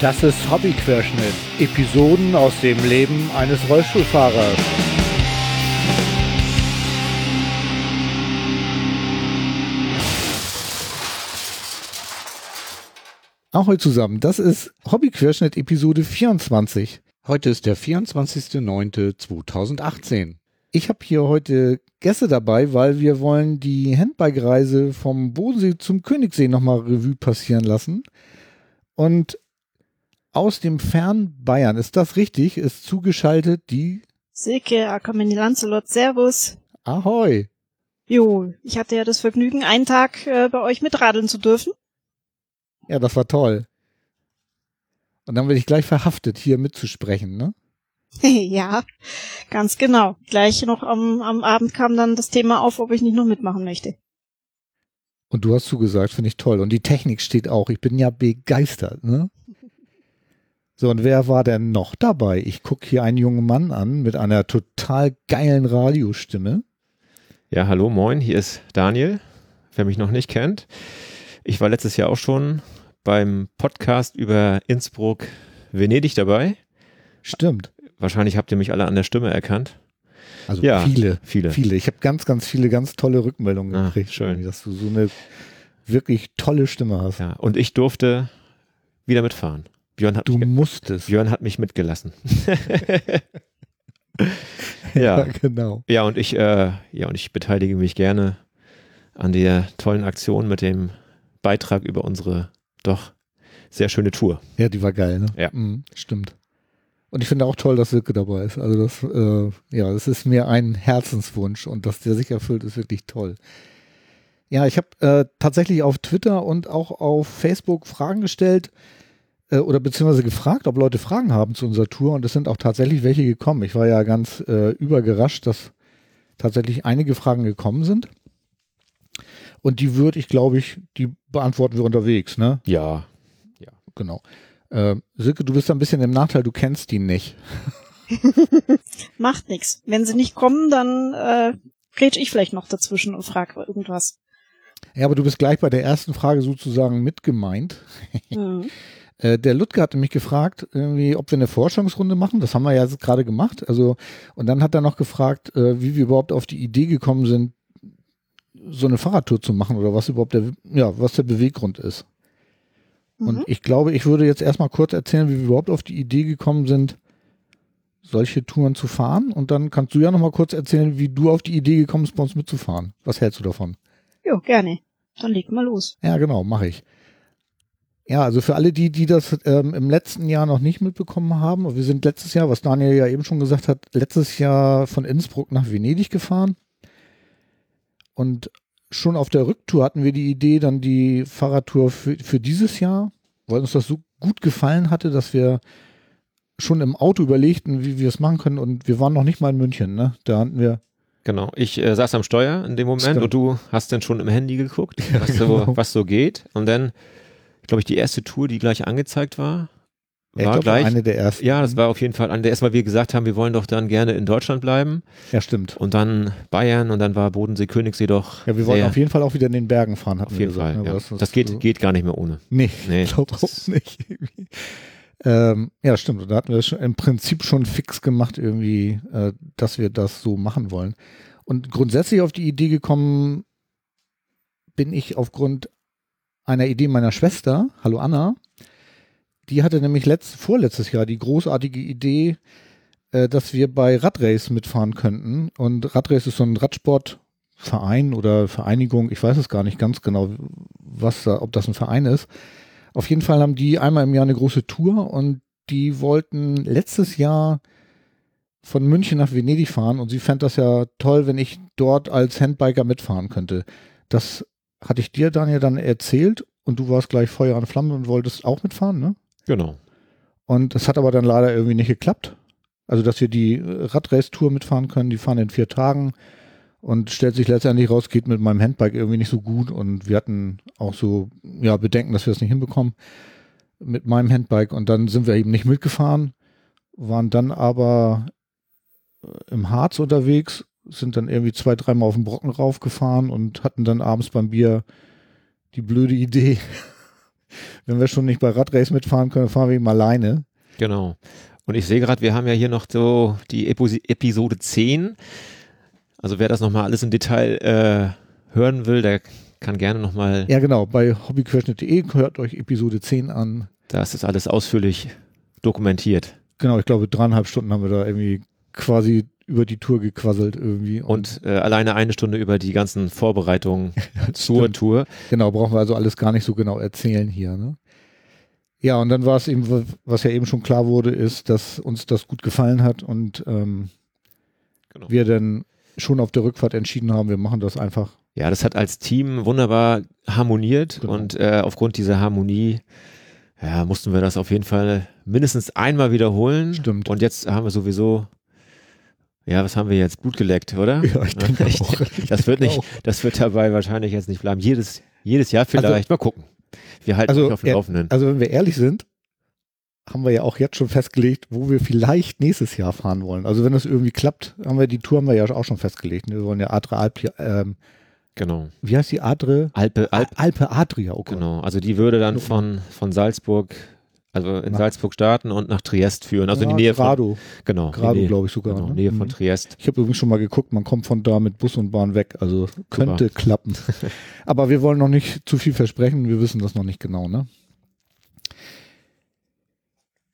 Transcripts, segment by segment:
Das ist Hobbyquerschnitt. Episoden aus dem Leben eines Rollstuhlfahrers. Ahoi zusammen, das ist Hobbyquerschnitt Episode 24. Heute ist der 24.09.2018. Ich habe hier heute Gäste dabei, weil wir wollen die Handbike-Reise vom Bodensee zum Königssee nochmal Revue passieren lassen. Und aus dem fernen Bayern, ist das richtig, ist zugeschaltet die Silke Ackermanni Lancelot, Servus. Ahoi. Jo, ich hatte ja das Vergnügen, einen Tag äh, bei euch mitradeln zu dürfen. Ja, das war toll. Und dann werde ich gleich verhaftet, hier mitzusprechen, ne? ja, ganz genau. Gleich noch am, am Abend kam dann das Thema auf, ob ich nicht noch mitmachen möchte. Und du hast zugesagt, finde ich toll. Und die Technik steht auch. Ich bin ja begeistert, ne? So, und wer war denn noch dabei? Ich gucke hier einen jungen Mann an mit einer total geilen Radiostimme. Ja, hallo, moin, hier ist Daniel, wer mich noch nicht kennt. Ich war letztes Jahr auch schon beim Podcast über Innsbruck, Venedig dabei. Stimmt. Wahrscheinlich habt ihr mich alle an der Stimme erkannt. Also Ja, viele, viele. viele. Ich habe ganz, ganz viele ganz tolle Rückmeldungen Ah, gekriegt, schön. dass du so eine wirklich tolle Stimme hast. Ja, und ich durfte wieder mitfahren. Björn hat, Du mich, musstest. Björn hat mich mitgelassen. ja. genau. Ja, und ich, äh, ja, und ich beteilige mich gerne an der tollen Aktion mit dem Beitrag über unsere doch sehr schöne Tour. Ja, die war geil, ne? Ja. Mhm, stimmt. Und ich finde auch toll, dass Silke dabei ist. Also das, äh, ja, das ist mir ein Herzenswunsch und dass der sich erfüllt, ist wirklich toll. Ja, ich habe äh, tatsächlich auf Twitter und auch auf Facebook Fragen gestellt äh, oder beziehungsweise gefragt, ob Leute Fragen haben zu unserer Tour und es sind auch tatsächlich welche gekommen. Ich war ja ganz äh, übergerascht, dass tatsächlich einige Fragen gekommen sind. Und die würde ich, glaube ich, die beantworten wir unterwegs, ne? Ja, Genau. Äh, Silke, du bist da ein bisschen im Nachteil, du kennst die nicht. Macht nix. Wenn sie nicht kommen, dann äh, grätsch ich vielleicht noch dazwischen und frag irgendwas. Ja, aber du bist gleich bei der ersten Frage sozusagen mitgemeint. Mhm. Äh, der Ludger hatte mich gefragt, irgendwie, ob wir eine Forschungsrunde machen. Das haben wir ja jetzt gerade gemacht. Also, und dann hat er noch gefragt, äh, wie wir überhaupt auf die Idee gekommen sind, so eine Fahrradtour zu machen oder was überhaupt der, ja, was der Beweggrund ist. Und Mhm. ich glaube, ich würde jetzt erstmal kurz erzählen, wie wir überhaupt auf die Idee gekommen sind, solche Touren zu fahren. Und dann kannst du ja nochmal kurz erzählen, wie du auf die Idee gekommen bist, bei uns mitzufahren. Was hältst du davon? Jo, gerne. Dann leg mal los. Ja, genau, mache ich. Ja, also für alle die, die das ähm, im letzten Jahr noch nicht mitbekommen haben, wir sind letztes Jahr, was Daniel ja eben schon gesagt hat, letztes Jahr von Innsbruck nach Venedig gefahren. Und schon auf der Rücktour hatten wir die Idee, dann die Fahrradtour für, für dieses Jahr, weil uns das so gut gefallen hatte, dass wir schon im Auto überlegten, wie wir es machen können. Und wir waren noch nicht mal in München, ne? Da hatten wir, genau. Ich äh, saß am Steuer in dem Moment Stimmt. und du hast dann schon im Handy geguckt, was, genau. so, was so geht. Und dann, glaube ich, die erste Tour, die gleich angezeigt war, ich war glaube, gleich. eine der ersten. ja, das war auf jeden Fall an der erst mal wir gesagt haben, wir wollen doch dann gerne in Deutschland bleiben Ja, stimmt. und dann Bayern und dann war Bodensee, Königssee doch. Ja, wir wollten sehr, auf jeden Fall auch wieder in den Bergen fahren, hatten auf jeden gesagt. Fall. ne? Ja. Aber Das, geht, so- geht gar nicht mehr ohne. Nee, Nee, ich glaube das auch nicht. ähm, ja, stimmt. Und da hatten wir schon im Prinzip schon fix gemacht, irgendwie, äh, dass wir das so machen wollen. Und grundsätzlich auf die Idee gekommen bin ich aufgrund einer Idee meiner Schwester, hallo Anna, die hatte nämlich letzt, vorletztes Jahr die großartige Idee, äh, dass wir bei Radrace mitfahren könnten. Und Radrace ist so ein Radsportverein oder Vereinigung, ich weiß es gar nicht ganz genau, was da, ob das ein Verein ist. Auf jeden Fall haben die einmal im Jahr eine große Tour und die wollten letztes Jahr von München nach Venedig fahren und sie fand das ja toll, wenn ich dort als Handbiker mitfahren könnte. Das hatte ich dir, Daniel, dann erzählt und du warst gleich Feuer an Flammen und wolltest auch mitfahren, ne? Genau. Und das hat aber dann leider irgendwie nicht geklappt. Also, dass wir die Radrace-Tour mitfahren können, die fahren in vier Tagen und stellt sich letztendlich raus, geht mit meinem Handbike irgendwie nicht so gut und wir hatten auch so, ja, Bedenken, dass wir das nicht hinbekommen mit meinem Handbike und dann sind wir eben nicht mitgefahren, waren dann aber äh, im Harz unterwegs, sind dann irgendwie zwei, dreimal auf den Brocken raufgefahren und hatten dann abends beim Bier die blöde Idee, Wenn wir schon nicht bei Radrace mitfahren können, fahren wir eben alleine. Genau. Und ich sehe gerade, wir haben ja hier noch so die Epi Episode 10. Also wer das nochmal alles im Detail äh, hören will, der kann gerne nochmal. Ja, genau. Bei hobbyquerschnitt.de hört euch Episode 10 an. Da ist das alles ausführlich dokumentiert. Genau, ich glaube, dreieinhalb Stunden haben wir da irgendwie quasi über die Tour gequasselt irgendwie. Und, und äh, alleine eine Stunde über die ganzen Vorbereitungen zur. Tour. Genau, brauchen wir also alles gar nicht so genau erzählen hier. Ne? Ja, und dann war es eben, was ja eben schon klar wurde, ist, dass uns das gut gefallen hat und ähm, genau. wir dann schon auf der Rückfahrt entschieden haben, wir machen das einfach. Ja, das hat als Team wunderbar harmoniert genau. und äh, aufgrund dieser Harmonie ja, mussten wir das auf jeden Fall mindestens einmal wiederholen. Stimmt. Und jetzt haben wir sowieso ja, was haben wir jetzt? Blut geleckt, oder? Ja, ich denke auch. Das wird nicht, das wird dabei wahrscheinlich jetzt nicht bleiben. Jedes, jedes Jahr vielleicht. Also, Mal gucken. Wir halten also, auf dem Laufenden. Also, wenn wir ehrlich sind, haben wir ja auch jetzt schon festgelegt, wo wir vielleicht nächstes Jahr fahren wollen. Also, wenn das irgendwie klappt, haben wir die Tour haben wir ja auch schon festgelegt. Wir wollen ja Adria Alp, ähm, Genau. Wie heißt die Adre? Alpe, Alp, Alpe Adria, okay. Genau. Also die würde dann von, von Salzburg also in nach, Salzburg starten und nach Triest führen, also ja, in die Nähe Grado. von Genau. Grado, glaube ich sogar. Genau, ne? Nähe von mhm. Triest. Ich habe übrigens schon mal geguckt, man kommt von da mit Bus und Bahn weg, also könnte Super. klappen. Aber wir wollen noch nicht zu viel versprechen, wir wissen das noch nicht genau, ne?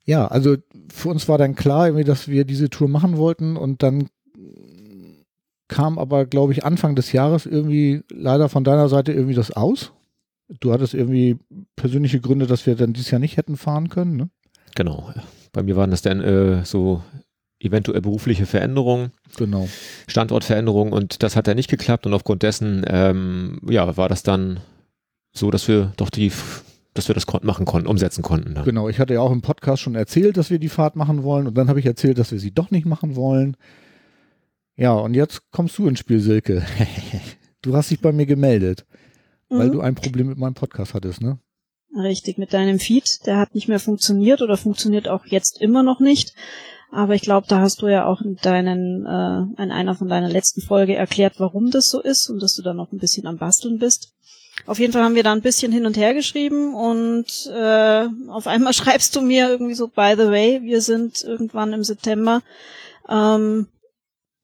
Ja, also für uns war dann klar, dass wir diese Tour machen wollten und dann kam aber, glaube ich, Anfang des Jahres irgendwie leider von deiner Seite irgendwie das aus. Du hattest irgendwie persönliche Gründe, dass wir dann dieses Jahr nicht hätten fahren können, ne? Genau. Bei mir waren das dann äh, so eventuell berufliche Veränderungen. Genau. Standortveränderungen und das hat ja nicht geklappt und aufgrund dessen, ähm, ja, war das dann so, dass wir doch die, dass wir das machen konnten, umsetzen konnten. Dann. Genau. Ich hatte ja auch im Podcast schon erzählt, dass wir die Fahrt machen wollen und dann habe ich erzählt, dass wir sie doch nicht machen wollen. Ja, und jetzt kommst du ins Spiel, Silke. du hast dich bei mir gemeldet. Weil mhm. du ein Problem mit meinem Podcast hattest, ne? Richtig, mit deinem Feed. Der hat nicht mehr funktioniert oder funktioniert auch jetzt immer noch nicht. Aber ich glaube, da hast du ja auch in deinen, äh, in einer von deiner letzten Folge erklärt, warum das so ist und dass du da noch ein bisschen am Basteln bist. Auf jeden Fall haben wir da ein bisschen hin und her geschrieben und äh, auf einmal schreibst du mir irgendwie so, by the way, wir sind irgendwann im September ähm,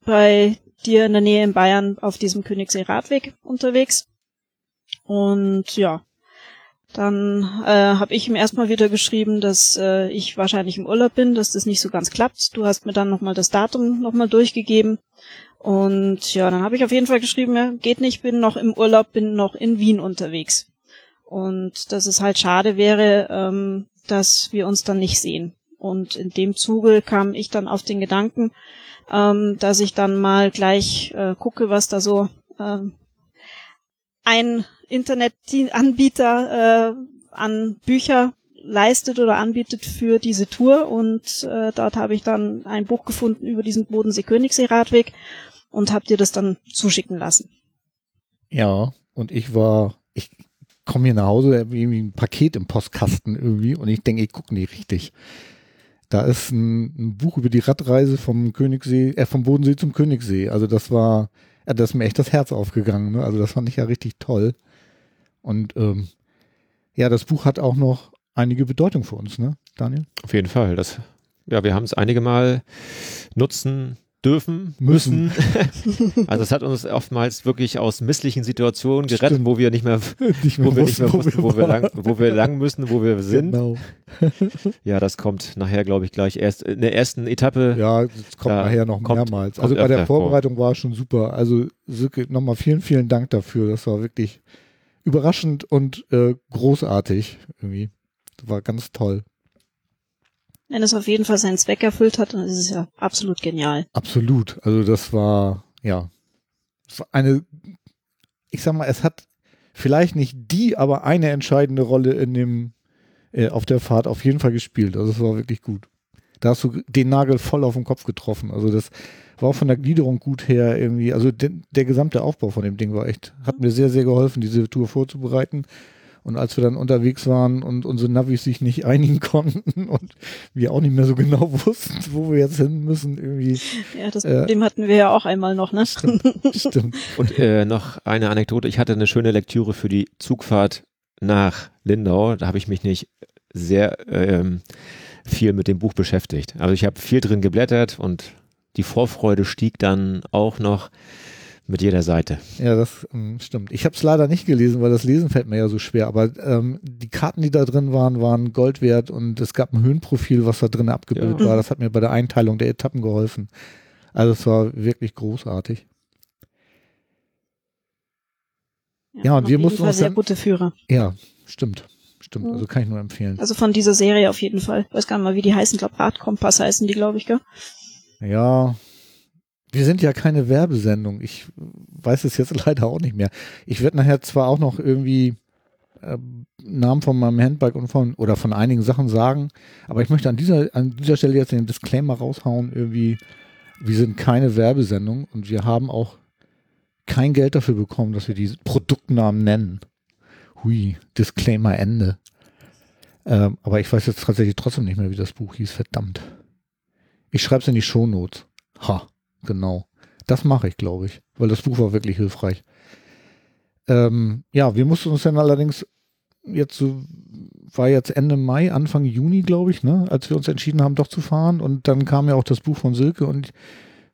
bei dir in der Nähe in Bayern auf diesem Königssee-Radweg unterwegs. Und ja, dann äh, habe ich ihm erstmal wieder geschrieben, dass äh, ich wahrscheinlich im Urlaub bin, dass das nicht so ganz klappt. Du hast mir dann nochmal das Datum nochmal durchgegeben. Und ja, dann habe ich auf jeden Fall geschrieben, ja, geht nicht, bin noch im Urlaub, bin noch in Wien unterwegs. Und dass es halt schade wäre, ähm, dass wir uns dann nicht sehen. Und in dem Zuge kam ich dann auf den Gedanken, ähm, dass ich dann mal gleich äh, gucke, was da so äh, ein Internetanbieter äh, an Bücher leistet oder anbietet für diese Tour und äh, dort habe ich dann ein Buch gefunden über diesen Bodensee-Königssee-Radweg und habe dir das dann zuschicken lassen. Ja, und ich war, ich komme hier nach Hause, irgendwie ein Paket im Postkasten irgendwie und ich denke, ich gucke nicht richtig. Da ist ein, ein, Buch über die Radreise vom Königssee, äh, vom Bodensee zum Königssee. Also das war, das ist mir echt das Herz aufgegangen. Ne? Also das fand ich ja richtig toll. Und ähm, ja, das Buch hat auch noch einige Bedeutung für uns, ne, Daniel? Auf jeden Fall. Das, ja, wir haben es einige Mal nutzen dürfen, müssen. also es hat uns oftmals wirklich aus misslichen Situationen gerettet, Stimmt. wo wir nicht mehr, nicht mehr wo wir nicht mehr wussten, wo wir, lang, wo wir lang müssen, wo wir sind. Genau. ja, das kommt nachher, glaube ich, gleich erst in der ersten Etappe. Ja, das kommt nachher noch kommt, mehrmals. Also bei der Vorbereitung vor. war es schon super. Also nochmal vielen, vielen Dank dafür. Das war wirklich überraschend und äh, großartig irgendwie. Das war ganz toll. Wenn es auf jeden Fall seinen Zweck erfüllt hat, dann ist es ja absolut genial. Absolut. Also das war, ja, eine, ich sag mal, es hat vielleicht nicht die, aber eine entscheidende Rolle in dem, äh, auf der Fahrt auf jeden Fall gespielt. Also es war wirklich gut. Da hast du den Nagel voll auf den Kopf getroffen. Also das war auch von der Gliederung gut her irgendwie. Also de, der gesamte Aufbau von dem Ding war echt, hat mir sehr, sehr geholfen, diese Tour vorzubereiten. Und als wir dann unterwegs waren und unsere Navis sich nicht einigen konnten und wir auch nicht mehr so genau wussten, wo wir jetzt hin müssen, irgendwie. Ja, das Problem äh, hatten wir ja auch einmal noch, ne? Stimmt. stimmt. Und äh, noch eine Anekdote. Ich hatte eine schöne Lektüre für die Zugfahrt nach Lindau, da habe ich mich nicht sehr ähm, viel mit dem Buch beschäftigt. Also ich habe viel drin geblättert und die Vorfreude stieg dann auch noch mit jeder Seite. Ja, das ähm, stimmt. Ich habe es leider nicht gelesen, weil das Lesen fällt mir ja so schwer. Aber ähm, die Karten, die da drin waren, waren Gold wert und es gab ein Höhenprofil, was da drin abgebildet ja. war. Das hat mir bei der Einteilung der Etappen geholfen. Also es war wirklich großartig. Ja, ja und wir mussten uns sehr dann, gute Führer. Ja, stimmt. Stimmt, also kann ich nur empfehlen. Also von dieser Serie auf jeden Fall. Ich weiß gar nicht mal, wie die heißen. Ich glaube, Radkompass heißen die, glaube ich, gell? Ja, wir sind ja keine Werbesendung. Ich weiß es jetzt leider auch nicht mehr. Ich werde nachher zwar auch noch irgendwie äh, Namen von meinem Handbike und von oder von einigen Sachen sagen, aber ich möchte an dieser an dieser Stelle jetzt den Disclaimer raushauen. Irgendwie, wir sind keine Werbesendung und wir haben auch kein Geld dafür bekommen, dass wir die Produktnamen nennen. Hui, Disclaimer Ende. Ähm, aber ich weiß jetzt tatsächlich trotzdem nicht mehr, wie das Buch hieß. Verdammt. Ich schreibe es in die Shownotes. Ha, genau. Das mache ich, glaube ich, weil das Buch war wirklich hilfreich. Ähm, ja, wir mussten uns dann allerdings jetzt so, war jetzt Ende Mai, Anfang Juni, glaube ich, ne, als wir uns entschieden haben, doch zu fahren. Und dann kam ja auch das Buch von Silke und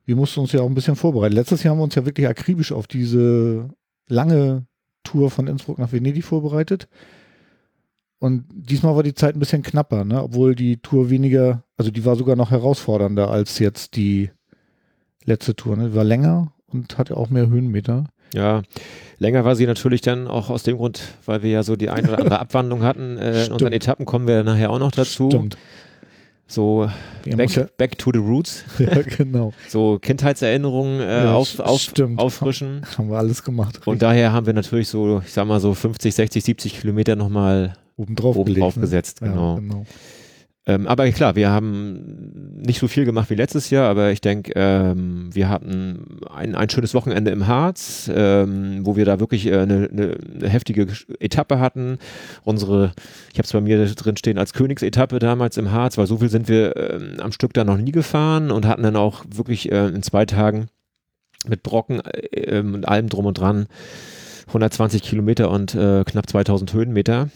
wir mussten uns ja auch ein bisschen vorbereiten. Letztes Jahr haben wir uns ja wirklich akribisch auf diese lange Tour von Innsbruck nach Venedig vorbereitet. Und diesmal war die Zeit ein bisschen knapper, ne? obwohl die Tour weniger, also die war sogar noch herausfordernder als jetzt die letzte Tour. Ne? War länger und hatte auch mehr Höhenmeter. Ja, länger war sie natürlich dann auch aus dem Grund, weil wir ja so die eine oder andere Abwandlung hatten. Äh, in unseren Etappen kommen wir nachher auch noch dazu. Stimmt. So back, ja, back, to the roots. Ja, genau. so Kindheitserinnerungen äh, ja, auf, auf, auffrischen. Haben wir alles gemacht. Und daher haben wir natürlich so, ich sag mal so 50, 60, 70 Kilometer nochmal oben drauf ne? gesetzt. Genau. genau. Ähm, aber klar, wir haben nicht so viel gemacht wie letztes Jahr, aber ich denke, ähm, wir hatten ein, ein schönes Wochenende im Harz, ähm, wo wir da wirklich äh, eine, eine, heftige Etappe hatten. Unsere, ich habe es bei mir drin stehen als Königsetappe damals im Harz, weil so viel sind wir ähm, am Stück da noch nie gefahren und hatten dann auch wirklich äh, in zwei Tagen mit Brocken äh, und allem drum und dran 120 Kilometer und äh, knapp 2000 Höhenmeter.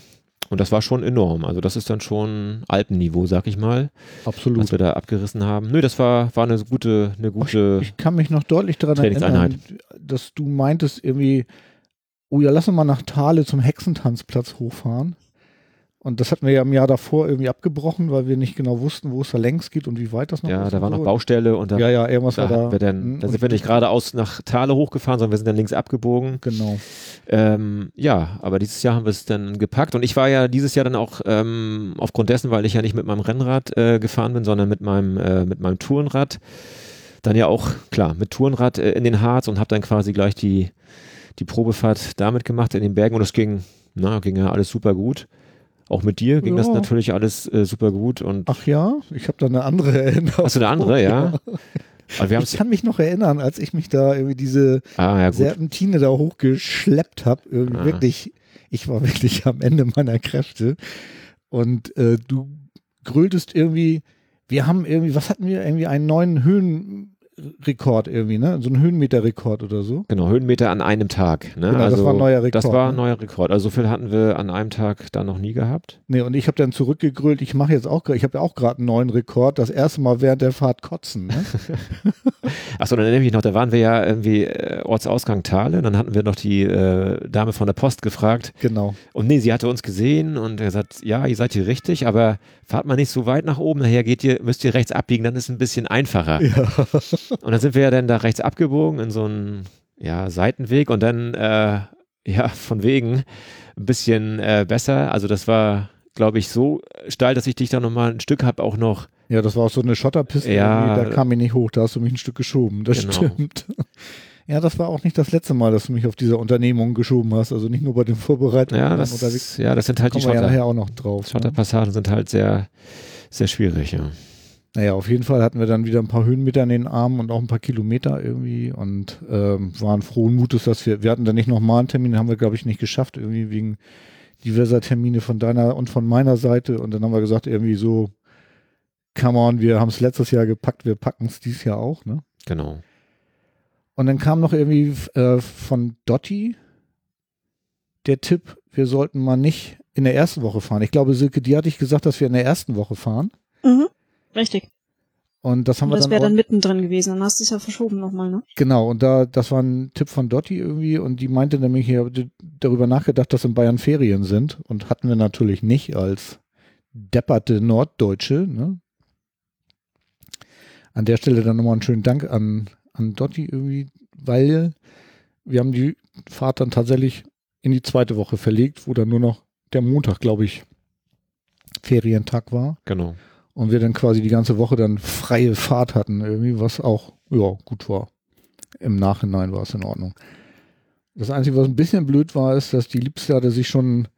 Und das war schon enorm. Also das ist dann schon Alpenniveau, sag ich mal. Absolut. Was wir da abgerissen haben. Nö, das war, war eine gute, eine gute. Ich, ich kann mich noch deutlich daran erinnern, dass du meintest irgendwie, oh ja, lass uns mal nach Thale zum Hexentanzplatz hochfahren. Und das hatten wir ja im Jahr davor irgendwie abgebrochen, weil wir nicht genau wussten, wo es da längs geht und wie weit das noch ja, ist. Ja, da war so. noch Baustelle und da, ja, ja, irgendwas da, war da. Wir dann, hm, da sind wir nicht geradeaus nach Thale hochgefahren, sondern wir sind dann links abgebogen. Genau. Ähm, ja, aber dieses Jahr haben wir es dann gepackt und ich war ja dieses Jahr dann auch ähm, aufgrund dessen, weil ich ja nicht mit meinem Rennrad äh, gefahren bin, sondern mit meinem, äh, mit meinem Tourenrad, dann ja auch, klar, mit Tourenrad äh, in den Harz und habe dann quasi gleich die, die Probefahrt damit gemacht in den Bergen und es ging, na, ging ja alles super gut. Auch mit dir ging ja. das natürlich alles äh, super gut. Und Ach ja, ich habe da eine andere Erinnerung. Hast du eine andere, ja? ja. ich kann mich noch erinnern, als ich mich da irgendwie diese ah, ja, Serpentine da hochgeschleppt habe. Ah. Wirklich, ich war wirklich am Ende meiner Kräfte. Und äh, du gröltest irgendwie, wir haben irgendwie, was hatten wir? Irgendwie einen neuen Höhen, Rekord irgendwie, ne? So ein Höhenmeterrekord oder so. Genau, Höhenmeter an einem Tag. Ne? Genau, also, das war ein neuer Rekord. Das war ein ne? neuer Rekord. Also so viel hatten wir an einem Tag da noch nie gehabt. Nee, und ich habe dann zurückgegrölt, ich mache jetzt auch, ich habe ja auch gerade einen neuen Rekord, das erste Mal während der Fahrt kotzen. Ne? Achso, dann nehme ich noch, da waren wir ja irgendwie äh, Ortsausgang Thale, dann hatten wir noch die äh, Dame von der Post gefragt. Genau. Und nee, sie hatte uns gesehen und gesagt, ja, ihr seid hier richtig, aber fahrt mal nicht so weit nach oben, nachher geht ihr, müsst ihr rechts abbiegen, dann ist es ein bisschen einfacher. Ja. Und dann sind wir ja dann da rechts abgebogen in so einen ja, Seitenweg und dann äh, ja von wegen ein bisschen äh, besser. Also das war, glaube ich, so steil, dass ich dich da nochmal ein Stück habe auch noch. Ja, das war auch so eine Schotterpiste, ja, da kam ich nicht hoch, da hast du mich ein Stück geschoben, das genau. stimmt. Ja, das war auch nicht das letzte Mal, dass du mich auf dieser Unternehmung geschoben hast. Also nicht nur bei den Vorbereitungen. Ja, das, unterwegs. ja, das sind halt die Schotter. ja nachher auch noch drauf. Ne? Schotterpassagen ne? sind halt sehr, sehr schwierig, ja. Naja, auf jeden Fall hatten wir dann wieder ein paar Höhenmeter in den Armen und auch ein paar Kilometer irgendwie und ähm, waren frohen Mutes, dass wir, wir hatten dann nicht nochmal einen Termin, haben wir glaube ich nicht geschafft, irgendwie wegen diverser Termine von deiner und von meiner Seite und dann haben wir gesagt, irgendwie so, come on, wir haben es letztes Jahr gepackt, wir packen es dieses Jahr auch, ne? Genau. Und dann kam noch irgendwie äh, von Dotti der Tipp, wir sollten mal nicht in der ersten Woche fahren. Ich glaube, Silke, die hatte ich gesagt, dass wir in der ersten Woche fahren. Mhm. Richtig. Und das haben Und wir das dann, wäre auch- dann mittendrin gewesen. Dann hast du es ja verschoben nochmal, ne? Genau, und da, das war ein Tipp von Dotti irgendwie und die meinte nämlich, hier d- darüber nachgedacht, dass in Bayern Ferien sind und hatten wir natürlich nicht als depperte Norddeutsche. Ne? An der Stelle dann nochmal einen schönen Dank an, an Dotti irgendwie, weil wir haben die Fahrt dann tatsächlich in die zweite Woche verlegt, wo dann nur noch der Montag, glaube ich, Ferientag war Genau. Und wir dann quasi die ganze Woche dann freie Fahrt hatten, irgendwie, was auch, ja, gut war. Im Nachhinein war es in Ordnung. Das Einzige, was ein bisschen blöd war, ist, dass die Liebste hatte sich schon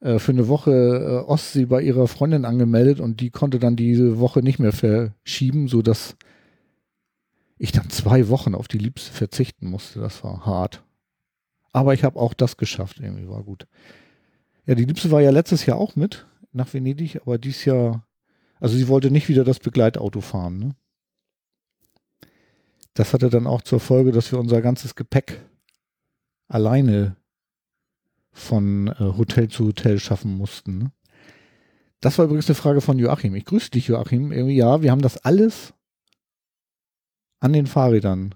äh, für eine Woche äh, Ostsee bei ihrer Freundin angemeldet und die konnte dann diese Woche nicht mehr verschieben, sodass ich dann zwei Wochen auf die Liebste verzichten musste. Das war hart. Aber ich habe auch das geschafft, irgendwie war gut. Ja, die Liebste war ja letztes Jahr auch mit nach Venedig, aber dies Jahr, also sie wollte nicht wieder das Begleitauto fahren. Ne? Das hatte dann auch zur Folge, dass wir unser ganzes Gepäck alleine von äh, Hotel zu Hotel schaffen mussten. Ne? Das war übrigens eine Frage von Joachim. Ich grüße dich, Joachim. Irgendwie, ja, wir haben das alles an den Fahrrädern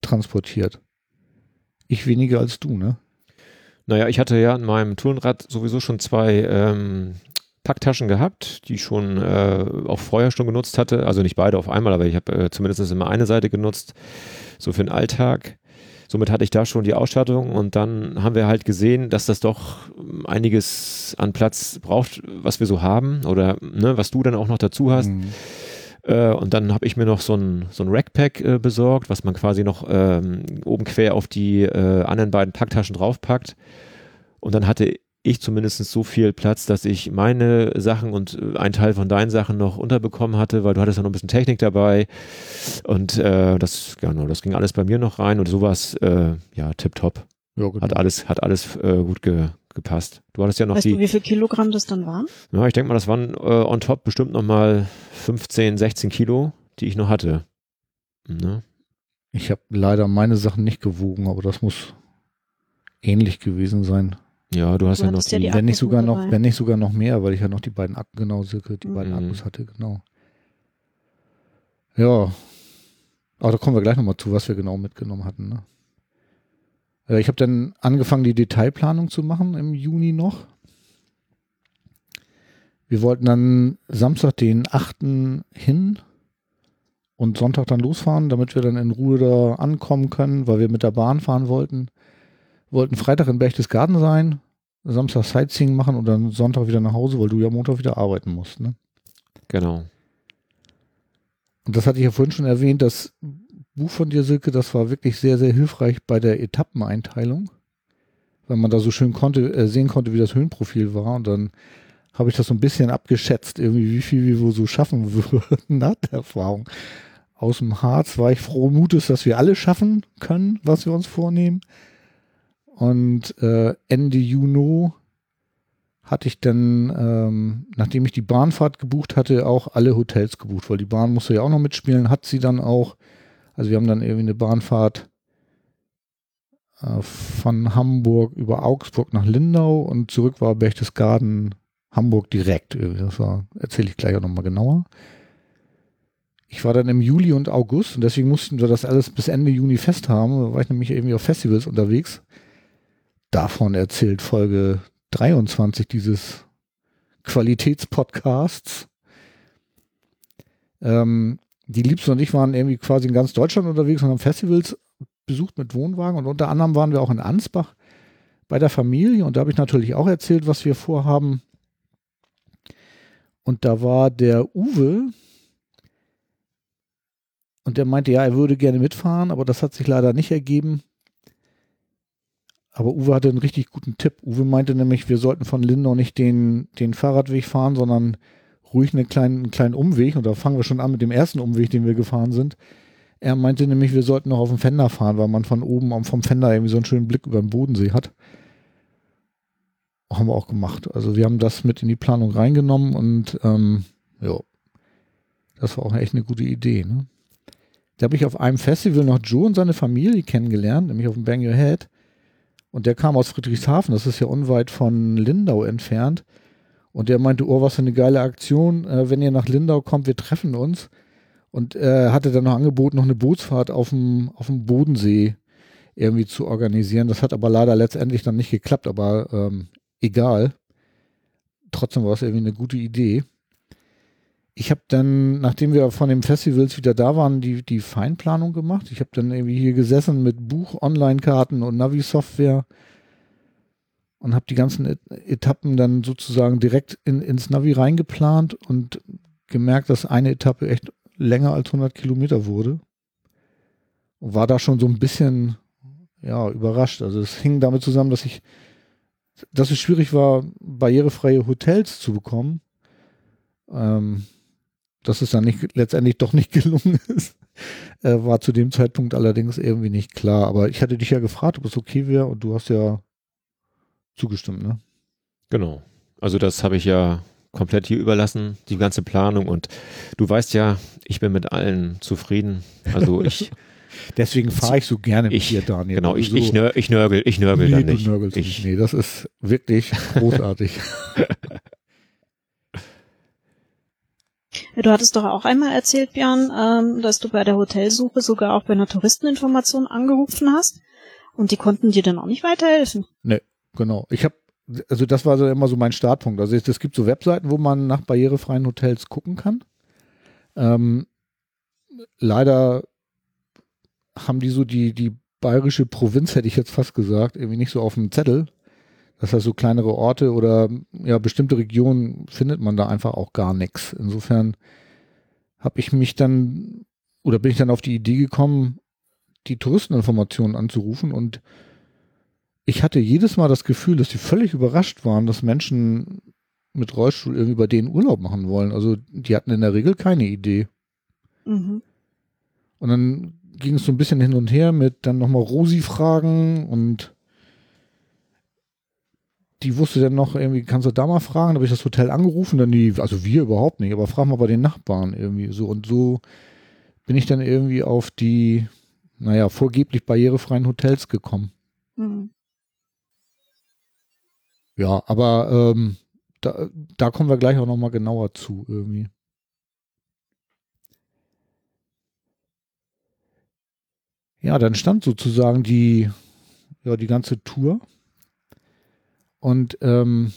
transportiert. Ich weniger als du, ne? Naja, ich hatte ja an meinem Tourenrad sowieso schon zwei ähm, Packtaschen gehabt, die ich schon äh, auch vorher schon genutzt hatte. Also nicht beide auf einmal, aber ich habe äh, zumindest immer eine Seite genutzt, so für den Alltag. Somit hatte ich da schon die Ausstattung und dann haben wir halt gesehen, dass das doch ähm, einiges an Platz braucht, was wir so haben oder ne, was du dann auch noch dazu hast. Mhm. Äh, und dann habe ich mir noch so ein, so ein Rackpack äh, besorgt, was man quasi noch ähm, oben quer auf die äh, anderen beiden Packtaschen draufpackt. Und dann hatte ich zumindest so viel Platz, dass ich meine Sachen und äh, einen Teil von deinen Sachen noch unterbekommen hatte, weil du hattest ja noch ein bisschen Technik dabei. Und äh, das, genau, das ging alles bei mir noch rein und sowas, äh, ja, tipptopp. Ja, genau. Hat alles, hat alles äh, gut ge, gepasst. Du hattest ja noch Weißt die. du, wie viel Kilogramm das dann waren? Ja, ich denke mal, das waren äh, on top bestimmt nochmal 15, 16 Kilo, die ich noch hatte. Ne? Ich habe leider meine Sachen nicht gewogen, aber das muss ähnlich gewesen sein. Ja, du hast Du ja noch hattest ja die. die wenn nicht sogar noch, wenn nicht sogar noch mehr, weil ich ja noch die beiden Akkus, genau, Silke, die beiden Mhm. Akkus hatte, genau. Ja. Aber da kommen wir gleich nochmal zu, was wir genau mitgenommen hatten. Ne? Äh, Ich habe dann angefangen, die Detailplanung zu machen im Juni noch. Wir wollten dann Samstag den 8. hin und Sonntag dann losfahren, damit wir dann in Ruhe da ankommen können, weil wir mit der Bahn fahren wollten. Wollten Freitag in Berchtesgaden sein, Samstag Sightseeing machen und dann Sonntag wieder nach Hause, weil du ja Montag wieder arbeiten musst. Ne? Genau. Und das hatte ich ja vorhin schon erwähnt, das Buch von dir, Silke, das war wirklich sehr, sehr hilfreich bei der Etappeneinteilung, weil man da so schön konnte, äh, sehen konnte, wie das Höhenprofil war. Und dann habe ich das so ein bisschen abgeschätzt, irgendwie, wie viel wir wohl so schaffen würden nach der Erfahrung. Aus dem Harz war ich frohen Mutes, dass wir alle schaffen können, was wir uns vornehmen. Und äh, Ende Juni hatte ich dann, ähm, nachdem ich die Bahnfahrt gebucht hatte, auch alle Hotels gebucht, weil die Bahn musste ja auch noch mitspielen, hat sie dann auch. Also wir haben dann irgendwie eine Bahnfahrt äh, von Hamburg über Augsburg nach Lindau und zurück war Berchtesgaden, Hamburg direkt. Das erzähle ich gleich auch nochmal genauer. Ich war dann im Juli und August und deswegen mussten wir das alles bis Ende Juni fest haben. Da war ich nämlich irgendwie auf Festivals unterwegs. Davon erzählt Folge 23 dieses Qualitätspodcasts. Ähm, die Liebste und ich waren irgendwie quasi in ganz Deutschland unterwegs und haben Festivals besucht mit Wohnwagen und unter anderem waren wir auch in Ansbach bei der Familie und da habe ich natürlich auch erzählt, was wir vorhaben. Und da war der Uwe und der meinte, ja, er würde gerne mitfahren, aber das hat sich leider nicht ergeben. Aber Uwe hatte einen richtig guten Tipp. Uwe meinte nämlich, wir sollten von Lindau nicht den, den Fahrradweg fahren, sondern ruhig einen kleinen, einen kleinen Umweg. Und da fangen wir schon an mit dem ersten Umweg, den wir gefahren sind. Er meinte nämlich, wir sollten noch auf dem Fender fahren, weil man von oben vom Fender irgendwie so einen schönen Blick über den Bodensee hat. Haben wir auch gemacht. Also wir haben das mit in die Planung reingenommen und ähm, ja, das war auch echt eine gute Idee. Ne? Da habe ich auf einem Festival noch Joe und seine Familie kennengelernt, nämlich auf dem Bang Your Head. Und der kam aus Friedrichshafen, das ist ja unweit von Lindau entfernt. Und der meinte, oh, was für eine geile Aktion, äh, wenn ihr nach Lindau kommt, wir treffen uns. Und äh, hatte dann noch angeboten, noch eine Bootsfahrt auf dem, auf dem Bodensee irgendwie zu organisieren. Das hat aber leider letztendlich dann nicht geklappt, aber ähm, egal. Trotzdem war es irgendwie eine gute Idee. Ich habe dann, nachdem wir von den Festivals wieder da waren, die, die Feinplanung gemacht. Ich habe dann irgendwie hier gesessen mit Buch, Online-Karten und Navi-Software und habe die ganzen Etappen dann sozusagen direkt in, ins Navi reingeplant und gemerkt, dass eine Etappe echt länger als 100 Kilometer wurde. Und war da schon so ein bisschen ja, überrascht. Also es hing damit zusammen, dass ich, dass es schwierig war, barrierefreie Hotels zu bekommen. Ähm, dass es dann nicht, letztendlich doch nicht gelungen ist, äh, war zu dem Zeitpunkt allerdings irgendwie nicht klar. Aber ich hatte dich ja gefragt, ob es okay wäre und du hast ja zugestimmt, ne? Genau. Also das habe ich ja komplett hier überlassen, die ganze Planung und du weißt ja, ich bin mit allen zufrieden. Also ich Deswegen fahre ich so gerne mit dir, Daniel. Genau, ich, so, ich, nör, ich nörgel, ich nörgel nee, dann nicht. Du nörgelst ich, nicht. Nee, das ist wirklich großartig. Du hattest doch auch einmal erzählt, Björn, ähm, dass du bei der Hotelsuche sogar auch bei einer Touristeninformation angerufen hast und die konnten dir dann auch nicht weiterhelfen. Nee, genau. Ich habe, also das war so immer so mein Startpunkt. Also es gibt so Webseiten, wo man nach barrierefreien Hotels gucken kann. Ähm, leider haben die so die, die bayerische Provinz, hätte ich jetzt fast gesagt, irgendwie nicht so auf dem Zettel. Das heißt, so kleinere Orte oder ja, bestimmte Regionen findet man da einfach auch gar nichts. Insofern habe ich mich dann oder bin ich dann auf die Idee gekommen, die Touristeninformationen anzurufen und ich hatte jedes Mal das Gefühl, dass die völlig überrascht waren, dass Menschen mit Rollstuhl irgendwie bei denen Urlaub machen wollen. Also die hatten in der Regel keine Idee. Mhm. Und dann ging es so ein bisschen hin und her mit dann nochmal Rosi-Fragen und die wusste dann noch irgendwie, kannst du da mal fragen? Da habe ich das Hotel angerufen, dann die, also wir überhaupt nicht, aber frag mal bei den Nachbarn irgendwie so. Und so bin ich dann irgendwie auf die, naja, vorgeblich barrierefreien Hotels gekommen. Mhm. Ja, aber ähm, da, da kommen wir gleich auch nochmal genauer zu irgendwie. Ja, dann stand sozusagen die, ja, die ganze Tour. Und ähm,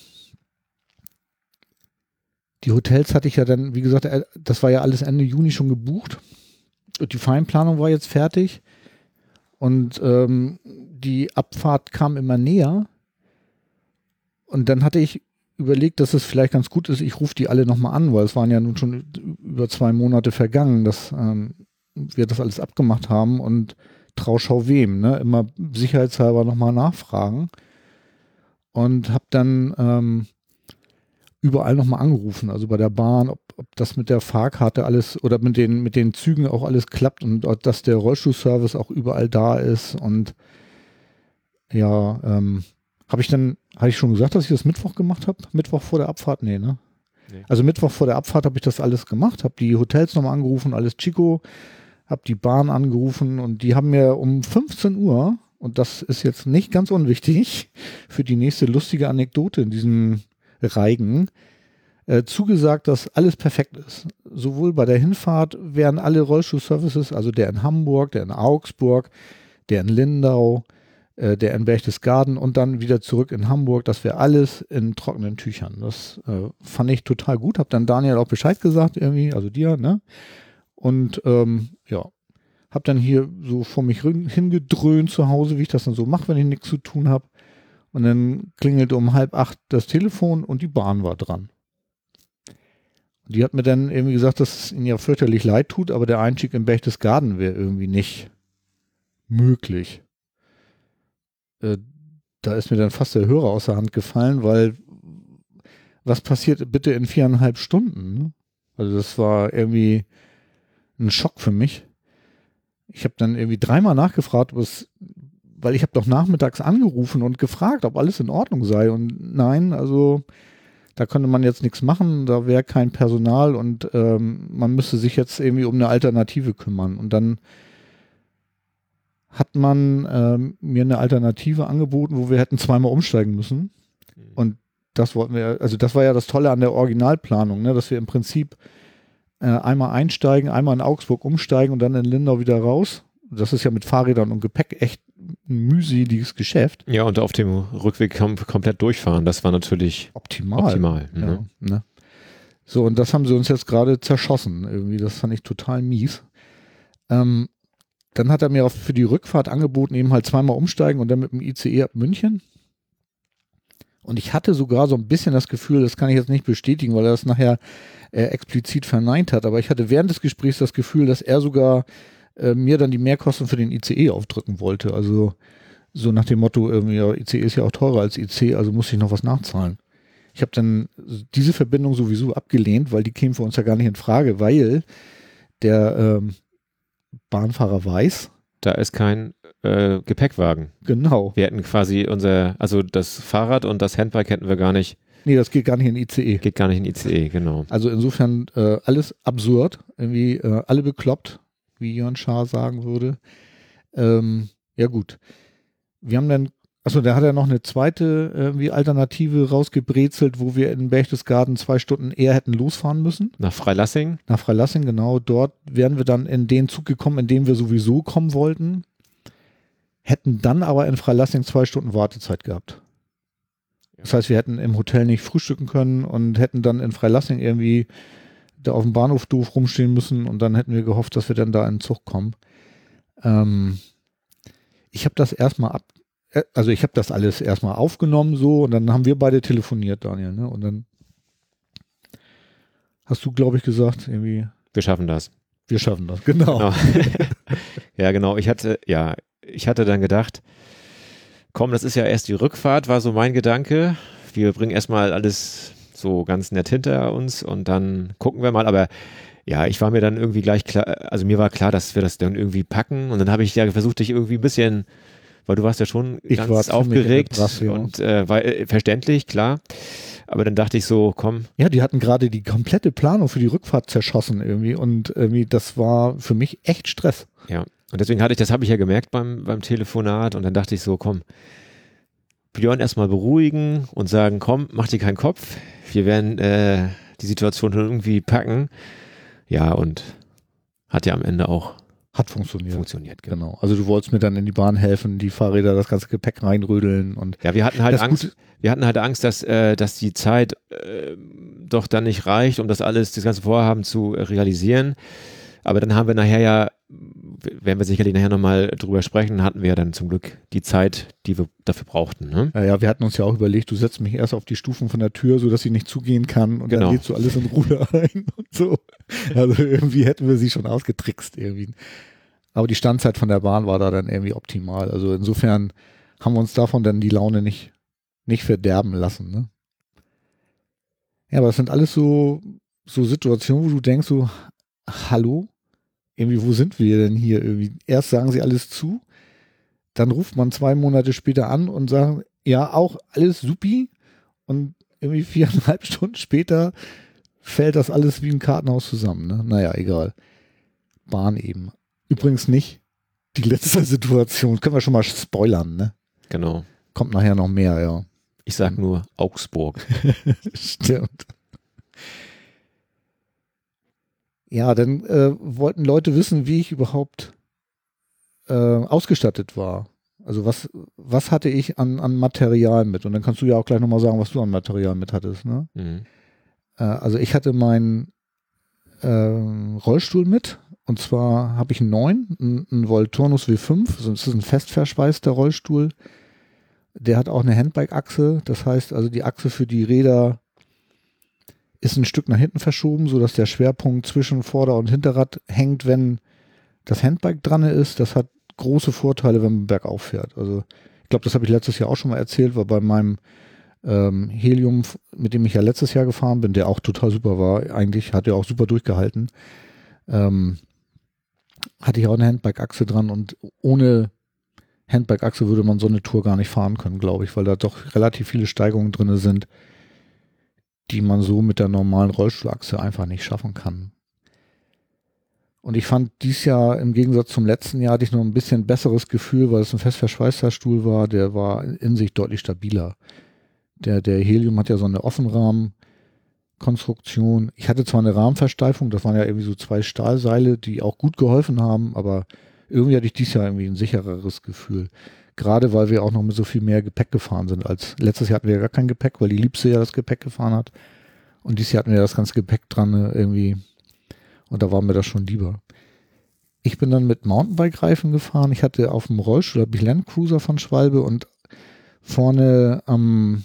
die Hotels hatte ich ja dann, wie gesagt, äh, das war ja alles Ende Juni schon gebucht. Die Feinplanung war jetzt fertig. Und ähm, die Abfahrt kam immer näher. Und dann hatte ich überlegt, dass es vielleicht ganz gut ist, ich rufe die alle nochmal an, weil es waren ja nun schon über zwei Monate vergangen, dass ähm, wir das alles abgemacht haben und Trauschau wem, ne? Immer sicherheitshalber nochmal nachfragen. Und habe dann ähm, überall nochmal angerufen, also bei der Bahn, ob, ob das mit der Fahrkarte alles oder mit den, mit den Zügen auch alles klappt und dass der Rollstuhlservice auch überall da ist. Und ja, ähm, habe ich dann, hatte ich schon gesagt, dass ich das Mittwoch gemacht habe? Mittwoch vor der Abfahrt? Nee, ne? Nee. Also Mittwoch vor der Abfahrt habe ich das alles gemacht, habe die Hotels nochmal angerufen, alles Chico habe die Bahn angerufen und die haben mir um 15 Uhr, und das ist jetzt nicht ganz unwichtig für die nächste lustige Anekdote in diesem Reigen, äh, zugesagt, dass alles perfekt ist. Sowohl bei der Hinfahrt wären alle Rollstuhlservices, also der in Hamburg, der in Augsburg, der in Lindau, äh, der in Berchtesgaden und dann wieder zurück in Hamburg, das wäre alles in trockenen Tüchern. Das äh, fand ich total gut. Hab dann Daniel auch Bescheid gesagt irgendwie, also dir, ne? Und ähm, ja, habe dann hier so vor mich hingedröhnt zu Hause, wie ich das dann so mache, wenn ich nichts zu tun habe. Und dann klingelte um halb acht das Telefon und die Bahn war dran. Die hat mir dann irgendwie gesagt, dass es ihnen ja fürchterlich leid tut, aber der Einstieg in Berchtesgaden wäre irgendwie nicht möglich. Äh, da ist mir dann fast der Hörer aus der Hand gefallen, weil was passiert bitte in viereinhalb Stunden? Ne? Also das war irgendwie ein Schock für mich. Ich habe dann irgendwie dreimal nachgefragt, was, weil ich habe doch nachmittags angerufen und gefragt, ob alles in Ordnung sei. Und nein, also da könnte man jetzt nichts machen, da wäre kein Personal und ähm, man müsste sich jetzt irgendwie um eine Alternative kümmern. Und dann hat man ähm, mir eine Alternative angeboten, wo wir hätten zweimal umsteigen müssen. Und das wollten wir, also das war ja das Tolle an der Originalplanung, ne, dass wir im Prinzip äh, einmal einsteigen, einmal in Augsburg umsteigen und dann in Lindau wieder raus. Das ist ja mit Fahrrädern und Gepäck echt ein mühseliges Geschäft. Ja, und auf dem Rückweg kom komplett durchfahren, das war natürlich optimal. optimal mhm. ja, ne? So, und das haben sie uns jetzt gerade zerschossen. Irgendwie, das fand ich total mies. Ähm, dann hat er mir auch für die Rückfahrt angeboten, eben halt zweimal umsteigen und dann mit dem ICE ab München. Und ich hatte sogar so ein bisschen das Gefühl, das kann ich jetzt nicht bestätigen, weil er das nachher äh, explizit verneint hat, aber ich hatte während des Gesprächs das Gefühl, dass er sogar äh, mir dann die Mehrkosten für den ICE aufdrücken wollte. Also so nach dem Motto, irgendwie, ja, ICE ist ja auch teurer als IC, also muss ich noch was nachzahlen. Ich habe dann diese Verbindung sowieso abgelehnt, weil die käme für uns ja gar nicht in Frage, weil der ähm, Bahnfahrer weiß. Da ist kein äh, Gepäckwagen. Genau. Wir hätten quasi unser, also das Fahrrad und das Handbike hätten wir gar nicht. Nee, das geht gar nicht in ICE. Geht gar nicht in ICE, genau. Also insofern äh, alles absurd, irgendwie äh, alle bekloppt, wie Jörn Schaar sagen würde. Ähm, ja gut. Wir haben dann Achso, der hat ja noch eine zweite irgendwie Alternative rausgebrezelt, wo wir in Berchtesgaden zwei Stunden eher hätten losfahren müssen. Nach Freilassing? Nach Freilassing, genau. Dort wären wir dann in den Zug gekommen, in dem wir sowieso kommen wollten. Hätten dann aber in Freilassing zwei Stunden Wartezeit gehabt. Das heißt, wir hätten im Hotel nicht frühstücken können und hätten dann in Freilassing irgendwie da auf dem Bahnhof doof rumstehen müssen und dann hätten wir gehofft, dass wir dann da in den Zug kommen. Ähm, ich habe das erstmal ab, äh, also ich habe das alles erstmal aufgenommen so und dann haben wir beide telefoniert, Daniel, ne? Und dann hast du, glaube ich, gesagt, irgendwie. Wir schaffen das. Wir schaffen das, genau. genau. ja, genau. Ich hatte, ja, ich hatte dann gedacht, komm, das ist ja erst die Rückfahrt, war so mein Gedanke. Wir bringen erstmal alles so ganz nett hinter uns und dann gucken wir mal. Aber ja, ich war mir dann irgendwie gleich klar, also mir war klar, dass wir das dann irgendwie packen und dann habe ich ja versucht, dich irgendwie ein bisschen weil du warst ja schon ich ganz aufgeregt und äh, war äh, verständlich, klar. Aber dann dachte ich so, komm. Ja, die hatten gerade die komplette Planung für die Rückfahrt zerschossen irgendwie und irgendwie das war für mich echt Stress. Ja, und deswegen hatte ich, das habe ich ja gemerkt beim, beim Telefonat und dann dachte ich so, komm, Björn erstmal beruhigen und sagen, komm, mach dir keinen Kopf, wir werden äh, die Situation irgendwie packen. Ja, und hat ja am Ende auch hat funktioniert. Funktioniert, genau. genau. Also du wolltest mir dann in die Bahn helfen, die Fahrräder, das ganze Gepäck reinrödeln und. Ja, wir hatten halt Angst, wir hatten halt Angst, dass, äh, dass die Zeit äh, doch dann nicht reicht, um das alles, das ganze Vorhaben zu realisieren. Aber dann haben wir nachher ja, werden wir sicherlich nachher nochmal drüber sprechen, hatten wir ja dann zum Glück die Zeit, die wir dafür brauchten. Ne? Ja, ja, wir hatten uns ja auch überlegt, du setzt mich erst auf die Stufen von der Tür, sodass sie nicht zugehen kann und genau. dann lädst du alles in Ruhe ein und so. Also irgendwie hätten wir sie schon ausgetrickst irgendwie. Aber die Standzeit von der Bahn war da dann irgendwie optimal. Also insofern haben wir uns davon dann die Laune nicht, nicht verderben lassen. Ne? Ja, aber das sind alles so, so Situationen, wo du denkst so, hallo, irgendwie, wo sind wir denn hier irgendwie? Erst sagen sie alles zu, dann ruft man zwei Monate später an und sagt, ja, auch alles supi. Und irgendwie viereinhalb Stunden später fällt das alles wie ein Kartenhaus zusammen. Ne? Naja, egal. Bahn eben. Übrigens nicht die letzte Situation. Können wir schon mal spoilern, ne? Genau. Kommt nachher noch mehr, ja. Ich sag nur Augsburg. Stimmt. Ja, dann äh, wollten Leute wissen, wie ich überhaupt äh, ausgestattet war. Also was, was hatte ich an, an Material mit? Und dann kannst du ja auch gleich nochmal sagen, was du an Material mit hattest. Ne? Mhm. Äh, also ich hatte meinen äh, Rollstuhl mit. Und zwar habe ich einen neuen, einen, einen Volturnus W5. Also das ist ein festverschweißter Rollstuhl. Der hat auch eine Handbike-Achse. Das heißt also, die Achse für die Räder ist ein Stück nach hinten verschoben, sodass der Schwerpunkt zwischen Vorder- und Hinterrad hängt, wenn das Handbike dran ist. Das hat große Vorteile, wenn man bergauf fährt. Also ich glaube, das habe ich letztes Jahr auch schon mal erzählt, weil bei meinem ähm, Helium, mit dem ich ja letztes Jahr gefahren bin, der auch total super war, eigentlich hat er auch super durchgehalten, ähm, hatte ich auch eine Handbike-Achse dran und ohne Handbike-Achse würde man so eine Tour gar nicht fahren können, glaube ich, weil da doch relativ viele Steigungen drin sind die man so mit der normalen Rollstuhlachse einfach nicht schaffen kann. Und ich fand dies Jahr im Gegensatz zum letzten Jahr hatte ich noch ein bisschen besseres Gefühl, weil es ein fest verschweißter Stuhl war. Der war in sich deutlich stabiler. Der, der Helium hat ja so eine Offenrahmenkonstruktion. Ich hatte zwar eine Rahmenversteifung, das waren ja irgendwie so zwei Stahlseile, die auch gut geholfen haben, aber irgendwie hatte ich dies Jahr irgendwie ein sichereres Gefühl. Gerade weil wir auch noch mit so viel mehr Gepäck gefahren sind als letztes Jahr hatten wir ja gar kein Gepäck, weil die Liebste ja das Gepäck gefahren hat. Und dieses Jahr hatten wir das ganze Gepäck dran ne, irgendwie. Und da war mir das schon lieber. Ich bin dann mit Mountainbike-Reifen gefahren. Ich hatte auf dem Rollstuhl, habe ich Landcruiser von Schwalbe und vorne am,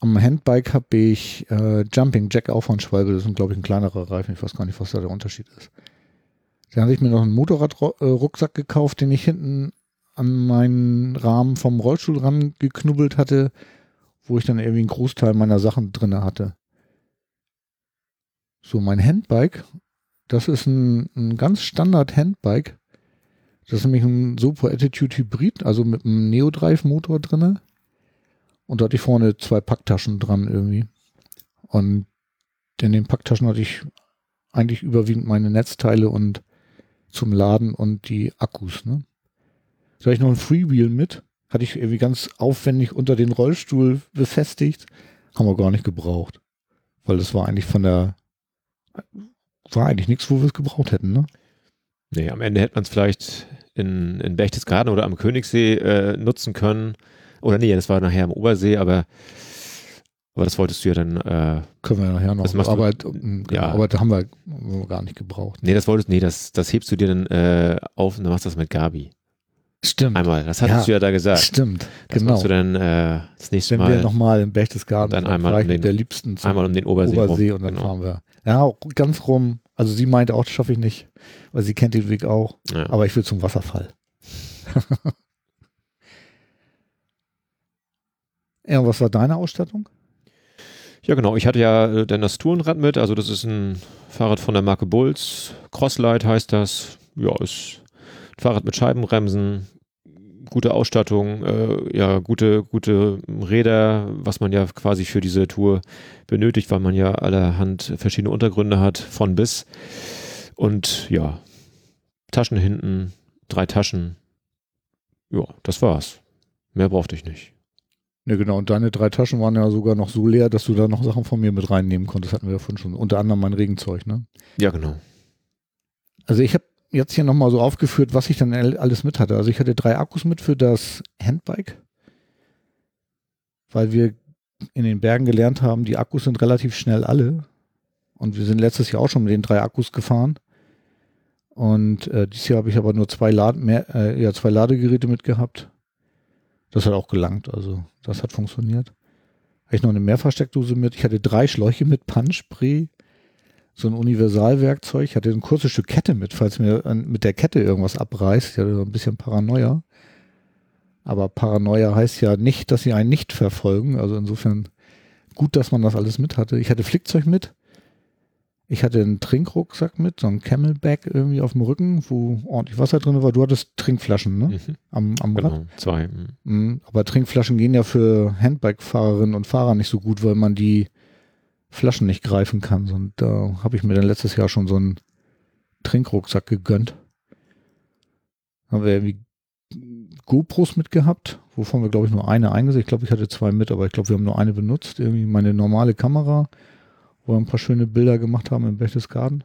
am Handbike habe ich äh, Jumping Jack auch von Schwalbe. Das ist, glaube ich, ein kleinerer Reifen. Ich weiß gar nicht, was da der Unterschied ist. Dann hatte ich mir noch einen Motorradrucksack gekauft, den ich hinten an meinen Rahmen vom Rollstuhl ran geknubbelt hatte wo ich dann irgendwie einen Großteil meiner Sachen drin hatte. So, mein Handbike, das ist ein, ein ganz Standard Handbike. Das ist nämlich ein Super Attitude Hybrid, also mit einem Neo-Drive-Motor drinne. Und da hatte ich vorne zwei Packtaschen dran irgendwie. Und in den Packtaschen hatte ich eigentlich überwiegend meine Netzteile und zum Laden und die Akkus. Ne? Da ich noch ein Freewheel mit hatte ich irgendwie ganz aufwendig unter den Rollstuhl befestigt. Haben wir gar nicht gebraucht. Weil das war eigentlich von der, war eigentlich nichts, wo wir es gebraucht hätten, ne? Nee, am Ende hätte man es vielleicht in, in Berchtesgaden oder am Königssee äh, nutzen können. Oder nee, das war nachher am Obersee, aber, aber das wolltest du ja dann. Äh, Können wir nachher noch. Das aber, du, genau, ja. aber da haben wir, gar nicht gebraucht. Nee, das wolltest nee, das, das hebst du dir dann äh, auf und dann machst du das mit Gabi. Stimmt. Einmal, das hattest ja, du ja da gesagt. Stimmt, das genau. du dann äh, das nächste Wenn Mal. Wenn wir nochmal im Berchtesgaden dann einmal um den, der Liebsten einmal um den Obersee, Obersee und dann genau. fahren wir. Ja, ganz rum. Also sie meinte auch, das schaffe ich nicht, weil sie kennt den Weg auch. Ja. Aber ich will zum Wasserfall. ja, und was war deine Ausstattung? Ja, genau. Ich hatte ja äh, dann das Tourenrad mit. Also das ist ein Fahrrad von der Marke Bulls. Crosslight heißt das. Ja, ist ein Fahrrad mit Scheibenbremsen, gute Ausstattung, äh, ja, gute, gute Räder, was man ja quasi für diese Tour benötigt, weil man ja allerhand verschiedene Untergründe hat, von bis. Und ja, Taschen hinten, drei Taschen. Ja, das war's. Mehr brauchte ich nicht. Ja, genau. Und deine drei Taschen waren ja sogar noch so leer, dass du da noch Sachen von mir mit reinnehmen konntest. Hatten wir ja vorhin schon. Unter anderem mein Regenzeug, ne? Ja, genau. Also ich habe jetzt hier nochmal so aufgeführt, was ich dann alles mit hatte. Also ich hatte drei Akkus mit für das Handbike, weil wir in den Bergen gelernt haben, die Akkus sind relativ schnell alle. Und wir sind letztes Jahr auch schon mit den drei Akkus gefahren. Und äh, dieses Jahr habe ich aber nur zwei, Lade, mehr, äh, ja, zwei Ladegeräte mitgehabt. Das hat auch gelangt, also das hat funktioniert. Habe ich noch eine Mehrfachsteckdose mit. Ich hatte drei Schläuche mit Punchspray so ein Universalwerkzeug. Ich hatte ein kurzes Stück Kette mit, falls mir mit der Kette irgendwas abreißt. Ich hatte so ein bisschen Paranoia. Aber Paranoia heißt ja nicht, dass sie einen nicht verfolgen. Also insofern gut, dass man das alles mit hatte. Ich hatte Flickzeug mit. Ich hatte einen Trinkrucksack mit, so ein Camelback irgendwie auf dem Rücken, wo ordentlich Wasser drin war. Du hattest Trinkflaschen, ne? Mhm. Am, am genau, Rad. zwei. Mhm. mhm. Aber Trinkflaschen gehen ja für Handbike-Fahrerinnen und Fahrer nicht so gut, weil man die Flaschen nicht greifen kann. Und da habe ich mir dann letztes Jahr schon so einen Trinkrucksack gegönnt. Haben wir irgendwie GoPros mitgehabt, wovon wir, glaube ich, nur eine eingesetzt. Ich glaube, ich hatte zwei mit, aber ich glaube, wir haben nur eine benutzt. Irgendwie meine normale Kamera, wo wir ein paar schöne Bilder gemacht haben im Berchtesgaden.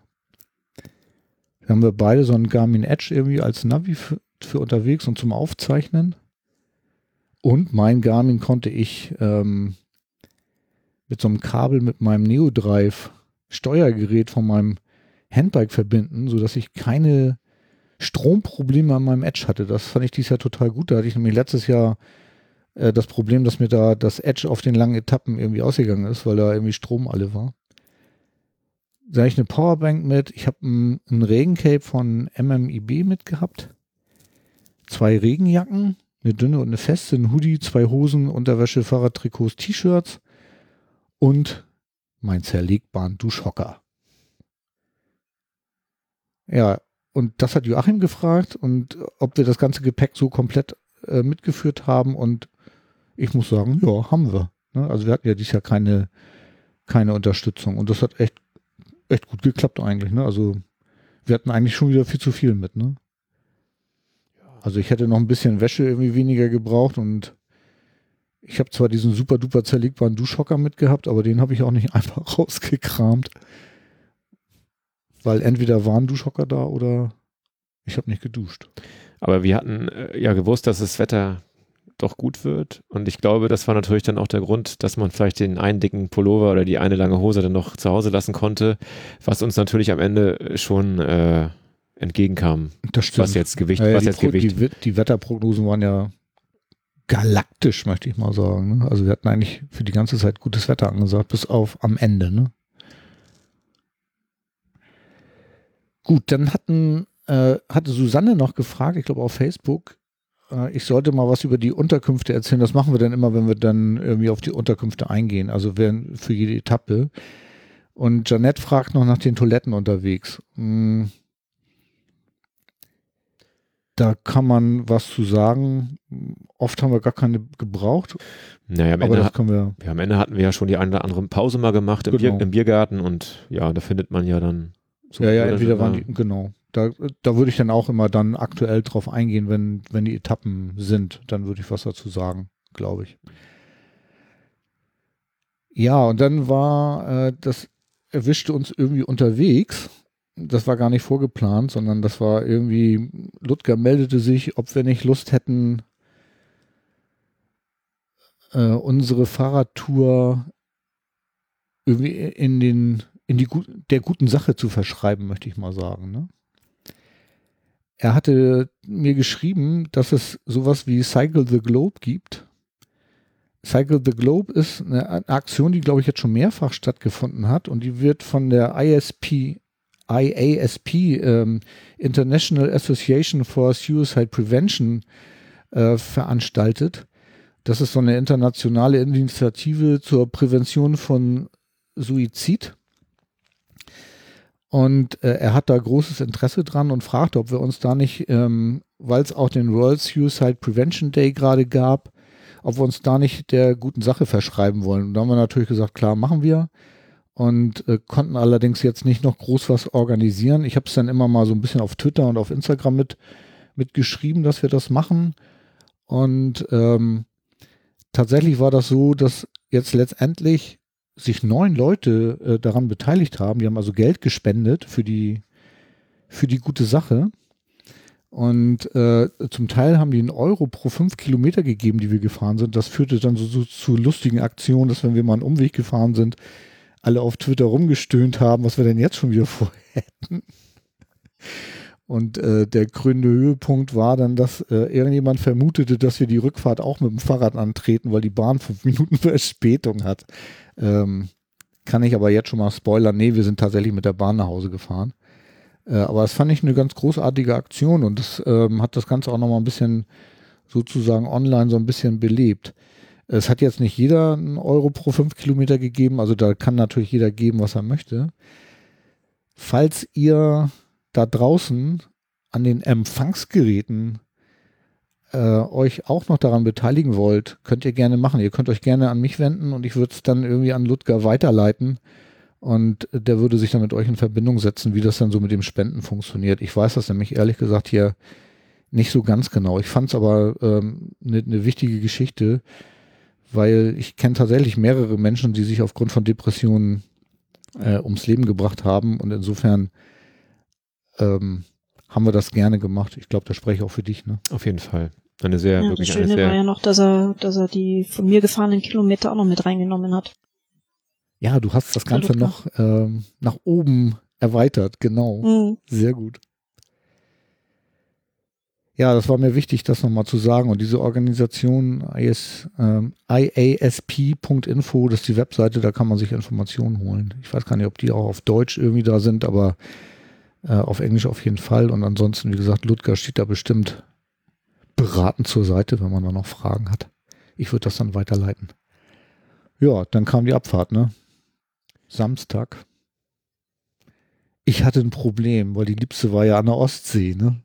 Dann haben wir beide so einen Garmin Edge irgendwie als Navi für, für unterwegs und zum Aufzeichnen. Und mein Garmin konnte ich ähm, mit so einem Kabel mit meinem Neodrive Steuergerät von meinem Handbike verbinden, sodass ich keine Stromprobleme an meinem Edge hatte. Das fand ich dieses Jahr total gut. Da hatte ich nämlich letztes Jahr äh, das Problem, dass mir da das Edge auf den langen Etappen irgendwie ausgegangen ist, weil da irgendwie Strom alle war. Da ich eine Powerbank mit. Ich habe ein, ein Regencape von MMIB mitgehabt. Zwei Regenjacken, eine dünne und eine feste, ein Hoodie, zwei Hosen, Unterwäsche, Fahrradtrikots, T-Shirts und mein zerlegbaren Duschhocker. Ja, und das hat Joachim gefragt und ob wir das ganze Gepäck so komplett äh, mitgeführt haben und ich muss sagen, ja, haben wir. Ne? Also wir hatten ja dieses Jahr keine, keine Unterstützung und das hat echt echt gut geklappt eigentlich, ne? Also wir hatten eigentlich schon wieder viel zu viel mit, ne? Also ich hätte noch ein bisschen Wäsche irgendwie weniger gebraucht und ich habe zwar diesen super duper zerlegbaren Duschhocker mitgehabt, aber den habe ich auch nicht einfach rausgekramt. Weil entweder war ein Duschhocker da oder ich habe nicht geduscht. Aber wir hatten äh, ja gewusst, dass das Wetter doch gut wird. Und ich glaube, das war natürlich dann auch der Grund, dass man vielleicht den einen dicken Pullover oder die eine lange Hose dann noch zu Hause lassen konnte, was uns natürlich am Ende schon äh, entgegenkam. Das stimmt. Was jetzt Gewicht, Ja, was die, jetzt Pro- Gewicht. die, die Wetterprognosen waren ja galaktisch, möchte ich mal sagen. Ne? Also wir hatten eigentlich für die ganze Zeit gutes Wetter angesagt, bis auf am Ende. Ne? Gut, dann hatten, äh, hatte Susanne noch gefragt, ich glaube auf Facebook, äh, ich sollte mal was über die Unterkünfte erzählen. Das machen wir dann immer, wenn wir dann irgendwie auf die Unterkünfte eingehen, also wenn, für jede Etappe. Und Janette fragt noch nach den Toiletten unterwegs. Hm. Da kann man was zu sagen. Oft haben wir gar keine gebraucht, Naja, am Ende, wir. ja, am Ende hatten wir ja schon die eine oder andere Pause mal gemacht im, Genau. Bier, im Biergarten und ja, da findet man ja dann so ja, ja, entweder waren die, genau. Da, da würde ich dann auch immer dann aktuell drauf eingehen, wenn, wenn die Etappen sind. Dann würde ich was dazu sagen, glaube ich. Ja, und dann war, äh, das erwischte uns irgendwie unterwegs. Das war gar nicht vorgeplant, sondern das war irgendwie, Ludger meldete sich, ob wir nicht Lust hätten, äh, unsere Fahrradtour irgendwie in den, in die der guten Sache zu verschreiben, möchte ich mal sagen. Ne? Er hatte mir geschrieben, dass es sowas wie Cycle the Globe gibt. Cycle the Globe ist eine Aktion, die, glaube ich, jetzt schon mehrfach stattgefunden hat und die wird von der ISP, IASP, ähm, International Association for Suicide Prevention, äh, veranstaltet. Das ist so eine internationale Initiative zur Prävention von Suizid. Und äh, er hat da großes Interesse dran und fragte, ob wir uns da nicht, ähm, weil es auch den World Suicide Prevention Day gerade gab, ob wir uns da nicht der guten Sache verschreiben wollen. Und da haben wir natürlich gesagt, klar, machen wir. Und äh, konnten allerdings jetzt nicht noch groß was organisieren. Ich habe es dann immer mal so ein bisschen auf Twitter und auf Instagram mit, mitgeschrieben, dass wir das machen. Und ähm, tatsächlich war das so, dass jetzt letztendlich sich neun Leute äh, daran beteiligt haben. Die haben also Geld gespendet für die, für die gute Sache. Und äh, zum Teil haben die einen Euro pro fünf Kilometer gegeben, die wir gefahren sind. Das führte dann so, so zu lustigen Aktionen, dass wenn wir mal einen Umweg gefahren sind, alle auf Twitter rumgestöhnt haben, was wir denn jetzt schon wieder vorhätten. Und äh, der krönende Höhepunkt war dann, dass äh, irgendjemand vermutete, dass wir die Rückfahrt auch mit dem Fahrrad antreten, weil die Bahn fünf Minuten Verspätung hat. Ähm, kann ich aber jetzt schon mal spoilern. Nee, wir sind tatsächlich mit der Bahn nach Hause gefahren. Äh, aber das fand ich eine ganz großartige Aktion und das ähm, hat das Ganze auch nochmal ein bisschen sozusagen online so ein bisschen belebt. Es hat jetzt nicht jeder einen Euro pro fünf Kilometer gegeben, also da kann natürlich jeder geben, was er möchte. Falls ihr da draußen an den Empfangsgeräten äh, euch auch noch daran beteiligen wollt, könnt ihr gerne machen. Ihr könnt euch gerne an mich wenden und ich würde es dann irgendwie an Ludger weiterleiten und der würde sich dann mit euch in Verbindung setzen, wie das dann so mit dem Spenden funktioniert. Ich weiß das nämlich ehrlich gesagt hier nicht so ganz genau. Ich fand es aber eine ähm, ne, ne wichtige Geschichte, weil ich kenne tatsächlich mehrere Menschen, die sich aufgrund von Depressionen äh, ums Leben gebracht haben und insofern ähm, haben wir das gerne gemacht. Ich glaube, da spreche ich auch für dich. Ne? Auf jeden Fall. Eine sehr, Ja, das wirklich eine Schöne war sehr, ja noch, dass er, dass er die von mir gefahrenen Kilometer auch noch mit reingenommen hat. Ja, du hast das Ganze noch ähm, nach oben erweitert. Genau. Mhm. Sehr gut. Ja, das war mir wichtig, das nochmal zu sagen. Und diese Organisation IS, ähm, iasp.info, das ist die Webseite, da kann man sich Informationen holen. Ich weiß gar nicht, ob die auch auf Deutsch irgendwie da sind, aber äh, auf Englisch auf jeden Fall. Und ansonsten, wie gesagt, Ludger steht da bestimmt beratend zur Seite, wenn man da noch Fragen hat. Ich würde das dann weiterleiten. Ja, dann kam die Abfahrt, ne? Samstag. Ich hatte ein Problem, weil die Liebste war ja an der Ostsee, ne?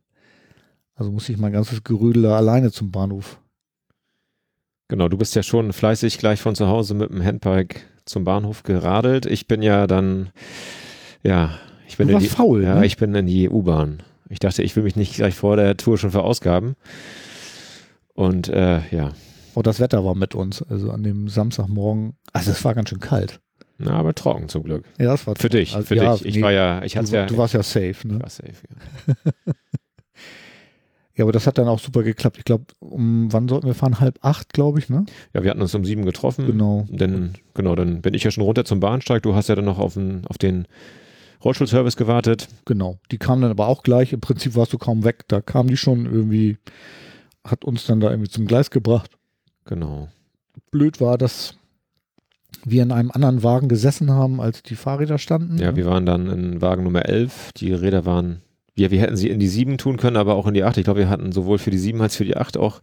Also musste ich mein ganzes Gerödel alleine zum Bahnhof. genau, du bist ja schon fleißig gleich von zu Hause mit dem Handbike zum Bahnhof geradelt. Ich bin ja dann Ja, ich bin Du in warst die, faul, Ja, ne? ich bin in die U-Bahn. Ich dachte, ich will mich nicht gleich vor der Tour schon verausgaben. Und äh, ja, Oh, das Wetter war mit uns. Also an dem Samstagmorgen. Also es war ganz schön kalt. na, aber trocken zum Glück. Ja, das war Für dich, Also, für ja, dich. Ich nee, war ja, ich hatte du, ja. du warst ja safe, ne? ich war safe, ja. Ja, aber das hat dann auch super geklappt. Ich glaube, um wann sollten wir fahren? Halb acht, glaube ich, ne? ja, wir hatten uns um sieben getroffen. Genau. Denn, genau, dann bin ich ja schon runter zum Bahnsteig. Du hast ja dann noch auf den, auf den Rollstuhlservice gewartet. Genau. Die kamen dann aber auch gleich. Im Prinzip warst du kaum weg. Da kam die schon irgendwie, hat uns dann da irgendwie zum Gleis gebracht. Genau. Blöd war, dass wir in einem anderen Wagen gesessen haben, als die Fahrräder standen. Ja, ne? wir waren dann in Wagen Nummer 11. Die Räder waren, ja, wir hätten sie in die 7 tun können, aber auch in die 8. Ich glaube, wir hatten sowohl für die 7 als für die 8 auch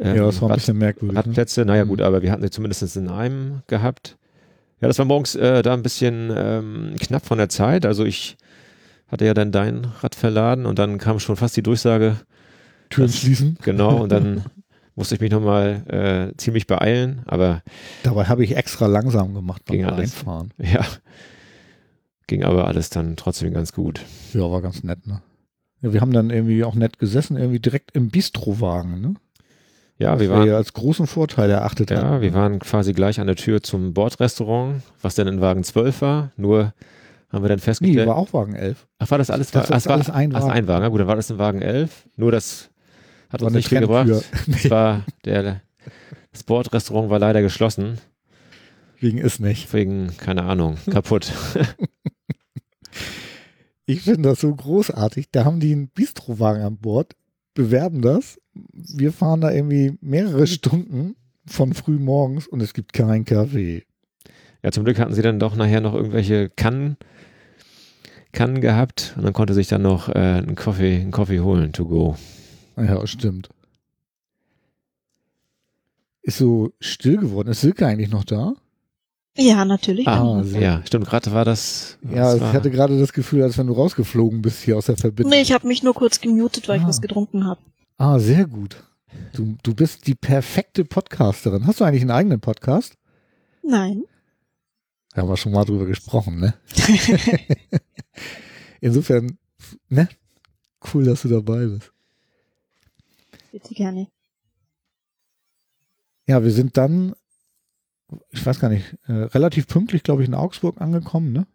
ähm, ja, das war ein Rad- bisschen merkwürdig. Ne? Radplätze. Naja, Mhm. gut, aber wir hatten sie zumindest in einem gehabt. Ja, das war morgens äh, da ein bisschen ähm, knapp von der Zeit. Also ich hatte ja dann dein Rad verladen und dann kam schon fast die Durchsage, Türen schließen. genau, und dann musste ich mich nochmal äh, ziemlich beeilen, aber Dabei habe ich extra langsam gemacht beim Ging alles. Einfahren. ja, ging aber alles dann trotzdem ganz gut. Ja, war ganz nett, ne? Ja, wir haben dann irgendwie auch nett gesessen, irgendwie direkt im Bistrowagen, ne? Ja, wir waren, ja als großen Vorteil erachtet ja, hatten. wir waren quasi gleich an der Tür zum Bordrestaurant, was dann in Wagen 12 war, nur haben wir dann Nee, festgestellt, war auch Wagen 11. ach, war das alles, Das ach, ist es war alles ein ach, Wagen. ein Wagen, ja gut, dann war das in Wagen 11, nur das hat War uns nicht viel gebracht. Es war der, das Bordrestaurant war leider geschlossen, Wegen ist nicht. wegen, keine Ahnung, kaputt. Ich finde das so großartig. Da haben die einen Bistrowagen an Bord, bewerben das. Wir fahren da irgendwie mehrere Stunden von früh morgens und es gibt keinen Kaffee. Ja, zum Glück hatten sie dann doch nachher noch irgendwelche Kannen, Kannen gehabt und dann konnte sich dann noch äh, einen Kaffee, einen Kaffee holen, to go. Ja, stimmt. Ist so still geworden. Ist Silke eigentlich noch da? Ja, natürlich. Ah, sehr Ja, stimmt, gerade war das. Ja, ich war, hatte gerade das Gefühl, als wenn du rausgeflogen bist hier aus der Verbindung. nee, ich habe mich nur kurz gemutet, weil Ah. ich was getrunken habe. ah, sehr gut. Du, du bist die perfekte Podcasterin. Hast du eigentlich einen eigenen Podcast? Nein. Da haben wir schon mal drüber gesprochen, ne? Insofern, ne? Cool, dass du dabei bist. Bitte gerne. Ja, wir sind dann, ich weiß gar nicht, äh, relativ pünktlich, glaube ich, in Augsburg angekommen, ne?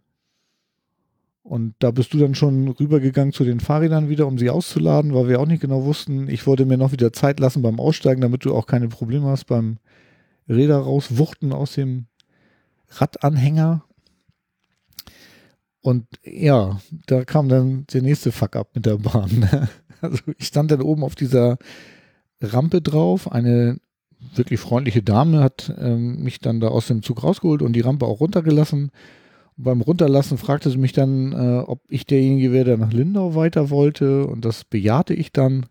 Und da bist du dann schon rübergegangen zu den Fahrrädern wieder, um sie auszuladen, weil wir auch nicht genau wussten. Ich wollte mir noch wieder Zeit lassen beim Aussteigen, damit du auch keine Probleme hast beim Räder rauswuchten aus dem Radanhänger. Und ja, da kam dann der nächste Fuck up mit der Bahn. ne? Also ich stand dann oben auf dieser Rampe drauf. Eine wirklich freundliche Dame hat ähm, mich dann da aus dem Zug rausgeholt und die Rampe auch runtergelassen. Und beim Runterlassen fragte sie mich dann, äh, ob ich derjenige wäre, der nach Lindau weiter wollte. Und das bejahte ich dann.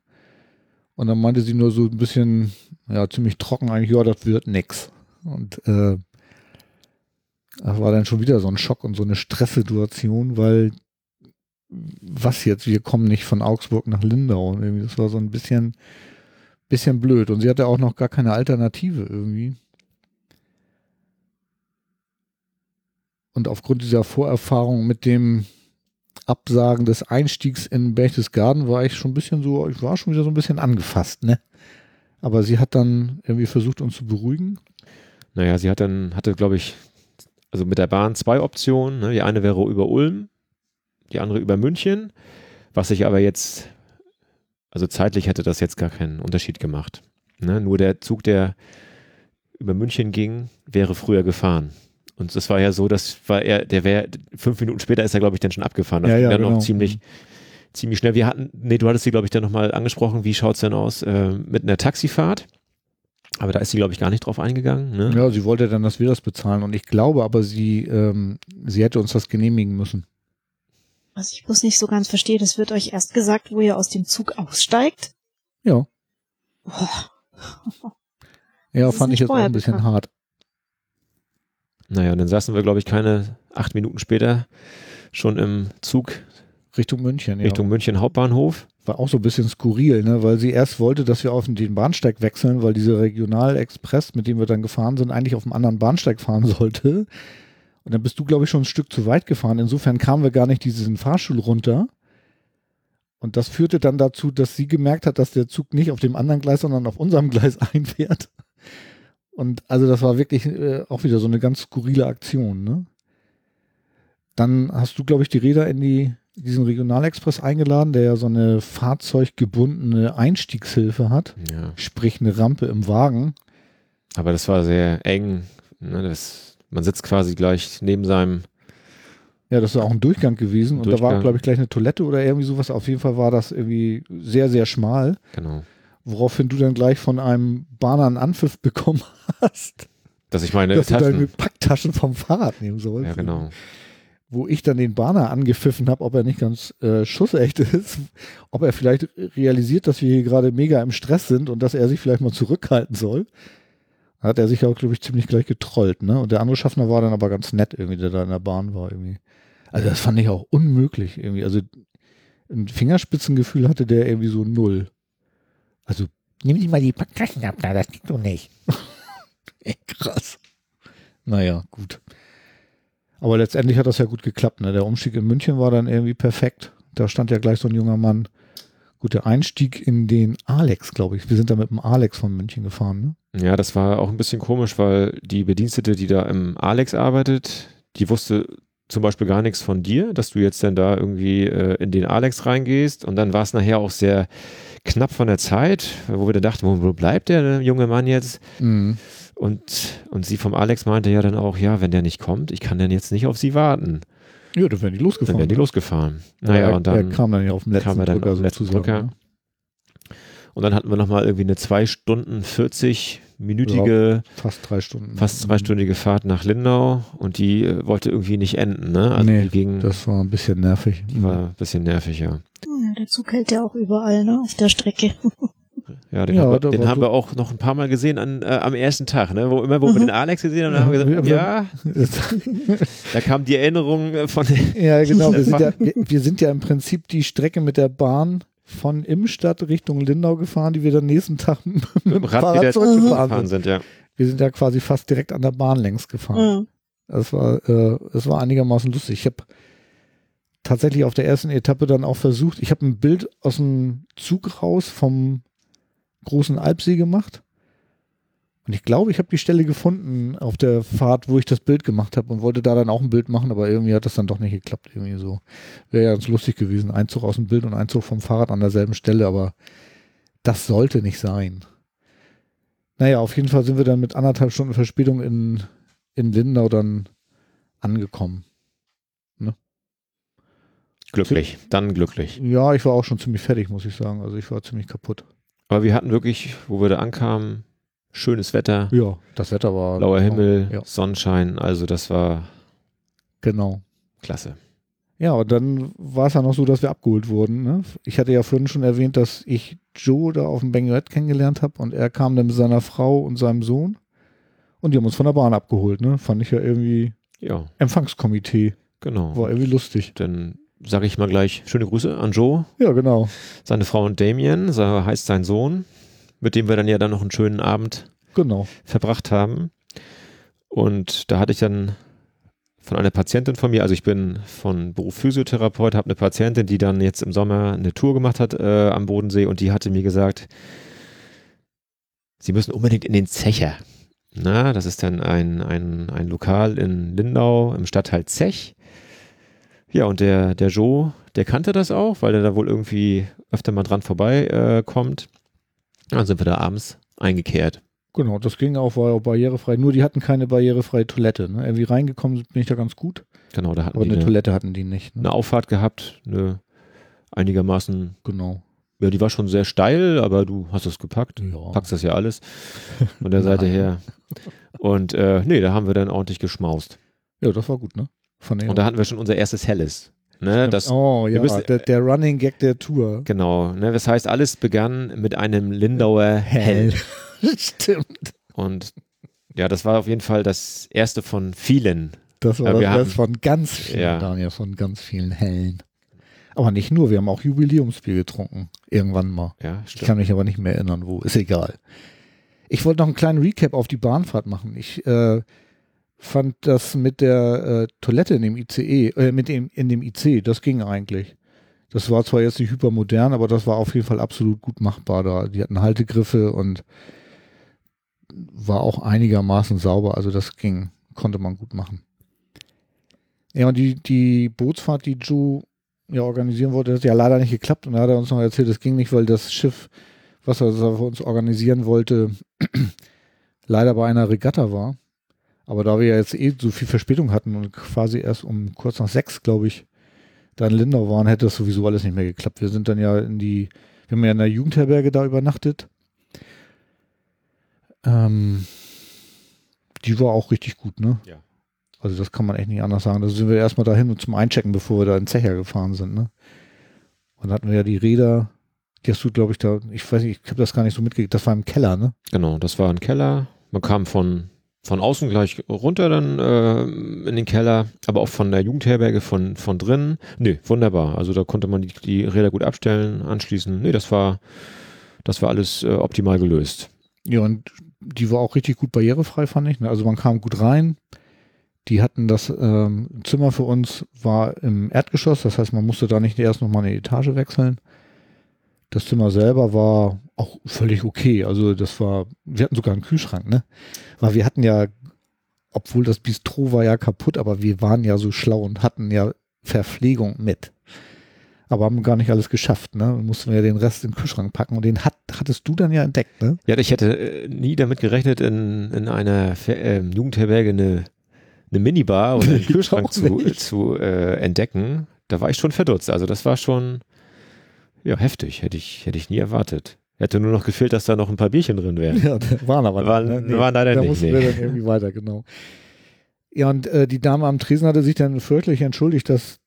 Und dann meinte sie nur so ein bisschen, ja, ziemlich trocken eigentlich, ja, das wird nix. Und äh, das war dann schon wieder so ein Schock und so eine Stresssituation, weil was jetzt, wir kommen nicht von Augsburg nach Lindau. Das war so ein bisschen, bisschen blöd. Und sie hatte auch noch gar keine Alternative irgendwie. Und aufgrund dieser Vorerfahrung mit dem Absagen des Einstiegs in Berchtesgaden war ich schon ein bisschen so, ich war schon wieder so ein bisschen angefasst, ne? Aber sie hat dann irgendwie versucht, uns zu beruhigen. Naja, sie hat dann, hatte, glaube ich, also mit der Bahn zwei Optionen. Ne? Die eine wäre über Ulm, die andere über München, was sich aber jetzt, also zeitlich hätte das jetzt gar keinen Unterschied gemacht. Ne? Nur der Zug, der über München ging, wäre früher gefahren. Und das war ja so, dass war er, der wäre, fünf Minuten später ist er, glaube ich, dann schon abgefahren. Das Ja, ja, dann genau. noch ziemlich, ziemlich schnell. Wir hatten, nee, du hattest sie, glaube ich, dann nochmal angesprochen, wie schaut's denn aus äh, mit einer Taxifahrt? Aber da ist sie, glaube ich, gar nicht drauf eingegangen. Ne? Ja, sie wollte dann, dass wir das bezahlen. Und ich glaube aber, sie, ähm, sie hätte uns das genehmigen müssen. Was ich bloß nicht so ganz verstehe, das wird euch erst gesagt, wo ihr aus dem Zug aussteigt. Ja. Boah. Ja, Das fand ich jetzt auch ein bisschen bekannt. hart. Naja, und dann saßen wir, glaube ich, keine acht Minuten später schon im Zug Richtung München, ja. Richtung München Hauptbahnhof. War auch so ein bisschen skurril, ne? weil sie erst wollte, dass wir auf den Bahnsteig wechseln, weil dieser Regionalexpress, mit dem wir dann gefahren sind, eigentlich auf einem anderen Bahnsteig fahren sollte. Und dann bist du, glaube ich, schon ein Stück zu weit gefahren. Insofern kamen wir gar nicht diesen Fahrstuhl runter. Und das führte dann dazu, dass sie gemerkt hat, dass der Zug nicht auf dem anderen Gleis, sondern auf unserem Gleis einfährt. Und also das war wirklich äh, auch wieder so eine ganz skurrile Aktion. Ne? Dann hast du, glaube ich, die Räder in die, diesen Regionalexpress eingeladen, der ja so eine fahrzeuggebundene Einstiegshilfe hat. Ja. Sprich eine Rampe im Wagen. Aber das war sehr eng. Ne? Das, man sitzt quasi gleich neben seinem. Ja, das ist auch ein Durchgang gewesen. Und da war, Durchgang. glaube ich, gleich eine Toilette oder irgendwie sowas. Auf jeden Fall war das irgendwie sehr, sehr schmal. Genau. Woraufhin du dann gleich von einem Bahner einen Anpfiff bekommen hast, Dass ich meine dass du deine Taschen. Packtaschen vom Fahrrad nehmen sollst. Ja, genau. Wo ich dann den Bahner angepfiffen habe, ob er nicht ganz äh, schussecht ist, ob er vielleicht realisiert, dass wir hier gerade mega im Stress sind und dass er sich vielleicht mal zurückhalten soll. Da hat er sich auch, glaube ich, ziemlich gleich getrollt, ne? Und der andere Schaffner war dann aber ganz nett irgendwie, der da in der Bahn war irgendwie. Also das fand ich auch unmöglich irgendwie. Also ein Fingerspitzengefühl hatte der irgendwie so null. Also Nimm dich mal die Packtaschen ab, na, das geht doch nicht. Ey, krass. Naja, gut. Aber letztendlich hat das ja gut geklappt. Ne? Der Umstieg in München war dann irgendwie perfekt. Da stand ja gleich so ein junger Mann. Gut, der Einstieg in den Alex, glaube ich. Wir sind da mit dem Alex von München gefahren. Ne? Ja, das war auch ein bisschen komisch, weil die Bedienstete, die da im Alex arbeitet, die wusste zum Beispiel gar nichts von dir, dass du jetzt dann da irgendwie äh, in den Alex reingehst und dann war es nachher auch sehr knapp von der Zeit, wo wir dann dachten, wo, wo bleibt der ne, junge Mann jetzt? Mhm. Und, und sie vom Alex meinte ja dann auch, ja, wenn der nicht kommt, ich kann dann jetzt nicht auf sie warten. Ja, dann wären die Dann losgefahren. werden die losgefahren. Naja, er, und dann er kam dann ja auf dem letzten kam er dann Drücker auf den letzten sozusagen. Drücker. ne? Und dann hatten wir nochmal irgendwie eine zwei Stunden 40 minütige, Fast drei Stunden. fast zweistündige Fahrt nach Lindau und die äh, wollte irgendwie nicht enden, ne? Also Nee, die ging, Das war ein bisschen nervig. die war ein bisschen nervig, ja. Ja, der Zug hält ja auch überall, ne, auf der Strecke. Ja, den, Ja, haben, wir, den haben wir auch noch ein paar Mal gesehen an, äh, am ersten Tag, ne? Wo immer, wo wir den Alex gesehen haben, haben wir gesagt, Ja, ja, da kam die Erinnerung äh, von Ja, genau. Wir sind ja, wir, wir sind ja im Prinzip die Strecke mit der Bahn von Imstadt Richtung Lindau gefahren, die wir dann nächsten Tag mit dem Rad Fahrrad wieder zurückgefahren gefahren sind. sind, ja. Wir sind ja quasi fast direkt an der Bahn längs gefahren. Mhm. Das war, äh, das war einigermaßen lustig. Ich habe tatsächlich auf der ersten Etappe dann auch versucht, ich habe ein Bild aus dem Zug raus vom großen Alpsee gemacht. Und ich glaube, ich habe die Stelle gefunden auf der Fahrt, wo ich das Bild gemacht habe und wollte da dann auch ein Bild machen, aber irgendwie hat das dann doch nicht geklappt. Irgendwie so. Wäre ja ganz lustig gewesen. Einzug aus dem Bild und Einzug vom Fahrrad an derselben Stelle, aber das sollte nicht sein. Naja, auf jeden Fall sind wir dann mit anderthalb Stunden Verspätung in, in Lindau dann angekommen. Glücklich, dann glücklich. Ja, ich war auch schon ziemlich fertig, muss ich sagen. Also ich war ziemlich kaputt. Aber wir hatten wirklich, wo wir da ankamen, schönes Wetter, Ja, das Wetter war blauer Himmel, Ja, Sonnenschein, also das war genau. klasse. Ja, und dann war es ja noch so, dass wir abgeholt wurden. Ne? Ich hatte ja vorhin schon erwähnt, dass ich Joe da auf dem Benguet kennengelernt habe und er kam dann mit seiner Frau und seinem Sohn und die haben uns von der Bahn abgeholt. Ne? Fand ich ja irgendwie Ja, Empfangskomitee. genau. War irgendwie lustig. Dann sage ich mal gleich schöne Grüße an Joe, Ja, genau. seine Frau und Damien, so heißt sein Sohn, mit dem wir dann ja dann noch einen schönen Abend Genau. verbracht haben. Und da hatte ich dann von einer Patientin von mir, also ich bin von Beruf Physiotherapeut, habe eine Patientin, die dann jetzt im Sommer eine Tour gemacht hat äh, am Bodensee und die hatte mir gesagt, sie müssen unbedingt in den Zecher. Na, das ist dann ein, ein, ein Lokal in Lindau im Stadtteil Zech. Ja, und der, der Joe, der kannte das auch, weil er da wohl irgendwie öfter mal dran vorbei äh. Dann sind wir da abends eingekehrt. Genau, das ging auch, war auch barrierefrei. Nur die hatten keine barrierefreie Toilette. Ne? Irgendwie reingekommen bin ich da ganz gut, Genau, da hatten aber die eine eine, Toilette hatten die nicht. Ne? eine Auffahrt gehabt, eine einigermaßen, Genau. ja, die war schon sehr steil, aber du hast es gepackt. Ja. Packst das ja alles von der Seite her. Und äh, nee, da haben wir dann ordentlich geschmaust. ja, das war gut, ne? Von Und da hatten wir schon unser erstes Helles. Ne, das, oh ja, müssen- der, der Running Gag der Tour. Genau, ne, das heißt, alles begann mit einem Lindauer Hell. Stimmt. Und ja, das war auf jeden Fall das erste von vielen. Das war das Rest von ganz vielen, Ja. Daniel, von ganz vielen Hellen. Aber nicht nur, wir haben auch Jubiläumsbier getrunken. Irgendwann mal. Ja, Ich kann mich aber nicht mehr erinnern, wo. Ist egal. Ich wollte noch einen kleinen Recap auf die Bahnfahrt machen. Ich äh, fand das mit der äh, Toilette in dem ICE, äh, mit dem, in dem IC, das ging eigentlich. Das war zwar jetzt nicht hypermodern, aber das war auf jeden Fall absolut gut machbar da. Die hatten Haltegriffe und war auch einigermaßen sauber, also das ging, konnte man gut machen. Ja, und die, die Bootsfahrt, die Ju ja organisieren wollte, hat ja leider nicht geklappt und da hat er uns noch erzählt, es ging nicht, weil das Schiff, was er für uns organisieren wollte, leider bei einer Regatta war. Aber da wir ja jetzt eh so viel Verspätung hatten und quasi erst um kurz nach sechs, glaube ich, da in Lindau waren, hätte das sowieso alles nicht mehr geklappt. Wir sind dann ja in die, wir haben ja in der Jugendherberge da übernachtet. Ähm, die war auch richtig gut, ne? Ja. Also das kann man echt nicht anders sagen. Da sind wir erstmal dahin und zum Einchecken, bevor wir da in Zecher gefahren sind, ne? Und dann hatten wir ja die Räder, die hast du, glaube ich, da, ich weiß nicht, ich habe das gar nicht so mitgekriegt, das war im Keller, ne? Genau, das war ein Keller. Man kam von, von außen gleich runter dann äh, in den Keller, aber auch von der Jugendherberge von, von drinnen. Nee, wunderbar. Also da konnte man die, die Räder gut abstellen, anschließen. Nee, das war, das war alles äh, optimal gelöst. Ja, und die war auch richtig gut barrierefrei, fand ich. Ne? Also man kam gut rein. Die hatten das ähm, Zimmer für uns war im Erdgeschoss, das heißt, man musste da nicht erst nochmal eine Etage wechseln. Das Zimmer selber war auch völlig okay. Also das war, wir hatten sogar einen Kühlschrank, ne? Weil wir hatten ja, obwohl das Bistro war ja kaputt, aber wir waren ja so schlau und hatten ja Verpflegung mit. Aber haben gar nicht alles geschafft, ne? Mussten wir ja den Rest in den Kühlschrank packen und den hat, hattest du dann ja entdeckt, ne? Ja, ich hätte äh, nie damit gerechnet, in, in einer ähm, Jugendherberge eine, eine Minibar oder einen Kühlschrank zu, zu äh, entdecken. Da war ich schon verdutzt. Also das war schon ja heftig. Hätte ich, hätte ich nie erwartet. Hätte nur noch gefehlt, dass da noch ein paar Bierchen drin wären. Ja, da waren aber Waren- nicht, ne? waren leider da nicht, mussten nee. wir dann irgendwie weiter, genau. Ja, und äh, die Dame am Tresen hatte sich dann fürchterlich entschuldigt, dass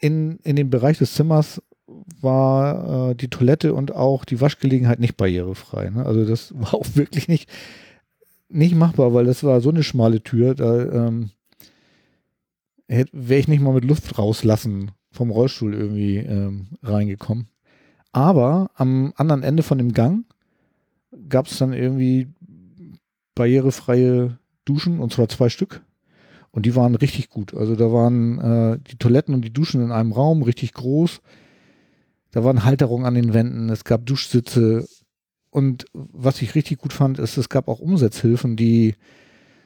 in, in dem Bereich des Zimmers war äh, die Toilette und auch die Waschgelegenheit nicht barrierefrei. Ne? Also das war auch wirklich nicht, nicht machbar, weil das war so eine schmale Tür, da ähm, wäre ich nicht mal mit Luft rauslassen vom Rollstuhl irgendwie ähm, reingekommen. Aber am anderen Ende von dem Gang gab es dann irgendwie barrierefreie Duschen und zwar zwei Stück. Und die waren richtig gut. Also da waren äh, die Toiletten und die Duschen in einem Raum richtig groß. Da waren Halterungen an den Wänden, es gab Duschsitze. Und was ich richtig gut fand, ist, es gab auch Umsetzhilfen, die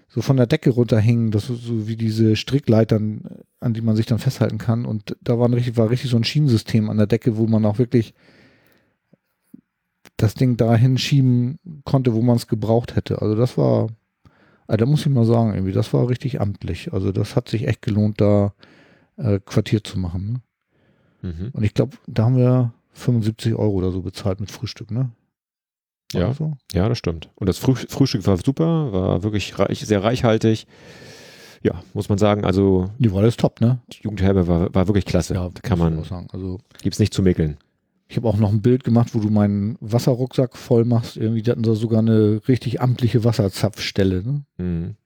so von der Decke runterhingen, das so, wie diese Strickleitern, an die man sich dann festhalten kann. Und da war, richtig, war richtig so ein Schienensystem an der Decke, wo man auch wirklich das Ding dahin schieben konnte, wo man es gebraucht hätte. Also das war, also da muss ich mal sagen, irgendwie, das war richtig amtlich. Also das hat sich echt gelohnt, da äh, Quartier zu machen. Ne? Mhm. Und ich glaube, da haben wir 75 Euro oder so bezahlt mit Frühstück, ne? War Ja. das So? Ja, das stimmt. Und das Früh Frühstück war super, war wirklich reich, sehr reichhaltig. Ja, muss man sagen, also Die war alles top, ne? die Jugendherberge war, war wirklich klasse. Ja, kann man, sagen. Also gibt's nicht zu mäkeln. Ich habe auch noch ein Bild gemacht, wo du meinen Wasserrucksack voll machst. Irgendwie, hatten da sogar eine richtig amtliche Wasserzapfstelle, ne? Mhm.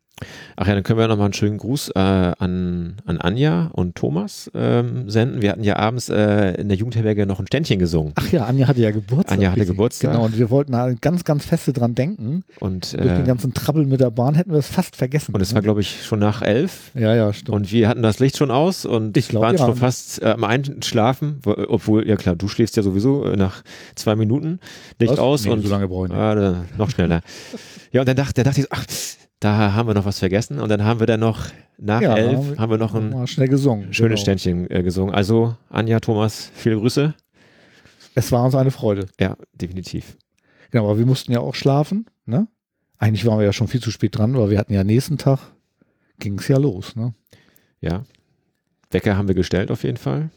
Ach ja, dann können wir noch mal einen schönen Gruß äh, an, an Anja und Thomas ähm, senden. Wir hatten ja abends äh, in der Jugendherberge noch ein Ständchen gesungen. Ach ja, Anja hatte ja Geburtstag. Anja hatte. Geburtstag. Genau, und wir wollten da ganz, ganz feste dran denken. Und, Durch den äh, ganzen Trabbel mit der Bahn hätten wir es fast vergessen. und es war, ne? glaube ich, schon nach elf. Ja, ja, stimmt. Und wir hatten das Licht schon aus und Ich glaub, waren ja. schon fast äh, am Einschlafen, wo- obwohl, ja klar, du schläfst ja sowieso äh, nach zwei Minuten Licht Was? aus Nee, und so lange brauche ich nicht. Ah, noch schneller. ja, und dann dachte, dann dachte ich so, ach, da haben wir noch was vergessen. Und dann haben wir dann noch nach Ja, elf haben wir noch ein schnell gesungen. schönes genau. Ständchen äh, gesungen. Also Anja, Thomas, viele Grüße. Es war uns eine Freude. Ja, definitiv. Genau, aber wir mussten ja auch schlafen, ne? Eigentlich waren wir ja schon viel zu spät dran, weil wir hatten ja nächsten Tag, ging es ja los, ne? Ja. Wecker haben wir gestellt auf jeden Fall.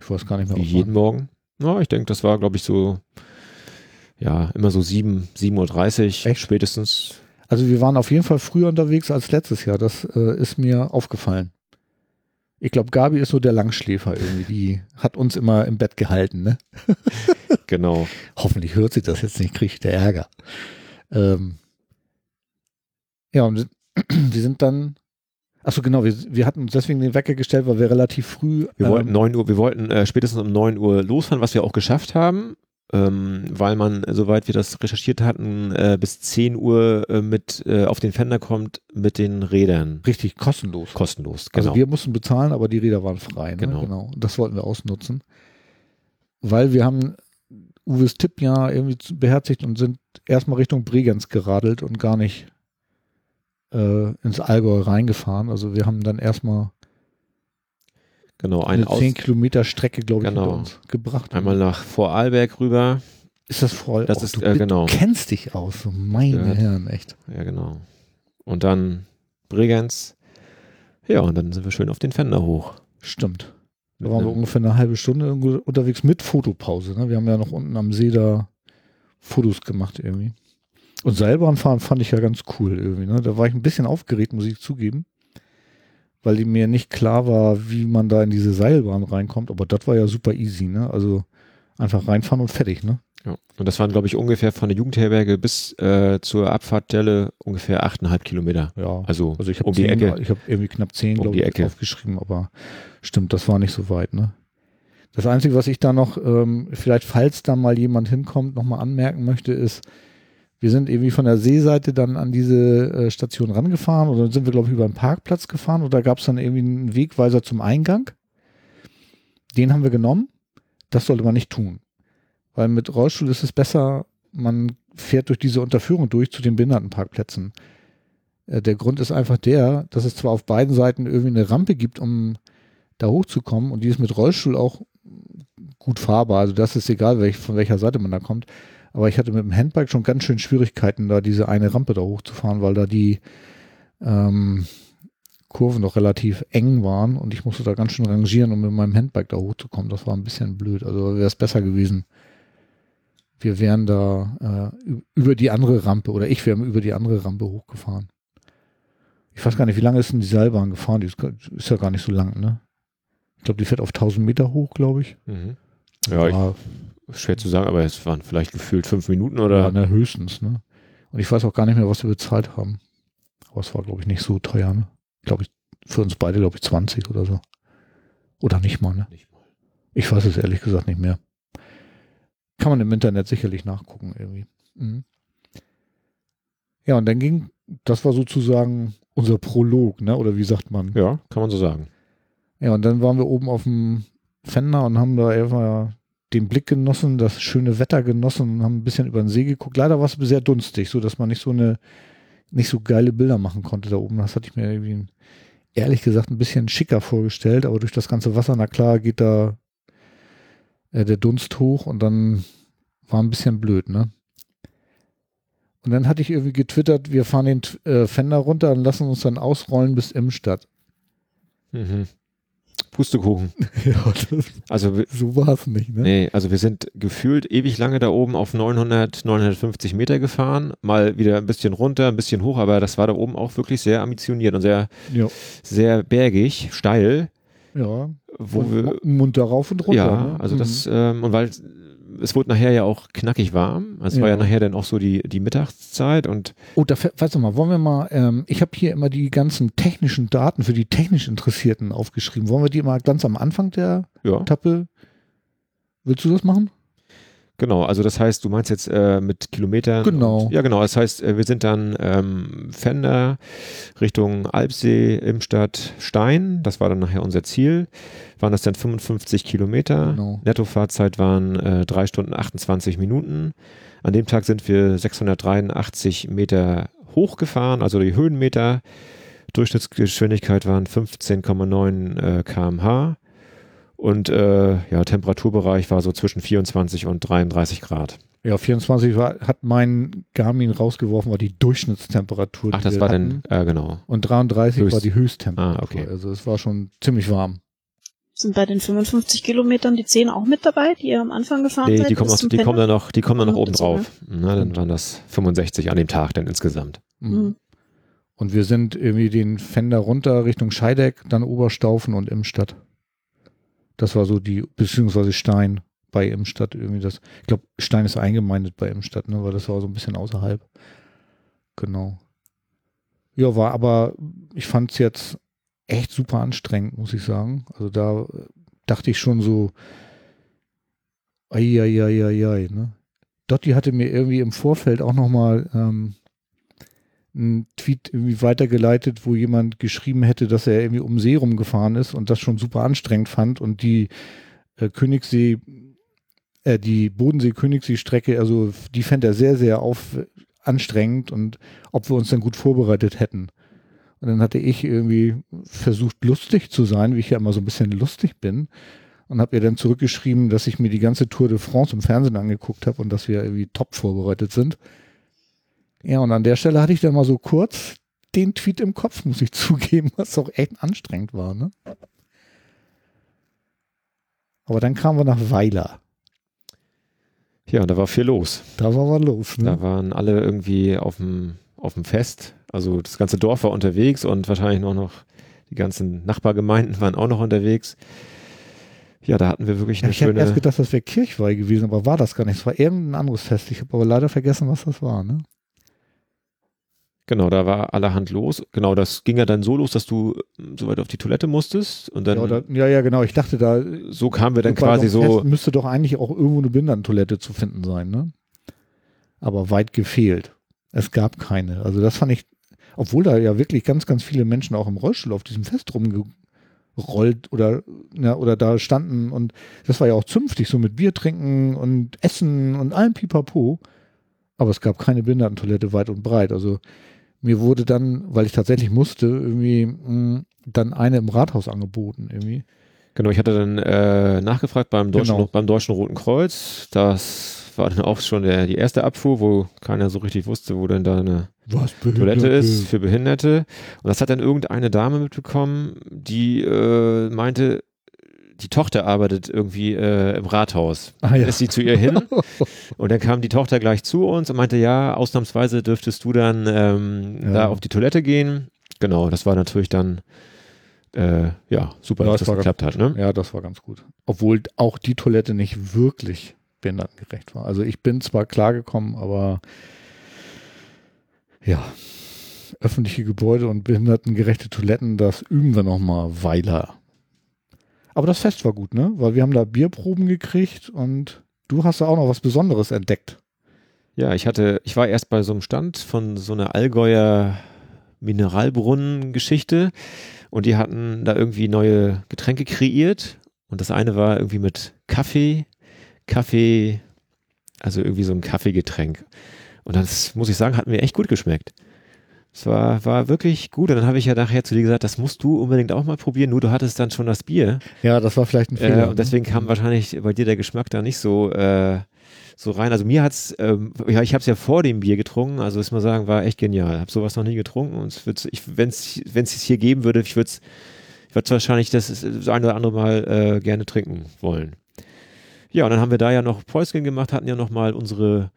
Ich weiß gar nicht mehr, Wie jeden Morgen. Ja, ich denke, das war, glaube ich, so, ja, immer so sieben, 7.30 Uhr spätestens. Also wir waren auf jeden Fall früher unterwegs als letztes Jahr. Das äh, ist mir aufgefallen. Ich glaube, Gabi ist so der Langschläfer irgendwie. Die hat uns immer im Bett gehalten, ne? Genau. Hoffentlich hört sie das jetzt nicht, kriegt der Ärger. Ähm, ja, und wir sind dann, achso genau, wir, wir hatten uns deswegen den Wecker gestellt, weil wir relativ früh Wir ähm, wollten 9 Uhr, wir wollten äh, spätestens um 9 Uhr losfahren, was wir auch geschafft haben. Ähm, weil man, soweit wir das recherchiert hatten, äh, bis 10 Uhr äh, mit äh, auf den Fender kommt mit den Rädern. Richtig, kostenlos. Kostenlos, genau. Also wir mussten bezahlen, aber die Räder waren frei. Ne? Genau. genau. Das wollten wir ausnutzen. Weil wir haben Uwes Tipp ja irgendwie beherzigt und sind erstmal Richtung Bregenz geradelt und gar nicht äh, ins Allgäu reingefahren. Also wir haben dann erstmal genau, ein eine Aus 10 Kilometer Strecke, glaube ich, Genau. uns gebracht. einmal nach Vorarlberg rüber. ist das voll. Das oh, ist, du, äh, genau. du kennst dich aus, meine Gehört. Herren, echt. Ja, genau. Und dann Bregenz. Ja, und dann sind wir schön auf den Fender hoch. Stimmt. Da waren wir ungefähr eine halbe Stunde unterwegs mit Fotopause. Ne? Wir haben ja noch unten am See da Fotos gemacht irgendwie. Und Seilbahn fahren fand ich ja ganz cool irgendwie. Ne? Da war ich ein bisschen aufgeregt, muss ich zugeben. Weil mir nicht klar war, wie man da in diese Seilbahn reinkommt. Aber das war ja super easy. Ne? Also einfach reinfahren und fertig. Ne? Ja. Und das waren, glaube ich, ungefähr von der Jugendherberge bis äh, zur Abfahrtstelle ungefähr 8,5 Kilometer. Ja. Also, Also ich habe um die zehn, Ecke. ich habe irgendwie knapp zehn, Um glaube ich, Ecke. aufgeschrieben, aber stimmt, das war nicht so weit, ne? Das Einzige, was ich da noch, ähm, vielleicht falls da mal jemand hinkommt, nochmal anmerken möchte, ist, wir sind irgendwie von der Seeseite dann an diese äh, Station rangefahren oder sind wir, glaube ich, über einen Parkplatz gefahren oder gab es dann irgendwie einen Wegweiser zum Eingang. Den haben wir genommen. Das sollte man nicht tun. Weil mit Rollstuhl ist es besser, man fährt durch diese Unterführung durch zu den Behindertenparkplätzen. Äh, Der Grund ist einfach der, dass es zwar auf beiden Seiten irgendwie eine Rampe gibt, um da hochzukommen und die ist mit Rollstuhl auch gut fahrbar. Also das ist egal, welch, von welcher Seite man da kommt. Aber ich hatte mit dem Handbike schon ganz schön Schwierigkeiten, da diese eine Rampe da hochzufahren, weil da die ähm, Kurven doch relativ eng waren und ich musste da ganz schön rangieren, um mit meinem Handbike da hochzukommen. Das war ein bisschen blöd. Also wäre es besser gewesen. Wir wären da äh, über die andere Rampe oder ich wäre über die andere Rampe hochgefahren. Ich weiß gar nicht, wie lange ist denn die Seilbahn gefahren? Die ist, ist ja gar nicht so lang, ne? Ich glaube, die fährt auf 1000 Meter hoch, glaube ich. Mhm. Ja, ich, schwer zu sagen, aber es waren vielleicht gefühlt fünf Minuten Ja, oder. ne, höchstens, ne? Und ich weiß auch gar nicht mehr, was wir bezahlt haben. Aber es war, glaube ich, nicht so teuer, ne? Glaube ich, für uns beide, glaube ich, 20 oder so. Oder nicht mal, ne? Nicht mal. Ich weiß es ehrlich gesagt nicht mehr. Kann man im Internet sicherlich nachgucken, irgendwie. Mhm. Ja, und dann ging, das war sozusagen unser Prolog, ne? Oder wie sagt man? Ja, kann man so sagen. Ja, und dann waren wir oben auf dem Fender und haben da einfach den Blick genossen, das schöne Wetter genossen und haben ein bisschen über den See geguckt. Leider war es sehr dunstig, so dass man nicht so eine, nicht so geile Bilder machen konnte da oben. Das hatte ich mir irgendwie, ehrlich gesagt, ein bisschen schicker vorgestellt, aber durch das ganze Wasser, na klar, geht da äh, der Dunst hoch und dann war ein bisschen blöd, ne? Und dann hatte ich irgendwie getwittert, wir fahren den äh, Fender runter und lassen uns dann ausrollen bis Imstadt. Mhm. Pustekuchen. Ja, das, Also, so war es nicht, ne? nee, also wir sind gefühlt ewig lange da oben auf 900, 950 Meter gefahren. Mal wieder ein bisschen runter, ein bisschen hoch, aber das war da oben auch wirklich sehr ambitioniert und sehr, Ja. sehr bergig, steil, Ja. wo und wir, mu- munter rauf und runter. ja, ne? also Mhm. das, ähm, und weil es wurde nachher ja auch knackig warm. Es war ja Ja. nachher dann auch so die, die Mittagszeit und Oh, da, weißt du mal, wollen wir mal, ähm, ich habe hier immer die ganzen technischen Daten für die technisch Interessierten aufgeschrieben. Wollen wir die mal ganz am Anfang der ja, Etappe, willst du das machen? Genau. Also das heißt, du meinst jetzt äh, mit Kilometern. Genau. Und, ja, genau. Das heißt, äh, wir sind dann ähm, Fender Richtung Alpsee, Imstadt, Stein. Das war dann nachher unser Ziel. Waren das dann 55 Kilometer. Genau. Nettofahrzeit waren äh, 3 Stunden 28 Minuten. An dem Tag sind wir 683 Meter hochgefahren, also die Höhenmeter. Durchschnittsgeschwindigkeit waren 15,9 äh, kmh. Und äh, ja, Temperaturbereich war so zwischen 24 und 33 Grad. Ja, 24 war, hat mein Garmin rausgeworfen, war die Durchschnittstemperatur. Ach, die das wir war hatten. dann, äh, genau. Und 33 Höchst- war die Höchsttemperatur. Ah, okay. Also es war schon ziemlich warm. Sind bei den 55 Kilometern die 10 auch mit dabei, die ihr am Anfang gefahren Nee, seid? die kommen, zum die kommen dann noch, die kommen dann noch oben drauf. Na, dann waren das 65 an dem Tag dann insgesamt. Mhm. Mhm. Und wir sind irgendwie den Fender runter Richtung Scheideck, dann Oberstaufen und Imstadt. Das war so die, beziehungsweise Stein bei Imstadt irgendwie das. Ich glaube, Stein ist eingemeindet bei Imstadt, ne, weil das war so ein bisschen außerhalb. Genau. Ja, war aber, ich fand es jetzt echt super anstrengend, muss ich sagen. Also da äh, dachte ich schon so, Eieieiei, ne? Dotti hatte mir irgendwie im Vorfeld auch nochmal ähm, einen Tweet irgendwie weitergeleitet, wo jemand geschrieben hätte, dass er irgendwie um See rumgefahren ist und das schon super anstrengend fand und die äh, Königssee, äh, die Bodensee-Königssee-Strecke, also die fände er sehr, sehr auf anstrengend und ob wir uns dann gut vorbereitet hätten. Und dann hatte ich irgendwie versucht, lustig zu sein, wie ich ja immer so ein bisschen lustig bin. Und habe ihr dann zurückgeschrieben, dass ich mir die ganze Tour de France im Fernsehen angeguckt habe und dass wir irgendwie top vorbereitet sind. Ja, und an der Stelle hatte ich dann mal so kurz den Tweet im Kopf, muss ich zugeben, was auch echt anstrengend war. Ne? Aber dann kamen wir nach Weiler. Ja, da war viel los. Da war was los. Ne? Da waren alle irgendwie auf dem, auf dem Fest. Also das ganze Dorf war unterwegs und wahrscheinlich noch, noch die ganzen Nachbargemeinden waren auch noch unterwegs. Ja, da hatten wir wirklich Ja, eine ich habe schöne. erst gedacht, das wäre Kirchweih gewesen, aber war das gar nicht. Es war irgendein anderes Fest. Ich habe aber leider vergessen, was das war. Ne? Genau, da war allerhand los. Genau, das ging ja dann so los, dass du äh, soweit auf die Toilette musstest und dann Ja, oder, ja, ja, genau. Ich dachte, da so kamen wir dann quasi so so. Fest müsste doch eigentlich auch irgendwo eine Behindertentoilette zu finden sein, ne? Aber weit gefehlt. Es gab keine. Also das fand ich, obwohl da ja wirklich ganz, ganz viele Menschen auch im Rollstuhl auf diesem Fest rumgerollt oder, ja, oder da standen und das war ja auch zünftig, so mit Bier trinken und Essen und allem Pipapo. Aber es gab keine Behindertentoilette weit und breit. Also mir wurde dann, weil ich tatsächlich musste, irgendwie mh, dann eine im Rathaus angeboten irgendwie. Genau, ich hatte dann äh, nachgefragt beim Deutschen, Genau. beim Deutschen Roten Kreuz. Das war dann auch schon der, die erste Abfuhr, wo keiner so richtig wusste, wo denn da eine Toilette ist für Behinderte. Und das hat dann irgendeine Dame mitbekommen, die äh, meinte, die Tochter arbeitet irgendwie äh, im Rathaus. Ah, ja. ist sie zu ihr hin und dann kam die Tochter gleich zu uns und meinte, ja, ausnahmsweise dürftest du dann ähm, Ja. da auf die Toilette gehen. Genau, das war natürlich dann äh, ja super, Ja, dass das das geklappt hat. Ne? Ja, das war ganz gut. Obwohl auch die Toilette nicht wirklich behindertengerecht war. Also ich bin zwar klargekommen, aber ja, öffentliche Gebäude und behindertengerechte Toiletten, das üben wir nochmal Weiler. Aber das Fest war gut, ne? Weil wir haben da Bierproben gekriegt und du hast da auch noch was Besonderes entdeckt. Ja, ich hatte, ich war erst bei so einem Stand von so einer Allgäuer Mineralbrunnen-Geschichte und die hatten da irgendwie neue Getränke kreiert und das eine war irgendwie mit Kaffee, Kaffee, also irgendwie so ein Kaffeegetränk. Und das muss ich sagen, hat mir echt gut geschmeckt. Es war, war wirklich gut. Und dann habe ich ja nachher zu dir gesagt, das musst du unbedingt auch mal probieren. Nur du hattest dann schon das Bier. Ja, das war vielleicht ein Fehler. Äh, und deswegen kam wahrscheinlich bei dir der Geschmack da nicht so, äh, so rein. Also mir hat's, ähm, ja, ich habe es ja vor dem Bier getrunken, also muss man sagen, war echt genial. Habe sowas noch nie getrunken und es ich, wenn es es hier geben würde, ich würde ich würde wahrscheinlich das, das ein oder andere Mal äh, gerne trinken wollen. Ja, und dann haben wir da ja noch Päuschen gemacht, hatten ja noch mal unsere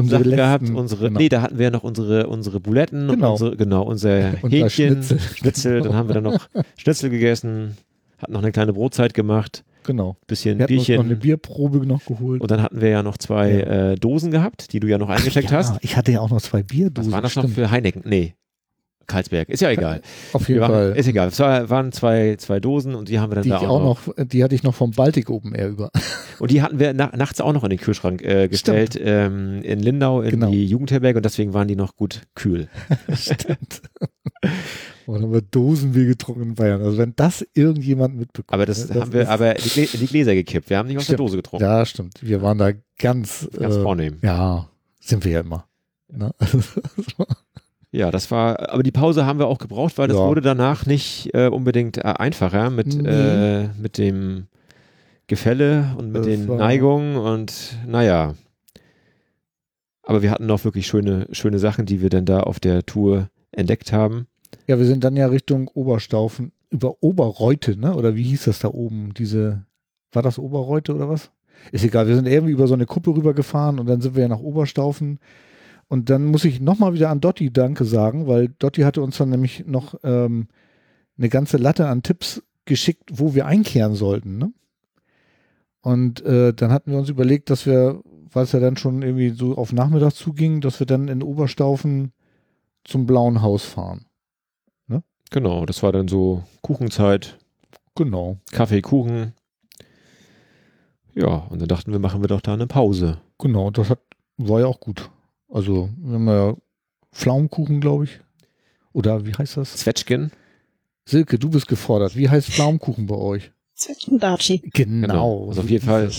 Unsere Sachen gehabt, letzten- unsere, genau. nee, da hatten wir ja noch unsere, unsere Buletten Genau. und unsere, genau, unser Hähnchen, Schnitzel. Schnitzel, dann haben wir dann noch Schnitzel gegessen, hatten noch eine kleine Brotzeit gemacht, Genau. bisschen Wir uns noch eine Bierchen. Bierprobe noch geholt. Und dann hatten wir ja noch zwei Ja. äh, Dosen gehabt, die du ja noch eingesteckt ja, hast. Ich hatte ja auch noch zwei Was Bierdosen. war das noch stimmt. für Heineken? Nee. Karlsberg. Ist ja egal. Auf jeden waren, Fall. Ist egal. Es war, waren zwei, zwei Dosen und die haben wir dann Die, da auch, auch noch. noch, die hatte ich noch vom Baltic Open Air über. Und die hatten wir na, nachts auch noch in den Kühlschrank äh, gestellt ähm, in Lindau in Genau. die Jugendherberge und deswegen waren die noch gut kühl. Stimmt. Und dann haben wir Dosenbier getrunken in Bayern. Also wenn das irgendjemand mitbekommt. Aber das, ne, haben wir aber in die, Gläser gekippt. Wir haben nicht aus der Stimmt. Dose getrunken. Ja, stimmt. Wir waren da ganz, Ganz äh, vornehm. ja, sind wir ja immer. Ne? Ja, das war, aber die Pause haben wir auch gebraucht, weil das Ja. wurde danach nicht äh, unbedingt äh, einfacher mit, Nee. äh, mit dem Gefälle und mit Das den war- Neigungen und naja. Aber wir hatten noch wirklich schöne, schöne Sachen, die wir dann da auf der Tour entdeckt haben. ja, wir sind dann ja Richtung Oberstaufen, über Oberreute, ne? Oder wie hieß das da oben? Diese, war das Oberreute oder was? Ist egal, wir sind irgendwie über so eine Kuppe rübergefahren und dann sind wir ja nach Oberstaufen. Und dann muss ich nochmal wieder an Dotti Danke sagen, weil Dotti hatte uns dann nämlich noch ähm, eine ganze Latte an Tipps geschickt, wo wir einkehren sollten. Ne? Und äh, dann hatten wir uns überlegt, dass wir, weil es ja dann schon irgendwie so auf Nachmittag zuging, dass wir dann in Oberstaufen zum Blauen Haus fahren. Genau, das war dann so Kuchenzeit, Genau. Kaffee, Kuchen. Ja, und dann dachten wir, machen wir doch da eine Pause. Genau, das hat, war ja auch gut. Also, wir haben ja Pflaumenkuchen, glaube ich. Oder wie heißt das? Zwetschgen. Silke, du bist gefordert. Wie heißt Pflaumenkuchen bei euch? Zwetschgendatschi. Genau. Also auf jeden Fall.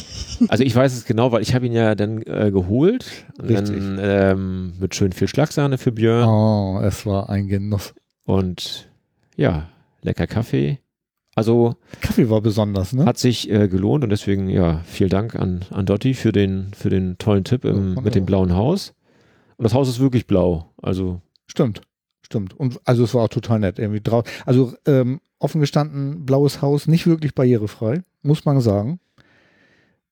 Also ich weiß es genau, weil ich habe ihn ja dann äh, geholt. Und Richtig. dann ähm, mit schön viel Schlagsahne für Björn. Oh, es war ein Genuss. Und ja, lecker Kaffee. Also Kaffee war besonders, ne? hat sich äh, gelohnt und deswegen ja, vielen Dank an, an Dotti für den, für den tollen Tipp im, Ja, mit dem blauen Haus. Und das Haus ist wirklich blau. Also Stimmt, stimmt. Und also es war auch total nett. Irgendwie drau also ähm, offen gestanden, blaues Haus, nicht wirklich barrierefrei, muss man sagen.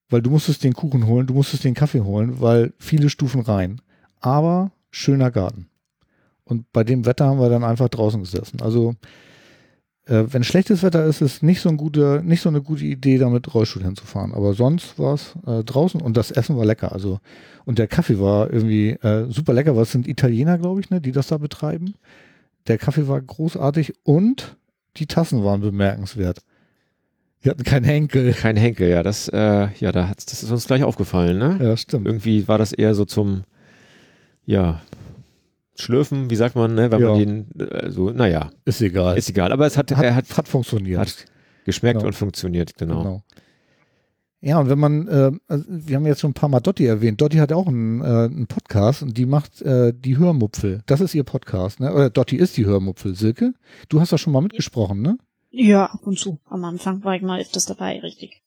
Weil du musstest den Kuchen holen, du musstest den Kaffee holen, weil viele Stufen rein. Aber schöner Garten. Und bei dem Wetter haben wir dann einfach draußen gesessen. Also äh, wenn schlechtes Wetter ist, ist nicht so, ein guter, nicht so eine gute Idee, da mit Rollstuhl hinzufahren. Aber sonst war es äh, draußen und das Essen war lecker. Also und der Kaffee war irgendwie äh, super lecker, weil es sind Italiener, glaube ich, ne, die das da betreiben. Der Kaffee war großartig und die Tassen waren bemerkenswert. Die hatten keinen Henkel. kein Henkel, ja. Das, äh, ja, da hat's, das ist uns gleich aufgefallen, ne? Ja, stimmt. Irgendwie war das eher so zum, ja, Schlürfen, wie sagt man, ne? Wenn man Ja. den, äh, so, naja, Ist egal. ist egal. Aber es hat, hat, er hat, hat funktioniert. hat geschmeckt Genau. und funktioniert, genau. Genau. Ja, und wenn man, äh, also wir haben jetzt schon ein paar Mal Dotti erwähnt. Dotti hat auch einen, äh, einen Podcast und die macht äh, die Hörmupfel. Das ist ihr Podcast, ne? Oder Dotti ist die Hörmupfel. Silke, du hast da schon mal mitgesprochen, ne? Ja, ab und zu. Am Anfang war ich mal öfters dabei, richtig.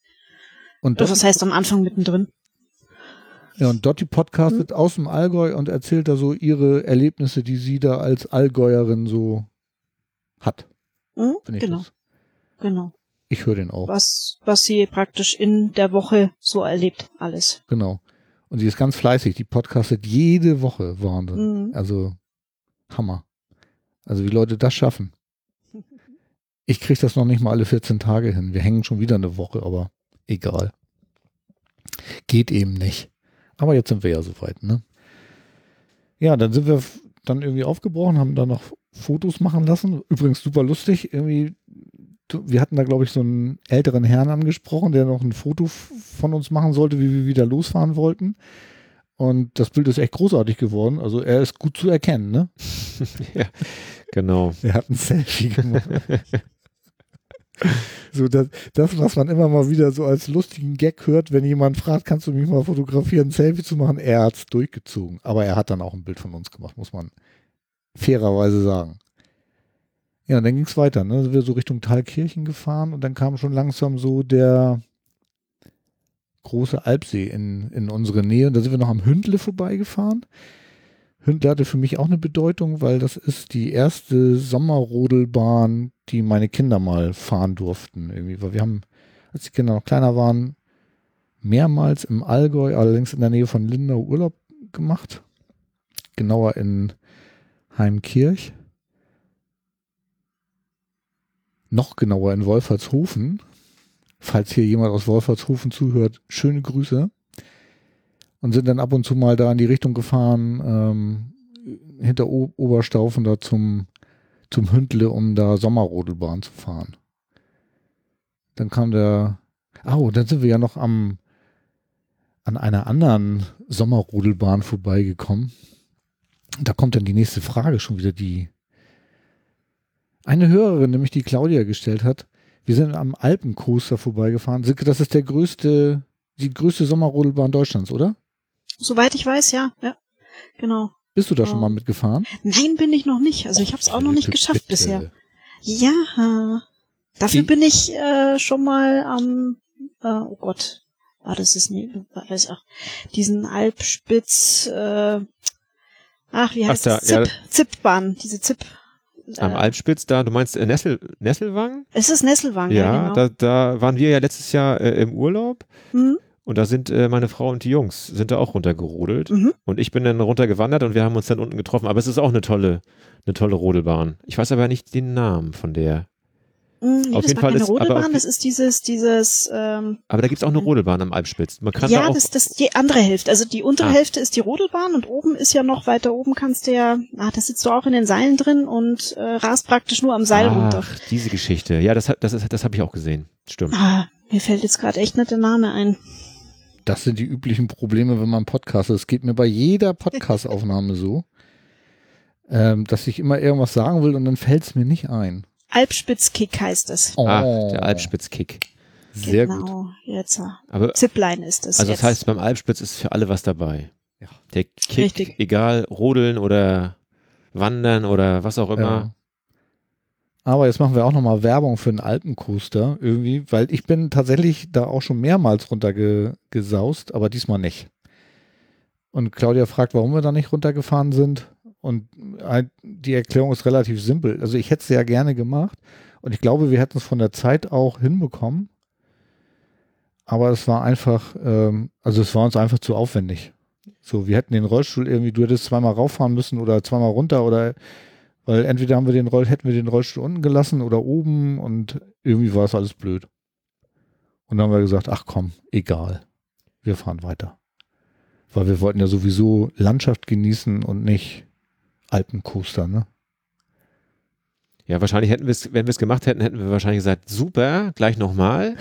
Und Das Dotti, heißt am Anfang mittendrin. Ja, und Dotti podcastet aus dem Allgäu und erzählt da so ihre Erlebnisse, die sie da als Allgäuerin so hat. Mhm, genau, das- genau. Ich höre den auch. Was, was sie praktisch in der Woche so erlebt, alles. Genau. Und die ist ganz fleißig. Die podcastet jede Woche. Wahnsinn. Mhm. Also Hammer. Also wie Leute das schaffen. Ich kriege das noch nicht mal alle 14 Tage hin. Wir hängen schon wieder eine Woche, aber egal. Geht eben nicht. Aber jetzt sind wir ja soweit, ne? Ja, dann sind wir dann irgendwie aufgebrochen, haben da noch Fotos machen lassen. Übrigens super lustig. Irgendwie, wir hatten da, glaube ich, so einen älteren Herrn angesprochen, der noch ein Foto von uns machen sollte, wie wir wieder losfahren wollten. Und das Bild ist echt großartig geworden. Also er ist gut zu erkennen, ne? ja, genau. Er hat ein Selfie gemacht. so, das, das, was man immer mal wieder so als lustigen Gag hört, wenn jemand fragt, kannst du mich mal fotografieren, ein Selfie zu machen, er hat's durchgezogen. Aber er hat dann auch ein Bild von uns gemacht, muss man fairerweise sagen. Ja, und dann ging's weiter, ne? Sind wir so Richtung Thalkirchen gefahren und dann kam schon langsam so der große Alpsee in, in unsere Nähe. Und da sind wir noch am Hündle vorbeigefahren. Hündle hatte für mich auch eine Bedeutung, weil das ist die erste Sommerrodelbahn, die meine Kinder mal fahren durften. Irgendwie, weil wir haben, als die Kinder noch kleiner waren, mehrmals im Allgäu, allerdings in der Nähe von Lindau Urlaub gemacht. Genauer in Heimkirch. Noch genauer in Wolfertshofen. Falls hier jemand aus Wolfertshofen zuhört, schöne Grüße und sind dann ab und zu mal da in die Richtung gefahren, ähm, hinter o Oberstaufen da zum, zum Hündle, um da Sommerrodelbahn zu fahren. Dann kam der, oh, dann sind wir ja noch am, an einer anderen Sommerrodelbahn vorbeigekommen. Da kommt dann die nächste Frage schon wieder, die eine Hörerin, nämlich die Claudia gestellt hat. Wir sind am Alpencoaster vorbeigefahren. Das ist der größte, die größte Sommerrodelbahn Deutschlands, oder? Soweit ich weiß, ja, ja. Genau. Bist du da schon Oh. mal mitgefahren? Nein, bin ich noch nicht. Also ich habe es auch noch nicht geschafft bitte. bisher. Ja. Dafür bin ich äh, schon mal am, äh, oh Gott, war das es nie, war das auch, diesen Alpspitz, äh, ach, wie Ach, heißt da, das? ja. Zip, Zipbahn, diese Zip. Am äh, Alpspitz da, du meinst äh, Nessel, Nesselwang? Es ist Nesselwang, ja, Ja, genau. da, da waren wir ja letztes Jahr äh, im Urlaub hm? Und da sind äh, meine Frau und die Jungs sind da auch runtergerodelt Mhm. und ich bin dann runtergewandert und wir haben uns dann unten getroffen. Aber es ist auch eine tolle, eine tolle Rodelbahn. Ich weiß aber nicht den Namen von der. Hm, nee, Auf jeden Fall keine ist- aber Rodelbahn, auf- das ist dieses, dieses, ähm, Aber da gibt's auch eine Rodelbahn am Alpspitz. Man kann ja, da auch. das, das die andere Hälfte. Also die untere Ah. Hälfte ist die Rodelbahn und oben ist ja noch weiter oben kannst du ja, ah, da sitzt du auch in den Seilen drin und äh, rast praktisch nur am Seil runter. Ach, diese Geschichte. Ja, das, hat- das, ist- das habe ich auch gesehen. Stimmt. Ah, Mir fällt jetzt gerade echt nicht der Name ein. Das sind die üblichen Probleme, wenn man podcastet. Es geht mir bei jeder Podcast-Aufnahme so, ähm, dass ich immer irgendwas sagen will und dann fällt es mir nicht ein. Alpspitzkick heißt es. Oh, Ah, der Alpspitzkick. Sehr gut. genau, jetzt. äh, Aber Zipline ist es also jetzt. das heißt, beim Alpspitz ist für alle was dabei. Ja. Der Kick, Richtig. egal, rodeln oder wandern oder was auch immer. Ja. Aber jetzt machen wir auch nochmal Werbung für einen Alpencoaster irgendwie, weil ich bin tatsächlich da auch schon mehrmals runtergesaust, aber diesmal nicht. Und Claudia fragt, warum wir da nicht runtergefahren sind. Und halt die Erklärung ist relativ simpel. Also ich hätte es ja gerne gemacht und ich glaube, wir hätten es von der Zeit auch hinbekommen. Aber es war einfach, ähm, also es war uns einfach zu aufwendig. So, wir hätten den Rollstuhl irgendwie, du hättest zweimal rauffahren müssen oder zweimal runter oder weil entweder haben wir den Roll, hätten wir den Rollstuhl unten gelassen oder oben und irgendwie war es alles blöd. Und dann haben wir gesagt, ach komm, egal. Wir fahren weiter. Weil wir wollten ja sowieso Landschaft genießen und nicht Alpencoaster, ne? Ja, wahrscheinlich hätten wir es, wenn wir es gemacht hätten, hätten wir wahrscheinlich gesagt, super, gleich nochmal.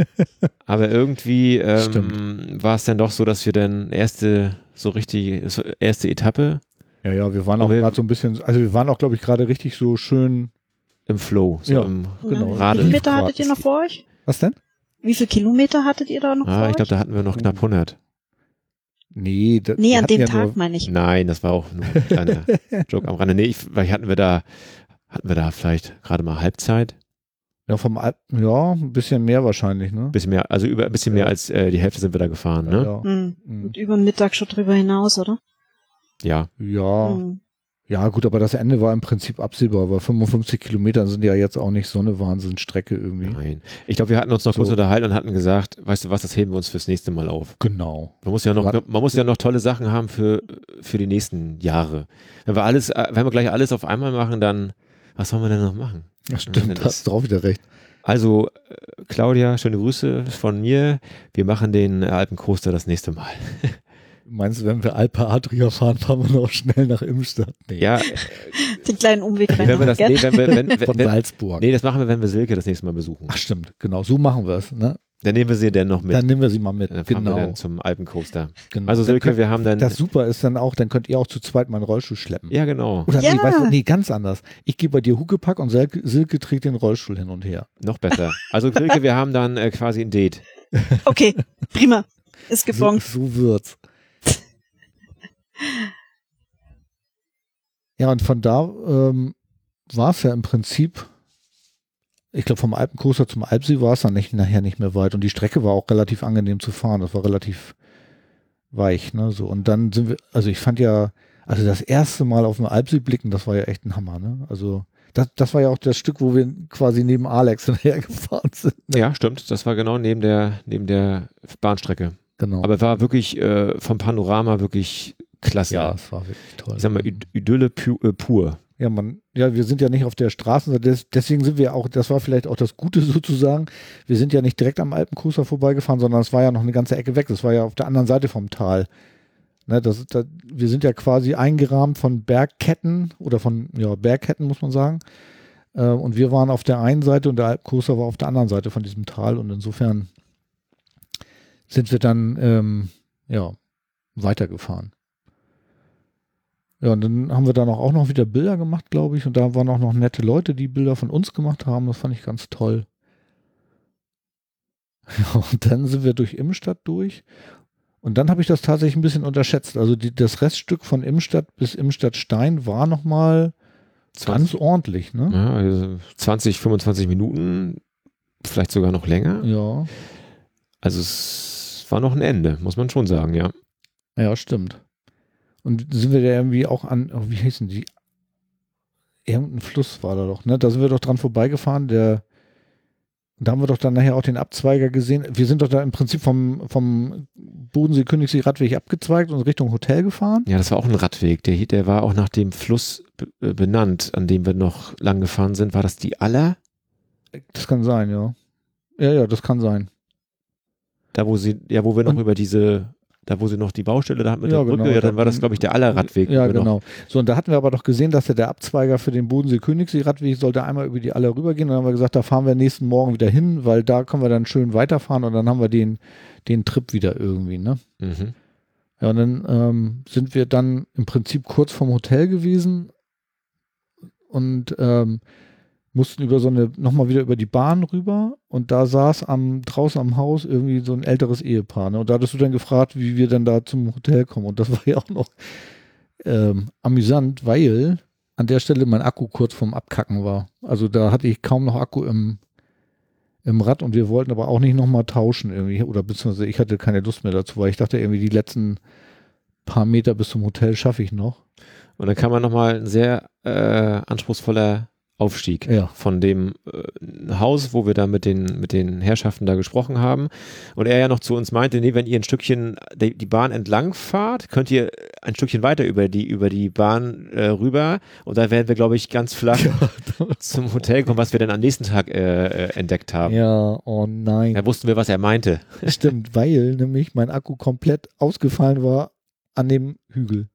Aber irgendwie ähm, war es dann doch so, dass wir dann erste, so richtig, erste Etappe Ja, ja, wir waren auch gerade so ein bisschen, also wir waren auch, glaube ich, gerade richtig so schön. im Flow. So Ja. im, genau. Wie viele Radl. Kilometer hattet ihr noch vor euch? Was denn? Wie viele Kilometer hattet ihr da noch ah, vor ich glaube, da hatten wir noch knapp 100. Nee, da, Nee, an dem ja Tag meine ich. Nein, das war auch nur ein kleiner Joke am Rande. Nee, ich, vielleicht hatten wir da, hatten wir da vielleicht gerade mal Halbzeit. ja, vom Alp, ja, ein bisschen mehr wahrscheinlich, ne? Bisschen mehr, also über ein bisschen mehr Ja. als äh, die Hälfte sind wir da gefahren, ne? Ja, Hm. Mhm. Und über Mittag schon drüber hinaus, oder? Ja. ja. Hm. Ja, gut, aber das Ende war im Prinzip absehbar, weil 55 Kilometer sind ja jetzt auch nicht so eine Wahnsinnsstrecke irgendwie. Nein. Ich glaube, wir hatten uns noch kurz So. unterhalten und hatten gesagt, weißt du was, das heben wir uns fürs nächste Mal auf. Genau. Man muss ja noch, man muss ja noch tolle Sachen haben für, für die nächsten Jahre. Wenn wir alles, wenn wir gleich alles auf einmal machen, dann, was sollen wir denn noch machen? Ja, stimmt, das- hast du auch wieder recht. Also, äh, Claudia, schöne Grüße von mir. Wir machen den äh, Alpencoaster das nächste Mal. Meinst du, wenn wir Alpe Adria fahren, fahren wir noch schnell nach Imstadt? Nee. Ja, Den kleinen Umweg wenn wir rein, das, nee, wenn wir, wenn, wenn, Von wenn, Salzburg. nee, das machen wir, wenn wir Silke das nächste Mal besuchen. Ach stimmt, genau, so machen wir es. Ne? Dann nehmen wir sie dann noch mit. Dann nehmen wir sie mal mit. Dann fahren wir Genau. dann zum Alpencoaster. genau. Also Silke, könnt- wir haben dann, das super ist dann auch, dann könnt ihr auch zu zweit meinen Rollstuhl schleppen. ja genau, Oder Ja. nee, weißt du, nee, ganz anders. Ich gehe bei dir Huckepack und Silke, Silke trägt den Rollstuhl hin und her. noch besser. Also Silke, wir haben dann äh, quasi ein Date. Okay, prima. Ist So, gebongt. so wird's. Ja, und von da ähm, war es ja im Prinzip, ich glaube, vom Alpencoaster zum Alpsee war es dann nicht, nachher nicht mehr weit. Und die Strecke war auch relativ angenehm zu fahren. Das war relativ weich, ne? So. Und dann sind wir, also ich fand ja, also das erste Mal auf den Alpsee blicken, das war ja echt ein Hammer, ne? Also das, das war ja auch das Stück, wo wir quasi neben Alex hinterhergefahren sind. Ja, stimmt. Das war genau neben der, neben der Bahnstrecke. Genau. Aber war wirklich äh, vom Panorama wirklich klasse. ja, es war wirklich toll. Ich sag mal, Id- Idylle pu äh, pur. Ja, man, ja, wir sind ja nicht auf der Straßenseite, des, deswegen sind wir auch, das war vielleicht auch das Gute sozusagen. Wir sind ja nicht direkt am Alpenkruiser vorbeigefahren, sondern es war ja noch eine ganze Ecke weg. Das war ja auf der anderen Seite vom Tal. Ne, das, das, wir sind ja quasi eingerahmt von Bergketten oder von ja, Bergketten, muss man sagen. Äh, und wir waren auf der einen Seite und der Alpenkruiser war auf der anderen Seite von diesem Tal. Und insofern sind wir dann ähm, ja, weitergefahren. Ja, und dann haben wir da noch auch noch wieder Bilder gemacht, glaube ich. Und da waren auch noch nette Leute, die Bilder von uns gemacht haben. Das fand ich ganz toll. Ja, und dann sind wir durch Imstadt durch. Und dann habe ich das tatsächlich ein bisschen unterschätzt. Also die, das Reststück von Imstadt bis Imstadt-Stein war nochmal ganz ordentlich, ne? Ja, also 20, 25 Minuten, vielleicht sogar noch länger. Ja, Also es war noch ein Ende, muss man schon sagen, ja. ja, stimmt. Und sind wir da irgendwie auch an, oh, wie hießen die? Irgendein Fluss war da doch, ne? Da sind wir doch dran vorbeigefahren, der, da haben wir doch dann nachher auch den Abzweiger gesehen. Wir sind doch da im Prinzip vom, vom Bodensee-Königssee-Radweg abgezweigt und Richtung Hotel gefahren. Ja, das war auch ein Radweg. Der, der war auch nach dem Fluss äh, benannt, an dem wir noch lang gefahren sind. War das die Aller? Das kann sein, ja. Ja, ja, das kann sein. Da, wo sie, ja, wo wir noch Und- über diese da wo sie noch die Baustelle da hat mit Ja, der Brücke, genau, ja, dann war das, glaube ich, der aller Radweg. Ja, noch- genau. So, und da hatten wir aber doch gesehen, dass ja der Abzweiger für den Bodensee-Königssee-Radweg sollte einmal über die Aller rübergehen. Und dann haben wir gesagt, da fahren wir nächsten Morgen wieder hin, weil da können wir dann schön weiterfahren und dann haben wir den, den Trip wieder irgendwie, ne? Mhm. Ja, und dann ähm, sind wir dann im Prinzip kurz vorm Hotel gewesen und ähm, mussten über so eine, nochmal wieder über die Bahn rüber und da saß am, draußen am Haus irgendwie so ein älteres Ehepaar. Ne? Und da hattest du dann gefragt, wie wir dann da zum Hotel kommen. Und das war ja auch noch ähm, amüsant, weil an der Stelle mein Akku kurz vorm Abkacken war. Also da hatte ich kaum noch Akku im, im Rad und wir wollten aber auch nicht nochmal tauschen irgendwie. Oder beziehungsweise ich hatte keine Lust mehr dazu, weil ich dachte irgendwie, die letzten paar Meter bis zum Hotel schaffe ich noch. Und dann kam man nochmal ein sehr äh, anspruchsvoller Aufstieg Ja. von dem äh, Haus, wo wir da mit den, mit den Herrschaften da gesprochen haben. Und er ja noch zu uns meinte, nee, wenn ihr ein Stückchen die, die Bahn entlang fahrt, könnt ihr ein Stückchen weiter über die, über die Bahn äh, rüber. Und da werden wir, glaube ich, ganz flach zum Hotel kommen, was wir dann am nächsten Tag äh, äh, entdeckt haben. Ja, oh nein. Da wussten wir, was er meinte. Stimmt, weil nämlich mein Akku komplett ausgefallen war an dem Hügel.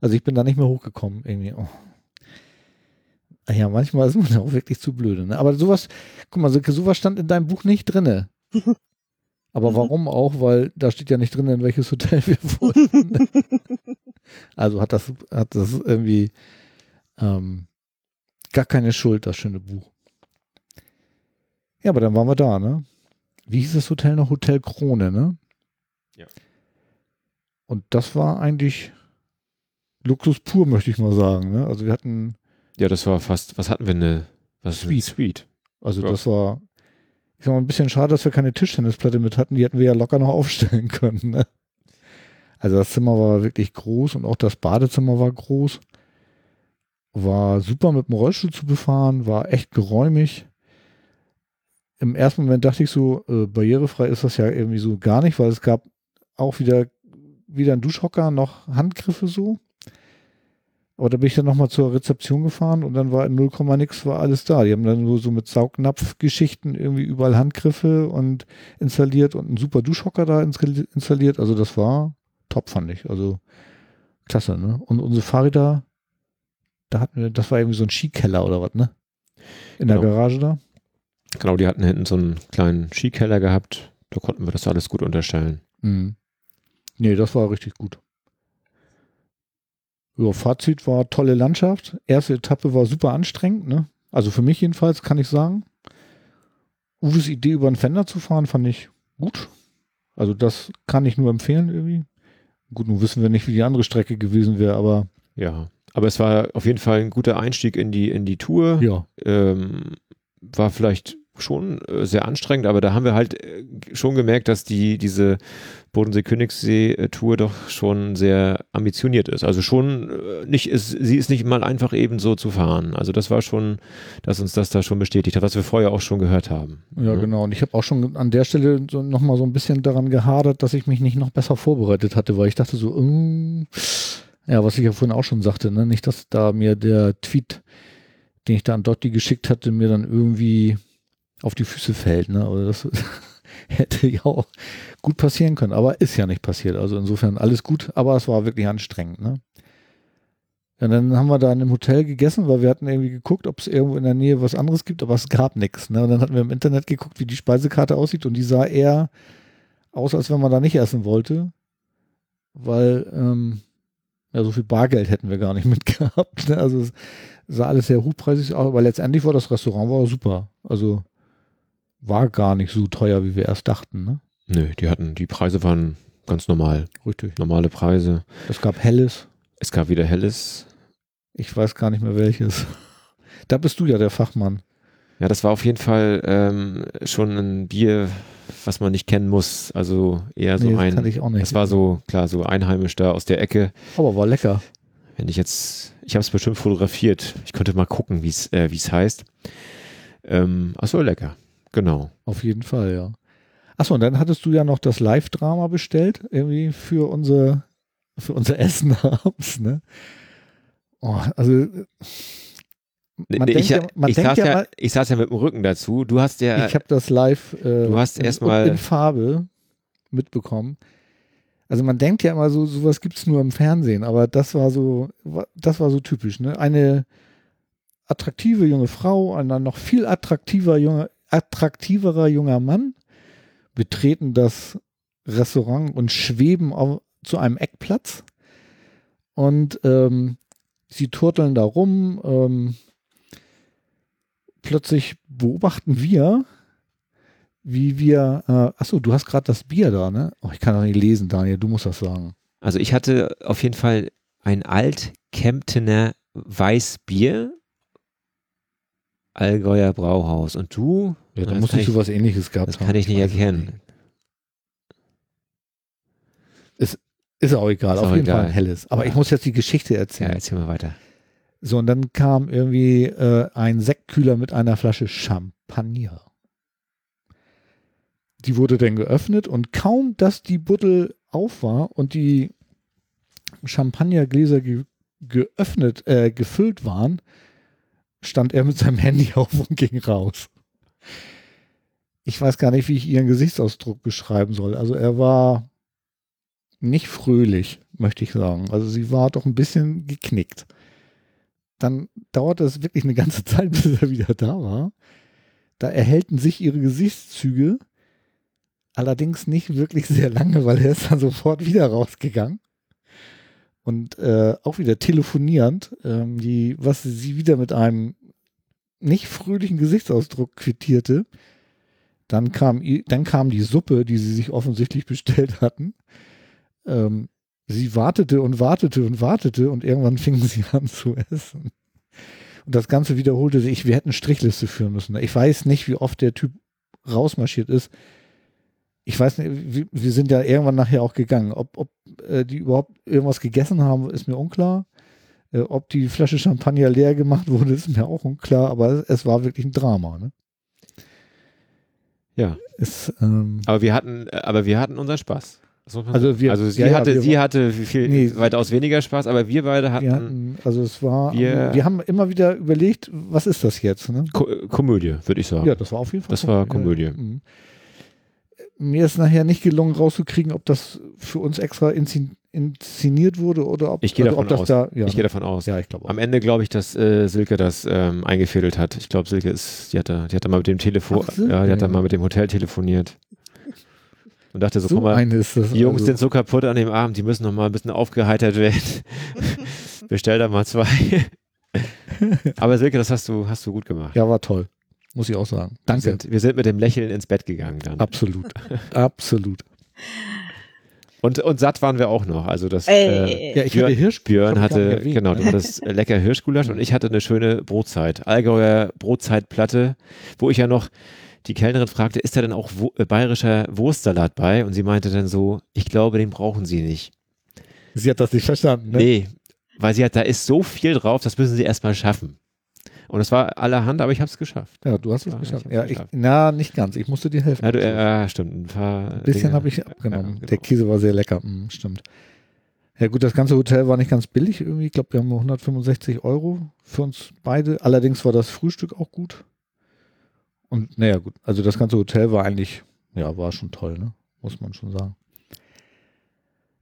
Also ich bin da nicht mehr hochgekommen irgendwie. Oh. Ja, manchmal ist man auch wirklich zu blöde. Ne? Aber sowas, guck mal, Silke, sowas stand in deinem Buch nicht drinne. Aber Mhm. warum auch? Weil da steht ja nicht drin, in welches Hotel wir wollten. also hat das, hat das irgendwie ähm, gar keine Schuld, das schöne Buch. Ja, aber dann waren wir da, ne? Wie hieß das Hotel noch? Hotel Krone, ne? Ja. Und das war eigentlich Luxus pur, möchte ich mal sagen. Ne? Also wir hatten, Ja, das war fast, was hatten wir eine, was Suite. Suite. also Ja. das war, ich sag mal, ein bisschen schade, dass wir keine Tischtennisplatte mit hatten. Die hätten wir ja locker noch aufstellen können. Ne? Also das Zimmer war wirklich groß und auch das Badezimmer war groß. War super mit dem Rollstuhl zu befahren, war echt geräumig. Im ersten Moment dachte ich so, äh, barrierefrei ist das ja irgendwie so gar nicht, weil es gab auch wieder, wieder ein Duschhocker, noch Handgriffe so. Aber da bin ich dann nochmal zur Rezeption gefahren und dann war in 0, nix war alles da. Die haben dann nur so mit Saugnapfgeschichten irgendwie überall Handgriffe und installiert und einen super Duschhocker da installi- installiert. Also das war top, fand ich. Also klasse, ne? Und unsere Fahrräder, da hatten wir, das war irgendwie so ein Skikeller oder was, ne? In der Genau. Garage da. Genau, die hatten hinten so einen kleinen Skikeller gehabt. Da konnten wir das alles gut unterstellen. Mhm. Nee, das war richtig gut. Ja, Fazit war tolle Landschaft. Erste Etappe war super anstrengend, ne? Also für mich jedenfalls kann ich sagen. Uwes Idee über einen Fender zu fahren fand ich gut. Also das kann ich nur empfehlen irgendwie. Gut, nun wissen wir nicht, wie die andere Strecke gewesen wäre, aber Ja. Aber es war auf jeden Fall ein guter Einstieg in die, in die Tour. ja, Ähm, war vielleicht schon äh, sehr anstrengend, aber da haben wir halt äh, schon gemerkt, dass die, diese Bodensee-Königssee-Tour doch schon sehr ambitioniert ist. Also schon äh, nicht ist, sie ist nicht mal einfach eben so zu fahren. Also das war schon, dass uns das da schon bestätigt hat, was wir vorher auch schon gehört haben. ja, Mhm. genau. Und ich habe auch schon an der Stelle so nochmal so ein bisschen daran gehadert, dass ich mich nicht noch besser vorbereitet hatte, weil ich dachte so, äh, ja, was ich ja vorhin auch schon sagte, ne? nicht, dass da mir der Tweet, den ich da an Dotti geschickt hatte, mir dann irgendwie auf die Füße fällt. Ne? Also das hätte ja auch gut passieren können, aber ist ja nicht passiert. Also insofern alles gut, aber es war wirklich anstrengend. Ne? Ja, dann haben wir da in einem Hotel gegessen, weil wir hatten irgendwie geguckt, ob es irgendwo in der Nähe was anderes gibt, aber es gab nichts. Ne? Und dann hatten wir im Internet geguckt, wie die Speisekarte aussieht und die sah eher aus, als wenn man da nicht essen wollte, weil ähm, ja, so viel Bargeld hätten wir gar nicht mitgehabt. Ne? Also es sah alles sehr hochpreisig aus, aber letztendlich war das Restaurant war super. Also war gar nicht so teuer, wie wir erst dachten. Ne? Nö, die hatten, die Preise waren ganz normal. Richtig. Normale Preise. Es gab Helles. Es gab wieder Helles. Ich weiß gar nicht mehr welches. Da bist du ja der Fachmann. Ja, das war auf jeden Fall ähm, schon ein Bier, was man nicht kennen muss. Also eher so nee, das ein. kann ich auch nicht. Es war so, klar, so einheimisch da aus der Ecke. Aber war lecker. Wenn ich jetzt, ich habe es bestimmt fotografiert. Ich könnte mal gucken, wie es äh, wie's heißt. Ähm, ach so, lecker. Genau. Auf jeden Fall, ja. Achso, und dann hattest du ja noch das Live-Drama bestellt, irgendwie für unser, für unser Essen abends, ne? Oh, also, man Nee, denkt ich, ja, man ich, denkt saß ja mal- ich saß ja mit dem Rücken dazu. Du hast ja, ich habe das live äh, du hast in, erst mal- in Farbe mitbekommen. Also man denkt ja immer so, sowas gibt's nur im Fernsehen, aber das war so, das war so typisch, ne? Eine attraktive junge Frau, ein dann noch viel attraktiver junge, attraktiverer junger Mann betreten das Restaurant und schweben auf, zu einem Eckplatz und ähm, sie turteln da rum. Ähm, plötzlich beobachten wir, wie wir, äh, achso, du hast gerade das Bier da, ne? Oh, ich kann doch nicht lesen, Daniel, du musst das sagen. Also ich hatte auf jeden Fall ein Alt-Kemptener Weißbier, Allgäuer Brauhaus. Und du? Ja, da Das muss ich sowas ähnliches gehabt Das haben. kann ich nicht weiß es erkennen. Ist auch egal, Ist auf auch jeden Fall egal. ein helles. Aber Ja. ich muss jetzt die Geschichte Ja, erzählen. erzähl mal weiter. So, und dann kam irgendwie äh, ein Sektkühler mit einer Flasche Champagner. Die wurde dann geöffnet und kaum, dass die Buddel auf war und die Champagnergläser ge geöffnet, äh, gefüllt waren, stand er mit seinem Handy auf und ging raus. Ich weiß gar nicht, wie ich ihren Gesichtsausdruck beschreiben soll. Also er war nicht fröhlich, möchte ich sagen. Also sie war doch ein bisschen geknickt dann dauerte es wirklich eine ganze Zeit, bis er wieder da war. Da erhellten sich ihre Gesichtszüge, allerdings nicht wirklich sehr lange, weil er ist dann sofort wieder rausgegangen und äh, auch wieder telefonierend, ähm, die, was sie wieder mit einem nicht fröhlichen Gesichtsausdruck quittierte. Dann kam, dann kam die Suppe, die sie sich offensichtlich bestellt hatten. Ähm, sie wartete und wartete und wartete und irgendwann fingen sie an zu essen. Und das Ganze wiederholte sich. Wir hätten Strichliste führen müssen. Ich weiß nicht, wie oft der Typ rausmarschiert ist. Ich weiß nicht, wir, wir sind ja irgendwann nachher auch gegangen. Ob, ob äh, die überhaupt irgendwas gegessen haben, ist mir unklar. Äh, ob die Flasche Champagner leer gemacht wurde, ist mir auch unklar. Aber es, es war wirklich ein Drama. Ne? Ja. Es, ähm, Aber wir hatten, äh, aber wir hatten unseren Spaß. Also wir- also sie ja, ja, hatte, wir sie war- hatte viel Nee. weitaus weniger Spaß, aber wir beide hatten wir hatten, also es war, Wir- wir, haben immer wieder überlegt, was ist das jetzt? Ne? Ko Komödie, würde ich sagen. Ja, das war auf jeden Fall. Das war Komödie. Mhm. Mir ist nachher nicht gelungen rauszukriegen, ob das für uns extra inszeniert wurde oder ob, Ich gehe also, davon das aus. da. Ja, ich gehe davon aus. ja ich glaube. Am Ende glaube ich, dass äh, Silke das ähm, eingefädelt hat. Ich glaube, Silke ist, die hat da, die hat da mal mit dem Telefon, Ach, Silke, ja, die hat da ja. mal mit dem Hotel telefoniert. Und dachte so, so guck mal, die Jungs also, sind so kaputt an dem Abend, die müssen noch mal ein bisschen aufgeheitert werden. Bestell da mal zwei. Aber Silke, das hast du, hast du gut gemacht. Ja, war toll. Muss ich auch sagen. Wir Danke. sind, wir sind mit dem Lächeln ins Bett gegangen dann. Absolut. Absolut. Und, und satt waren wir auch noch. Also das, Ey, äh, ey, ey. Ja, ich Björn- hatte Hirsch. Björn hatte, genau, du hattest äh, lecker Hirschgulasch und ich hatte eine schöne Brotzeit. Allgäuer Brotzeitplatte, wo ich ja noch die Kellnerin fragte, ist da denn auch wo, äh, bayerischer Wurstsalat bei? Und sie meinte dann so, ich glaube, den brauchen sie nicht. Sie hat das nicht verstanden, ne? Nee, weil sie hat, da ist so viel drauf, das müssen sie erstmal schaffen. Und es war allerhand, aber ich habe es geschafft. Ja, du hast es Ja, geschafft. Ja, ich, geschafft. na, nicht ganz. Ich musste dir helfen. Ja, du, äh, stimmt. Ein paar Ein bisschen habe ich abgenommen. Ja, genau. Der Käse war sehr lecker, mm, stimmt. Ja gut, das ganze Hotel war nicht ganz billig irgendwie. Ich glaube, wir haben nur 165 Euro für uns beide. Allerdings war das Frühstück auch gut. Und naja, gut. Also das ganze Hotel war eigentlich, ja, war schon toll, ne? Muss man schon sagen.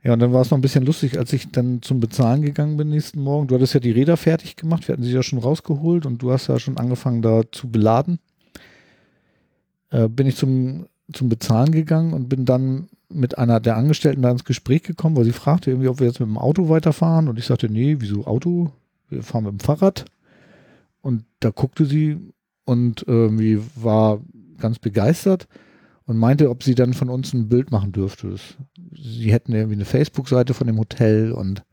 Ja, und dann war es noch ein bisschen lustig, als ich dann zum Bezahlen gegangen bin nächsten Morgen. Du hattest ja die Räder fertig gemacht. Wir hatten sie ja schon rausgeholt und du hast ja schon angefangen da zu beladen. Äh, bin ich zum, zum Bezahlen gegangen und bin dann mit einer der Angestellten da ins Gespräch gekommen, weil sie fragte irgendwie, ob wir jetzt mit dem Auto weiterfahren. Und ich sagte, nee, wieso Auto? Wir fahren mit dem Fahrrad. Und da guckte sie und irgendwie war ganz begeistert und meinte, ob sie dann von uns ein Bild machen dürfte. Sie hätten irgendwie eine Facebook-Seite von dem Hotel und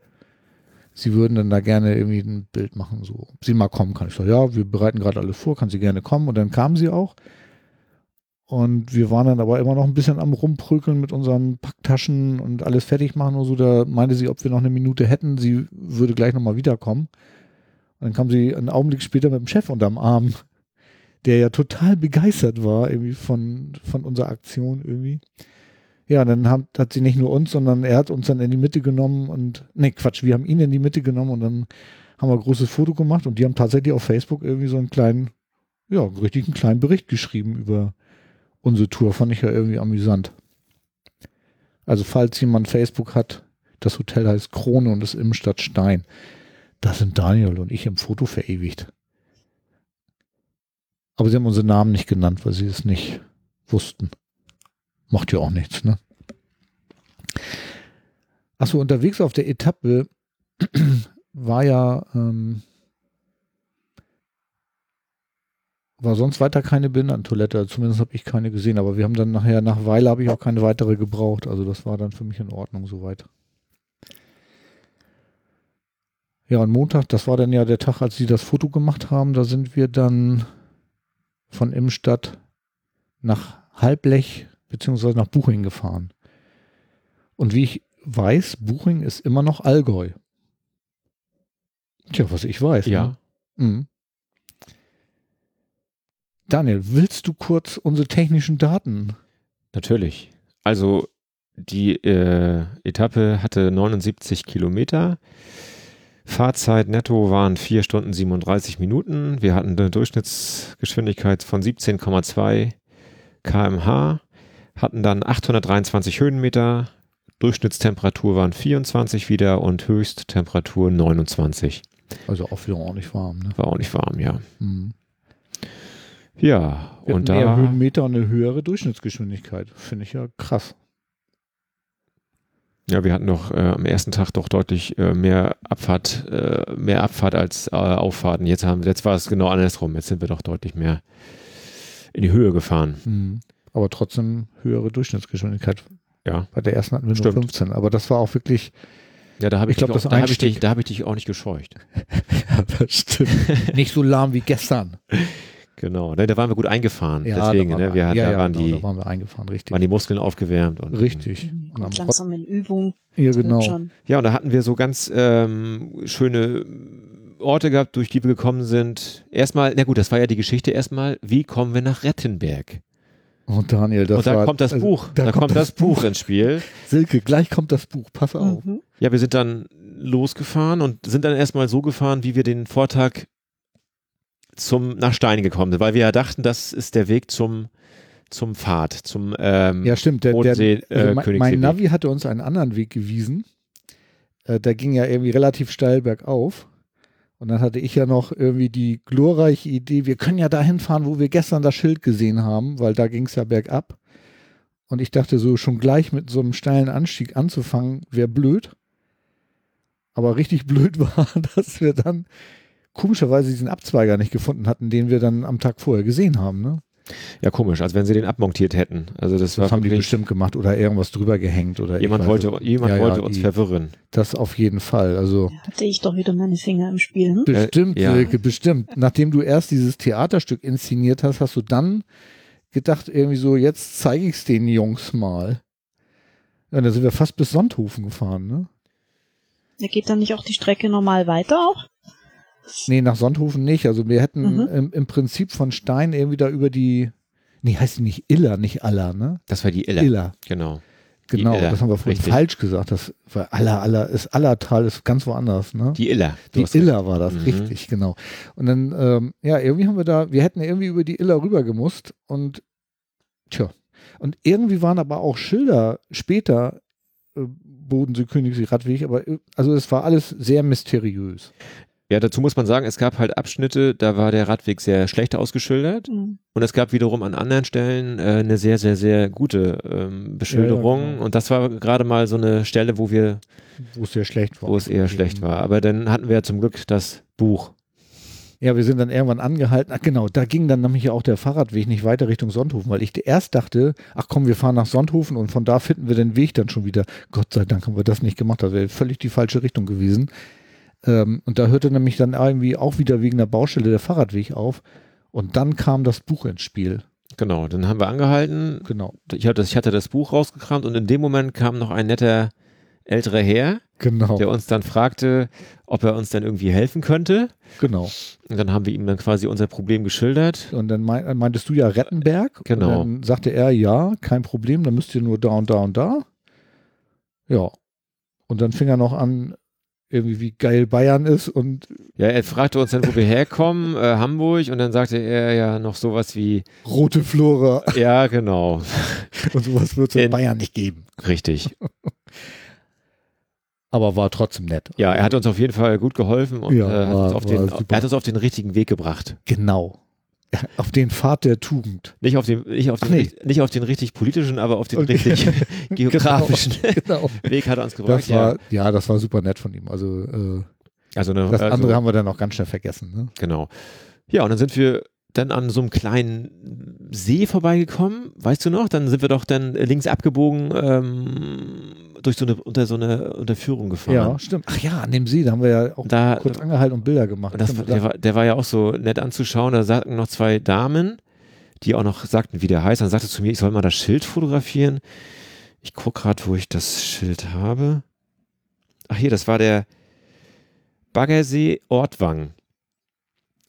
sie würden dann da gerne irgendwie ein Bild machen, so, ob sie mal kommen kann. Ich so, ja, wir bereiten gerade alles vor, kann sie gerne kommen. Und dann kam sie auch. Und wir waren dann aber immer noch ein bisschen am Rumprügeln mit unseren Packtaschen und alles fertig machen und so. Da meinte sie, ob wir noch eine Minute hätten. Sie würde gleich nochmal wiederkommen. Und dann kam sie einen Augenblick später mit dem Chef unterm Arm, der ja total begeistert war irgendwie von, von unserer Aktion irgendwie. Ja, dann hat, hat sie nicht nur uns, sondern er hat uns dann in die Mitte genommen und, nee, Quatsch, wir haben ihn in die Mitte genommen und dann haben wir ein großes Foto gemacht und die haben tatsächlich auf Facebook irgendwie so einen kleinen, ja, richtig einen kleinen Bericht geschrieben über unsere Tour. Fand ich ja irgendwie amüsant. Also falls jemand Facebook hat, das Hotel heißt Krone und ist im Stadtstein. Da sind Daniel und ich im Foto verewigt. Aber sie haben unsere Namen nicht genannt, weil sie es nicht wussten. Macht ja auch nichts, ne? Achso, unterwegs auf der Etappe war ja, ähm, war sonst weiter keine Behindertentoilette, zumindest habe ich keine gesehen, aber wir haben dann nachher, nach Weile habe ich auch keine weitere gebraucht, also das war dann für mich in Ordnung soweit. Ja, und Montag, das war dann ja der Tag, als sie das Foto gemacht haben, da sind wir dann von Imstadt nach Halblech beziehungsweise nach Buching gefahren. Und wie ich weiß, Buching ist immer noch Allgäu. Tja, was ich weiß. Ja. Ne? Mhm. Daniel, willst du kurz unsere technischen Daten? Natürlich. Also die äh, Etappe hatte 79 Kilometer. Fahrzeit netto waren 4 Stunden 37 Minuten. Wir hatten eine Durchschnittsgeschwindigkeit von 17,2 kmh, hatten dann 823 Höhenmeter, Durchschnittstemperatur waren 24 wieder und Höchsttemperatur 29. Also auch wieder ordentlich warm. Ne? War auch nicht warm, ja. Mhm. Ja, Wir und hatten mehr da, Höhenmeter und eine höhere Durchschnittsgeschwindigkeit. Finde ich ja krass. Ja, wir hatten noch äh, am ersten Tag doch deutlich äh, mehr Abfahrt, äh, mehr Abfahrt als äh, Auffahrten. Jetzt haben, jetzt war es genau andersrum. Jetzt sind wir doch deutlich mehr in die Höhe gefahren. Mhm. Aber trotzdem höhere Durchschnittsgeschwindigkeit. Ja. Bei der ersten hatten wir Stimmt. nur 15. Aber das war auch wirklich, Ja, da habe Ich ich, glaub, dich auch- da hab ich dich, da habe ich dich auch nicht gescheucht. ja, das stimmt. nicht so lahm wie gestern. Genau, ne, da waren wir gut eingefahren. Ja, Deswegen, da waren ne, wir, wir, hatten- ja, da, waren genau, die, da waren wir eingefahren, richtig. waren die Muskeln aufgewärmt. Und, richtig. Und am Kommt langsam in Übung. ja, genau. Ja, und da hatten wir so ganz ähm, schöne Orte gehabt, durch die wir gekommen sind. Erstmal, na gut, das war ja die Geschichte erstmal, wie kommen wir nach Rettenberg? Und Daniel, das und da war, kommt das also, Buch, da, kommt das Buch ins Spiel. Silke, gleich kommt das Buch, pass auf. Mhm. Ja, wir sind dann losgefahren und sind dann erstmal so gefahren, wie wir den Vortag zum nach Stein gekommen sind, weil wir ja dachten, das ist der Weg zum zum Pfad, zum ähm, Ja, stimmt. Der, der, Bodensee, äh, also mein, mein Königssee-Weg. Navi hatte uns einen anderen Weg gewiesen. Äh, der ging ja irgendwie relativ steil bergauf. Und dann hatte ich ja noch irgendwie die glorreiche Idee, wir können ja dahin fahren, wo wir gestern das Schild gesehen haben, weil da ging es ja bergab. Und ich dachte so, schon gleich mit so einem steilen Anstieg anzufangen, wäre blöd. Aber richtig blöd war, dass wir dann komischerweise diesen Abzweiger nicht gefunden hatten, den wir dann am Tag vorher gesehen haben. Ne? Ja, komisch, als wenn sie den abmontiert hätten. Also das, war Das haben die bestimmt gemacht oder irgendwas drüber gehängt oder jemand wollte, jemand Ja, ja, wollte uns die- verwirren. Das auf jeden Fall. Also Da hatte ich doch wieder meine Finger im Spiel. Hm? bestimmt, ja. Silke, bestimmt. Nachdem du erst dieses Theaterstück inszeniert hast, hast du dann gedacht, irgendwie so, jetzt zeige ich es den Jungs mal. Ja, dann sind wir fast bis Sonthofen gefahren, ne? Da geht dann nicht auch die Strecke normal weiter auch? Nee, nach Sonthofen nicht. Also wir hätten Mhm. im, im Prinzip von Stein irgendwie da über die, nee, heißt die nicht Iller, nicht Aller, ne? Das war die Iller. Iller. Genau. Genau, Iller, das haben wir vorhin richtig. falsch gesagt. Das war Aller, Aller, ist Allertal, ist ganz woanders, ne? Die Iller. Die hast recht. Iller war das, Mhm. richtig, genau. Und dann, ähm, ja, irgendwie haben wir da, wir hätten irgendwie über die Iller rüber gemusst und tja. Und irgendwie waren aber auch Schilder später äh, Bodensee, Königssee, Radweg, aber äh, also es war alles sehr mysteriös. Ja, dazu muss man sagen, es gab halt Abschnitte, da war der Radweg sehr schlecht ausgeschildert Mhm. und es gab wiederum an anderen Stellen äh, eine sehr, sehr, sehr gute ähm, Beschilderung Ja, ja, genau. und das war gerade mal so eine Stelle, wo wir, Wo es sehr schlecht war. wo es eher schlecht war. Aber dann hatten wir ja zum Glück das Buch. Ja, wir sind dann irgendwann angehalten. Ach genau, da ging dann nämlich auch der Fahrradweg nicht weiter Richtung Sonthofen, weil ich erst dachte, ach komm, wir fahren nach Sonthofen und von da finden wir den Weg dann schon wieder. Gott sei Dank haben wir das nicht gemacht, das wäre völlig die falsche Richtung gewesen. Ähm, und da hörte nämlich dann irgendwie auch wieder wegen der Baustelle der Fahrradweg auf. Und dann kam das Buch ins Spiel. Genau, dann haben wir angehalten. Genau, Ich hatte, ich hatte das Buch rausgekramt und in dem Moment kam noch ein netter älterer Herr, genau, der uns dann fragte, ob er uns dann irgendwie helfen könnte. genau. Und dann haben wir ihm dann quasi unser Problem geschildert. Und dann mein, meintest du ja Rettenberg. Genau. Und dann sagte er, ja, kein Problem, dann müsst ihr nur da und da und da. Ja. Und dann fing er noch an, irgendwie wie geil Bayern ist und Ja, er fragte uns dann, wo wir herkommen, äh, Hamburg, und dann sagte er ja noch sowas wie, rote Flora ja, genau, und sowas wird es in Bayern nicht geben. richtig. Aber war trotzdem nett. Ja, er hat uns auf jeden Fall gut geholfen und Ja, äh, hat war- uns auf den, er hat uns auf den richtigen Weg gebracht. Genau. Ja, Auf den Pfad der Tugend. Nicht auf den, nicht auf den, nee. nicht auf den richtig politischen, aber auf den Okay. richtig geografischen Genau. Weg hat er uns gebracht. Das war, ja, das war super nett von ihm. Also äh, Also eine, das also, andere haben wir dann auch ganz schnell vergessen. Ne? Genau. Ja, und dann sind wir dann an so einem kleinen See vorbeigekommen, weißt du noch? Dann sind wir doch dann links abgebogen ähm, durch so eine unter so eine Unterführung gefahren. Ja, stimmt. Ach ja, an dem See, da haben wir ja auch Da, kurz angehalten und Bilder gemacht. und das, Stimmt, der, war, der war ja auch so nett anzuschauen. Da sagten noch zwei Damen, die auch noch sagten, wie der heißt. Dann sagte zu mir, ich soll mal das Schild fotografieren. Ich gucke gerade, wo ich das Schild habe. Ach hier, das war der Baggersee Ortwang.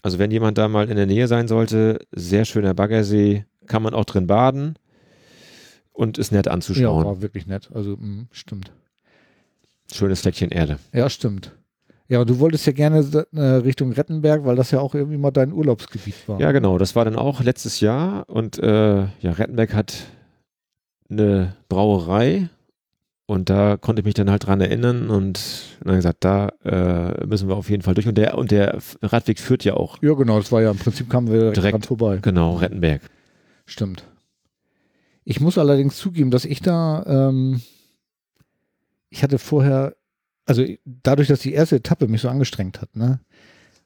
Also wenn jemand da mal in der Nähe sein sollte, sehr schöner Baggersee, kann man auch drin baden und ist nett ja, anzuschauen. war wirklich nett. Also mh, stimmt. Schönes Fleckchen Erde. Ja, stimmt. Ja, und du wolltest ja gerne äh, Richtung Rettenberg, weil das ja auch irgendwie mal dein Urlaubsgebiet war. Ja, genau. Das war dann auch letztes Jahr und äh, ja, Rettenberg hat eine Brauerei und da konnte ich mich dann halt dran erinnern und dann gesagt, da äh, müssen wir auf jeden Fall durch und der und der Radweg führt ja auch Ja, genau, das war ja im Prinzip kamen wir direkt, Direkt. vorbei. genau Rettenberg. Stimmt. Ich muss allerdings zugeben, dass ich da, ähm, ich hatte vorher, also dadurch, dass die erste Etappe mich so angestrengt hat, ne,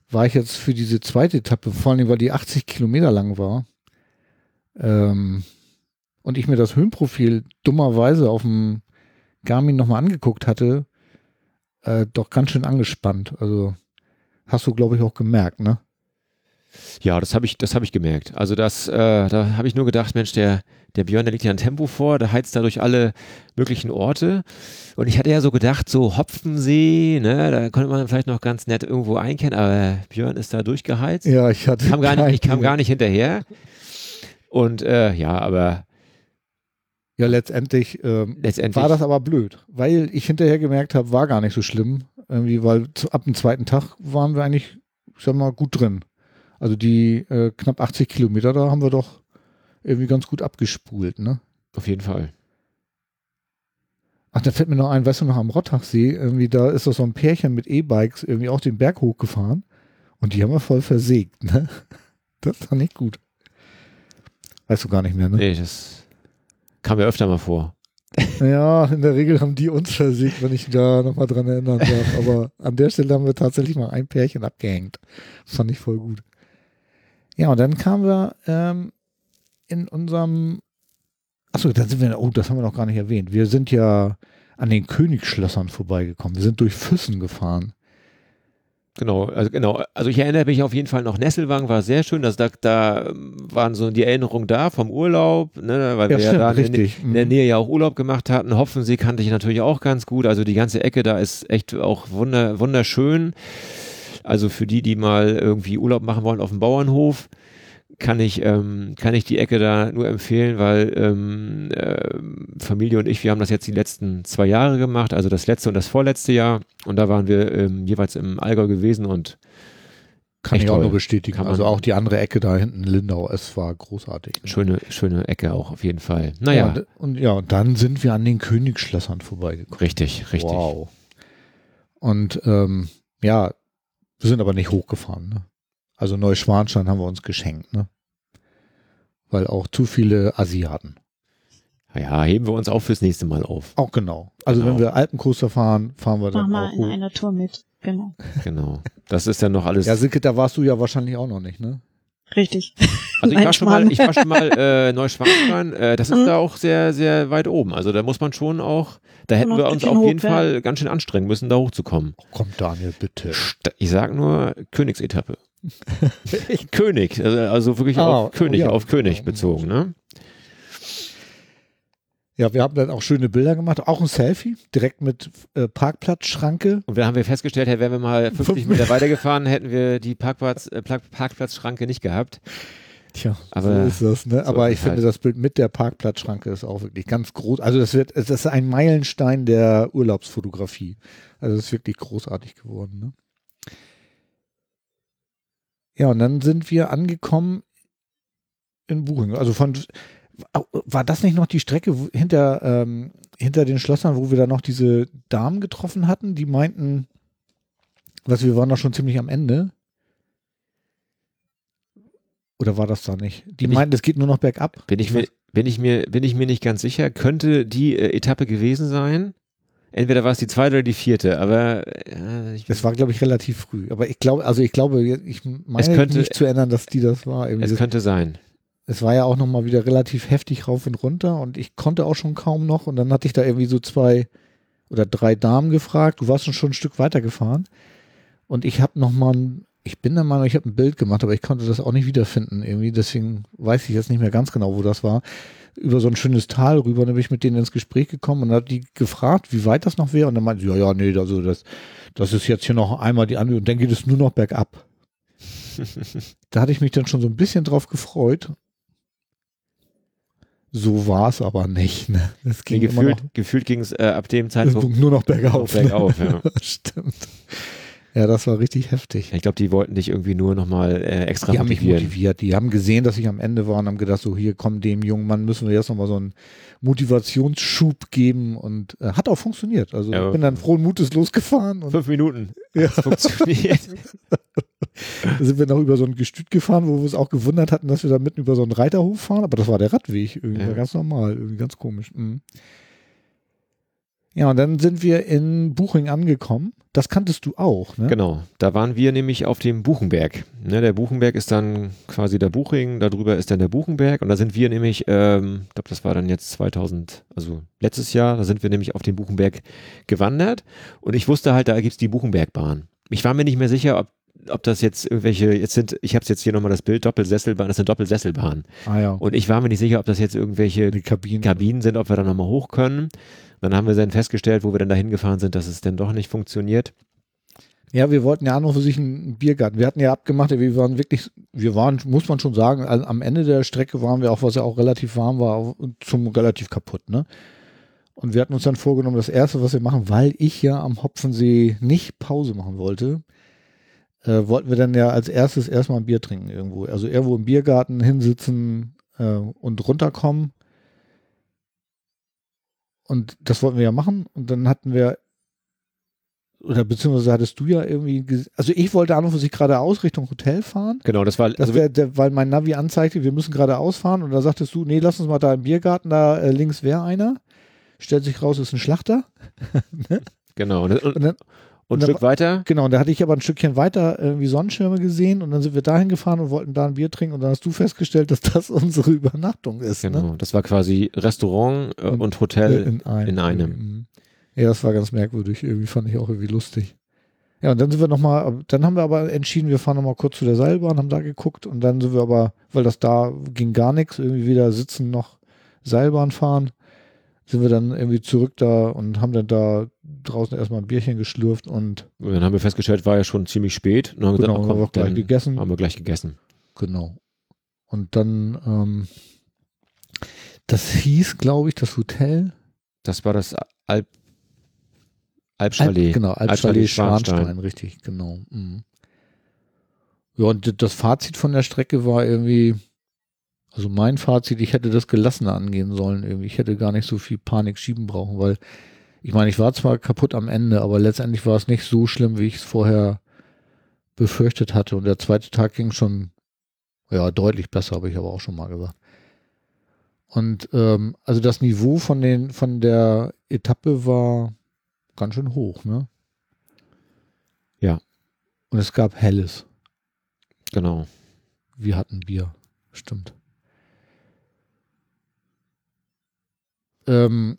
war ich jetzt für diese zweite Etappe, vor allem weil die 80 Kilometer lang war, ähm, und ich mir das Höhenprofil dummerweise auf dem Garmin nochmal angeguckt hatte, äh, doch ganz schön angespannt. Also hast du, glaube ich, auch gemerkt, ne? Ja, das habe ich, das habe ich gemerkt. Also das, äh, da habe ich nur gedacht, Mensch, der, der Björn, der legt ja ein Tempo vor, der heizt da durch alle möglichen Orte. Und ich hatte ja so gedacht, so Hopfensee, ne, da konnte man vielleicht noch ganz nett irgendwo einkennen, aber Björn ist da durchgeheizt. Ja, ich hatte. kam gar nicht, ich kam gar nicht hinterher. Und äh, ja, aber Ja, letztendlich ähm, letztendlich war das aber blöd, weil ich hinterher gemerkt habe, war gar nicht so schlimm, irgendwie, weil zu, ab dem zweiten Tag waren wir eigentlich, ich sag mal, gut drin. Also die äh, knapp 80 Kilometer, da haben wir doch irgendwie ganz gut abgespult, ne? auf jeden Fall. Ach, da fällt mir noch ein, weißt du noch, am Rottachsee, irgendwie, da ist doch so ein Pärchen mit E-Bikes irgendwie auch den Berg hochgefahren und die haben wir voll versägt, ne? Das war nicht gut. Weißt du gar nicht mehr, ne? Nee, das kam ja öfter mal vor. Ja, in der Regel haben die uns versiegt, wenn ich da nochmal dran erinnern darf. Aber an der Stelle haben wir tatsächlich mal ein Pärchen abgehängt. Das fand ich voll gut. Ja, und dann kamen wir ähm, in unserem. Achso, dann sind wir. Oh, das haben wir noch gar nicht erwähnt. Wir sind ja an den Königsschlössern vorbeigekommen. Wir sind durch Füssen gefahren. Genau, also genau. Also ich erinnere mich auf jeden Fall noch, Nesselwang war sehr schön. Also da, da ähm, waren so die Erinnerungen da vom Urlaub, ne, weil wir ja da in, richtig. in der Mhm. Nähe ja auch Urlaub gemacht hatten. Hopfensee kannte ich natürlich auch ganz gut. Also die ganze Ecke da ist echt auch wunder, wunderschön. Also für die, die mal irgendwie Urlaub machen wollen auf dem Bauernhof, kann ich, ähm, kann ich die Ecke da nur empfehlen, weil ähm, ähm, Familie und ich, wir haben das jetzt die letzten zwei Jahre gemacht, also das letzte und das vorletzte Jahr. Und da waren wir ähm, jeweils im Allgäu gewesen und Kann ich auch toll. nur bestätigen. Also auch die andere Ecke da hinten, Lindau, es war großartig. ne? schöne, schöne Ecke auch auf jeden Fall. Ja, Naja, und, und ja, und dann sind wir an den Königsschlössern vorbeigekommen. richtig, richtig. Wow. Und ähm, ja, wir sind aber nicht hochgefahren. Ne? Also Neuschwanstein haben wir uns geschenkt, ne? Weil auch zu viele Asiaten. Ja, heben wir uns auch fürs nächste Mal auf. Auch genau. Also Genau. wenn wir Alpencoaster fahren, fahren wir Mach dann mal auch in hoch. einer Tour mit. Genau. Genau. Das ist dann noch alles. Ja, Silke, da warst du ja wahrscheinlich auch noch nicht, ne? Richtig. Also ich war schon mal, ich war schon mal äh, Neuschwanstein. Äh, das ist Mhm. da auch sehr, sehr weit oben. Also da muss man schon auch, da hätten wir uns auf jeden hoch, ja. Fall ganz schön anstrengen müssen, da hochzukommen. Komm, Daniel, bitte. Ich sag nur Königsetappe. König, also, also wirklich Ah, auf König, ja. auf König bezogen, ne? Ja, wir haben dann auch schöne Bilder gemacht. Auch ein Selfie, direkt mit äh, Parkplatzschranke. Und da haben wir festgestellt, hey, wären wir mal 50 Fünf- Meter weitergefahren, hätten wir die Parkplatz, äh, Park- Parkplatzschranke nicht gehabt. Tja, Aber so ist das, ne? so Aber ich es finde, halt. das Bild mit der Parkplatzschranke ist auch wirklich ganz groß. Also das wird, das ist ein Meilenstein der Urlaubsfotografie. Also das ist wirklich großartig geworden, ne? Ja, und dann sind wir angekommen in Buching. Also von, war das nicht noch die Strecke hinter, ähm, hinter den Schlössern, wo wir da noch diese Damen getroffen hatten, die meinten, was wir waren da schon ziemlich am Ende. Oder war das da nicht? Die Bin meinten, es geht nur noch bergab. bin ich mir, bin ich mir, bin ich mir nicht ganz sicher. Könnte die äh, Etappe gewesen sein? Entweder war es die zweite oder die vierte, aber äh, ich, Das war, glaube ich, relativ früh. Aber ich glaube, also ich glaube, ich meine könnte- nicht zu erinnern, dass die das war. Irgendwie es das- könnte sein. es war ja auch nochmal wieder relativ heftig rauf und runter und ich konnte auch schon kaum noch und dann hatte ich da irgendwie so zwei oder drei Damen gefragt. Du warst schon, schon ein Stück weiter gefahren und ich habe nochmal, ein- ich bin der Meinung, ich habe ein Bild gemacht, aber ich konnte das auch nicht wiederfinden irgendwie. Deswegen weiß ich jetzt nicht mehr ganz genau, wo das war. Über so ein schönes Tal rüber, dann bin ich mit denen ins Gespräch gekommen und hat die gefragt, wie weit das noch wäre und dann meinte sie, ja, ja, nee, also das, das ist jetzt hier noch einmal die andere und dann geht es nur noch bergab. Da hatte ich mich dann schon so ein bisschen drauf gefreut. So war es aber nicht. Ne? Es ging Nee, gefühlt, noch gefühlt ging es äh, ab dem Zeitpunkt nur noch bergauf. ne? bergauf. Ja. Stimmt. Ja, das war richtig heftig. Ich glaube, die wollten dich irgendwie nur nochmal äh, extra Die haben mich motivieren. motiviert. Die haben gesehen, dass ich am Ende war und haben gedacht, so hier komm, dem jungen Mann müssen wir jetzt nochmal so einen Motivationsschub geben und äh, hat auch funktioniert. Also Ja. ich bin dann frohen Mutes losgefahren Fünf Minuten. Ja. Funktioniert. da sind wir noch über so ein Gestüt gefahren, wo wir uns auch gewundert hatten, dass wir da mitten über so einen Reiterhof fahren, aber das war der Radweg, irgendwie Ja. ganz normal, irgendwie ganz komisch. Mhm. Ja, und dann sind wir in Buching angekommen. Das kanntest du auch, ne? Genau, da waren wir nämlich auf dem Buchenberg. Ne, der Buchenberg ist dann quasi der Buching, darüber ist dann der Buchenberg und da sind wir nämlich, ähm, ich glaube, das war dann jetzt 2000, also letztes Jahr, da sind wir nämlich auf den Buchenberg gewandert und ich wusste halt, da gibt's die Buchenbergbahn. Ich war mir nicht mehr sicher, ob ob das jetzt irgendwelche, jetzt sind, ich habe jetzt hier nochmal das Bild, Doppelsesselbahn, das ist eine Doppelsesselbahn. Ah ja, Und ich war mir nicht sicher, ob das jetzt irgendwelche Kabinen. Kabinen sind, ob wir da nochmal hoch können. Dann haben wir dann festgestellt, wo wir dann dahin gefahren sind, dass es dann doch nicht funktioniert. Ja, wir wollten ja und für sich einen Biergarten. Wir hatten ja abgemacht, wir waren wirklich, wir waren, muss man schon sagen, am Ende der Strecke waren wir auch, was ja auch relativ warm war, zum relativ kaputt, ne? Und wir hatten uns dann vorgenommen, das erste, was wir machen, weil ich ja am Hopfensee nicht Pause machen wollte, äh, wollten wir dann ja als erstes erstmal ein Bier trinken irgendwo. Also irgendwo im Biergarten hinsitzen äh, und runterkommen. Und das wollten wir ja machen. Und dann hatten wir oder beziehungsweise hattest du ja irgendwie, also ich wollte an und für sich geradeaus Richtung Hotel fahren. Genau, das war, Das also wär, der, weil mein Navi anzeigte, wir müssen geradeaus fahren und da sagtest du, nee, lass uns mal da im Biergarten, da äh, links wäre einer. Stellt sich raus, ist ein Schlachter. genau. Und, und, Und dann, und ein dann- Stück weiter, genau, und da hatte ich aber ein Stückchen weiter irgendwie Sonnenschirme gesehen und dann sind wir dahin gefahren und wollten da ein Bier trinken und dann hast du festgestellt, dass das unsere Übernachtung ist. genau, Ne? das war quasi Restaurant äh, Und- und, Hotel. in einem. in einem. Mhm. Ja, das war ganz merkwürdig. Irgendwie fand ich auch irgendwie lustig. Ja, und dann sind wir nochmal, dann haben wir aber entschieden, wir fahren nochmal kurz zu der Seilbahn, haben da geguckt und dann sind wir aber, weil das da ging gar nichts, irgendwie weder sitzen noch Seilbahn fahren, sind wir dann irgendwie zurück da und haben dann da draußen erstmal ein Bierchen geschlürft und Und dann haben wir festgestellt, war ja schon ziemlich spät. Und dann haben wir genau, gesagt, haben wir komm, auch gleich dann gegessen. haben wir gleich gegessen. Genau. Und dann, ähm, das hieß, glaube ich, das Hotel. Das war das Alp, Alp, Alpchalet. genau, Alpchalet Alpchalet Schwanstein. Schwanstein, richtig, genau. Mhm. Ja, und das Fazit von der Strecke war irgendwie, also mein Fazit, ich hätte das gelassener angehen sollen irgendwie. Ich hätte gar nicht so viel Panik schieben brauchen, weil ich meine, ich war zwar kaputt am Ende, aber letztendlich war es nicht so schlimm, wie ich es vorher befürchtet hatte. Und der zweite Tag ging schon, ja, deutlich besser, habe ich aber auch schon mal gesagt. Und ähm, also das Niveau von den von der Etappe war ganz schön hoch, ne? Ja. Und es gab Helles. Genau. Wir hatten Bier. Stimmt. Ähm,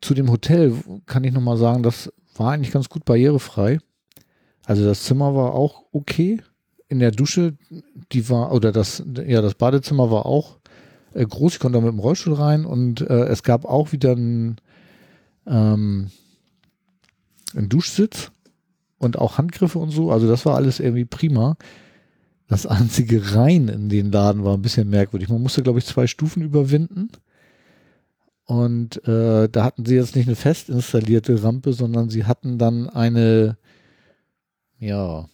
zu dem Hotel kann ich nochmal sagen, das war eigentlich ganz gut barrierefrei. Also das Zimmer war auch okay. In der Dusche, die war, oder das, ja, das Badezimmer war auch äh, groß. Ich konnte da mit dem Rollstuhl rein und äh, es gab auch wieder einen, ähm, einen Duschsitz und auch Handgriffe und so. Also das war alles irgendwie prima. Das einzige Rein in den Laden war ein bisschen merkwürdig. Man musste, glaube ich, zwei Stufen überwinden. Und äh, da hatten sie jetzt nicht eine fest installierte Rampe, sondern sie hatten dann eine, ja,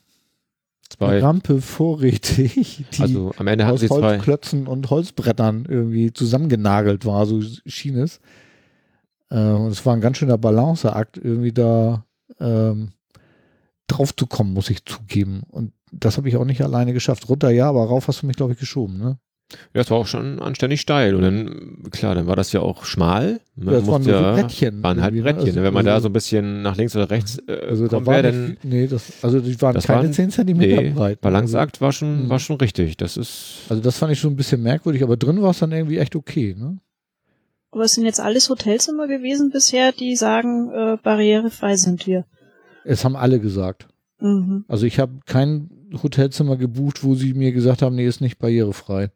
Zwei. Rampe vorrätig, die Also am Ende aus sie zwei. Holzklötzen und Holzbrettern irgendwie zusammengenagelt war, so schien es. Äh, und es war ein ganz schöner Balanceakt, irgendwie da ähm, drauf zu kommen, muss ich zugeben. Und das habe ich auch nicht alleine geschafft. Runter ja, aber rauf hast du mich, glaube ich, geschoben, ne? Ja, es war auch schon anständig steil. Und dann, klar, dann war das ja auch schmal. Man Ja, es waren musste nur so ja, Brettchen waren halt irgendwie, ne? Brettchen. Also- Wenn man da also- so ein bisschen nach links oder rechts äh, Also da war dann nee, das, also die waren Das keine waren- 10 Zentimeter nee, breit. Balanceakt war schon, Mhm. war schon richtig. Das ist, Also das fand ich schon ein bisschen merkwürdig, aber drin war es dann irgendwie echt okay, ne? Aber es sind jetzt alles Hotelzimmer gewesen bisher, die sagen, äh, barrierefrei sind wir. Es haben alle gesagt. Mhm. Also ich habe kein Hotelzimmer gebucht, wo sie mir gesagt haben, nee, ist nicht barrierefrei.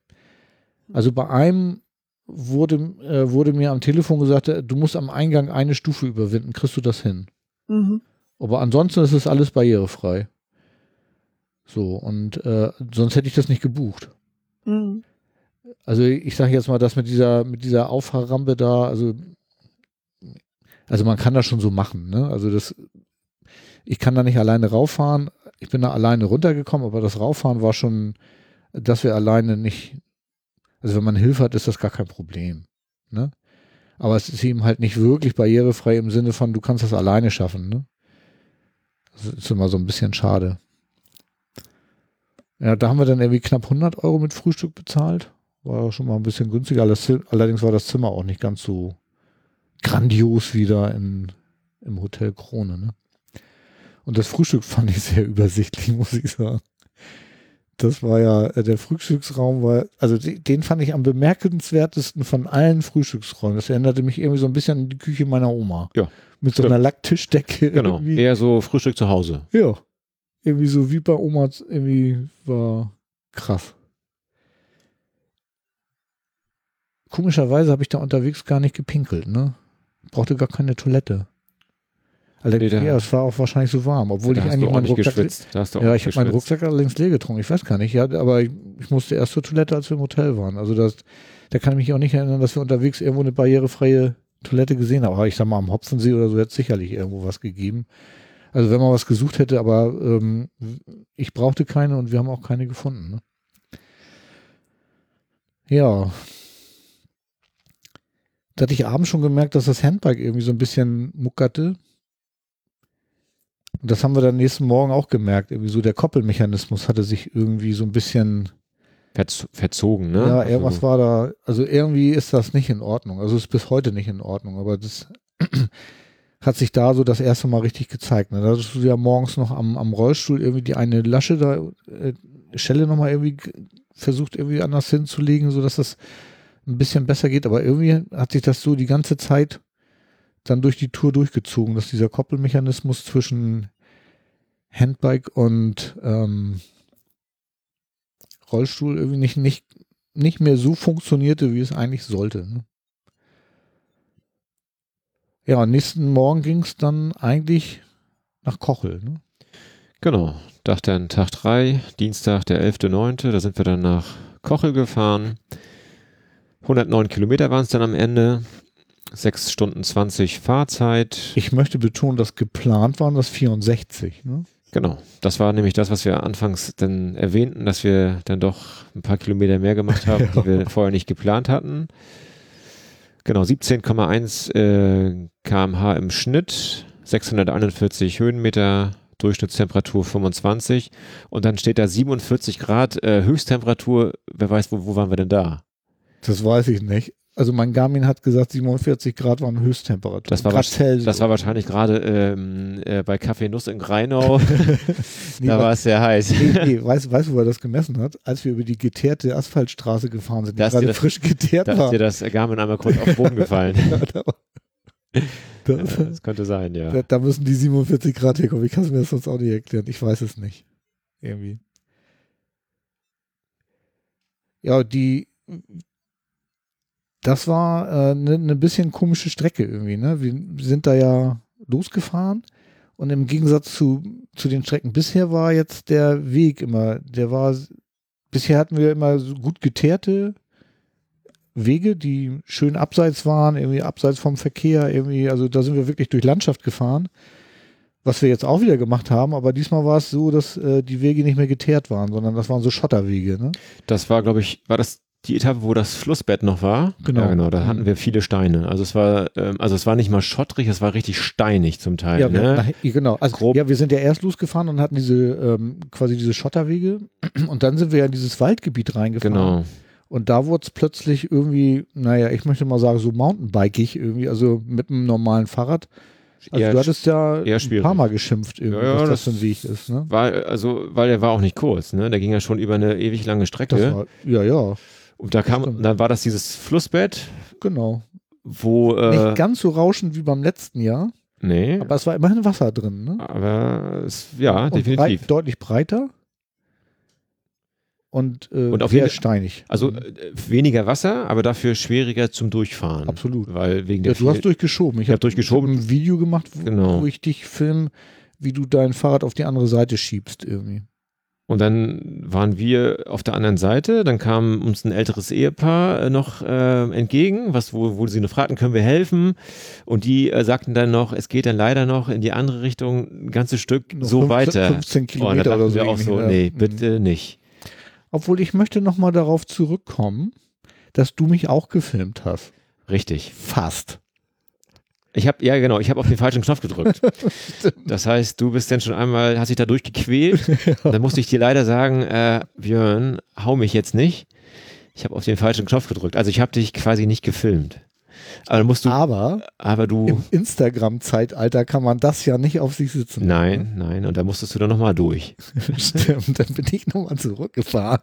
Also bei einem wurde, äh, wurde mir am Telefon gesagt, äh, du musst am Eingang eine Stufe überwinden, kriegst du das hin. Mhm. Aber ansonsten ist es alles barrierefrei. So, und äh, sonst hätte ich das nicht gebucht. Mhm. Also ich sage jetzt mal, das mit dieser, mit dieser Auffahrrampe da, also, also man kann das schon so machen, ne? Also das, ich kann da nicht alleine rauffahren. Ich bin da alleine runtergekommen, aber das Rauffahren war schon, dass wir alleine nicht, also wenn man Hilfe hat, ist das gar kein Problem, ne? Aber es ist eben halt nicht wirklich barrierefrei im Sinne von, du kannst das alleine schaffen, ne? Das ist immer so ein bisschen schade. Ja, da haben wir dann irgendwie knapp 100 Euro mit Frühstück bezahlt. War schon mal ein bisschen günstiger. Allerdings war das Zimmer auch nicht ganz so grandios wieder in, im Hotel Krone. Ne? Und das Frühstück fand ich sehr übersichtlich, muss ich sagen. Das war ja, äh, der Frühstücksraum war, also de- den fand ich am bemerkenswertesten von allen Frühstücksräumen. Das erinnerte mich irgendwie so ein bisschen an die Küche meiner Oma. Ja, Mit so stimmt. einer Lacktischdecke. genau, irgendwie. eher so Frühstück zu Hause. Ja. Irgendwie so wie bei Oma, irgendwie war krass. Komischerweise habe ich da unterwegs gar nicht gepinkelt, ne? Brauchte gar keine Toilette. Allerdings, Nee, ja, es war auch wahrscheinlich so warm, obwohl ich eigentlich meinen Rucksack. geschwitzt. Da hast du Ja, ich habe meinen. Rucksack allerdings leer getrunken. Ich weiß gar nicht, ja, aber ich, ich musste erst zur Toilette, als wir im Hotel waren. Also das, da kann ich mich auch nicht erinnern, dass wir unterwegs irgendwo eine barrierefreie Toilette gesehen haben. Aber ich sag mal, am Hopfensee oder so hätte es sicherlich irgendwo was gegeben. Also wenn man was gesucht hätte, aber ähm, ich brauchte keine und wir haben auch keine gefunden. Ne? Ja. Da hatte ich abends schon gemerkt, dass das Handbike irgendwie so ein bisschen muckerte. Und das haben wir dann nächsten Morgen auch gemerkt. Irgendwie so der Koppelmechanismus hatte sich irgendwie so ein bisschen, Verz verzogen, ne? ja, Also, irgendwas war da, also irgendwie ist das nicht in Ordnung. Also ist bis heute nicht in Ordnung, aber das hat sich da so das erste Mal richtig gezeigt. Ne? Da hast du ja morgens noch am, am Rollstuhl irgendwie die eine Lasche da, äh, Schelle nochmal irgendwie versucht irgendwie anders hinzulegen, sodass das ein bisschen besser geht, aber irgendwie hat sich das so die ganze Zeit dann durch die Tour durchgezogen, dass dieser Koppelmechanismus zwischen Handbike und ähm, Rollstuhl irgendwie nicht, nicht, nicht mehr so funktionierte, wie es eigentlich sollte. Ne? Ja, und nächsten Morgen ging es dann eigentlich nach Kochel. Ne? Genau, dachte dann Tag 3, Dienstag, der 11.9., da sind wir dann nach Kochel gefahren. 109 Kilometer waren es dann am Ende. 6 Stunden 20 Fahrzeit. Ich möchte betonen, dass geplant waren das 64. Ne? Genau, das war nämlich das, was wir anfangs dann erwähnten, dass wir dann doch ein paar Kilometer mehr gemacht haben, die wir vorher nicht geplant hatten. Genau, 17,1 äh, kmh im Schnitt, 641 Höhenmeter, Durchschnittstemperatur 25 und dann steht da 47 Grad äh, Höchsttemperatur. Wer weiß, wo, wo waren wir denn da? Das weiß ich nicht. Also mein Garmin hat gesagt, 47 Grad waren Höchsttemperatur. Das war, das war wahrscheinlich gerade ähm, äh, bei Kaffee Nuss in Greinau. Nee, da wa- war es sehr heiß. Nee, nee, weißt, weißt du, wo er das gemessen hat? Als wir über die geteerte Asphaltstraße gefahren sind, die Da ist gerade das- frisch geteert Da ist war. dir das Garmin einmal kurz auf den Boden gefallen. Ja, da, da, das könnte sein, ja. da, da müssen die 47 Grad herkommen. Ich kann es mir das sonst auch nicht erklären. Ich weiß es nicht. Irgendwie. Ja, die, das war eine äh, ne bisschen komische Strecke irgendwie, ne? Wir sind da ja losgefahren und im Gegensatz zu, zu den Strecken bisher war jetzt der Weg immer, der war bisher hatten wir immer so gut geteerte Wege, die schön abseits waren, irgendwie abseits vom Verkehr, irgendwie, also da sind wir wirklich durch Landschaft gefahren. Was wir jetzt auch wieder gemacht haben, aber diesmal war es so, dass äh, die Wege nicht mehr geteert waren, sondern das waren so Schotterwege. Ne? Das war, glaube ich, war das die Etappe, wo das Flussbett noch war? Genau. Ja, genau. Da hatten wir viele Steine. Also es war, ähm, also es war nicht mal schottrig, es war richtig steinig zum Teil. Ja, ne? nach, genau. Also, Grob. ja, wir sind ja erst losgefahren und hatten diese ähm, quasi diese Schotterwege und dann sind wir ja in dieses Waldgebiet reingefahren. Genau. Und da wurde es plötzlich irgendwie, naja, ich möchte mal sagen, so Mountainbikig irgendwie, also mit einem normalen Fahrrad. Also Eher du hattest ja ein paar Mal geschimpft, irgendwie, Ja, ja, was das das- für ein Weg ist. Ne? War, also, weil der war auch nicht kurz, ne? Der ging ja schon über eine ewig lange Strecke. War, ja, ja, und da kam, dann war das dieses Flussbett, genau. wo, äh, Nicht ganz so rauschend wie beim letzten Jahr, nee, aber es war immerhin Wasser drin. Ne? aber es, ja, Und definitiv. Breit, deutlich breiter und, äh, Und auf sehr jeden- steinig. Also äh, weniger Wasser, aber dafür schwieriger zum Durchfahren. Absolut. Weil wegen Ja, der du hast durchgeschoben. Ich Ich hab habe durchgeschoben. ein Video gemacht, wo, Genau. wo ich dich film, wie du dein Fahrrad auf die andere Seite schiebst irgendwie. Und dann waren wir auf der anderen Seite, dann kam uns ein älteres Ehepaar äh, noch äh, entgegen, was, wo, wo sie nur fragten, können wir helfen? Und die äh, sagten dann noch, es geht dann leider noch in die andere Richtung ein ganzes Stück Noch so 15 weiter. 15 Oh, und da Kilometer dachten oder so. wir auch so, nee, Mhm. bitte nicht. Obwohl ich möchte nochmal darauf zurückkommen, dass du mich auch gefilmt hast. Richtig. Fast. Ich habe ja genau, ich habe auf den falschen Knopf gedrückt. das heißt, du bist dann schon einmal, hast dich da durchgequält. Dann musste ich dir leider sagen, äh, Björn, hau mich jetzt nicht. Ich habe auf den falschen Knopf gedrückt. Also ich habe dich quasi nicht gefilmt. Aber musst du, Aber aber du, im Instagram-Zeitalter kann man das ja nicht auf sich sitzen. nein, nein, und da musstest du dann nochmal durch. Stimmt, dann bin ich nochmal zurückgefahren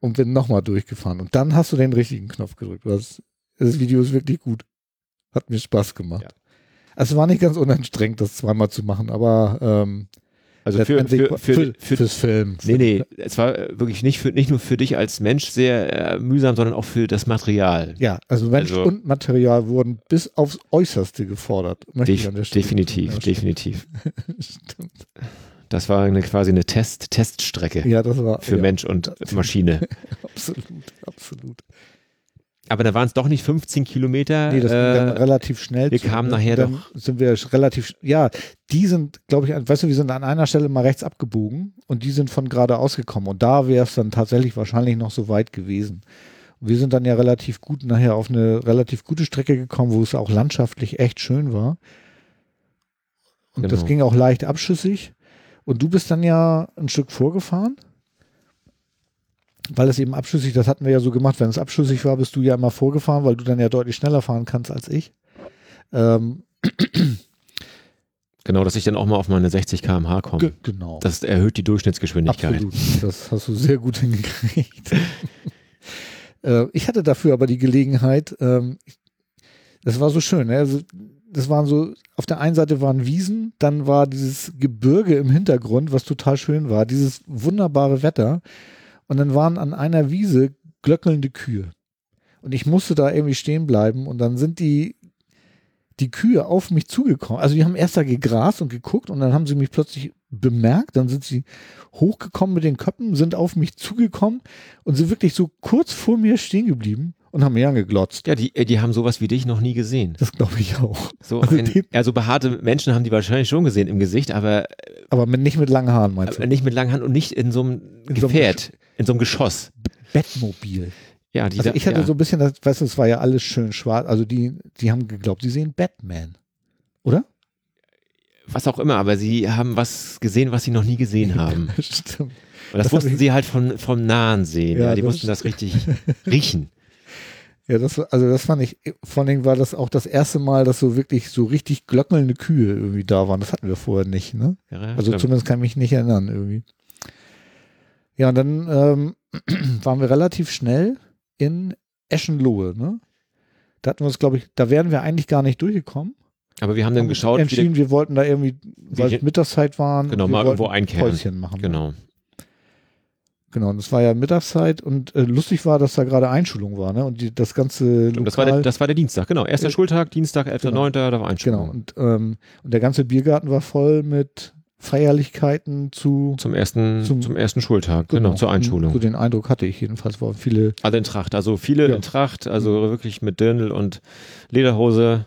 und bin nochmal durchgefahren. Und dann hast du den richtigen Knopf gedrückt. Du hast, das Video ist wirklich gut. Hat mir Spaß gemacht. Ja. Also war nicht ganz unanstrengend, das zweimal zu machen, aber ähm, Also für, für, für, für, fürs Film. nee, nee, es war äh, wirklich nicht, für, nicht nur für dich als Mensch sehr äh, mühsam, sondern auch für das Material. Ja, also Mensch Also- und Material wurden bis aufs Äußerste gefordert. Def definitiv, definitiv. Stimmt. Das war eine, quasi eine Test, Teststrecke Ja, das war für ja, Mensch und Maschine. absolut, absolut. Aber da waren es doch nicht 15 Kilometer. Nee, das ging dann äh, relativ schnell. wir zu, kamen ne? nachher dann sind wir relativ, ja, die sind, glaube ich, weißt du, wir sind an einer Stelle mal rechts abgebogen und die sind von geradeaus gekommen und da wäre es dann tatsächlich wahrscheinlich noch so weit gewesen. Und wir sind dann ja relativ gut nachher auf eine relativ gute Strecke gekommen, wo es auch landschaftlich echt schön war. Und das Genau. ging auch leicht abschüssig. Und du bist dann ja ein Stück vorgefahren. Weil es eben abschüssig, das hatten wir ja so gemacht, wenn es abschüssig war, bist du ja immer vorgefahren, weil du dann ja deutlich schneller fahren kannst als ich. Ähm, genau, dass ich dann auch mal auf meine 60 km/h komme. ge genau. Das erhöht die Durchschnittsgeschwindigkeit. Absolut. Das hast du sehr gut hingekriegt. äh, ich hatte dafür aber die Gelegenheit, ähm, das war so schön, ne? also, das waren so, auf der einen Seite waren Wiesen, dann war dieses Gebirge im Hintergrund, was total schön war, dieses wunderbare Wetter. Und dann waren an einer Wiese glöckelnde Kühe. Und ich musste da irgendwie stehen bleiben und dann sind die, die Kühe auf mich zugekommen. Also die haben erst da gegrast und geguckt und dann haben sie mich plötzlich bemerkt, dann sind sie hochgekommen mit den Köppen, sind auf mich zugekommen und sind wirklich so kurz vor mir stehen geblieben und haben mir angeglotzt. Ja, die, äh, die haben sowas wie dich noch nie gesehen. Das glaube ich auch. So, Also ein, ja, so behaarte Menschen haben die wahrscheinlich schon gesehen im Gesicht, aber, Aber mit, nicht mit langen Haaren, meinst du? nicht mit langen Hand und nicht in so einem In so einem Gefährt, in so einem Geschoss. Bettmobil. Ja, die Also ich hatte ja. so ein bisschen, das, weißt du, es war ja alles schön schwarz. Also die, die haben geglaubt, sie sehen Batman. Oder? was auch immer, aber sie haben was gesehen, was sie noch nie gesehen haben. Stimmt. Und das, Das ich- sie halt von, vom Nahen sehen. Ja, Ja, die mussten das richtig riechen. Ja, das, also das fand ich, vor Dingen war das auch das erste Mal, dass so wirklich so richtig glöckelnde Kühe irgendwie da waren. Das hatten wir vorher nicht, ne? Ja, Also stimmt. zumindest kann ich mich nicht erinnern irgendwie. Ja, und dann ähm, waren wir relativ schnell in Eschenlohe, ne? Da hatten wir uns, glaube ich, da wären wir eigentlich gar nicht durchgekommen. aber wir haben dann Haben geschaut, entschieden, wir wollten da irgendwie, weil es Mittagszeit waren, Genau, mal irgendwo einkehren. Päuschen machen. genau. Genau, und es war ja Mittagszeit und äh, lustig war, dass da gerade Einschulung war, ne? Und die, das ganze Und das war, der, das war der Dienstag, genau. Erster Äh, Schultag, Dienstag, 11.9., da war Genau, Einschulung. und, ähm, und der ganze Biergarten war voll mit Feierlichkeiten zu Zum ersten, Zum- zum, ersten Schultag, genau, zur Einschulung. So den Eindruck hatte ich jedenfalls, waren viele Alle in Tracht, also viele Ja. in Tracht, also wirklich mit Dirndl und Lederhose.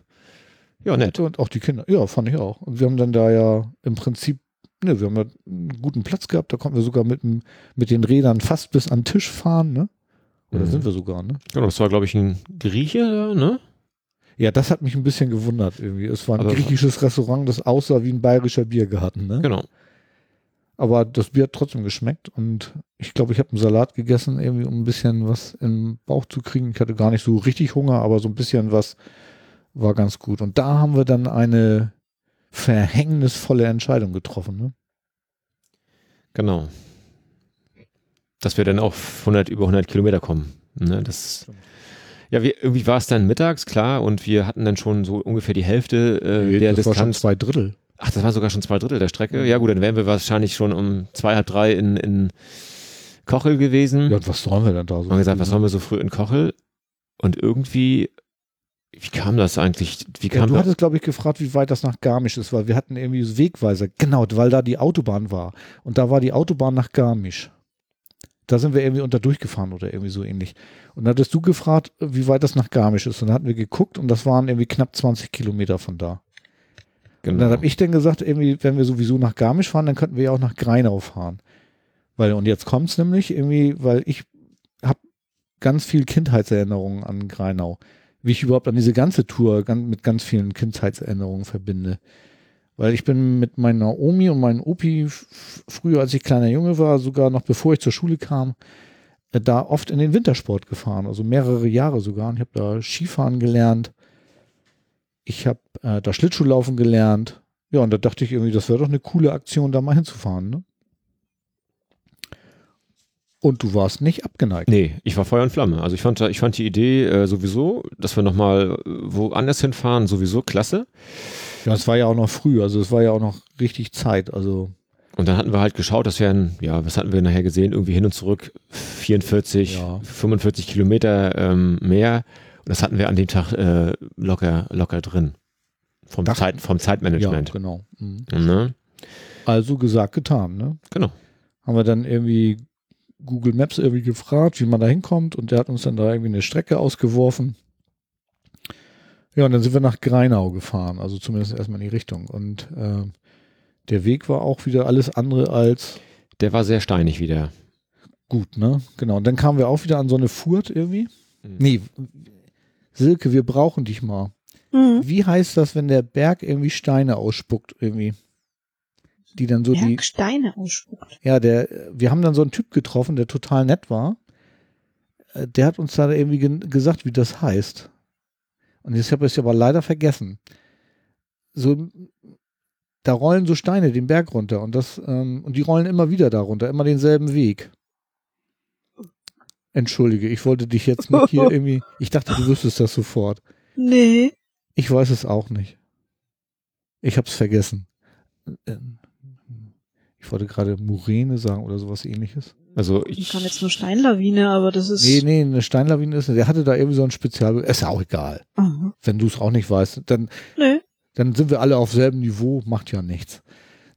Ja, nett. Und auch die Kinder. Ja, fand ich auch. Und wir haben dann da ja im Prinzip, ne, wir haben ja einen guten Platz gehabt. Da konnten wir sogar mit, dem- mit den Rädern fast bis an den Tisch fahren, ne? Oder Mhm. sind wir sogar, ne? Genau, das war, glaube ich, ein Grieche, da, ne? Ja, das hat mich ein bisschen gewundert irgendwie. Es war ein Aber- griechisches Restaurant, das aussah wie ein bayerischer Biergarten, ne? Genau. Aber das Bier hat trotzdem geschmeckt und ich glaube, ich habe einen Salat gegessen, irgendwie um ein bisschen was im Bauch zu kriegen. Ich hatte gar nicht so richtig Hunger, aber so ein bisschen was war ganz gut. Und da haben wir dann eine verhängnisvolle Entscheidung getroffen, ne? Genau. Dass wir dann auf 100, über 100 Kilometer kommen. Ne, das, ja, wir, irgendwie war es dann mittags, klar, und wir hatten dann schon so ungefähr die Hälfte äh, der das war schon Distanz. zwei Drittel. Ach, das war sogar schon zwei Drittel der Strecke. Ja gut, dann wären wir wahrscheinlich schon um zwei, halb drei in, in Kochel gewesen. Ja, und was sollen wir denn da so? haben gesagt, was sollen wir so früh in Kochel? Und irgendwie, wie kam das eigentlich? Wie ja, kam du das? hattest, glaube ich, gefragt, wie weit das nach Garmisch ist, weil wir hatten irgendwie so Wegweiser. Genau, weil da die Autobahn war. Und da war die Autobahn nach Garmisch. Da sind wir irgendwie unter durchgefahren oder irgendwie so ähnlich. Und da hattest du gefragt, wie weit das nach Garmisch ist. Und dann hatten wir geguckt und das waren irgendwie knapp 20 Kilometer von da. Und dann Genau. habe ich dann gesagt, irgendwie, wenn wir sowieso nach Garmisch fahren, dann könnten wir ja auch nach Greinau fahren. Weil, und jetzt kommt's nämlich irgendwie, weil ich habe ganz viel Kindheitserinnerungen an Greinau. Wie ich überhaupt an diese ganze Tour mit ganz vielen Kindheitserinnerungen verbinde. Weil ich bin mit meiner Omi und meinem Opi früher, als ich kleiner Junge war, sogar noch bevor ich zur Schule kam, äh, da oft in den Wintersport gefahren, also mehrere Jahre sogar. Und ich habe da Skifahren gelernt. Ich habe äh, da Schlittschuhlaufen gelernt. Ja, und da dachte ich irgendwie, das wäre doch eine coole Aktion, da mal hinzufahren. Ne? Und du warst nicht abgeneigt. Nee, ich war Feuer und Flamme. Also ich fand, ich fand die Idee äh, sowieso, dass wir nochmal äh, woanders hinfahren, sowieso klasse. Ja, es war ja auch noch früh, also es war ja auch noch richtig Zeit. Also Und dann hatten wir halt geschaut, das wären, ja, was hatten wir nachher gesehen? Irgendwie hin und zurück 44, Ja. 45 Kilometer ähm, mehr. Und das hatten wir an dem Tag äh, locker, locker drin. Vom, Dachten- Zeit, vom ja, Zeitmanagement. genau. Mhm. Ne? Also gesagt, getan. Ne? Genau. Haben wir dann irgendwie Google Maps irgendwie gefragt, wie man da hinkommt und der hat uns dann da irgendwie eine Strecke ausgeworfen. Ja, und dann sind wir nach Greinau gefahren, also zumindest erstmal in die Richtung. Und äh, der Weg war auch wieder alles andere als Der war sehr steinig wieder. gut, ne? Genau. Und dann kamen wir auch wieder an so eine Furt irgendwie. Mhm. Nee, Silke, wir brauchen dich mal. Mhm. Wie heißt das, wenn der Berg irgendwie Steine ausspuckt irgendwie? Die dann so die, Berg Steine ausspuckt. ja, der, wir haben dann so einen Typ getroffen, der total nett war. Äh, Der hat uns da irgendwie gen- gesagt, wie das heißt. Und jetzt habe ich es aber leider vergessen. So, da rollen so Steine den Berg runter und das, ähm, und die rollen immer wieder da runter, immer denselben Weg. Entschuldige, ich wollte dich jetzt nicht hier irgendwie, ich dachte, du wüsstest das sofort. Nee. Ich weiß es auch nicht. Ich hab's vergessen. Ähm, Ich wollte gerade Muräne sagen oder sowas ähnliches. Also Ich ich, kann jetzt nur Steinlawine, aber das ist. Nee, nee, eine Steinlawine ist, der hatte da irgendwie so ein Spezial, ist ja auch egal. Aha. Wenn du es auch nicht weißt, dann, Nee. dann sind wir alle auf selben Niveau, macht ja nichts.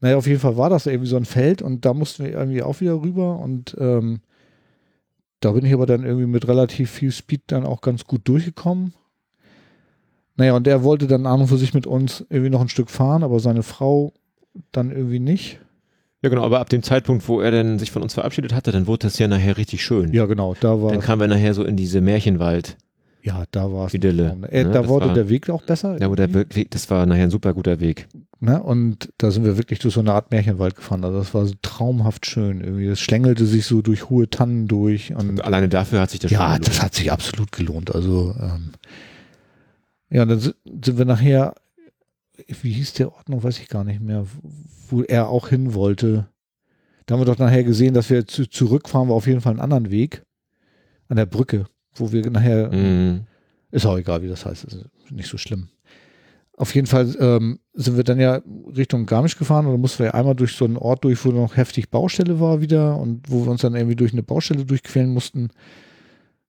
Naja, auf jeden Fall war das irgendwie so ein Feld und da mussten wir irgendwie auch wieder rüber und ähm, da bin ich aber dann irgendwie mit relativ viel Speed dann auch ganz gut durchgekommen. Naja, und der wollte dann an und für sich mit uns irgendwie noch ein Stück fahren, aber seine Frau dann irgendwie nicht. Ja genau, aber ab dem Zeitpunkt, wo er dann sich von uns verabschiedet hatte, dann wurde das ja nachher richtig schön. Ja, genau, da war Dann kamen wir nachher so in diese Märchenwald. Ja, da war es. Äh, ne? da wurde war- der Weg auch besser. Ja, der wirklich, das war nachher ein super guter Weg. ne? Und da sind wir wirklich durch so eine Art Märchenwald gefahren. Also das war so traumhaft schön. Irgendwie, es schlängelte sich so durch hohe Tannen durch. Und alleine dafür hat sich das ja, das hat sich absolut gelohnt. Also ähm, ja, dann si- sind wir nachher, wie hieß der Ort noch, weiß ich gar nicht mehr, wo er auch hin wollte. Da haben wir doch nachher gesehen, dass wir zu, zurückfahren wir auf jeden Fall einen anderen Weg an der Brücke, wo wir nachher Mhm. ist auch egal, wie das heißt. Ist nicht so schlimm. Auf jeden Fall ähm, sind wir dann ja Richtung Garmisch gefahren und dann mussten wir einmal durch so einen Ort durch, wo noch heftig Baustelle war wieder und wo wir uns dann irgendwie durch eine Baustelle durchquälen mussten,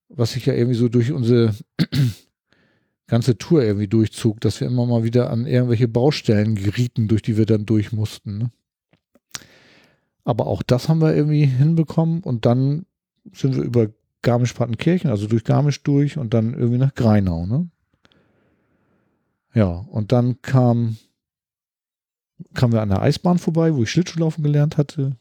was sich ja irgendwie so durch unsere ganze Tour irgendwie durchzog, dass wir immer mal wieder an irgendwelche Baustellen gerieten, durch die wir dann durch mussten. Ne? Aber auch das haben wir irgendwie hinbekommen und dann sind wir über Garmisch-Partenkirchen, also durch Garmisch durch und dann irgendwie nach Greinau, ne? Ja, und dann kam, kamen wir an der Eisbahn vorbei, wo ich Schlittschuhlaufen gelernt hatte.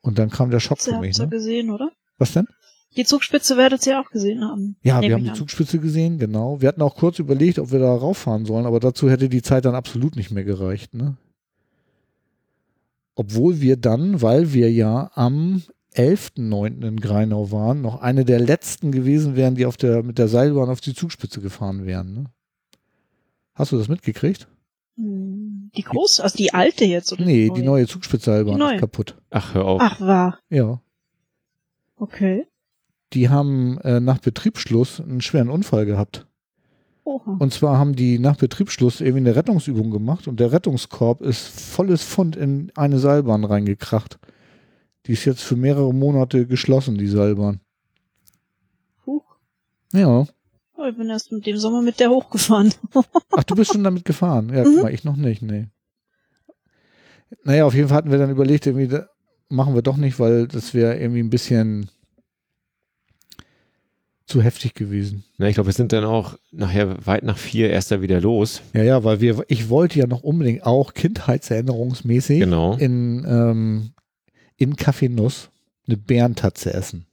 Und dann kam der Schock Sie für mich, habt ihr ne? gesehen, oder? Was denn? Die Zugspitze werdet ihr auch gesehen haben. Ja, wir haben die an. Zugspitze gesehen, genau. Wir hatten auch kurz überlegt, ob wir da rauffahren sollen, aber dazu hätte die Zeit dann absolut nicht mehr gereicht, ne? Obwohl wir dann, weil wir ja am 11.9. in Greinau waren, noch eine der letzten gewesen wären, die auf der, mit der Seilbahn auf die Zugspitze gefahren wären, ne? Hast du das mitgekriegt? Hm, Die große, also die alte jetzt, oder? Nee, die neue Zugspitzseilbahn Die neue. ist kaputt. Ach, hör auf. Ach, war. Ja. Okay. Die haben äh, nach Betriebsschluss einen schweren Unfall gehabt. Oha. Und zwar haben die nach Betriebsschluss irgendwie eine Rettungsübung gemacht und der Rettungskorb ist volles Pfund in eine Seilbahn reingekracht. Die ist jetzt für mehrere Monate geschlossen, die Seilbahn. Huch. Ja. Oh, ich bin erst mit dem Sommer mit der hochgefahren. Ach, du bist schon damit gefahren. Ja, Mhm. guck mal, ich noch nicht, nee. Naja, auf jeden Fall hatten wir dann überlegt, irgendwie, machen wir doch nicht, weil das wäre irgendwie ein bisschen zu heftig gewesen. Na, ich glaube, wir sind dann auch nachher weit nach vier erst da wieder los. Ja, ja, weil wir, ich wollte ja noch unbedingt auch kindheitserinnerungsmäßig Genau. in, ähm, in Café Nuss eine Bärentatze essen.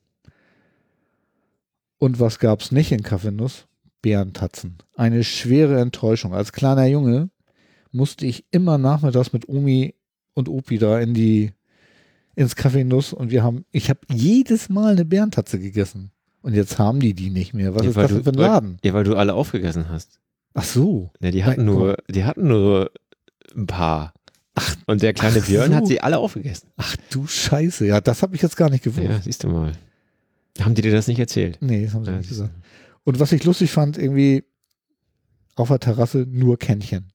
Und was gab's nicht in Café Nuss? Bärentatzen. Eine schwere Enttäuschung. Als kleiner Junge musste ich immer nachmittags mit Omi und Opi da in die, ins Café Nuss und wir haben, ich habe jedes Mal eine Bärentatze gegessen. Und jetzt haben die die nicht mehr. Was Ja, ist weil das du- für ein weil- Laden? Ja, weil du alle aufgegessen hast. Ach so. Ja, die hatten Nein, nur, die hatten nur ein paar. Ach, und der kleine Björn so. hat sie alle aufgegessen. Ach du Scheiße. Ja, das habe ich jetzt gar nicht gewusst. Ja, siehst du mal. Haben die dir das nicht erzählt? Nee, das haben sie Ja, nicht gesagt. Und was ich lustig fand, irgendwie auf der Terrasse nur Kännchen.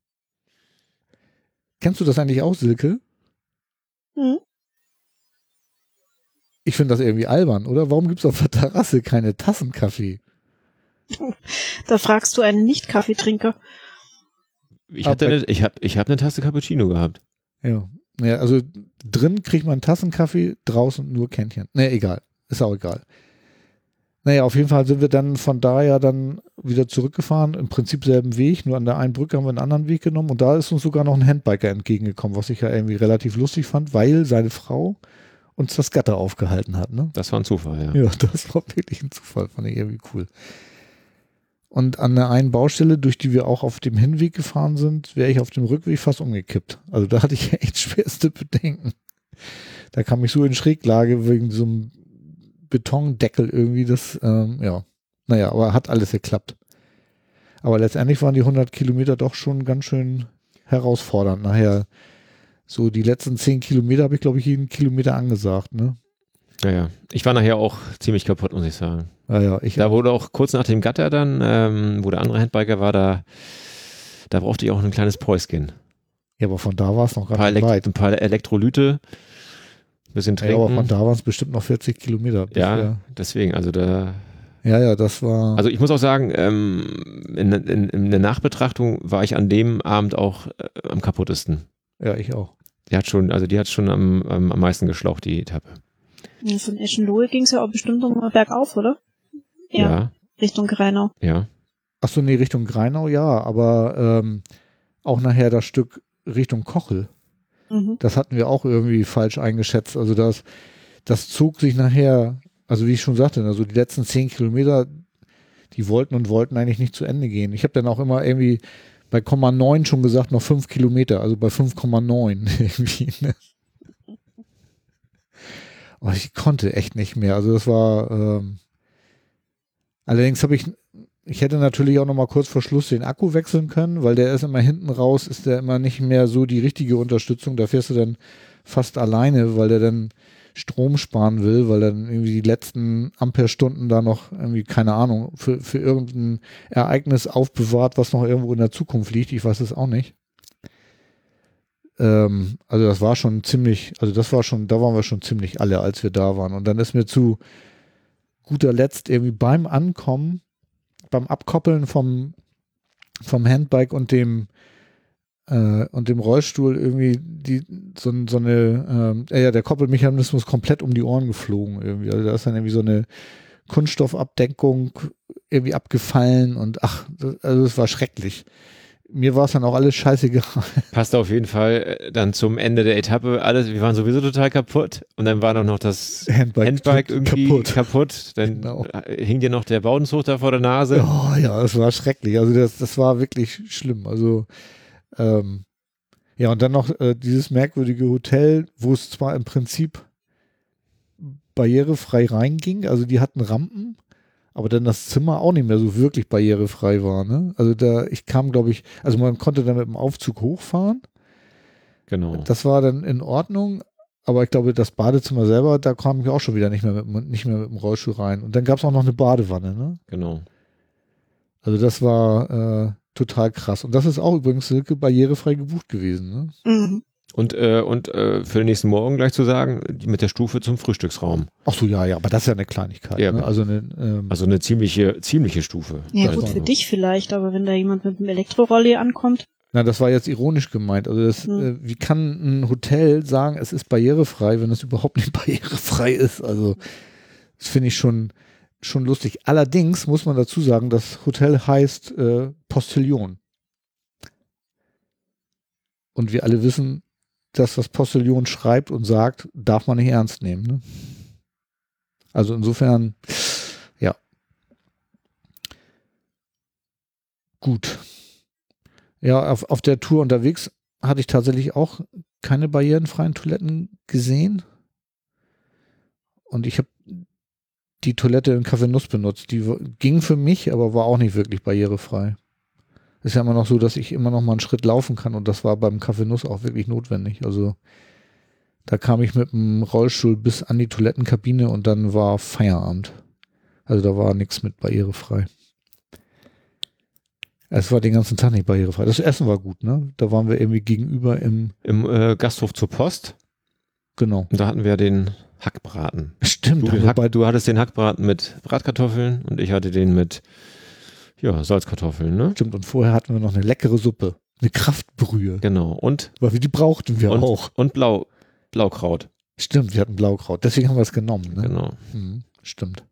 Kennst du das eigentlich auch, Silke? Hm? Ich finde das irgendwie albern, oder? Warum gibt es auf der Terrasse keine Tassenkaffee? Da fragst du einen Nicht-Kaffeetrinker. Ich Aber- hatte, eine, ich habe, ich habe eine Tasse Cappuccino gehabt. Ja. ja. Also drin kriegt man Tassenkaffee, draußen nur Kännchen. Nee, egal. Ist auch egal. Naja, auf jeden Fall sind wir dann von da ja dann wieder zurückgefahren. Im Prinzip selben Weg, nur an der einen Brücke haben wir einen anderen Weg genommen und da ist uns sogar noch ein Handbiker entgegengekommen, was ich ja irgendwie relativ lustig fand, weil seine Frau uns das Gatter aufgehalten hat. Ne? Das war ein Zufall, ja. Ja, das war wirklich ein Zufall, fand ich irgendwie cool. Und an der einen Baustelle, durch die wir auch auf dem Hinweg gefahren sind, wäre ich auf dem Rückweg fast umgekippt. Also da hatte ich echt schwerste Bedenken. Da kam ich so in Schräglage wegen so einem Betondeckel irgendwie, das, ähm, ja. Naja, aber hat alles geklappt. Aber letztendlich waren die 100 Kilometer doch schon ganz schön herausfordernd. Nachher, so die letzten 10 Kilometer habe ich, glaube ich, jeden Kilometer angesagt, ne? Ja, ja. Ich war nachher auch ziemlich kaputt, muss ich sagen. Ja, ja, ich Da wurde auch kurz nach dem Gatter dann, ähm, wo der andere Handbiker war, da, da brauchte ich auch ein kleines Päuschen. Ja, aber von da war es noch gar nicht weit. ein paar Elektrolyte, ein bisschen Ja, aber von trinken. da waren es bestimmt noch 40 Kilometer. Ja, deswegen, also da, ja, ja, das war. also ich muss auch sagen, ähm, in, in, in der Nachbetrachtung war ich an dem Abend auch äh, am kaputtesten. ja, ich auch. Die hat schon, also die hat schon am, am, am meisten geschlaucht, die Etappe. Ja, Von Eschenlohe ging es ja auch bestimmt nochmal bergauf, oder? Ja, Ja, Richtung Greinau. ja. Achso, nee, Richtung Greinau, ja, aber ähm, auch nachher das Stück Richtung Kochel. Mhm. Das hatten wir auch irgendwie falsch eingeschätzt. Also das, das zog sich nachher, also wie ich schon sagte, also die letzten 10 Kilometer, die wollten und wollten eigentlich nicht zu Ende gehen. Ich habe dann auch immer irgendwie bei Komma 9 schon gesagt, noch 5 Kilometer, also bei 5,9 irgendwie. Ne? Aber ich konnte echt nicht mehr. Also das war, ähm, allerdings habe ich, ich hätte natürlich auch noch mal kurz vor Schluss den Akku wechseln können, weil der ist immer hinten raus, ist der immer nicht mehr so die richtige Unterstützung. Da fährst du dann fast alleine, weil der dann Strom sparen will, weil dann irgendwie die letzten Amperestunden da noch irgendwie, keine Ahnung, für, für irgendein Ereignis aufbewahrt, was noch irgendwo in der Zukunft liegt. Ich weiß es auch nicht. Ähm, also das war schon ziemlich, also das war schon, da waren wir schon ziemlich alle, als wir da waren. Und dann ist mir zu guter Letzt irgendwie beim Ankommen, beim Abkoppeln vom, vom Handbike und dem äh, und dem Rollstuhl irgendwie die so, so eine, ähm, ja, der Koppelmechanismus komplett um die Ohren geflogen irgendwie. Also da ist dann irgendwie so eine Kunststoffabdeckung irgendwie abgefallen und ach, das, also es war schrecklich. Mir war es dann auch alles scheißegal. Passt auf jeden Fall äh, dann zum Ende der Etappe alles. Wir waren sowieso total kaputt und dann war doch noch das Handbike, Handbike irgendwie kaputt. kaputt. Dann Genau. äh, hing dir noch der Baudenzug da vor der Nase. Oh ja, das war schrecklich. Also das, das war wirklich schlimm. Also ähm, ja, und dann noch äh, dieses merkwürdige Hotel, wo es zwar im Prinzip barrierefrei reinging, also die hatten Rampen, aber dann das Zimmer auch nicht mehr so wirklich barrierefrei war. Ne? Also da, ich kam, glaube ich, also man konnte dann mit dem Aufzug hochfahren. Genau. Das war dann in Ordnung, aber ich glaube, das Badezimmer selber, da kam ich auch schon wieder nicht mehr mit, dem- nicht mehr mit dem Rollstuhl rein. Und dann gab es auch noch eine Badewanne, ne? Genau. Also das war äh, total krass. Und das ist auch übrigens Silke barrierefrei gebucht gewesen. Ne? Mhm. Und, äh, und äh, für den nächsten Morgen gleich zu sagen, die mit der Stufe zum Frühstücksraum. Ach so, ja, ja, aber das ist ja eine Kleinigkeit. Ja, ne? Also eine, ähm, Also eine ziemliche, ziemliche Stufe. Ja gut, für dich vielleicht, aber wenn da jemand mit einem Elektrorolli ankommt, na, das war jetzt ironisch gemeint. Also das, Hm. äh, wie kann ein Hotel sagen, es ist barrierefrei, wenn es überhaupt nicht barrierefrei ist? Also das finde ich schon schon lustig. Allerdings muss man dazu sagen, das Hotel heißt äh, Postillon. Und wir alle wissen, dass das Postillon schreibt und sagt, darf man nicht ernst nehmen. Ne? Also insofern, ja. Gut. Ja, auf, auf der Tour unterwegs hatte ich tatsächlich auch keine barrierenfreien Toiletten gesehen. Und ich habe die Toilette in Café Nuss benutzt. Die ging für mich, aber war auch nicht wirklich barrierefrei. Ist ja immer noch so, dass ich immer noch mal einen Schritt laufen kann und das war beim Café Nuss auch wirklich notwendig. Also da kam ich mit dem Rollstuhl bis an die Toilettenkabine und dann war Feierabend. Also da war nichts mit barrierefrei. Es war den ganzen Tag nicht barrierefrei. Das Essen war gut, ne? Da waren wir irgendwie gegenüber im, Im äh, Gasthof zur Post. Genau. Und da hatten wir den Hackbraten. Stimmt, Du, den Hack, du hattest den Hackbraten mit Bratkartoffeln und ich hatte den mit ja, Salzkartoffeln, ne? stimmt. Und vorher hatten wir noch eine leckere Suppe. Eine Kraftbrühe. Genau. Und, Weil wir die brauchten wir und, auch. und Blau, Blaukraut. Stimmt, wir hatten Blaukraut. Deswegen haben wir es genommen, ne? Genau. Mhm, stimmt.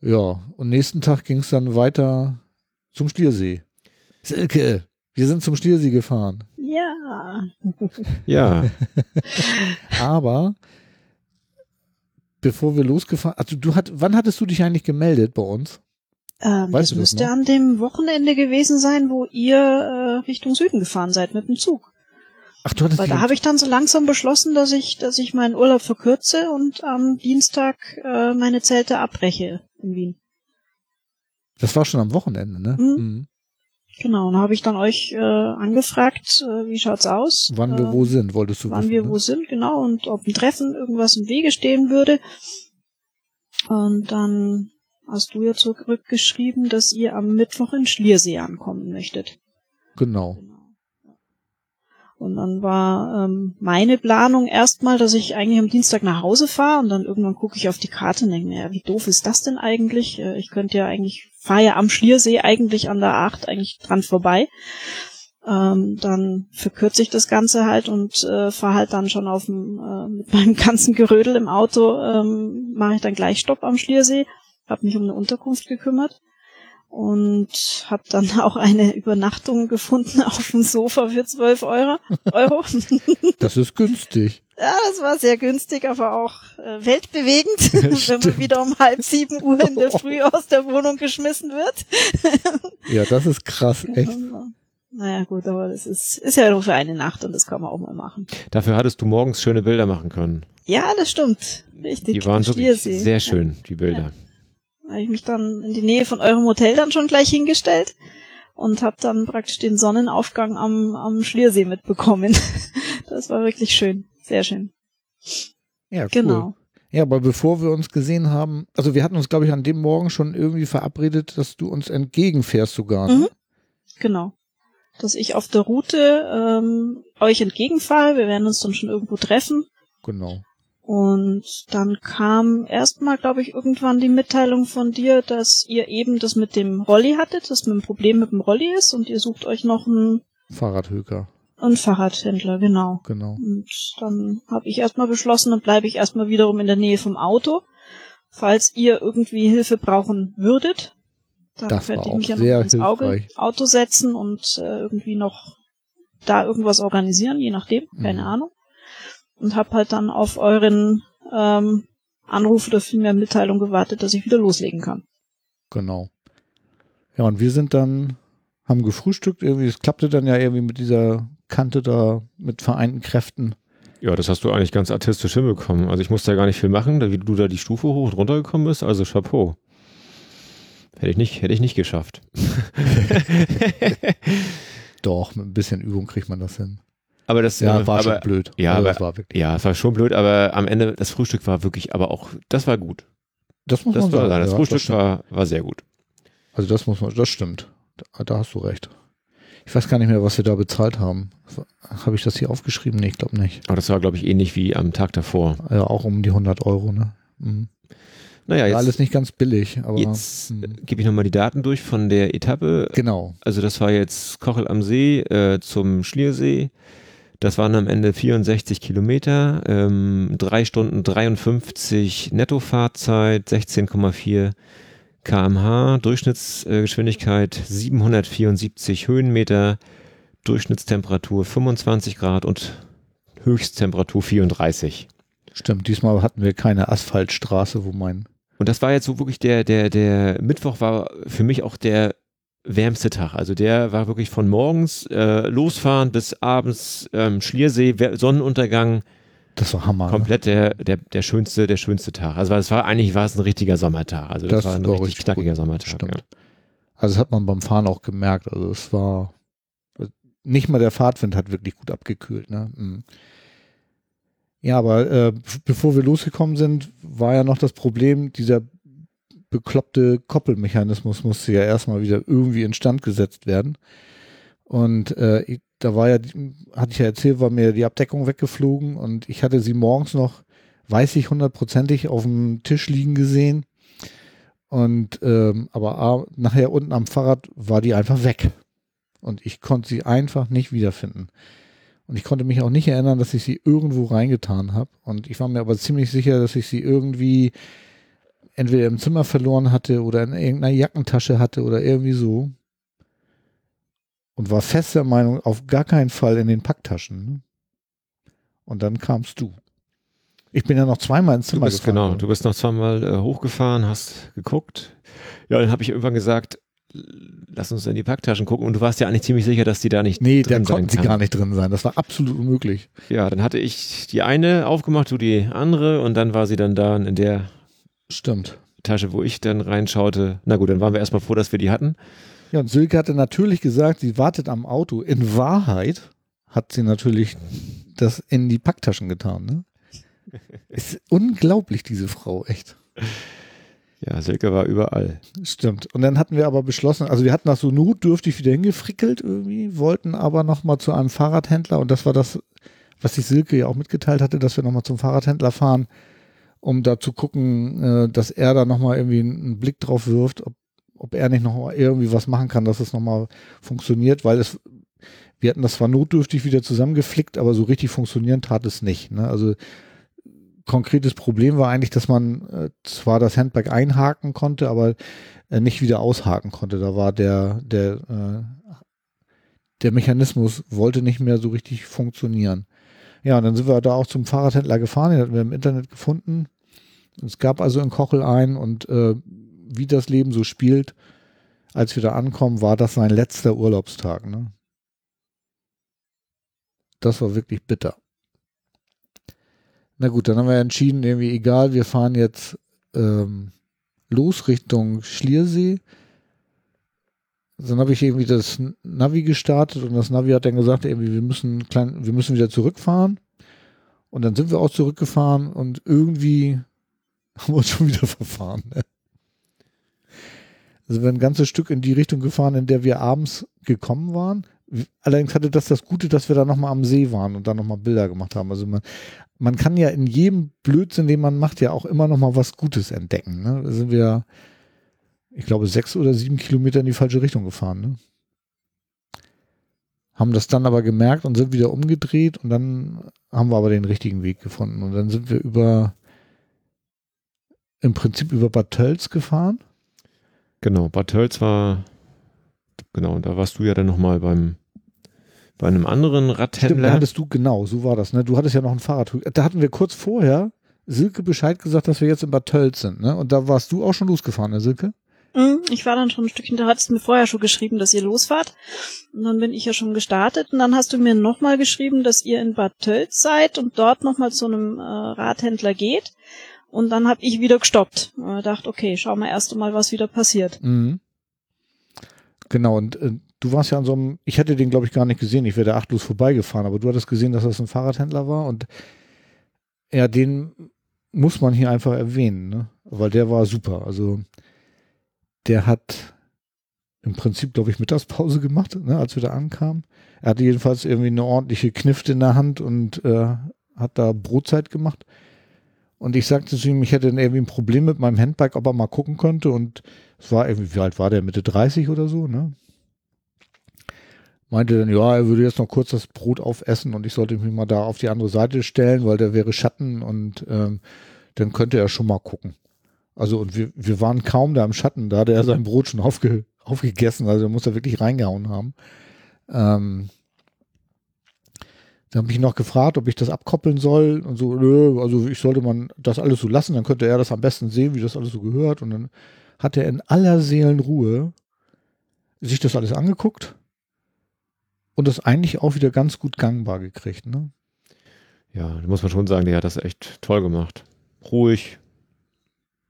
Ja, und nächsten Tag ging es dann weiter zum Stiersee. Silke, wir sind zum Stiersee gefahren. Ja. Ja, Aber bevor wir losgefahren, also du hat, wann hattest du dich eigentlich gemeldet bei uns? Ähm, Weißt das du das müsste noch? an dem Wochenende gewesen sein, wo ihr äh, Richtung Süden gefahren seid mit dem Zug. Ach, du hattest Weil da habe ich dann so langsam beschlossen, dass ich, dass ich meinen Urlaub verkürze und am Dienstag äh, meine Zelte abbreche in Wien. das war schon am Wochenende, ne? Mhm. Mhm. Genau, und habe ich dann euch äh, angefragt, äh, wie schaut's aus? Wann wir Ähm, wo sind, wolltest du wann wissen, wir ne? wo sind, genau, und ob ein Treffen irgendwas im Wege stehen würde. Und dann hast du ja zurückgeschrieben, dass ihr am Mittwoch in Schliersee ankommen möchtet. Genau. Und dann war ähm, meine Planung erstmal, dass ich eigentlich am Dienstag nach Hause fahre und dann irgendwann gucke ich auf die Karte und denke mir, ja, wie doof ist das denn eigentlich? Äh, Ich könnte ja eigentlich, fahre ja am Schliersee eigentlich an der 8 eigentlich dran vorbei. Ähm, dann verkürze ich das Ganze halt und äh, fahre halt dann schon auf dem, äh, mit meinem ganzen Gerödel im Auto, ähm, mache ich dann gleich Stopp am Schliersee, habe mich um eine Unterkunft gekümmert und habe dann auch eine Übernachtung gefunden auf dem Sofa für 12 Euro. Euro. Das ist günstig. Ja, das war sehr günstig, aber auch äh, weltbewegend, wenn man wieder um halb sieben Uhr in der Früh aus der Wohnung geschmissen wird. Ja, das ist krass, echt. Naja, gut, aber das ist, ist ja nur für eine Nacht und das kann man auch mal machen. dafür hattest du morgens schöne Bilder machen können. Ja, das stimmt. Richtig. Die waren wirklich sehr schön, die Bilder. Da habe ich mich dann in die Nähe von eurem Hotel dann schon gleich hingestellt und habe dann praktisch den Sonnenaufgang am, am Schliersee mitbekommen. Das war wirklich schön. Sehr schön. Ja, cool. Genau. Ja, aber bevor wir uns gesehen haben, also wir hatten uns, glaube ich, an dem Morgen schon irgendwie verabredet, dass du uns entgegenfährst sogar. ne? Mhm. Genau. Dass ich auf der Route ähm, euch entgegenfahre. Wir werden uns dann schon irgendwo treffen. Genau. Und dann kam erstmal, glaube ich, irgendwann die Mitteilung von dir, dass ihr eben das mit dem Rolli hattet, dass ein Problem mit dem Rolli ist und ihr sucht euch noch einen, Fahrradhöker. Einen Fahrradhändler, genau. Genau. Und dann habe ich erstmal beschlossen, dann bleibe ich erstmal wiederum in der Nähe vom Auto. Falls ihr irgendwie Hilfe brauchen würdet, dann Das ich auch mich ja noch ins Auge. Auto setzen und äh, irgendwie noch da irgendwas organisieren, je nachdem, keine Mhm. Ahnung. Und habe halt dann auf euren ähm, Anruf oder vielmehr Mitteilung gewartet, dass ich wieder loslegen kann. Genau. Ja, und wir sind dann, haben gefrühstückt, irgendwie, es klappte dann ja irgendwie mit dieser Kante da mit vereinten Kräften. Ja, das hast du eigentlich ganz artistisch hinbekommen. Also ich musste ja gar nicht viel machen, da- wie du da die Stufe hoch und runter gekommen bist. Also Chapeau. Hätte ich nicht, hätte ich nicht geschafft. Doch, mit ein bisschen Übung kriegt man das hin. aber das Ja, äh, war aber, schon blöd. ja, also, aber- das war wirklich. Ja, es war schon blöd, aber am Ende das Frühstück war wirklich, aber auch, das war gut. Das muss Das man war, sagen. das ja, Frühstück stimmt. war, war sehr gut. Also das muss man, das stimmt. Da, da hast du recht. Ich weiß gar nicht mehr, was wir da bezahlt haben. Habe ich das hier aufgeschrieben? Nee, ich glaube nicht. Aber das war, glaube ich, ähnlich wie am Tag davor. Ja, auch um die 100 Euro, ne? Mhm. Naja, War jetzt, alles nicht ganz billig, aber jetzt mhm. gebe ich nochmal die Daten durch von der Etappe. genau. Also das war jetzt Kochel am See äh, zum Schliersee. Das waren am Ende 64 Kilometer, ähm, 3 Stunden 53 Nettofahrzeit, 16,4 kmh, Durchschnittsgeschwindigkeit 774 Höhenmeter, Durchschnittstemperatur 25 Grad und Höchsttemperatur 34. Stimmt, diesmal hatten wir keine Asphaltstraße, wo mein Und das war jetzt so wirklich der, der, der Mittwoch war für mich auch der wärmste Tag. Also der war wirklich von morgens äh, losfahren bis abends ähm, Schliersee, Sonnenuntergang, das war Hammer. ne? komplett der, der, der schönste, der schönste Tag. Also es war eigentlich war es ein richtiger Sommertag. Also das, Das war ein war richtig knackiger gut. Sommertag. Stimmt. Ja. Also das hat man beim Fahren auch gemerkt. Also es war nicht mal der Fahrtwind hat wirklich gut abgekühlt. Ne? Mhm. Ja, aber äh, bevor wir losgekommen sind, war ja noch das Problem, dieser bekloppte Koppelmechanismus musste ja erstmal wieder irgendwie instand gesetzt werden. Und äh, ich, da war ja, hatte ich ja erzählt, war mir die Abdeckung weggeflogen und ich hatte sie morgens noch, weiß ich hundertprozentig, auf dem Tisch liegen gesehen. Und ähm, aber nachher unten am Fahrrad war die einfach weg. Und ich konnte sie einfach nicht wiederfinden. Und ich konnte mich auch nicht erinnern, dass ich sie irgendwo reingetan habe. Und ich war mir aber ziemlich sicher, dass ich sie irgendwie entweder im Zimmer verloren hatte oder in irgendeiner Jackentasche hatte oder irgendwie so. Und war fest der Meinung, auf gar keinen Fall in den Packtaschen. ne? Und dann kamst du. Ich bin ja noch zweimal ins Du Zimmer bist, gefahren. genau, du bist noch zweimal äh, hochgefahren, hast geguckt. Ja, dann habe ich irgendwann gesagt, lass uns in die Packtaschen gucken. Und du warst ja eigentlich ziemlich sicher, dass die da nicht Nee, da drin sein konnten sie gar nicht drin sein. Das war absolut unmöglich. Ja, dann hatte ich die eine aufgemacht, du die andere und dann war sie dann da in der Stimmt. Tasche, wo ich dann reinschaute. Na gut, dann waren wir erstmal froh, dass wir die hatten. Ja, und Silke hatte natürlich gesagt, sie wartet am Auto. In Wahrheit hat sie natürlich das in die Packtaschen getan. Ne? Ist unglaublich, diese Frau, echt. Ja, Silke war überall. Stimmt. Und dann hatten wir aber beschlossen, also wir hatten das so notdürftig wieder hingefrickelt irgendwie, wollten aber nochmal zu einem Fahrradhändler und das war das, was sich Silke ja auch mitgeteilt hatte, dass wir nochmal zum Fahrradhändler fahren, um da zu gucken, äh, dass er da nochmal irgendwie einen Blick drauf wirft, ob, ob er nicht noch irgendwie was machen kann, dass es nochmal funktioniert, weil es, wir hatten das zwar notdürftig wieder zusammengeflickt, aber so richtig funktionieren tat es nicht. Ne? Also konkretes Problem war eigentlich, dass man äh, zwar das Handbag einhaken konnte, aber äh, nicht wieder aushaken konnte. Da war der, der, äh, der Mechanismus wollte nicht mehr so richtig funktionieren. Ja, und dann sind wir da auch zum Fahrradhändler gefahren, den hatten wir im Internet gefunden. Es gab also in Kochel ein und äh, wie das Leben so spielt, als wir da ankommen, war das sein letzter Urlaubstag. Ne? Das war wirklich bitter. Na gut, dann haben wir entschieden, irgendwie egal, wir fahren jetzt ähm, los Richtung Schliersee. Dann habe ich irgendwie das Navi gestartet und das Navi hat dann gesagt, irgendwie, wir müssen klein, wir müssen wieder zurückfahren. Und dann sind wir auch zurückgefahren und irgendwie haben wir uns schon wieder verfahren. Ne? Also wir ein ganzes Stück in die Richtung gefahren, in der wir abends gekommen waren. Allerdings hatte das das Gute, dass wir da nochmal am See waren und da nochmal Bilder gemacht haben. Also man, man kann ja in jedem Blödsinn, den man macht, ja auch immer nochmal was Gutes entdecken. Ne? Da sind wir, ich glaube, sechs oder sieben Kilometer in die falsche Richtung gefahren. Ne? Haben das dann aber gemerkt und sind wieder umgedreht und dann haben wir aber den richtigen Weg gefunden. Und dann sind wir über, im Prinzip über Bad Tölz gefahren. Genau, Bad Tölz war, genau, da warst du ja dann nochmal beim, bei einem anderen Stimmt, da Radhändler. hattest du, genau, so war das, ne? Du hattest ja noch ein Fahrrad. Da hatten wir kurz vorher Silke Bescheid gesagt, dass wir jetzt in Bad Tölz sind, ne? Und da warst du auch schon losgefahren, ne, Silke? Mhm, Ich war dann schon ein Stückchen, da hattest du mir vorher schon geschrieben, dass ihr losfahrt. Und dann bin ich ja schon gestartet. Und dann hast du mir nochmal geschrieben, dass ihr in Bad Tölz seid und dort nochmal zu einem äh, Radhändler geht. Und dann habe ich wieder gestoppt. Und dachte, okay, schauen wir erst mal, was wieder passiert. Mhm. Genau, und äh, du warst ja an so einem, ich hätte den, glaube ich, gar nicht gesehen, ich wäre da achtlos vorbeigefahren, aber du hattest gesehen, dass das ein Fahrradhändler war und ja, den muss man hier einfach erwähnen, ne? Weil der war super. Also der hat im Prinzip, glaube ich, Mittagspause gemacht, ne, als wir da ankamen. Er hatte jedenfalls irgendwie eine ordentliche Knifte in der Hand und äh, hat da Brotzeit gemacht. Und ich sagte zu ihm, ich hätte irgendwie ein Problem mit meinem Handbike, ob er mal gucken könnte. Und es war irgendwie, wie alt war der? Mitte 30 oder so, ne? Meinte dann, ja, er würde jetzt noch kurz das Brot aufessen und ich sollte mich mal da auf die andere Seite stellen, weil da wäre Schatten und ähm, dann könnte er schon mal gucken. Also und wir, wir waren kaum da im Schatten, da hatte er sein Brot schon aufge, aufgegessen, also da muss er wirklich reingehauen haben. Ähm, dann habe ich noch gefragt, ob ich das abkoppeln soll und so, nö, also ich sollte man das alles so lassen, dann könnte er das am besten sehen, wie das alles so gehört und dann hat er in aller Seelenruhe sich das alles angeguckt und das eigentlich auch wieder ganz gut gangbar gekriegt, ne? Ja, da muss man schon sagen, der hat das echt toll gemacht. Ruhig,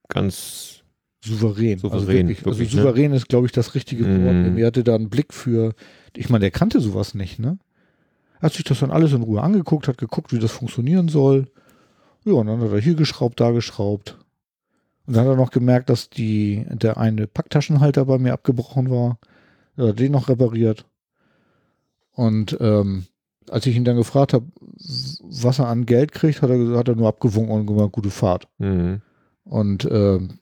ganz, Souverän. also Souverän, wirklich, wirklich, also ne? souverän ist, glaube ich, das richtige Wort. Mhm. Er hatte da einen Blick für, ich meine, der kannte sowas nicht, ne? Hat sich das dann alles in Ruhe angeguckt, hat geguckt, wie das funktionieren soll. Ja, und dann hat er hier geschraubt, da geschraubt. Und dann hat er noch gemerkt, dass die, der eine Packtaschenhalter bei mir abgebrochen war. Er hat den noch repariert. Und ähm, als ich ihn dann gefragt habe, was er an Geld kriegt, hat er, hat er nur abgewunken und gesagt, gute Fahrt. mhm. Und ähm,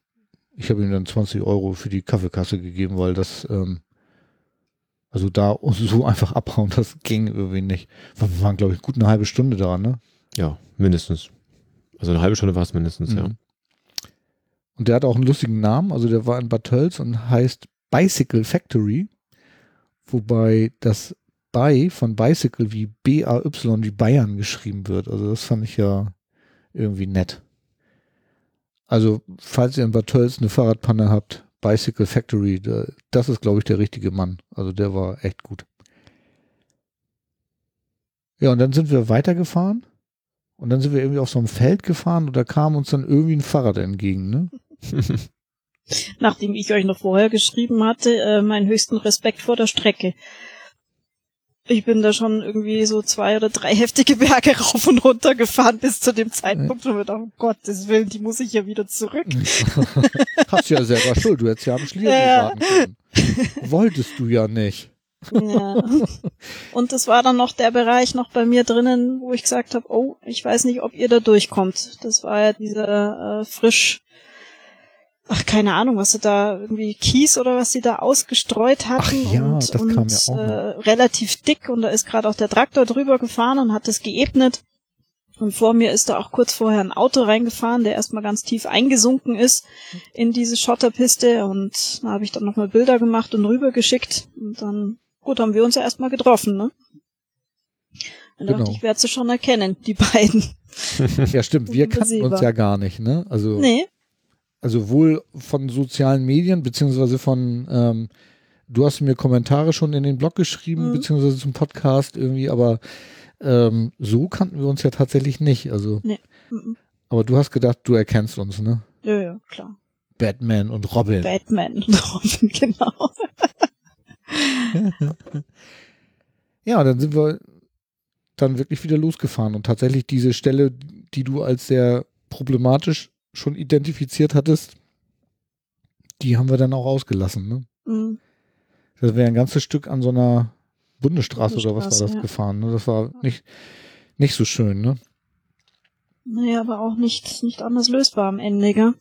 ich habe ihm dann 20 Euro für die Kaffeekasse gegeben, weil das, ähm, also da so einfach abhauen, das ging irgendwie nicht. Wir waren, glaube ich, gut eine halbe Stunde da, ne? ja, mindestens. Also eine halbe Stunde war es mindestens, ja. Mhm. Und der hat auch einen lustigen Namen, also der war in Bad Tölz und heißt Bicycle Factory, wobei das By von Bicycle wie B-A-Y wie Bayern geschrieben wird. Also das fand ich ja irgendwie nett. Also, falls ihr in Bad Tölz eine Fahrradpanne habt, Bicycle Factory, da, das ist, glaube ich, der richtige Mann. Also der war echt gut. Ja, und dann sind wir weitergefahren und dann sind wir irgendwie auf so einem Feld gefahren und da kam uns dann irgendwie ein Fahrrad entgegen, ne? Nachdem ich euch noch vorher geschrieben hatte, äh, meinen höchsten Respekt vor der Strecke. Ich bin da schon irgendwie so zwei oder drei heftige Berge rauf und runter gefahren bis zu dem Zeitpunkt, wo wir dachten, um Gottes Willen, die muss ich ja wieder zurück. Hast du ja selber schuld, du hättest ja am Schliersee Ja. können. Wolltest du ja nicht. Ja. Und das war dann noch der Bereich noch bei mir drinnen, wo ich gesagt habe, oh, ich weiß nicht, ob ihr da durchkommt. Das war ja dieser äh, frisch, ach keine Ahnung, was sie da irgendwie Kies oder was sie da ausgestreut hatten ja, und, das und ja äh, relativ dick und da ist gerade auch der Traktor drüber gefahren und hat es geebnet. Und vor mir ist da auch kurz vorher ein Auto reingefahren, der erstmal ganz tief eingesunken ist in diese Schotterpiste und da habe ich dann nochmal Bilder gemacht und rübergeschickt und dann, gut, haben wir uns ja erstmal getroffen, ne? Dann dachte Genau. ich, werde sie schon erkennen, die beiden. Ja, stimmt, wir kannten uns ja gar nicht, ne? Also, Nee, also wohl von sozialen Medien, beziehungsweise von, ähm, du hast mir Kommentare schon in den Blog geschrieben, Mhm. beziehungsweise zum Podcast irgendwie, aber ähm, so kannten wir uns ja tatsächlich nicht. Also, mhm. aber du hast gedacht, du erkennst uns, ne? ja, ja, klar. Batman und Robin. Batman und Robin, genau. Ja, dann sind wir dann wirklich wieder losgefahren und tatsächlich diese Stelle, die du als sehr problematisch schon identifiziert hattest, die haben wir dann auch ausgelassen. Ne? Mhm. Das wäre ein ganzes Stück an so einer Bundesstraße, oder was war Bundesstraße, das ja. gefahren. Ne? Das war nicht, nicht so schön, ne? Naja, aber auch nicht, nicht anders lösbar am Ende, gell?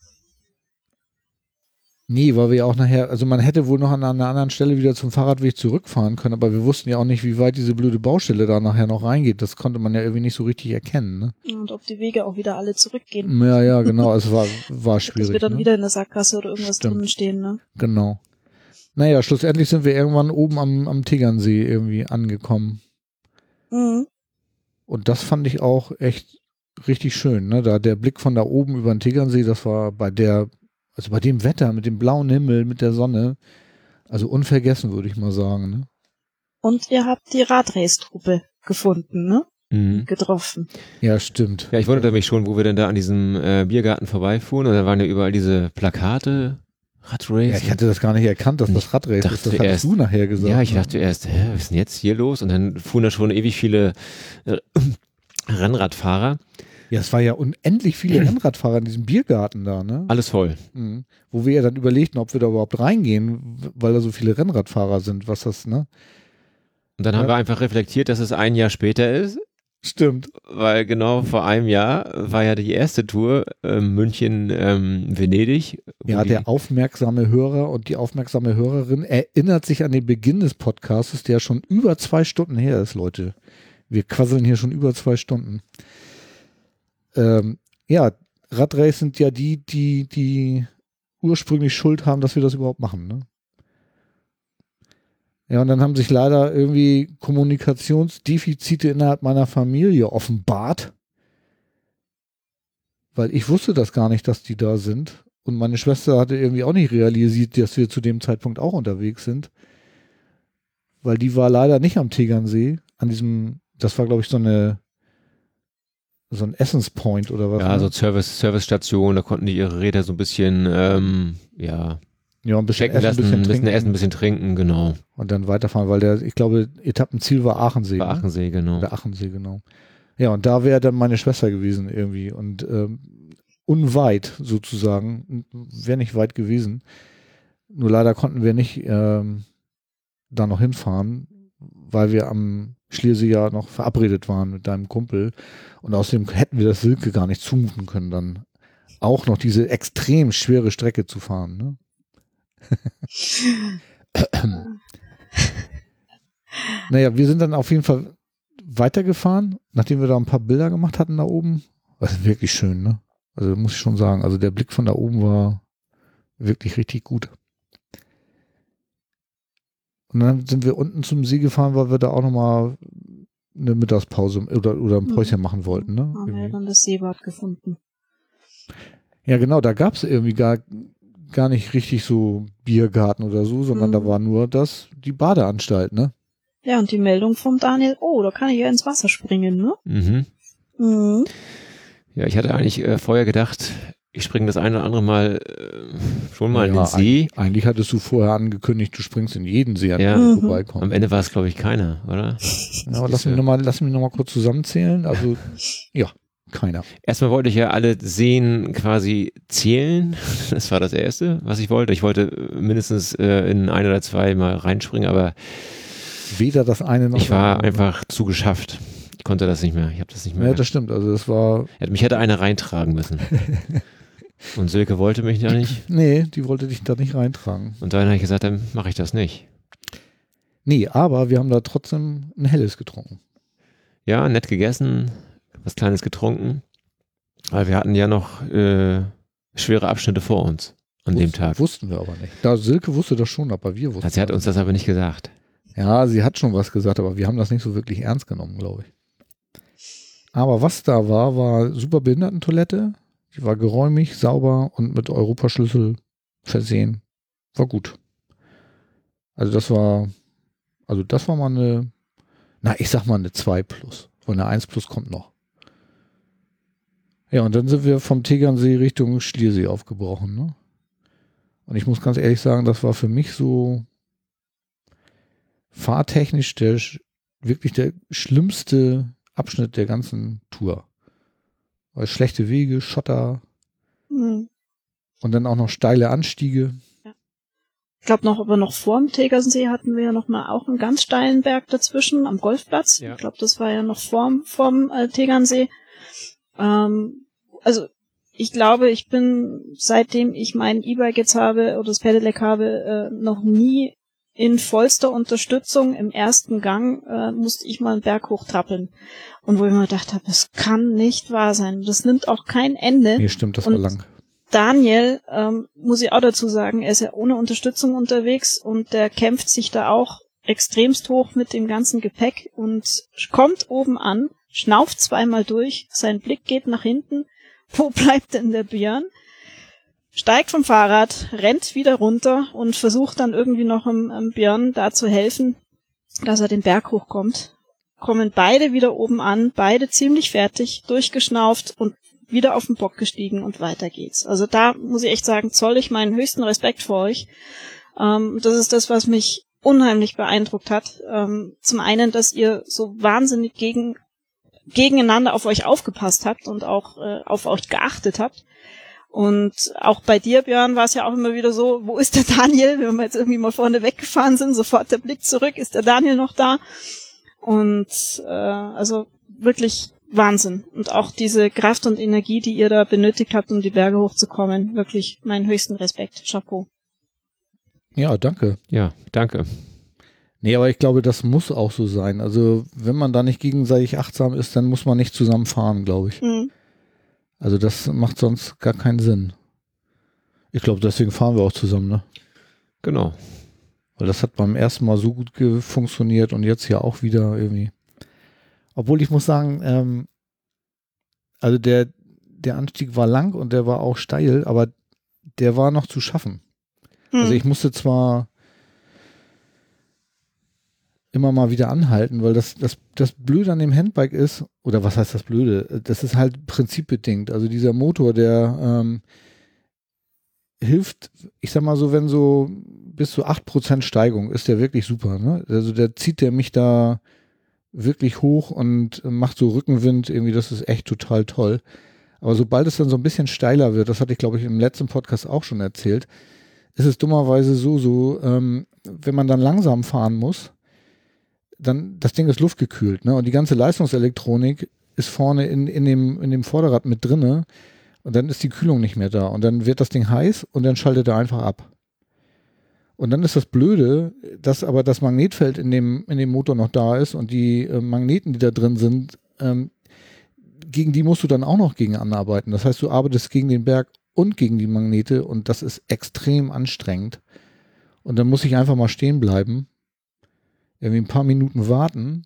Nee, weil wir ja auch nachher, also man hätte wohl noch an einer anderen Stelle wieder zum Fahrradweg zurückfahren können, aber wir wussten ja auch nicht, wie weit diese blöde Baustelle da nachher noch reingeht. Das konnte man ja irgendwie nicht so richtig erkennen, ne? Und ob die Wege auch wieder alle zurückgehen. Ja, ja, genau, es war, war Dass schwierig. wir dann ne? wieder in der Sackgasse oder irgendwas Stimmt. drinnen stehen, ne? Genau. Naja, schlussendlich sind wir irgendwann oben am, am Tegernsee irgendwie angekommen. Mhm. Und das fand ich auch echt richtig schön, ne? Da der Blick von da oben über den Tegernsee, das war bei der, also bei dem Wetter, mit dem blauen Himmel, mit der Sonne, also unvergessen, würde ich mal sagen, ne? Und ihr habt die Radrace-Truppe gefunden, ne? Mhm. Getroffen. Ja, stimmt. Ja, ich wunderte mich schon, wo wir denn da an diesem äh, Biergarten vorbeifuhren und da waren ja überall diese Plakate, Radrace. Ja, ich hatte das gar nicht erkannt, dass Ich das Radrace ist. dachte Das hattest erst- du nachher gesagt. Ja, ich ne? dachte erst, hä, was ist denn jetzt hier los? Und dann fuhren da schon ewig viele äh, Rennradfahrer. Ja, es war ja unendlich viele Rennradfahrer in diesem Biergarten da, ne? Alles voll. Mhm. Wo wir ja dann überlegten, ob wir da überhaupt reingehen, weil da so viele Rennradfahrer sind, was das, ne? Und dann haben Ja. wir einfach reflektiert, dass es ein Jahr später ist, Stimmt. weil genau vor einem Jahr war ja die erste Tour ähm, München ähm, Venedig. wo Ja, der aufmerksame Hörer und die aufmerksame Hörerin erinnert sich an den Beginn des Podcasts, der schon über zwei Stunden her ist, Leute. Wir quasseln hier schon über zwei Stunden. Ähm, ja, Radrace sind ja die, die, die ursprünglich Schuld haben, dass wir das überhaupt machen, ne? Ja, und dann haben sich leider irgendwie Kommunikationsdefizite innerhalb meiner Familie offenbart. Weil ich wusste das gar nicht, dass die da sind. Und meine Schwester hatte irgendwie auch nicht realisiert, dass wir zu dem Zeitpunkt auch unterwegs sind. Weil die war leider nicht am Tegernsee, an diesem, das war glaube ich so eine, so ein Essenspoint oder was. ja, ne? so Service, Servicestation, da konnten die ihre Räder so ein bisschen, ähm, ja, ja, ein bisschen essen, lassen, ein bisschen trinken essen, ein bisschen trinken, genau. und dann weiterfahren, weil der, ich glaube, Etappenziel war Aachensee. Bei ne? Achensee, genau. Der Achensee, genau. Ja, und da wäre dann meine Schwester gewesen irgendwie und ähm, unweit sozusagen, wäre nicht weit gewesen. Nur leider konnten wir nicht ähm, da noch hinfahren, weil wir am Schliersee ja noch verabredet waren mit deinem Kumpel und außerdem hätten wir das Silke gar nicht zumuten können, dann auch noch diese extrem schwere Strecke zu fahren. Ne? naja, wir sind dann auf jeden Fall weitergefahren, nachdem wir da ein paar Bilder gemacht hatten da oben. Ist wirklich schön, ne? Also muss ich schon sagen, also der Blick von da oben war wirklich richtig gut. Und dann sind wir unten zum See gefahren, weil wir da auch nochmal eine Mittagspause oder, oder ein Mhm. Päuschen machen wollten, ne? Haben wir dann das Seebad gefunden. Ja, genau, da gab es irgendwie gar, gar nicht richtig so Biergarten oder so, sondern Mhm. da war nur das, die Badeanstalt, ne? Ja, und die Meldung vom Daniel, oh, da kann ich ja ins Wasser springen, ne? Mhm. Mhm. Ja, ich hatte eigentlich äh, vorher gedacht, ich springe das eine oder andere Mal äh, schon mal in Ja, den See. Eigentlich, eigentlich hattest du vorher angekündigt, du springst in jeden See, an Ja. dem du Mhm. vorbeikommst. Am Ende war es, glaube ich, keiner, oder? Ja, aber lass mich nochmal, lass mich noch mal kurz zusammenzählen. Also, ja, keiner. Erstmal wollte ich ja alle Seen quasi zählen. Das war das Erste, was ich wollte. Ich wollte äh, mindestens äh, in ein oder zwei mal reinspringen, aber Weder das eine noch ich war einfach zu geschafft. Ich konnte das nicht mehr. Ich habe das nicht mehr. Ja, das stimmt. Also, das war, mich hätte einer reintragen müssen. Und Silke wollte mich da nicht. nee, die wollte dich da nicht reintragen. Und dann habe ich gesagt, dann mache ich das nicht. Nee, aber wir haben da trotzdem ein helles getrunken. Ja, nett gegessen, was Kleines getrunken. Aber wir hatten ja noch äh, schwere Abschnitte vor uns an dem Wussten- Tag. Wussten wir aber nicht. Da Silke wusste das schon, aber wir wussten Sie hat uns das aber nicht gesagt. Ja, sie hat schon was gesagt, aber wir haben das nicht so wirklich ernst genommen, glaube ich. Aber was da war, war super Behindertentoilette. Die war geräumig, sauber und mit Europaschlüssel versehen. War gut. Also das war, also das war mal eine, na, ich sag mal eine 2 plus. Und eine 1 plus kommt noch. Ja, und dann sind wir vom Tegernsee Richtung Schliersee aufgebrochen, ne? Und ich muss ganz ehrlich sagen, das war für mich so fahrtechnisch der wirklich der schlimmste Abschnitt der ganzen Tour. Weil schlechte Wege, Schotter Mhm. und dann auch noch steile Anstiege. Ich glaube noch, aber noch vorm Tegernsee hatten wir ja noch mal auch einen ganz steilen Berg dazwischen am Golfplatz. Ja. Ich glaube, das war ja noch vorm, vorm äh, Tegernsee. Ähm, also ich glaube, ich bin seitdem ich mein E-Bike jetzt habe oder das Pedelec habe, äh, noch nie in vollster Unterstützung im ersten Gang äh, musste ich mal einen Berg hochtrappeln. Und wo ich mir gedacht habe, das kann nicht wahr sein. Das nimmt auch kein Ende. Nee, stimmt, das war Und- lang. Daniel, ähm, muss ich auch dazu sagen, er ist ja ohne Unterstützung unterwegs und der kämpft sich da auch extremst hoch mit dem ganzen Gepäck und kommt oben an, schnauft zweimal durch, sein Blick geht nach hinten. Wo bleibt denn der Björn? Steigt vom Fahrrad, rennt wieder runter und versucht dann irgendwie noch dem, dem Björn da zu helfen, dass er den Berg hochkommt. Kommen beide wieder oben an, beide ziemlich fertig, durchgeschnauft und wieder auf den Bock gestiegen und weiter geht's. Also da muss ich echt sagen, zoll ich meinen höchsten Respekt vor euch. Ähm, das ist das, was mich unheimlich beeindruckt hat. Ähm, zum einen, dass ihr so wahnsinnig gegen, gegeneinander auf euch aufgepasst habt und auch äh, auf euch geachtet habt. Und auch bei dir, Björn, war es ja auch immer wieder so, wo ist der Daniel? Wenn wir jetzt irgendwie mal vorne weggefahren sind, sofort der Blick zurück, ist der Daniel noch da? Und äh, also wirklich Wahnsinn. Und auch diese Kraft und Energie, die ihr da benötigt habt, um die Berge hochzukommen, wirklich meinen höchsten Respekt. Chapeau. Ja, danke. Ja, danke. Nee, aber ich glaube, das muss auch so sein. Also, wenn man da nicht gegenseitig achtsam ist, dann muss man nicht zusammen fahren, glaube ich. Mhm. Also, das macht sonst gar keinen Sinn. Ich glaube, deswegen fahren wir auch zusammen, ne? Genau. Weil das hat beim ersten Mal so gut funktioniert und jetzt ja auch wieder irgendwie. Obwohl ich muss sagen, ähm, also der, der Anstieg war lang und der war auch steil, aber der war noch zu schaffen. Also Mhm. ich musste zwar immer mal wieder anhalten, weil das, das, das Blöde an dem Handbike ist, oder was heißt das Blöde? Das ist halt prinzipbedingt. Also dieser Motor, der ähm, hilft, ich sag mal so, wenn so bis zu 8% Steigung ist der wirklich super. Ne? Also der zieht der mich da wirklich hoch und macht so Rückenwind, irgendwie, das ist echt total toll. Aber sobald es dann so ein bisschen steiler wird, das hatte ich glaube ich im letzten Podcast auch schon erzählt, ist es dummerweise so, so, ähm, wenn man dann langsam fahren muss, dann, das Ding ist luftgekühlt, ne? Und die ganze Leistungselektronik ist vorne in, in, dem, in dem Vorderrad mit drinne und dann ist die Kühlung nicht mehr da und dann wird das Ding heiß und dann schaltet er einfach ab. Und dann ist das Blöde, dass aber das Magnetfeld in dem, in dem Motor noch da ist und die äh, Magneten, die da drin sind, ähm, gegen die musst du dann auch noch gegen anarbeiten. Das heißt, du arbeitest gegen den Berg und gegen die Magnete und das ist extrem anstrengend. Und dann muss ich einfach mal stehen bleiben, irgendwie ein paar Minuten warten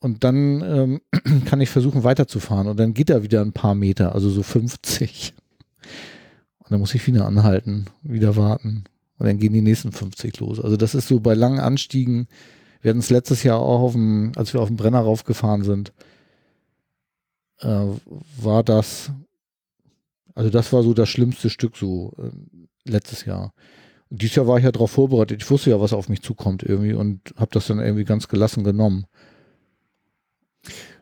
und dann ähm, kann ich versuchen weiterzufahren und dann geht er wieder ein paar Meter, also so 50. Und dann muss ich wieder anhalten, wieder warten und dann gehen die nächsten 50 los. Also das ist so bei langen Anstiegen. Wir hatten es letztes Jahr auch auf dem, als wir auf dem Brenner raufgefahren sind, äh, war das, also das war so das schlimmste Stück so äh, letztes Jahr. Dieses Jahr war ich ja darauf vorbereitet. Ich wusste ja, was auf mich zukommt irgendwie und habe das dann irgendwie ganz gelassen genommen.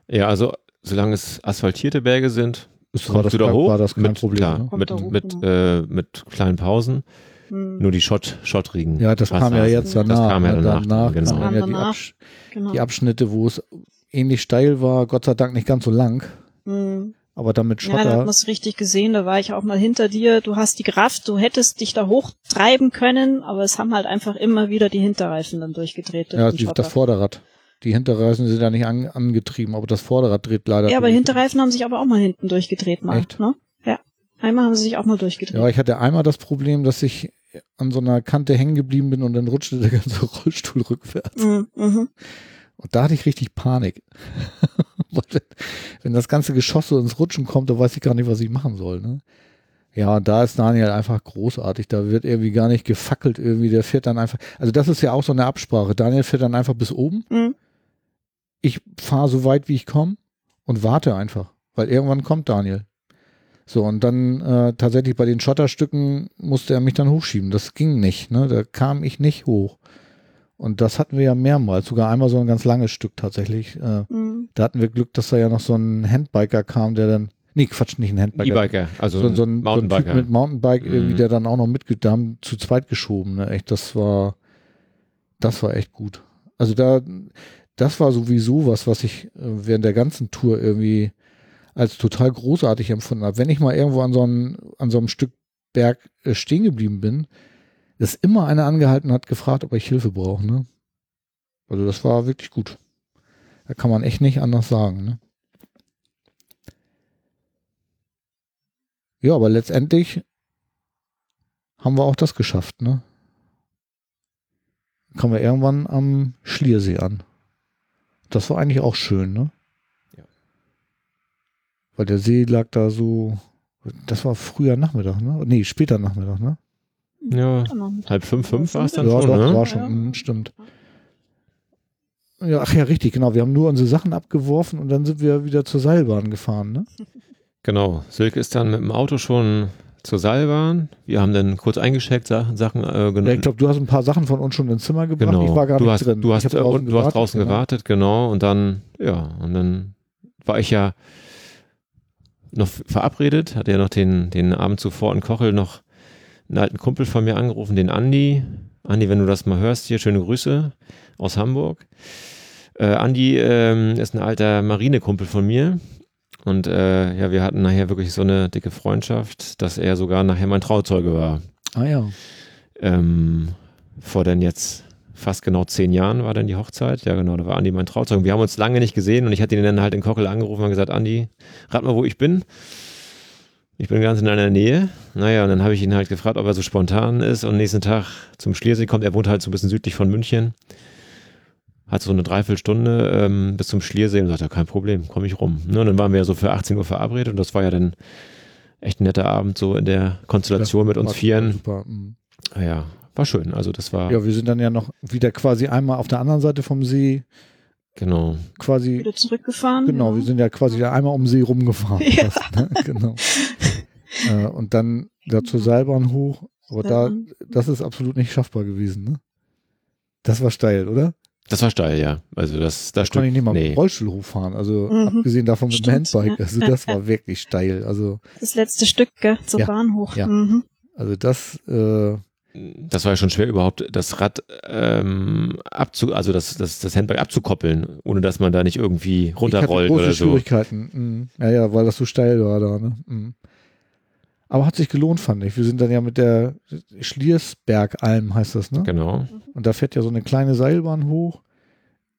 Ja, also solange es asphaltierte Berge sind, Es kommst du da kein, hoch. war das kein mit, Problem. Klar, Ne? Mit, hoch, mit, genau. äh, mit kleinen Pausen. Mhm. Nur die Schott, schottrigen. Ja, das kam ja jetzt danach. Das kam ja ne? danach. danach genau. kamen kam ja die. Absch genau. die Abschnitte, wo es ähnlich steil war, Gott sei Dank nicht ganz so lang, Mhm. Aber dann mit Ja, da hat Schotter. man es richtig gesehen, da war ich auch mal hinter dir. Du hast die Kraft, du hättest dich da hochtreiben können, aber es haben halt einfach immer wieder die Hinterreifen dann durchgedreht. durch ja, die, das Vorderrad. Die Hinterreifen sind ja nicht an, angetrieben, aber das Vorderrad dreht leider. ja, aber. Hinterreifen haben sich aber auch mal hinten durchgedreht mal. Echt? Ne? Ja. Einmal haben sie sich auch mal durchgedreht. Ja, ich hatte einmal das Problem, dass ich an so einer Kante hängen geblieben bin und dann rutschte der ganze Rollstuhl rückwärts. Mhm, mhm. Und da hatte ich richtig Panik. Wenn- das ganze Geschoss so ins Rutschen kommt, dann weiß ich gar nicht, was ich machen soll. Ne? Ja, da ist Daniel einfach großartig. Da wird irgendwie gar nicht gefackelt irgendwie. Der fährt dann einfach. Also das ist ja auch so eine Absprache. Daniel fährt dann einfach bis oben. Mhm. Ich fahre so weit, wie ich komme und warte einfach. Weil irgendwann kommt Daniel. So, und dann äh, tatsächlich bei den Schotterstücken musste er mich dann hochschieben. Das ging nicht. Ne? Da kam ich nicht hoch. Und das hatten wir ja mehrmals, sogar einmal so ein ganz langes Stück tatsächlich. Äh, Mhm. da hatten wir Glück, dass da ja noch so ein Handbiker kam, der dann, Nee, Quatsch, nicht ein Handbiker. E-Biker, also so, so, ein, so ein Typ Mountainbiker. mit Mountainbike, irgendwie, Mhm. der dann auch noch mitge da haben zu zweit geschoben. Ne? Echt, das war, das war echt gut. Also da, das war sowieso was, was ich äh, während der ganzen Tour irgendwie als total großartig empfunden habe. Wenn ich mal irgendwo an so einem, an so einem Stück Berg äh, stehen geblieben bin, ist immer einer angehalten hat gefragt, ob ich Hilfe brauche. Ne? Also das war wirklich gut. Da kann man echt nicht anders sagen. Ne? Ja, aber letztendlich haben wir auch das geschafft, ne? Kommen wir irgendwann am Schliersee an. Das war eigentlich auch schön, ne? Ja. Weil der See lag da so, das war früher Nachmittag, ne? Nee, später Nachmittag, ne? Ja, Genau. halb fünf, fünf war es dann ja, schon, doch, ne? war schon, Ja. stimmt. Ja, ach ja, richtig, genau. Wir haben nur unsere Sachen abgeworfen und dann sind wir wieder zur Seilbahn gefahren, ne? Genau. Silke ist dann mit dem Auto schon zur Seilbahn. Wir haben dann kurz eingeschickt, Sachen, Sachen äh, Ja, genommen. ich glaube, du hast ein paar Sachen von uns schon ins Zimmer gebracht. Genau. Ich war gar du nicht hast, drin. Du hast, äh, und du hast draußen genau. gewartet, genau. Und dann, ja, und dann war ich ja noch verabredet, hatte ja noch den, den Abend zuvor in Kochel noch einen alten Kumpel von mir angerufen, den Andi. Andi, wenn du das mal hörst, hier schöne Grüße aus Hamburg. Äh, Andi ähm, ist ein alter Marinekumpel von mir. Und äh, ja, wir hatten nachher wirklich so eine dicke Freundschaft, dass er sogar nachher mein Trauzeuge war. Ah ja. Ähm, vor dann jetzt fast genau zehn Jahren war dann die Hochzeit. Ja, genau, da war Andi mein Trauzeuge. Wir haben uns lange nicht gesehen und ich hatte ihn dann halt in Kockel angerufen und gesagt, Andi, rat mal, wo ich bin. Ich bin ganz in deiner Nähe. Naja, und dann habe ich ihn halt gefragt, ob er so spontan ist und nächsten Tag zum Schliersee kommt. Er wohnt halt so ein bisschen südlich von München. Hat so eine Dreiviertelstunde ähm, bis zum Schliersee und sagte, kein Problem, komme ich rum. Ne, und dann waren wir ja so für 18 Uhr verabredet und das war ja dann echt ein netter Abend so in der Konstellation mit uns Vieren. Super. mhm. Ah Ja, war schön. Also das war Ja, wir sind dann ja noch wieder quasi einmal auf der anderen Seite vom See, genau. quasi, Wieder zurückgefahren. genau, wir sind ja quasi einmal um den See rumgefahren. Ja. Fast, ne? Genau. Äh, und dann da zur Seilbahn hoch, aber da, Mhm. das ist absolut nicht schaffbar gewesen, ne? Das war steil, oder? Das war steil, ja. Also das, das Kann ich nicht mal mit nee. dem Rollstuhl hochfahren. Also Mhm. abgesehen davon mit dem Stimmt, Handbike. ja. Also das war wirklich steil. Also, Das letzte Stück, gell, zur Ja. Bahn hoch. Ja. Mhm. also das, äh, Das war ja schon schwer überhaupt das Rad ähm, abzu, also das, das, das Handbike abzukoppeln, ohne dass man da nicht irgendwie ich hatte runterrollt große oder so. Schwierigkeiten. Mhm. Ja, ja, weil das so steil war da, ne? Mhm. Aber hat sich gelohnt, fand ich. Wir sind dann ja mit der Schliersbergalm, heißt das, ne? Genau. Und da fährt ja so eine kleine Seilbahn hoch.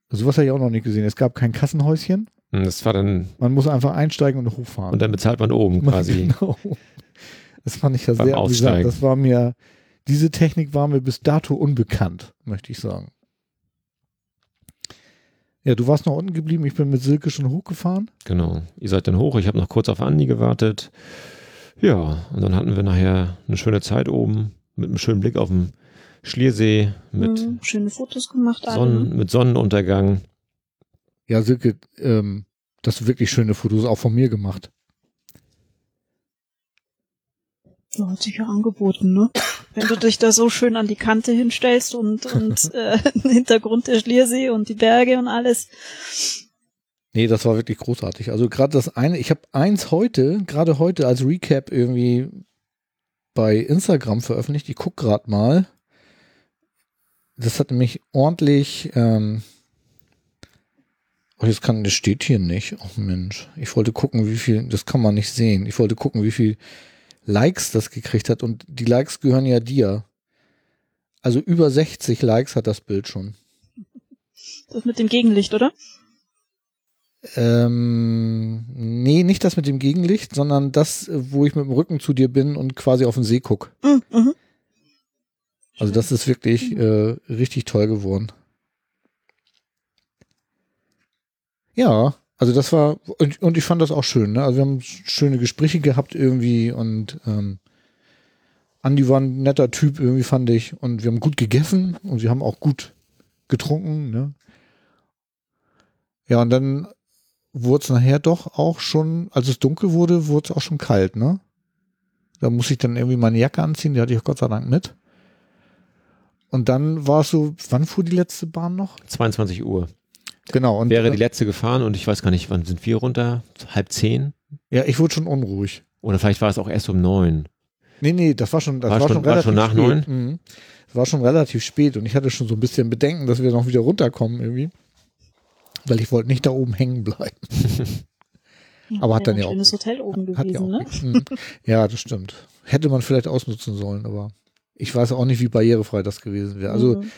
Sowas habe ich auch noch nicht gesehen. Es gab kein Kassenhäuschen. Und Das war dann, Man muss einfach einsteigen und hochfahren. und dann bezahlt man oben quasi. Genau. Das fand ich ja sehr amüsant. Aussteigen. Das war mir, diese Technik war mir bis dato unbekannt, möchte ich sagen. Ja, du warst noch unten geblieben. Ich bin mit Silke schon hochgefahren. Genau. Ihr seid dann hoch, ich habe noch kurz auf Andi gewartet. Ja, und dann hatten wir nachher eine schöne Zeit oben mit einem schönen Blick auf den Schliersee, mit, Mhm. Schöne Fotos gemacht. Sonnen, ne? mit Sonnenuntergang. Ja, Silke, ähm, das sind wirklich schöne Fotos auch von mir gemacht. So hat sich ja angeboten, ne? Wenn du dich da so schön an die Kante hinstellst und, und äh, im Hintergrund der Schliersee und die Berge und alles. Nee, das war wirklich großartig. Also gerade das eine, ich habe eins heute, gerade heute als Recap irgendwie bei Instagram veröffentlicht. Ich guck gerade mal. Das hat nämlich ordentlich. Ähm, oh, jetzt kann, das steht hier nicht. Oh Mensch, ich wollte gucken, wie viel. Das kann man nicht sehen. Ich wollte gucken, wie viel Likes das gekriegt hat. Und die Likes gehören ja dir. Also über 60 Likes hat das Bild schon. Das mit dem Gegenlicht, oder? Ähm, nee, nicht das mit dem Gegenlicht, sondern das, wo ich mit dem Rücken zu dir bin und quasi auf den See guck. Mhm. Mhm. Also das ist wirklich äh, richtig toll geworden. Ja, also das war, und, und ich fand das auch schön, ne? Also wir haben schöne Gespräche gehabt irgendwie und ähm, Andi war ein netter Typ, irgendwie fand ich. Und wir haben gut gegessen und wir haben auch gut getrunken, ne? Ja, und dann wurde es nachher doch auch schon, als es dunkel wurde, wurde es auch schon kalt, ne? Da musste ich dann irgendwie meine Jacke anziehen, die hatte ich Gott sei Dank mit. Und dann war es so, wann fuhr die letzte Bahn noch? 22 Uhr. Genau. Und Wäre die letzte gefahren und ich weiß gar nicht, wann sind wir runter? Halb zehn? Ja, ich wurde schon unruhig. Oder vielleicht war es auch erst um neun. Nee, nee, das war schon, das War war, schon- schon war relativ schon nach spät. neun? Mhm. War schon relativ spät und ich hatte schon so ein bisschen Bedenken, dass wir noch wieder runterkommen irgendwie. Weil ich wollte nicht da oben hängen bleiben. Aber hat dann ja auch schönes Hotel oben Hat ja gewesen, auch ne? Mhm. Ja, das stimmt. Hätte man vielleicht ausnutzen sollen, aber ich weiß auch nicht, wie barrierefrei das gewesen wäre. Also Mhm.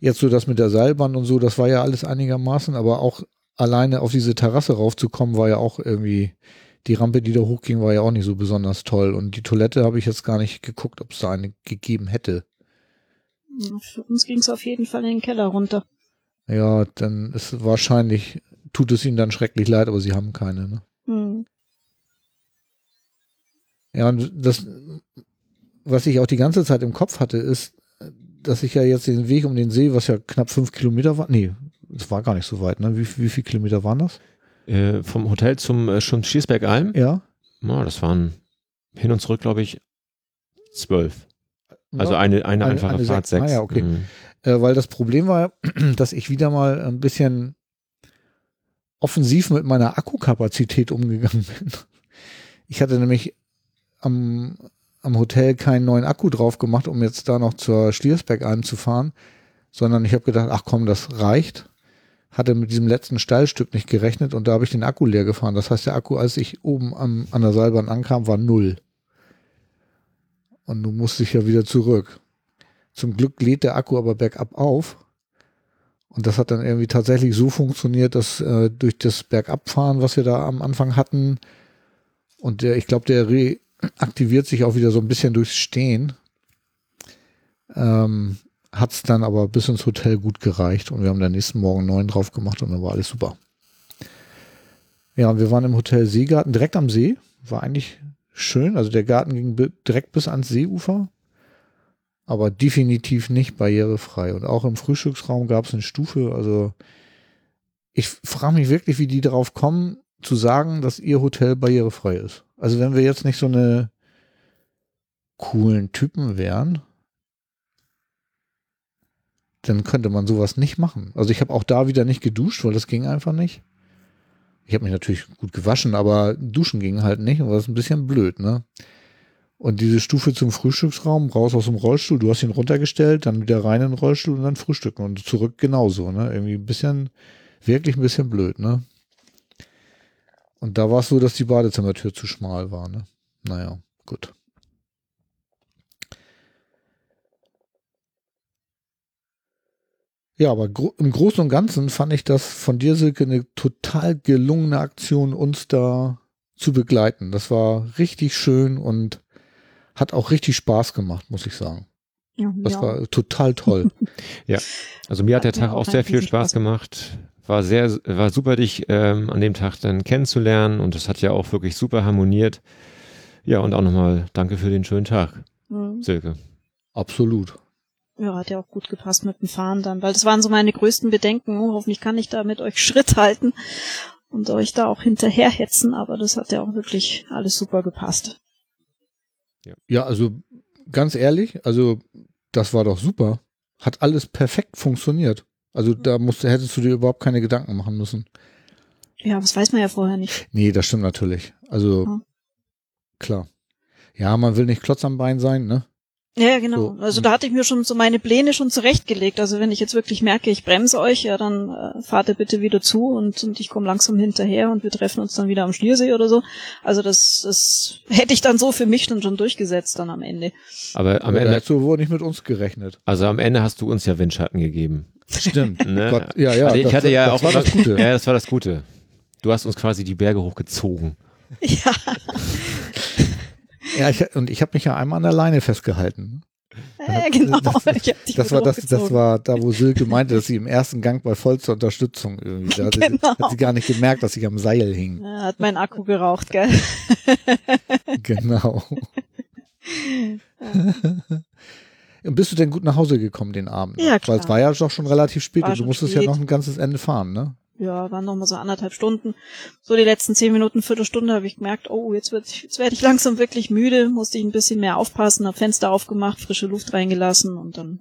jetzt so das mit der Seilbahn und so, das war ja alles einigermaßen, aber auch alleine auf diese Terrasse raufzukommen, war ja auch irgendwie, die Rampe, die da hochging, war ja auch nicht so besonders toll. Und die Toilette habe ich jetzt gar nicht geguckt, ob es da eine gegeben hätte. Ja, Für uns ging es auf jeden Fall in den Keller runter. Ja, dann ist wahrscheinlich, tut es ihnen dann schrecklich leid, aber sie haben keine. Ne? Hm. Ja, und das, was ich auch die ganze Zeit im Kopf hatte, ist, dass ich ja jetzt den Weg um den See, was ja knapp fünf Kilometer war, nee, das war gar nicht so weit, ne? Wie, wie viele Kilometer waren das? Äh, vom Hotel zum äh, schon Schießbergalm. Ja. Ja, das waren hin und zurück, glaube ich, zwölf. Also ja. eine, eine Eine- einfache eine Fahrt, sechs. sechs. Ah ja, okay. Mhm. Äh, weil das Problem war, dass ich wieder mal ein bisschen offensiv mit meiner Akkukapazität umgegangen bin. Ich hatte nämlich am, am Hotel keinen neuen Akku drauf gemacht, um jetzt da noch zur Schliersbergalm zu fahren, sondern ich habe gedacht, ach komm, das reicht. Hatte mit diesem letzten Steilstück nicht gerechnet und da habe ich den Akku leer gefahren. Das heißt, der Akku, als ich oben am, an der Seilbahn ankam, war null. Und nun musste ich ja wieder zurück. Zum Glück lädt der Akku aber bergab auf. Und das hat dann irgendwie tatsächlich so funktioniert, dass äh, durch das Bergabfahren, was wir da am Anfang hatten, und der, ich glaube, der reaktiviert sich auch wieder so ein bisschen durchs Stehen, ähm, hat es dann aber bis ins Hotel gut gereicht. Und wir haben dann nächsten Morgen neun drauf gemacht und dann war alles super. Ja, und wir waren im Hotel Seegarten direkt am See. War eigentlich schön. Also der Garten ging direkt bis ans Seeufer aber definitiv nicht barrierefrei. Und auch im Frühstücksraum gab es eine Stufe. Also ich frage mich wirklich, wie die darauf kommen, zu sagen, dass ihr Hotel barrierefrei ist. Also wenn wir jetzt nicht so eine coolen Typen wären, dann könnte man sowas nicht machen. Also ich habe auch da wieder nicht geduscht, weil das ging einfach nicht. Ich habe mich natürlich gut gewaschen, aber duschen ging halt nicht und das ist ein bisschen blöd, ne? Und diese Stufe zum Frühstücksraum, raus aus dem Rollstuhl, du hast ihn runtergestellt, dann wieder rein in den Rollstuhl und dann frühstücken und zurück genauso, ne? Irgendwie ein bisschen, wirklich ein bisschen blöd, ne? Und da war es so, dass die Badezimmertür zu schmal war, ne? Naja, gut. Ja, aber gro im Großen und Ganzen fand ich das von dir, Silke, eine total gelungene Aktion, uns da zu begleiten. Das war richtig schön und hat auch richtig Spaß gemacht, muss ich sagen. Ja, Das ja. war total toll. Also mir hat der Hat mir Tag auch auch sehr viel Spaß Spaß gemacht. War sehr, war super, dich ähm, an dem Tag dann kennenzulernen und das hat ja auch wirklich super harmoniert. Ja, und auch nochmal danke für den schönen Tag, Hm. Silke. Absolut. Ja, hat ja auch gut gepasst mit dem Fahren dann, weil das waren so meine größten Bedenken. Oh, hoffentlich kann ich da mit euch Schritt halten und euch da auch hinterherhetzen, aber das hat ja auch wirklich alles super gepasst. Ja, also ganz ehrlich, also das war doch super. Hat alles perfekt funktioniert. Also da musst, hättest du dir überhaupt keine Gedanken machen müssen. Ja, das weiß man ja vorher nicht. Nee, das stimmt natürlich. Also Ja. klar. Ja, man will nicht Klotz am Bein sein, ne? Ja, genau. So. Also da hatte ich mir schon so meine Pläne schon zurechtgelegt. Also wenn ich jetzt wirklich merke, ich bremse euch, ja, dann äh, fahrt ihr bitte wieder zu und, und ich komme langsam hinterher und wir treffen uns dann wieder am Schliersee oder so. Also das, das hätte ich dann so für mich dann schon durchgesetzt dann am Ende. Aber am Aber Ende, hättest du wohl nicht mit uns gerechnet. also am Ende hast du uns ja Windschatten gegeben. Stimmt. Ne? Gott, ja, ja. also ich das, hatte ja das auch war das Gute. Ja, das war das Gute. Du hast uns quasi die Berge hochgezogen. Ja, Ja, ich, und ich habe mich ja einmal an der Leine festgehalten. äh, genau. Das- Das wieder war das, das war da, wo Silke meinte, dass sie im ersten Gang bei vollster Unterstützung irgendwie, da hat, sie, Genau. hat sie gar nicht gemerkt, dass ich am Seil hing. Ja, hat mein Akku geraucht, gell? Genau. Und bist du denn gut nach Hause gekommen den Abend? Ja, klar. Weil es war ja doch schon relativ spät War und du musstest spät. ja noch ein ganzes Ende fahren, ne? Ja, waren noch mal so anderthalb Stunden. So die letzten zehn Minuten, Viertelstunde habe ich gemerkt, oh, jetzt wird, jetzt werde ich langsam wirklich müde, musste ich ein bisschen mehr aufpassen, hab Fenster aufgemacht, frische Luft reingelassen und dann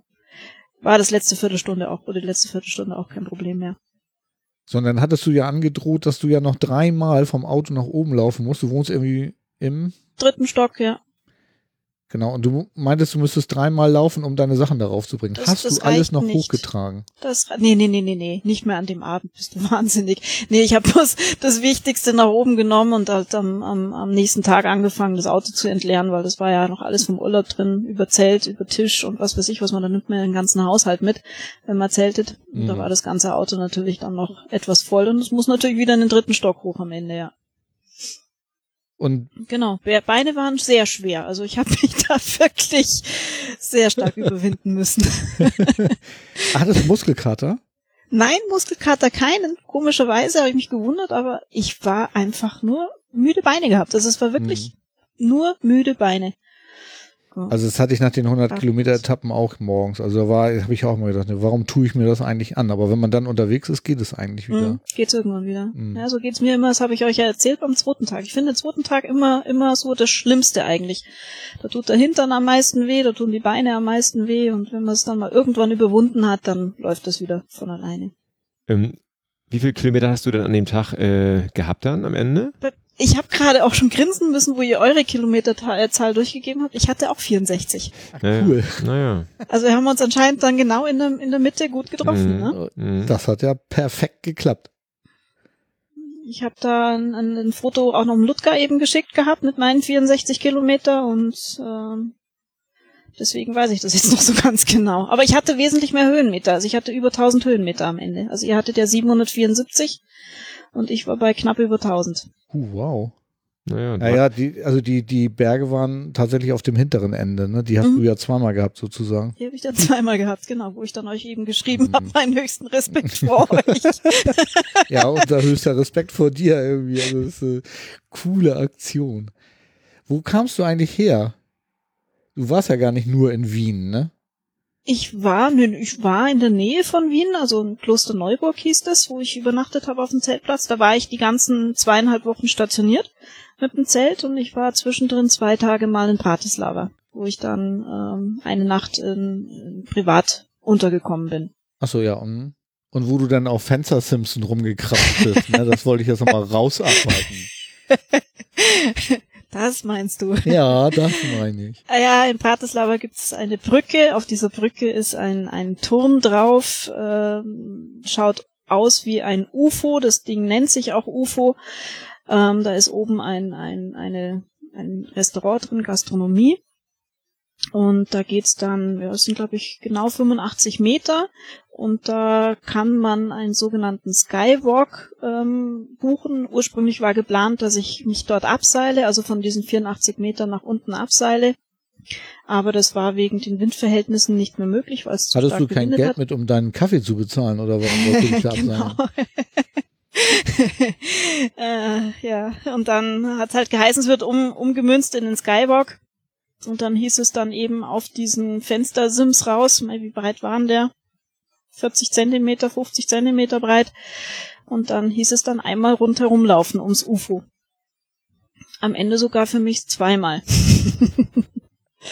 war das letzte Viertelstunde auch, oder die letzte Viertelstunde auch kein Problem mehr. Sondern hattest du ja angedroht, dass du ja noch dreimal vom Auto nach oben laufen musst. Du wohnst irgendwie im Dritten Stock, ja. Genau, und du meintest, du müsstest dreimal laufen, um deine Sachen darauf zu bringen. Das- Hast das du alles noch nicht. hochgetragen? Das, nee, nee, nee, nee, nee, nicht mehr an dem Abend, bist du wahnsinnig. Nee, ich habe bloß das Wichtigste nach oben genommen und halt am, am, am nächsten Tag angefangen, das Auto zu entleeren, weil das war ja noch alles vom Urlaub drin, über Zelt, über Tisch und was weiß ich was, man da nimmt man den ganzen Haushalt mit, wenn man zeltet. Und da Mhm. war das ganze Auto natürlich dann noch etwas voll und es muss natürlich wieder in den dritten Stock hoch am Ende, ja. Und Genau, Be- Beine waren sehr schwer, also ich habe mich da wirklich sehr stark überwinden müssen. hattest du Muskelkater? Nein, Muskelkater keinen. Komischerweise habe ich mich gewundert, aber ich war einfach nur müde Beine gehabt. Also es war wirklich nur müde Beine. Also das hatte ich nach den 100 Ach. Kilometer Etappen auch morgens. Also da war, habe ich auch mal gedacht, ne, warum tue ich mir das eigentlich an? Aber wenn man dann unterwegs ist, geht es eigentlich wieder. Mhm, geht's irgendwann wieder. Mhm. Ja, so geht's mir immer, das habe ich euch ja erzählt beim zweiten Tag. Ich finde den zweiten Tag immer, immer so das Schlimmste eigentlich. Da tut der Hintern am meisten weh, da tun die Beine am meisten weh und wenn man es dann mal irgendwann überwunden hat, dann läuft das wieder von alleine. Ähm, wie viele Kilometer hast du denn an dem Tag äh, gehabt dann am Ende? Ich habe gerade auch schon grinsen müssen, wo ihr eure Kilometerzahl durchgegeben habt. Ich hatte auch 64. Naja. Cool. Naja. Also wir haben uns anscheinend dann genau in der, in der Mitte gut getroffen. Mhm. Ne? Mhm. Das hat ja perfekt geklappt. Ich habe da ein, ein, ein Foto auch noch im Ludger eben geschickt gehabt mit meinen 64 Kilometer und ähm, deswegen weiß ich das jetzt noch so ganz genau. Aber ich hatte wesentlich mehr Höhenmeter. Also ich hatte über 1000 Höhenmeter am Ende. Also ihr hattet ja 774 und ich war bei knapp über 1000. Uh, wow. Naja, Naja, die, also die, die Berge waren tatsächlich auf dem hinteren Ende, ne? Die hast Mhm. du ja zweimal gehabt, sozusagen. Die habe ich dann zweimal gehabt, genau, wo ich dann euch eben geschrieben Mhm. habe, meinen höchsten Respekt vor euch. Ja, unser höchster Respekt vor dir irgendwie. Also das ist eine coole Aktion. Wo kamst du eigentlich her? Du warst ja gar nicht nur in Wien, ne? Ich war, nö, ich war in der Nähe von Wien, also in Kloster Neuburg hieß das, wo ich übernachtet habe auf dem Zeltplatz. Da war ich die ganzen zweieinhalb Wochen stationiert mit dem Zelt und ich war zwischendrin zwei Tage mal in Bratislava, wo ich dann ähm, eine Nacht in, in privat untergekommen bin. Ach so, ja. Und, und wo du dann auf Fenster Simpson rumgekrabbelt bist, ne? Das wollte ich jetzt nochmal rausarbeiten. Das meinst du? Ja, das meine ich. Ah Ja, in Bratislava gibt es eine Brücke. Auf dieser Brücke ist ein, ein Turm drauf. Ähm, schaut aus wie ein UFO. Das Ding nennt sich auch UFO. Ähm, da ist oben ein, ein, eine, ein Restaurant drin, Gastronomie. Und da geht's dann, ja, das sind glaube ich genau 85 Meter. Und da kann man einen sogenannten Skywalk ähm, buchen. Ursprünglich war geplant, dass ich mich dort abseile, also von diesen 84 Metern nach unten abseile. Aber das war wegen den Windverhältnissen nicht mehr möglich, weil es zu Hattest du kein Geld hat. mit, um deinen Kaffee zu bezahlen oder warum wolltest du dich da genau. abseilen? äh, ja, und dann hat es halt geheißen, es wird um, umgemünzt in den Skywalk. Und dann hieß es dann eben auf diesen Fenstersims raus, wie breit waren der? 40 Zentimeter, 50 Zentimeter breit. Und dann hieß es dann einmal rundherum laufen ums UFO. Am Ende sogar für mich zweimal.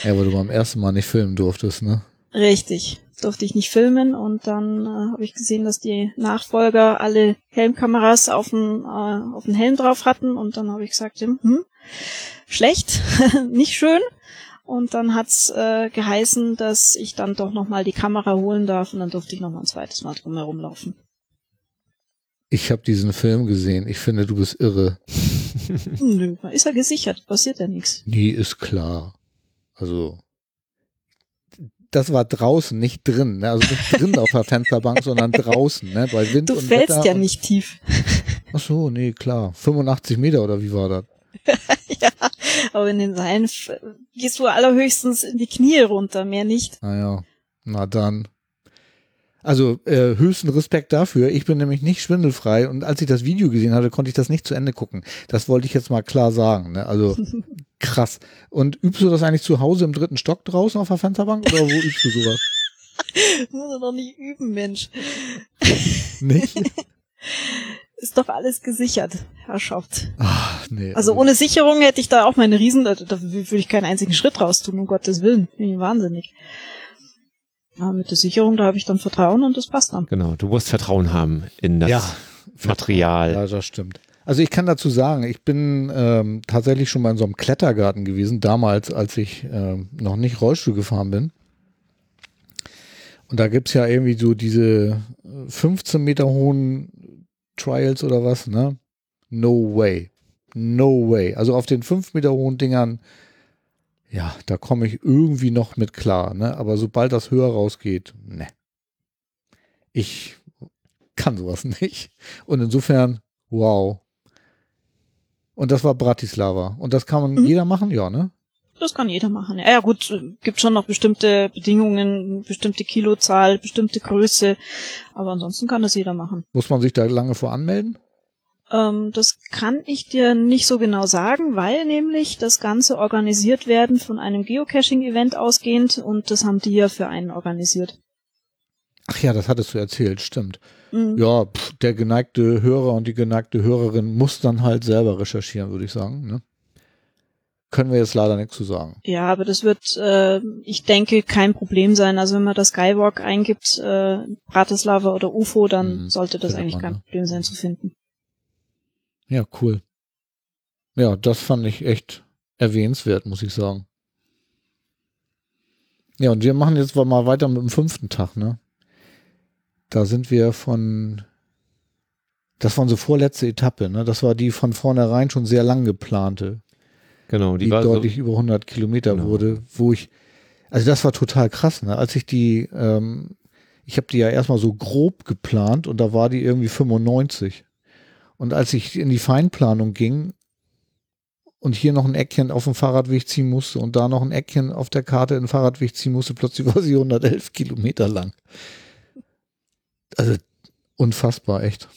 Ja, weil du beim ersten Mal nicht filmen durftest, ne? Richtig. Durfte ich nicht filmen und dann äh, habe ich gesehen, dass die Nachfolger alle Helmkameras auf den, äh, auf den Helm drauf hatten und dann habe ich gesagt, hm, schlecht, nicht schön. Und dann hat's äh, geheißen, dass ich dann doch nochmal die Kamera holen darf und dann durfte ich nochmal ein zweites Mal drumherum laufen. Ich habe diesen Film gesehen. Ich finde, du bist irre. Nö, ist ja gesichert, passiert ja nichts. Nee, ist klar. Also, das war draußen, nicht drin. Ne? Also nicht drin auf der Fensterbank, sondern draußen, ne? Bei Wind Du und fällst Wetter ja und- nicht tief. Ach so, nee, klar. 85 Meter oder wie war das? ja, aber in den Seilen gehst du allerhöchstens in die Knie runter, mehr nicht. Naja, na dann. Also äh, höchsten Respekt dafür. Ich bin nämlich nicht schwindelfrei und als ich das Video gesehen hatte, konnte ich das nicht zu Ende gucken. Das wollte ich jetzt mal klar sagen. Ne? Also krass. Und übst du das eigentlich zu Hause im dritten Stock draußen auf der Fensterbank oder wo übst du sowas? Muss er doch nicht üben, Mensch. Nicht? Ist doch alles gesichert, Herrschaft. Ach, nee. Also ohne Sicherung hätte ich da auch meine Riesen, da, da würde ich keinen einzigen Schritt raus tun, um Gottes Willen. Bin ich wahnsinnig. Aber mit der Sicherung, da habe ich dann Vertrauen und das passt dann. Genau, du musst Vertrauen haben in das Ja. Material. Ja, das stimmt. Also ich kann dazu sagen, ich bin ähm, tatsächlich schon mal in so einem Klettergarten gewesen, damals, als ich ähm, noch nicht Rollstuhl gefahren bin. Und da gibt's ja irgendwie so diese 15 Meter hohen Trials oder was, ne? No way. No way. Also auf den 5 Meter hohen Dingern, ja, da komme ich irgendwie noch mit klar, ne? Aber sobald das höher rausgeht, ne. Ich kann sowas nicht. Und insofern, wow. Und das war Bratislava. Und das kann man Mhm. jeder machen, ja, ne? Das kann jeder machen. Ja, ja gut, äh, gibt schon noch bestimmte Bedingungen, bestimmte Kilozahl, bestimmte Größe, aber ansonsten kann das jeder machen. Muss man sich da lange vor anmelden? Ähm, das kann ich dir nicht so genau sagen, weil nämlich das Ganze organisiert werden von einem Geocaching-Event ausgehend und das haben die ja für einen organisiert. Ach ja, das hattest du erzählt, stimmt. Mhm. Ja, pff, der geneigte Hörer und die geneigte Hörerin muss dann halt selber recherchieren, würde ich sagen. Ne? Können wir jetzt leider nichts zu sagen. Ja, aber das wird, äh, ich denke, kein Problem sein. Also wenn man das Skywalk eingibt, äh, Bratislava oder UFO, dann Mhm, sollte das eigentlich man, kein ne? Problem sein zu finden. Ja, cool. Ja, das fand ich echt erwähnenswert, muss ich sagen. Ja, und wir machen jetzt mal weiter mit dem fünften Tag, ne? Da sind wir von, das war unsere vorletzte Etappe, ne? Das war die von vornherein schon sehr lang geplante. Genau, die, die, war so, deutlich über 100 Kilometer Genau. wurde, wo ich, also das war total krass, ne? Als ich die, ähm, ich habe die ja erstmal so grob geplant und da war die irgendwie 95. Und als ich in die Feinplanung ging und hier noch ein Eckchen auf dem Fahrradweg ziehen musste und da noch ein Eckchen auf der Karte in den Fahrradweg ziehen musste, plötzlich war sie 111 Kilometer lang. Also unfassbar, echt.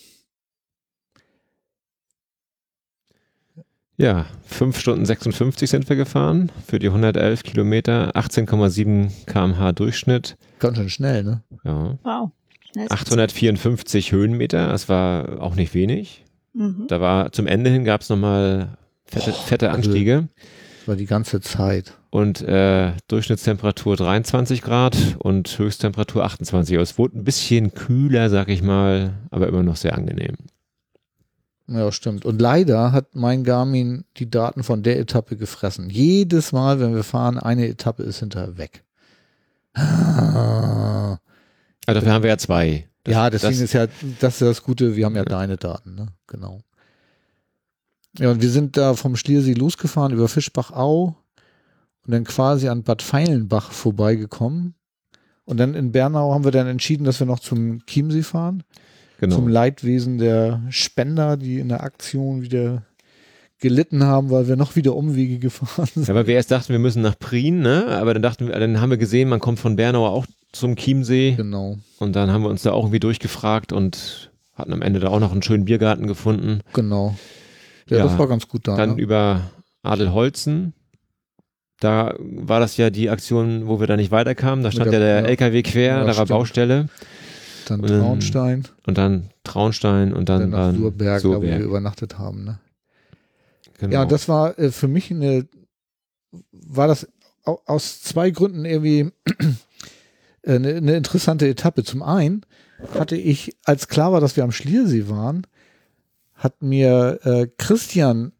Ja, 5 Stunden 56 sind wir gefahren für die 111 Kilometer, 18,7 kmh Durchschnitt, Ganz schön schnell, ne? ja. Wow. Schnell. 854 Höhenmeter, das war auch nicht wenig. Mhm. Da war zum Ende hin gab es nochmal fette, fette Anstiege Das war die ganze Zeit. und äh, Durchschnittstemperatur 23 Grad und Höchsttemperatur 28. Also es wurde ein bisschen kühler, sag ich mal, aber immer noch sehr angenehm. Ja, stimmt. Und leider hat mein Garmin die Daten von der Etappe gefressen. Jedes Mal, wenn wir fahren, eine Etappe ist hinterher weg. Ah. Also dafür haben wir ja zwei. Das- ja, deswegen das, ist ja, das ist ja das Gute, wir haben ja deine Daten, ne? Genau. Ja, und wir sind da vom Schliersee losgefahren über Fischbachau und dann quasi an Bad Feilenbach vorbeigekommen. Und dann in Bernau haben wir dann entschieden, dass wir noch zum Chiemsee fahren. Genau. zum Leidwesen der Spender, die in der Aktion wieder gelitten haben, weil wir noch wieder Umwege gefahren sind. Ja, weil wir erst dachten, wir müssen nach Prien, ne? Aber dann dachten wir, dann haben wir gesehen, man kommt von Bernau auch zum Chiemsee Genau, und dann haben wir uns da auch irgendwie durchgefragt und hatten am Ende da auch noch einen schönen Biergarten gefunden. genau. Ja, Ja, das war ganz gut da. Dann ne? über Adelholzen. Da war das ja die Aktion, wo wir da nicht weiterkamen. Da stand der- ja der. LKW quer, Ja, da war stimmt. Baustelle. Dann und dann- Traunstein, Und dann Traunstein und dann, dann nach dann Surberg, da wo wir übernachtet haben. Ne? Genau. Ja, das war äh, für mich eine, war das au- aus zwei Gründen irgendwie äh, eine, eine interessante Etappe. Zum einen hatte ich, als klar war, dass wir am Schliersee waren, hat mir äh, Christian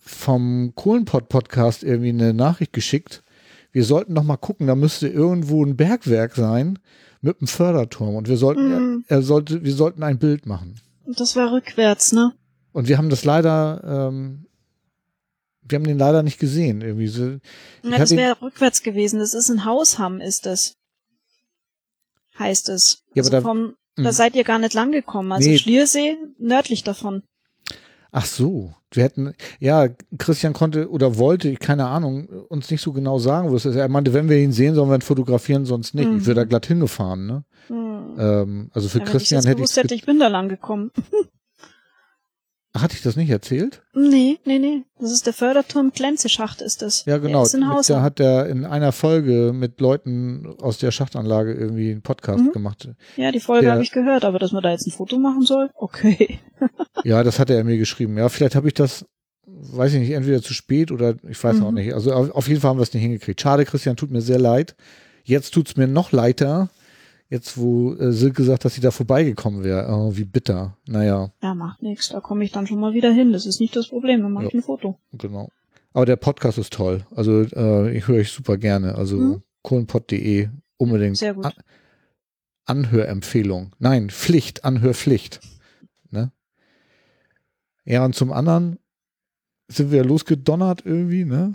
vom Kohlenpott-Podcast irgendwie eine Nachricht geschickt. Wir sollten noch mal gucken, da müsste irgendwo ein Bergwerk sein mit einem Förderturm und wir sollten, Mhm. er, er sollte, wir sollten ein Bild machen. Und das war rückwärts, ne? Und wir haben das leider, ähm, wir haben den leider nicht gesehen. Irgendwie so. Ja, das wäre rückwärts gewesen. Das ist ein Hausham, ist es. Heißt es. Ja, also aber da- vom, Mhm. da seid ihr gar nicht lang gekommen. Also Nee. Schliersee nördlich davon. Ach so, wir hätten, ja, Christian konnte oder wollte, keine Ahnung, uns nicht so genau sagen, wo es ist. Er meinte, wenn wir ihn sehen, sollen wir ihn fotografieren, sonst nicht. Mhm. Ich wäre da glatt hingefahren, ne? Hm. Ähm, also für ja, Christian ich hätte ich. hätte, ich bin da lang gekommen. Hatte ich das nicht erzählt? Nee, nee, nee. Das ist der Förderturm Glänzeschacht ist das. Ja, genau. Da hat er in einer Folge mit Leuten aus der Schachtanlage irgendwie einen Podcast Mhm. gemacht. Ja, die Folge habe ich gehört, aber dass man da jetzt ein Foto machen soll? Okay. Ja, das hatte er mir geschrieben. Ja, vielleicht habe ich das, weiß ich nicht, entweder zu spät oder ich weiß auch Mhm. nicht. Also auf, jeden Fall haben wir es nicht hingekriegt. Schade, Christian, tut mir sehr leid. Jetzt tut's mir noch leider. Jetzt, wo äh, Silke sagt, dass sie da vorbeigekommen wäre. Oh, wie bitter. Naja, Ja, macht nichts. Da komme ich dann schon mal wieder hin. Das ist nicht das Problem. Dann mache Ja. ich ein Foto. genau. Aber der Podcast ist toll. Also äh, ich höre euch super gerne. Also Mhm. kohlenpott.de unbedingt. Sehr gut. An Anhörempfehlung. Nein, Pflicht, Anhörpflicht. Ne? Ja, und zum anderen sind wir losgedonnert irgendwie, ne?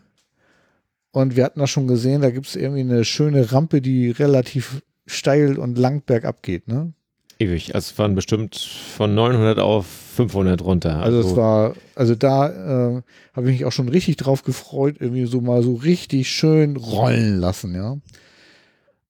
Und wir hatten das schon gesehen, da gibt es irgendwie eine schöne Rampe, die relativ steil und lang bergab geht, ne? Ewig. Also es waren bestimmt von 900 auf 500 runter. Also es war, also da äh, habe ich mich auch schon richtig drauf gefreut, irgendwie so mal so richtig schön rollen lassen, ja.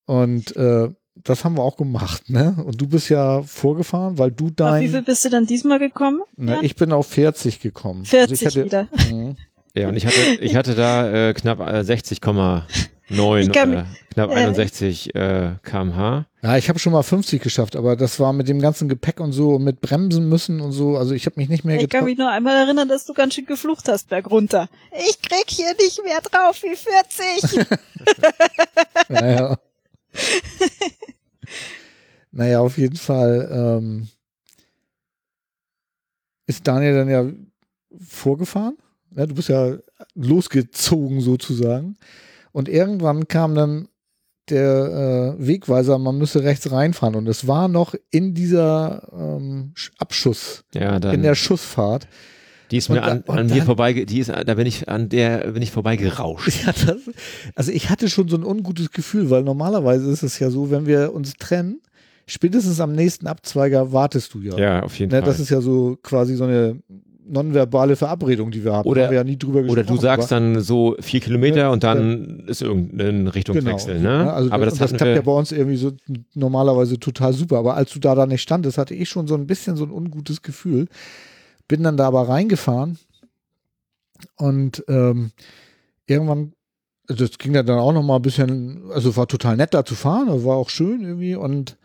Und äh, das haben wir auch gemacht, ne? Und du bist ja vorgefahren, weil du Auf wie dein, viel bist du dann diesmal gekommen? ne, Ja. ich bin auf 40 gekommen. 40 also ich hatte, wieder. Mhm. Ja, und ich hatte, ich hatte da äh, knapp äh, 60,9 Ich kann oder knapp äh, 61 äh, kmh. Ja, ich habe schon mal 50 geschafft, aber das war mit dem ganzen Gepäck und so und mit bremsen müssen und so. Also ich habe mich nicht mehr Ich kann mich nur einmal erinnern, dass du ganz schön geflucht hast bergunter. Ich krieg hier nicht mehr drauf wie 40. Naja. naja, auf jeden Fall ähm, ist Daniel dann ja vorgefahren. Ja, du bist ja losgezogen sozusagen. Und irgendwann kam dann der äh, Wegweiser, man müsse rechts reinfahren. Und es war noch in dieser ähm, Sch- Abschuss, Ja, in der Schussfahrt. die ist mir an, an mir dann- vorbei, die ist, da bin ich an der, bin ich vorbeigerauscht. Ja, das, also ich hatte schon so ein ungutes Gefühl, weil normalerweise ist es ja so, wenn wir uns trennen, spätestens am nächsten Abzweiger wartest du ja. Ja, auf jeden ne, Fall. das ist ja so quasi so eine nonverbale Verabredung, die wir haben. Oder- haben wir ja nie drüber gesprochen. Oder du sagst aber- dann so vier Kilometer Ja, und dann ist irgendein Richtungswechsel, Genau. ne? Also Aber das, das, klappt ja bei uns irgendwie so normalerweise total super. Aber als du da da nicht standest, hatte ich schon so ein bisschen so ein ungutes Gefühl. Bin dann da aber reingefahren und ähm, irgendwann, also das ging ja dann auch noch mal ein bisschen, also war total nett da zu fahren, war auch schön irgendwie und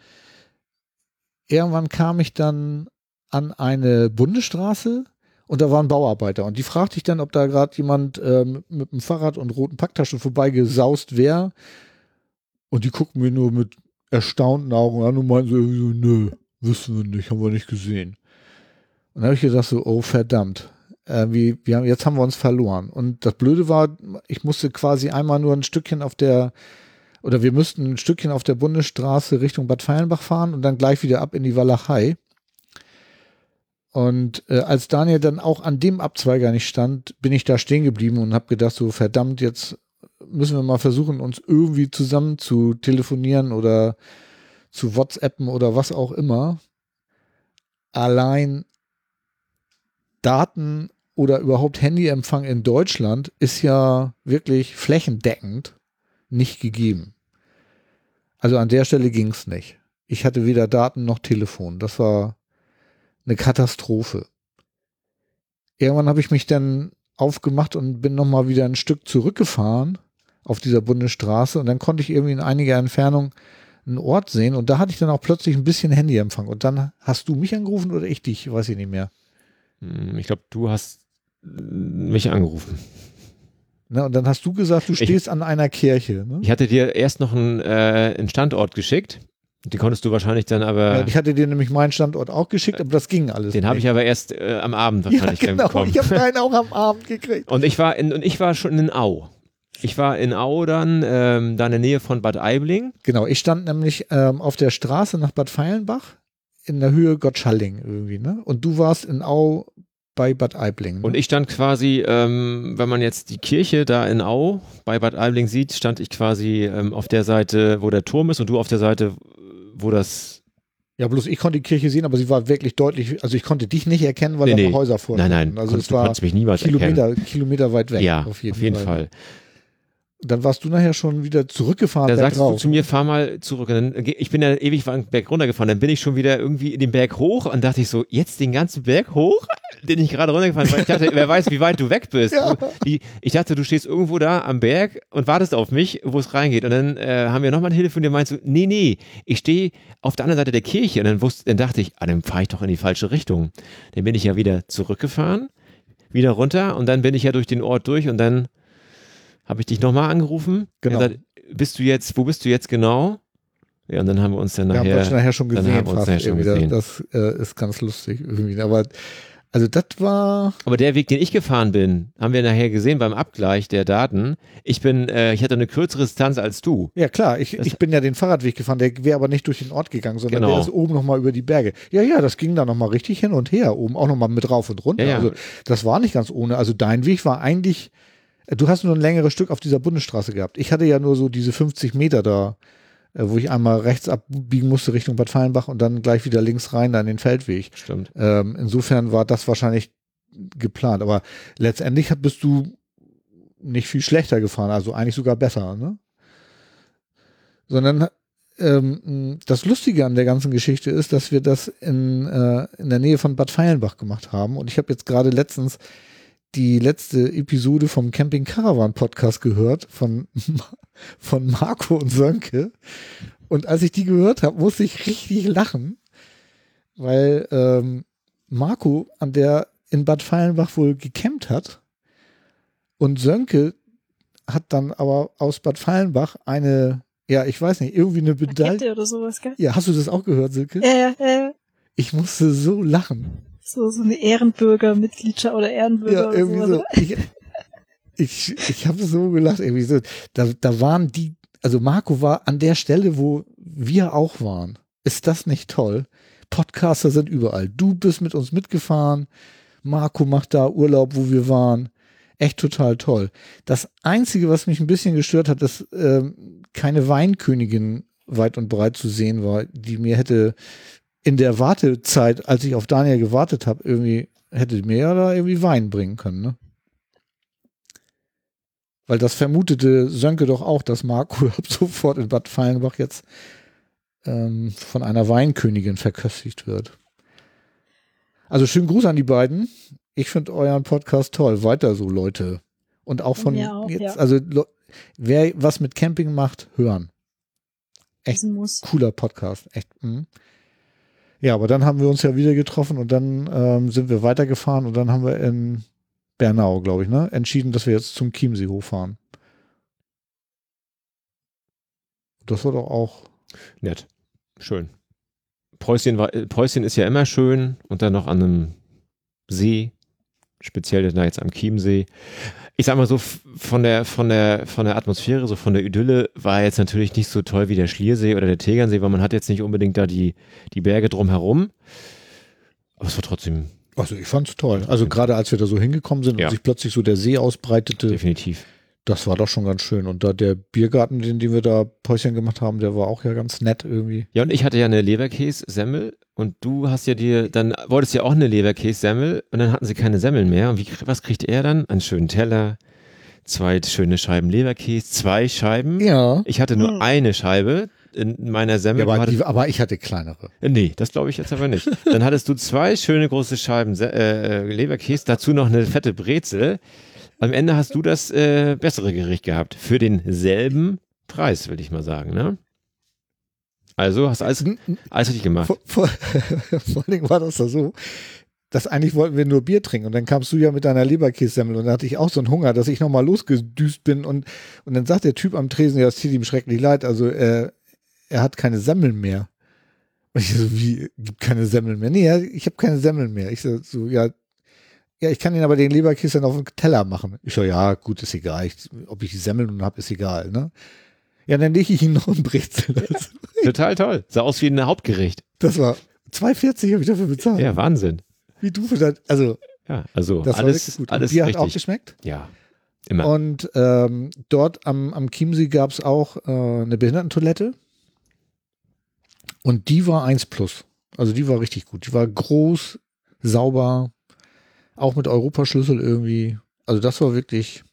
irgendwann kam ich dann an eine Bundesstraße und da waren Bauarbeiter und die fragte ich dann, ob da gerade jemand ähm, mit dem Fahrrad und roten Packtaschen vorbeigesaust wäre und die guckten mir nur mit erstaunten Augen an und meinten so nö, wissen wir nicht, haben wir nicht gesehen. Und da habe ich gedacht so, oh verdammt, äh, wie, wir haben, jetzt haben wir uns verloren. Und das Blöde war, ich musste quasi einmal nur ein Stückchen auf der, oder wir müssten ein Stückchen auf der Bundesstraße Richtung Bad Feilenbach fahren und dann gleich wieder ab in die Walachei. Und äh, als Daniel dann auch an dem Abzweiger nicht stand, bin ich da stehen geblieben und habe gedacht, so verdammt, jetzt müssen wir mal versuchen, uns irgendwie zusammen zu telefonieren oder zu WhatsAppen oder was auch immer. Allein Daten oder überhaupt Handyempfang in Deutschland ist ja wirklich flächendeckend nicht gegeben. Also an der Stelle ging es nicht. Ich hatte weder Daten noch Telefon. Das war eine Katastrophe. Irgendwann habe ich mich dann aufgemacht und bin nochmal wieder ein Stück zurückgefahren auf dieser Bundesstraße und dann konnte ich irgendwie in einiger Entfernung einen Ort sehen und da hatte ich dann auch plötzlich ein bisschen Handyempfang und dann hast du mich angerufen oder ich dich, weiß ich nicht mehr. Hm, ich glaube, du hast mich angerufen. Ne, und dann hast du gesagt, du Ich- stehst an einer Kirche. Ne? Ich hatte dir erst noch einen, äh, einen Standort geschickt. Den konntest du wahrscheinlich dann aber, Ja, ich hatte dir nämlich meinen Standort auch geschickt, aber das ging alles den habe ich aber erst äh, am Abend ja, wahrscheinlich dann genau, bekommen. ich habe deinen auch am Abend gekriegt. Und ich war in, und ich war schon in Au. Ich war in Au dann, ähm, da in der Nähe von Bad Aibling. Genau, ich stand nämlich ähm, auf der Straße nach Bad Feilenbach in der Höhe Gottschalling irgendwie, ne? Und du warst in Au bei Bad Aibling. Ne? Und ich stand quasi, ähm, wenn man jetzt die Kirche da in Au bei Bad Aibling sieht, stand ich quasi ähm, auf der Seite, wo der Turm ist und du auf der Seite, wo das. ja, bloß ich konnte die Kirche sehen, aber sie war wirklich deutlich, also ich konnte dich nicht erkennen, weil Nee, da nee. noch Häuser vor Nein, nein, Also konntest, es du war konntest mich niemals erkennen. Kilometer, Kilometer weit weg. Ja, auf jeden, Fall. Fall. Dann warst du nachher schon wieder zurückgefahren. Da sagst du zu mir, fahr mal zurück. Und dann, ich bin ja ewig einen Berg runtergefahren. Dann bin ich schon wieder irgendwie in den Berg hoch und dachte ich so, jetzt den ganzen Berg hoch, den ich gerade runtergefahren bin. Ich dachte, wer weiß, wie weit du weg bist. Ja. Ich, dachte, du stehst irgendwo da am Berg und wartest auf mich, wo es reingeht. Und dann äh, haben wir nochmal telefoniert und meinst so, nee, nee, ich stehe auf der anderen Seite der Kirche. Und dann, wusste, dann dachte ich, ah, dann fahre ich doch in die falsche Richtung. Dann bin ich ja wieder zurückgefahren, wieder runter und dann bin ich ja durch den Ort durch und dann habe ich dich nochmal angerufen. Genau. Gesagt, bist du jetzt, wo bist du jetzt genau? Ja, und dann haben wir uns dann Wir haben nachher, nachher schon dann gesehen haben wir uns nachher schon gesehen. Das, das äh, ist ganz lustig irgendwie. Aber also das war aber der Weg, den ich gefahren bin, haben wir nachher gesehen beim Abgleich der Daten. Ich bin, äh, ich hatte eine kürzere Distanz als du. Ja, klar, ich, Das- ich bin ja den Fahrradweg gefahren, der wäre aber nicht durch den Ort gegangen, sondern Genau. der ist oben nochmal über die Berge. Ja, ja, das ging da nochmal richtig hin und her, oben auch nochmal mit rauf und runter. Ja, ja. Also das war nicht ganz ohne. Also dein Weg war eigentlich, du hast nur ein längeres Stück auf dieser Bundesstraße gehabt. Ich hatte ja nur so diese 50 Meter da, äh, wo ich einmal rechts abbiegen musste Richtung Bad Fallenbach und dann gleich wieder links rein da in den Feldweg. Stimmt. Ähm, insofern war das wahrscheinlich geplant. Aber letztendlich bist du nicht viel schlechter gefahren, also eigentlich sogar besser, ne? Sondern ähm, das Lustige an der ganzen Geschichte ist, dass wir das in, äh, in der Nähe von Bad Feilenbach gemacht haben. Und ich habe jetzt gerade letztens die letzte Episode vom Camping Caravan Podcast gehört von, von Marco und Sönke. Und als ich die gehört habe, musste ich richtig lachen, weil ähm, Marco an der in Bad Feilenbach wohl gecampt hat und Sönke hat dann aber aus Bad Feilenbach eine, ja, ich weiß nicht, irgendwie eine Medaille. Oder sowas, gell? Ja, hast du das auch gehört, Silke? Ja, ja, ja. Ich musste so lachen. So, so eine Ehrenbürger-Mitgliedschaft oder Ehrenbürger Ja, oder irgendwie sowas. so. Ich, ich, ich habe so gelacht, irgendwie so. Da, da waren die, also Marco war an der Stelle, wo wir auch waren. Ist das nicht toll? Podcaster sind überall. Du bist mit uns mitgefahren. Marco macht da Urlaub, wo wir waren. Echt total toll. Das Einzige, was mich ein bisschen gestört hat, dass ähm, keine Weinkönigin weit und breit zu sehen war, die mir hätte in der Wartezeit, als ich auf Daniel gewartet habe, irgendwie hätte mir ja da irgendwie Wein bringen können, ne? Weil das vermutete Sönke doch auch, dass Marco sofort in Bad Fallenbach jetzt ähm, von einer Weinkönigin verköstigt wird. Also schönen Gruß an die beiden. Ich finde euren Podcast toll. Weiter so, Leute. Und auch von auch, jetzt, ja. also wer was mit Camping macht, hören. echt cooler Podcast. Echt. Mhm. Ja, aber dann haben wir uns ja wieder getroffen und dann ähm, sind wir weitergefahren und dann haben wir in Bernau, glaube ich, ne, entschieden, dass wir jetzt zum Chiemsee hochfahren. Das war doch auch. Nett. Schön. Preußchen, war, äh, Preußchen ist ja immer schön und dann noch an einem See, speziell da jetzt am Chiemsee. Ich sag mal so, von der, von der, von der Atmosphäre, so von der Idylle war jetzt natürlich nicht so toll wie der Schliersee oder der Tegernsee, weil man hat jetzt nicht unbedingt da die, die Berge drumherum. Aber es war trotzdem Also ich fand's toll. Also gerade als wir da so hingekommen sind Ja. und sich plötzlich so der See ausbreitete, definitiv. Das war doch schon ganz schön. Und da der Biergarten, den, den wir da Päuschen gemacht haben, der war auch ja ganz nett irgendwie. Ja, und ich hatte ja eine Leberkäse-Semmel und du hast ja dir, dann wolltest ja auch eine Leberkäse-Semmel und dann hatten sie keine Semmeln mehr. Und wie, was kriegt er dann? Einen schönen Teller, zwei schöne Scheiben Leberkäse, zwei Scheiben. Ja. Ich hatte nur Hm. eine Scheibe in meiner Semmel. ja aber, hattest- die, aber ich hatte kleinere. Äh, Nee, das glaube ich jetzt aber nicht. Dann hattest du zwei schöne große Scheiben Se äh, Leberkäse, dazu noch eine fette Brezel. Am Ende hast du das äh, bessere Gericht gehabt. Für denselben Preis, will ich mal sagen. Ne? Also hast alles, alles richtig gemacht. Vor, vor, vor allen Dingen war das da so, dass eigentlich wollten wir nur Bier trinken und dann kamst du ja mit deiner Leberkässemmel und da hatte ich auch so einen Hunger, dass ich nochmal losgedüst bin und, und dann sagt der Typ am Tresen, ja, es tut ihm schrecklich leid, also äh, er hat keine Semmeln mehr. Und ich so, wie, gibt keine Semmeln mehr? Nee, ja, ich habe keine Semmeln mehr. Ich so, so, ja, ja, ich kann ihn aber den Leberkäse dann auf den Teller machen. Ich so, ja, gut, ist egal. Ich, ob ich die Semmeln nun habe, ist egal, ne? Ja, dann lege ich ihm noch ein Brezel dazu. Total toll. Sah aus wie ein Hauptgericht. Das war 2,40 habe ich dafür bezahlt. Ja, Wahnsinn. Wie du für das, also Ja, also das war alles, wirklich gut. alles Bier hat auch richtig. geschmeckt. Ja, immer. Und ähm, dort am, am Chiemsee gab es auch äh, eine Behindertentoilette. Und die war 1 plus. Also die war richtig gut. Die war groß, sauber, auch mit Europaschlüssel irgendwie. Also das war wirklich,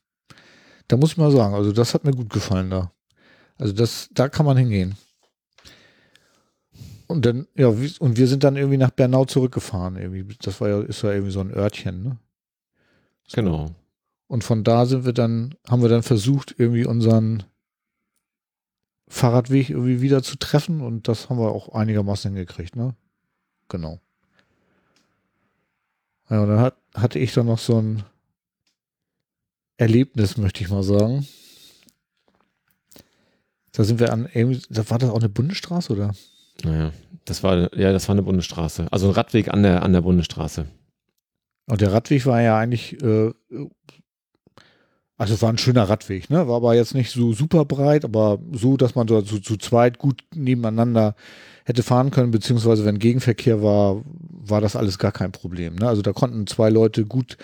da muss ich mal sagen, also das hat mir gut gefallen da. Also das, da kann man hingehen. Und dann, ja, und wir sind dann irgendwie nach Bernau zurückgefahren. Irgendwie. Das war ja, ist ja irgendwie so ein Örtchen, ne? Genau. Und von da sind wir dann, haben wir dann versucht, irgendwie unseren Fahrradweg irgendwie wieder zu treffen und das haben wir auch einigermaßen hingekriegt, ne? Genau. Ja, und dann hat, hatte ich dann noch so ein Erlebnis, möchte ich mal sagen. Da sind wir an, da war das auch eine Bundesstraße oder? Naja, das war, ja, das war eine Bundesstraße. Also ein Radweg an der, an der Bundesstraße. Und der Radweg war ja eigentlich, äh, also es war ein schöner Radweg, ne? War aber jetzt nicht so super breit, aber so, dass man so zu, zu zweit gut nebeneinander hätte fahren können, beziehungsweise wenn Gegenverkehr war, war das alles gar kein Problem. Ne? Also da konnten zwei Leute gut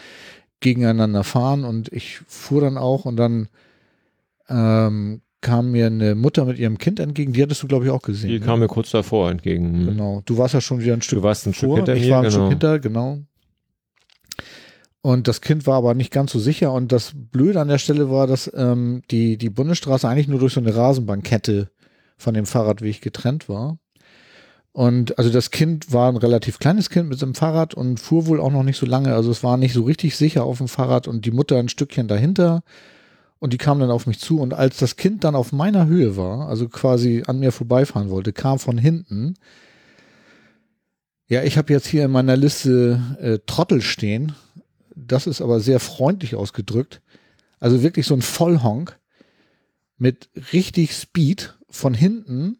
gegeneinander fahren und ich fuhr dann auch und dann ähm, kam mir eine Mutter mit ihrem Kind entgegen, die hattest du, glaube ich, auch gesehen. Die ne? kam mir kurz davor entgegen. Genau. Du warst ja schon wieder ein Stück Du warst ein Stück vor. hinter ich mir, war ein genau. Stück hinter, genau. Und das Kind war aber nicht ganz so sicher. Und das Blöde an der Stelle war, dass ähm, die, die Bundesstraße eigentlich nur durch so eine Rasenbahnkette von dem Fahrradweg getrennt war. Und also das Kind war ein relativ kleines Kind mit seinem Fahrrad und fuhr wohl auch noch nicht so lange. Also es war nicht so richtig sicher auf dem Fahrrad und die Mutter ein Stückchen dahinter. Und die kam dann auf mich zu. Und als das Kind dann auf meiner Höhe war, also quasi an mir vorbeifahren wollte, kam von hinten. Ja, ich habe jetzt hier in meiner Liste äh, Trottel stehen. Das ist aber sehr freundlich ausgedrückt. Also wirklich so ein Vollhonk mit richtig Speed von hinten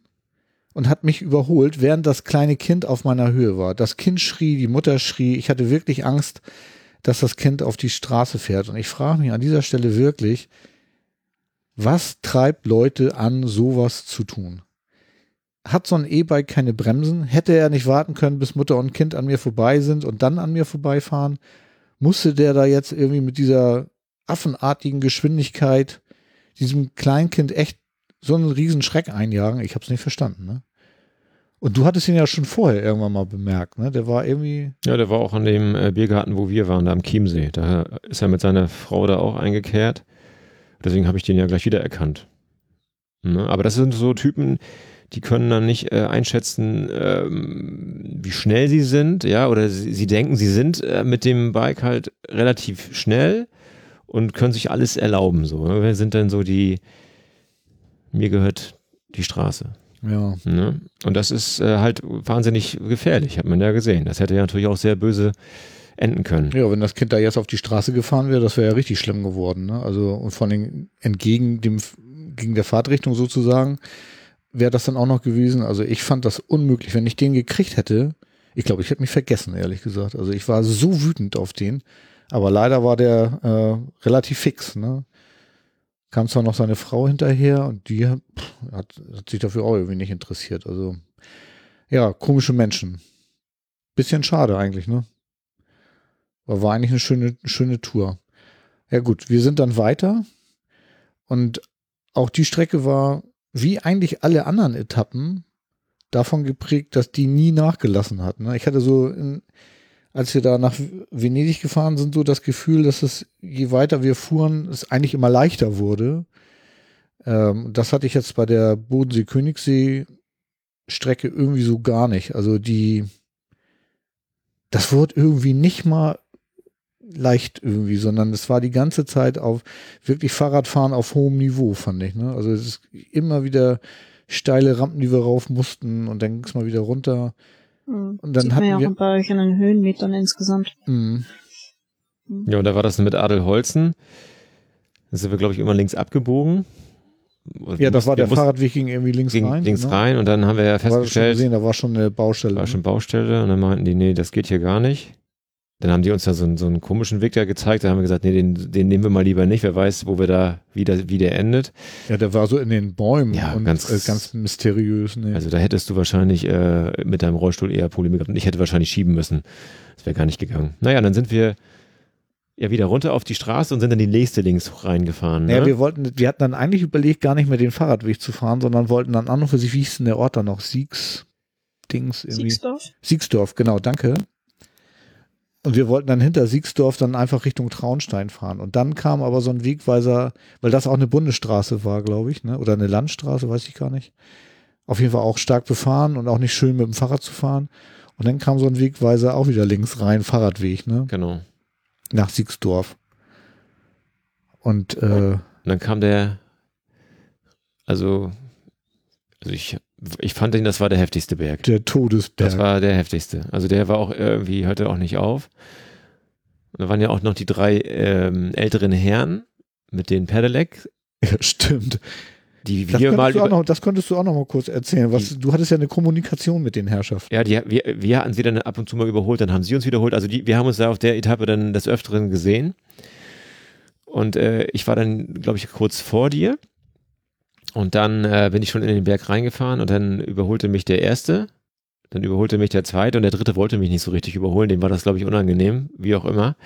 und hat mich überholt, während das kleine Kind auf meiner Höhe war. Das Kind schrie, die Mutter schrie. Ich hatte wirklich Angst, dass das Kind auf die Straße fährt. Und ich frage mich an dieser Stelle wirklich, was treibt Leute an, sowas zu tun? Hat so ein E-Bike keine Bremsen? Hätte er nicht warten können, bis Mutter und Kind an mir vorbei sind und dann an mir vorbeifahren? Musste der da jetzt irgendwie mit dieser affenartigen Geschwindigkeit diesem Kleinkind echt so einen riesen Schreck einjagen? Ich habe es nicht verstanden. Ne? Und du hattest ihn ja schon vorher irgendwann mal bemerkt. Ne? Der war irgendwie Ja, der war auch an dem äh, Biergarten, wo wir waren, da am Chiemsee. Da ist er mit seiner Frau da auch eingekehrt. Deswegen habe ich den ja gleich wieder erkannt. Ne? Aber das sind so Typen, die können dann nicht äh, einschätzen, ähm, wie schnell sie sind, ja, oder sie, sie denken, sie sind äh, mit dem Bike halt relativ schnell und können sich alles erlauben. So, ne? Wer sind denn so die, mir gehört die Straße. ja Ne? Und das ist äh, halt wahnsinnig gefährlich, hat man ja gesehen. Das hätte ja natürlich auch sehr böse enden können. Ja, wenn das Kind da jetzt auf die Straße gefahren wäre, das wäre ja richtig schlimm geworden. Ne? Also und vor allem entgegen dem gegen der Fahrtrichtung sozusagen wäre das dann auch noch gewesen. Also ich fand das unmöglich, wenn ich den gekriegt hätte. Ich glaube, ich hätte mich vergessen, ehrlich gesagt. Also ich war so wütend auf den, aber leider war der äh, relativ fix. Ne? Kam zwar noch seine Frau hinterher und die hat, hat sich dafür auch irgendwie nicht interessiert. Also ja, komische Menschen. Bisschen schade eigentlich, ne? Aber war eigentlich eine schöne, schöne Tour. Ja gut, wir sind dann weiter und auch die Strecke war, wie eigentlich alle anderen Etappen, davon geprägt, dass die nie nachgelassen hat. Ne? Ich hatte so, in, als wir da nach Venedig gefahren sind, so das Gefühl, dass es, je weiter wir fuhren, es eigentlich immer leichter wurde. Ähm, das hatte ich jetzt bei der Bodensee-Königssee-Strecke irgendwie so gar nicht. Also die, das wurde irgendwie nicht mal leicht irgendwie, sondern es war die ganze Zeit auf wirklich Fahrradfahren auf hohem Niveau, fand ich. Ne? Also es ist immer wieder steile Rampen, die wir rauf mussten und dann ging es mal wieder runter. Mhm. Und dann Sieht man hatten ja auch wir- bei euch an den Höhenmetern insgesamt. Mhm. Ja, und da war das mit Adelholzen. Da sind wir, glaube ich, immer links abgebogen. Ja, das war Wir der mussten Fahrradweg ging irgendwie links gegen, rein. links genau. rein und dann haben wir ja War schon festgestellt, gesehen, da war schon eine Baustelle. war ne? schon Baustelle und dann meinten die, nee, das geht hier gar nicht. Dann haben die uns da so, einen- so einen komischen Weg da gezeigt, da haben wir gesagt, nee, den, den nehmen wir mal lieber nicht, wer weiß, wo wir da, wie, der- wie der endet. Ja, der war so in den Bäumen Ja, und ganz- äh, ganz mysteriös. Ne? Also da hättest du wahrscheinlich äh, mit deinem Rollstuhl eher Probleme gehabt und ich hätte wahrscheinlich schieben müssen. Das wäre gar nicht gegangen. Naja, dann sind wir ja wieder runter auf die Straße und sind dann die nächste links reingefahren. Ne? Ja, wir wollten, wir hatten dann eigentlich überlegt, gar nicht mehr den Fahrradweg zu fahren, sondern wollten dann an und für sich, wie hieß denn der Ort da noch? Siegs, Dings, irgendwie. Siegsdorf? Siegsdorf, genau, danke. Und wir wollten dann hinter Siegsdorf dann einfach Richtung Traunstein fahren. Und dann kam aber so ein Wegweiser, weil das auch eine Bundesstraße war, glaube ich, ne? oder eine Landstraße, weiß ich gar nicht. Auf jeden Fall auch stark befahren und auch nicht schön mit dem Fahrrad zu fahren. Und dann kam so ein Wegweiser auch wieder links rein, Fahrradweg, ne? Genau. nach Siegsdorf. Und äh, Und dann kam der, also, also ich, ich fand den, das war der heftigste Berg. der Todesberg. Das war der heftigste. Also der war auch irgendwie, hörte auch nicht auf. Und da waren ja auch noch die drei ähm, älteren Herren mit den Pedelec. ja, stimmt. die Das wir mal könntest, du auch über, noch, das könntest du auch noch mal kurz erzählen. Was, du hattest ja eine Kommunikation mit den Herrschaften. Ja, die, wir, wir hatten sie dann ab und zu mal überholt, dann haben sie uns wiederholt. Also die, wir haben uns da auf der Etappe dann des Öfteren gesehen. Und äh, ich war dann, glaube ich, kurz vor dir. Und dann äh, bin ich schon in den Berg reingefahren und dann überholte mich der Erste. Dann überholte mich der Zweite und der Dritte wollte mich nicht so richtig überholen. Dem war das, glaube ich, unangenehm, wie auch immer.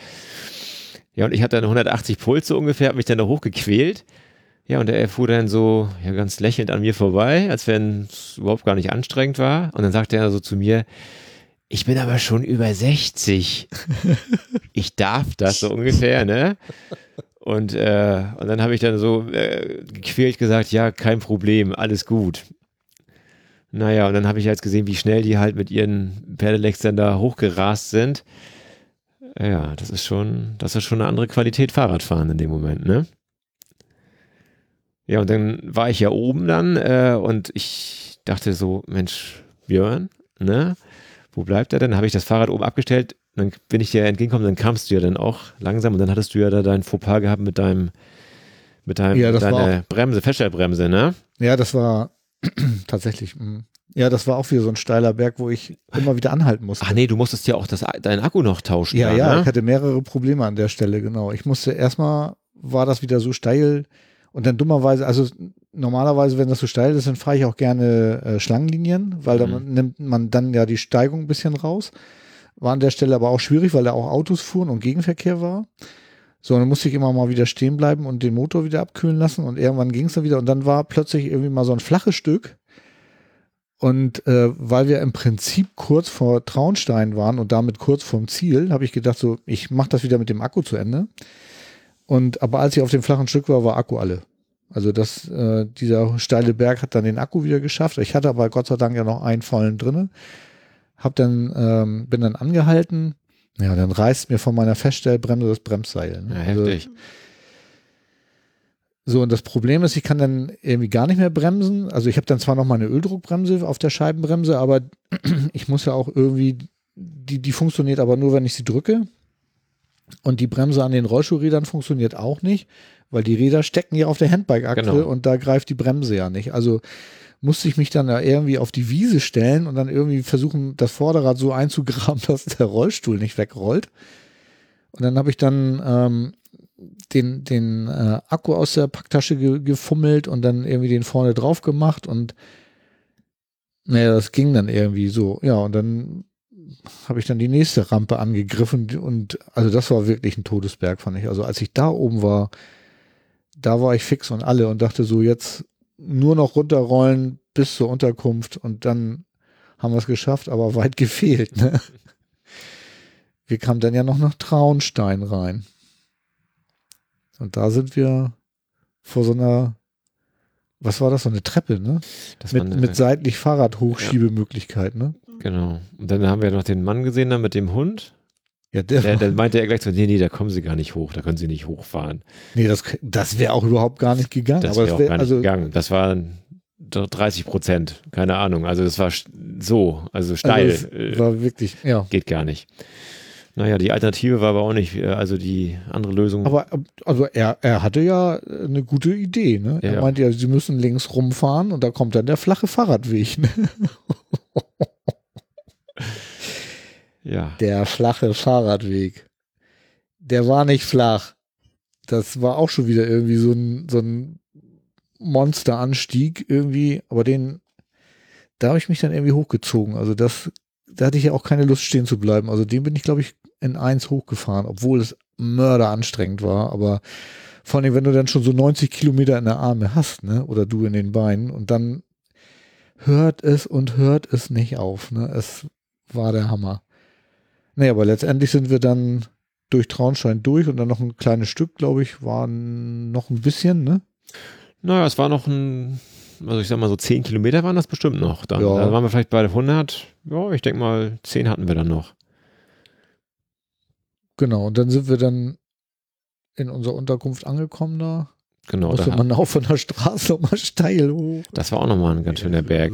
Ja, und ich hatte dann 180 Puls so ungefähr, habe mich dann da hochgequält. Ja, und er fuhr dann so ja, ganz lächelnd an mir vorbei, als wenn es überhaupt gar nicht anstrengend war. Und dann sagte er so zu mir, ich bin aber schon über 60. Ich darf das so ungefähr, ne? Und, äh, und dann habe ich dann so äh, gequält gesagt, ja, kein Problem, alles gut. Naja, und dann habe ich jetzt gesehen, wie schnell die halt mit ihren Pedelecs dann da hochgerast sind. Ja, das ist schon, das ist schon eine andere Qualität Fahrradfahren in dem Moment, ne? Ja, und dann war ich ja oben dann äh, und ich dachte so, Mensch, Björn, ne? Wo bleibt er denn? Dann habe ich das Fahrrad oben abgestellt, dann bin ich dir entgegengekommen, dann kamst du ja dann auch langsam und dann hattest du ja da dein Fauxpas gehabt mit deinem, mit deinem, Ja, deiner Bremse, Feststellbremse, ne? Ja, das war tatsächlich. mh. Ja, das war auch wieder so ein steiler Berg, wo ich immer wieder anhalten musste. Ach nee, du musstest ja auch das, deinen Akku noch tauschen. Ja, da, ja, ne? ich hatte mehrere Probleme an der Stelle, genau. Ich musste erstmal, war das wieder so steil und dann dummerweise, also normalerweise, wenn das so steil ist, dann fahre ich auch gerne äh, Schlangenlinien, weil dann Mhm. nimmt man dann ja die Steigung ein bisschen raus. War an der Stelle aber auch schwierig, weil da auch Autos fuhren und Gegenverkehr war. So, dann musste ich immer mal wieder stehen bleiben und den Motor wieder abkühlen lassen und irgendwann ging es dann wieder und dann war plötzlich irgendwie mal so ein flaches Stück. Und äh, weil wir im Prinzip kurz vor Traunstein waren und damit kurz vorm Ziel, habe ich gedacht, so, ich mache das wieder mit dem Akku zu Ende. Und aber als ich auf dem flachen Stück war, war Akku alle. Also das, äh, dieser steile Berg hat dann den Akku wieder geschafft. Ich hatte aber Gott sei Dank ja noch einen vollen drinne. Hab dann, ähm, bin dann angehalten. Ja, dann reißt mir von meiner Feststellbremse das Bremsseil. ne? Ja, Also, heftig. so, und das Problem ist, ich kann dann irgendwie gar nicht mehr bremsen. Also ich habe dann zwar noch mal eine Öldruckbremse auf der Scheibenbremse, aber ich muss ja auch irgendwie, die, die funktioniert aber nur, wenn ich sie drücke. Und die Bremse an den Rollstuhlrädern funktioniert auch nicht, weil die Räder stecken ja auf der Handbike-Achse Genau. und da greift die Bremse ja nicht. Also musste ich mich dann da irgendwie auf die Wiese stellen und dann irgendwie versuchen, das Vorderrad so einzugraben, dass der Rollstuhl nicht wegrollt. Und dann habe ich dann ähm, den, den äh, Akku aus der Packtasche ge gefummelt und dann irgendwie den vorne drauf gemacht und naja, das ging dann irgendwie so. Ja, und dann habe ich dann die nächste Rampe angegriffen und also das war wirklich ein Todesberg, fand ich. Also als ich da oben war, da war ich fix und alle und dachte so jetzt nur noch runterrollen bis zur Unterkunft und dann haben wir es geschafft, aber weit gefehlt. Ne? Wir kamen dann ja noch nach Traunstein rein. Und da sind wir vor so einer, was war das, so eine Treppe, ne? Das Mit, eine- mit seitlich Fahrradhochschiebemöglichkeit, ne? Genau. Und dann haben wir noch den Mann gesehen da mit dem Hund. Ja, der, Der, der meinte er gleich so, nee, nee, da kommen sie gar nicht hoch, da können sie nicht hochfahren. nee, das, das wäre auch überhaupt gar nicht gegangen. Das wäre auch wär- gar nicht also, gegangen. Das waren doch 30 Prozent, keine Ahnung. Also das war so, also steil. Also äh, war wirklich, ja. geht gar nicht. Naja, die Alternative war aber auch nicht, äh, also die andere Lösung. Aber also er, er hatte ja eine gute Idee, ne? Ja, er meinte ja, sie müssen links rumfahren und da kommt dann der flache Fahrradweg. Ne? ja, Der flache Fahrradweg. Der war nicht flach. Das war auch schon wieder irgendwie so ein, so ein Monsteranstieg irgendwie, aber den, da habe ich mich dann irgendwie hochgezogen. Also das, da hatte ich ja auch keine Lust stehen zu bleiben. Also den bin ich, glaube ich, in eins hochgefahren, obwohl es mörderanstrengend war. Aber vor allem, wenn du dann schon so 90 Kilometer in der Arme hast, ne, oder du in den Beinen und dann hört es und hört es nicht auf, ne. Es war der Hammer. Nee, aber letztendlich sind wir dann durch Traunstein durch und dann noch ein kleines Stück, glaube ich, war noch ein bisschen, ne? naja, es war noch ein, also ich sag mal so 10 Kilometer waren das bestimmt noch. Dann, Ja. dann waren wir vielleicht bei 100, ja, ich denke mal 10 hatten wir dann noch. Genau. Und dann sind wir dann in unserer Unterkunft angekommen da. Genau, Musste da, man auch von der Straße nochmal steil hoch. das war auch nochmal ein ganz schöner Berg.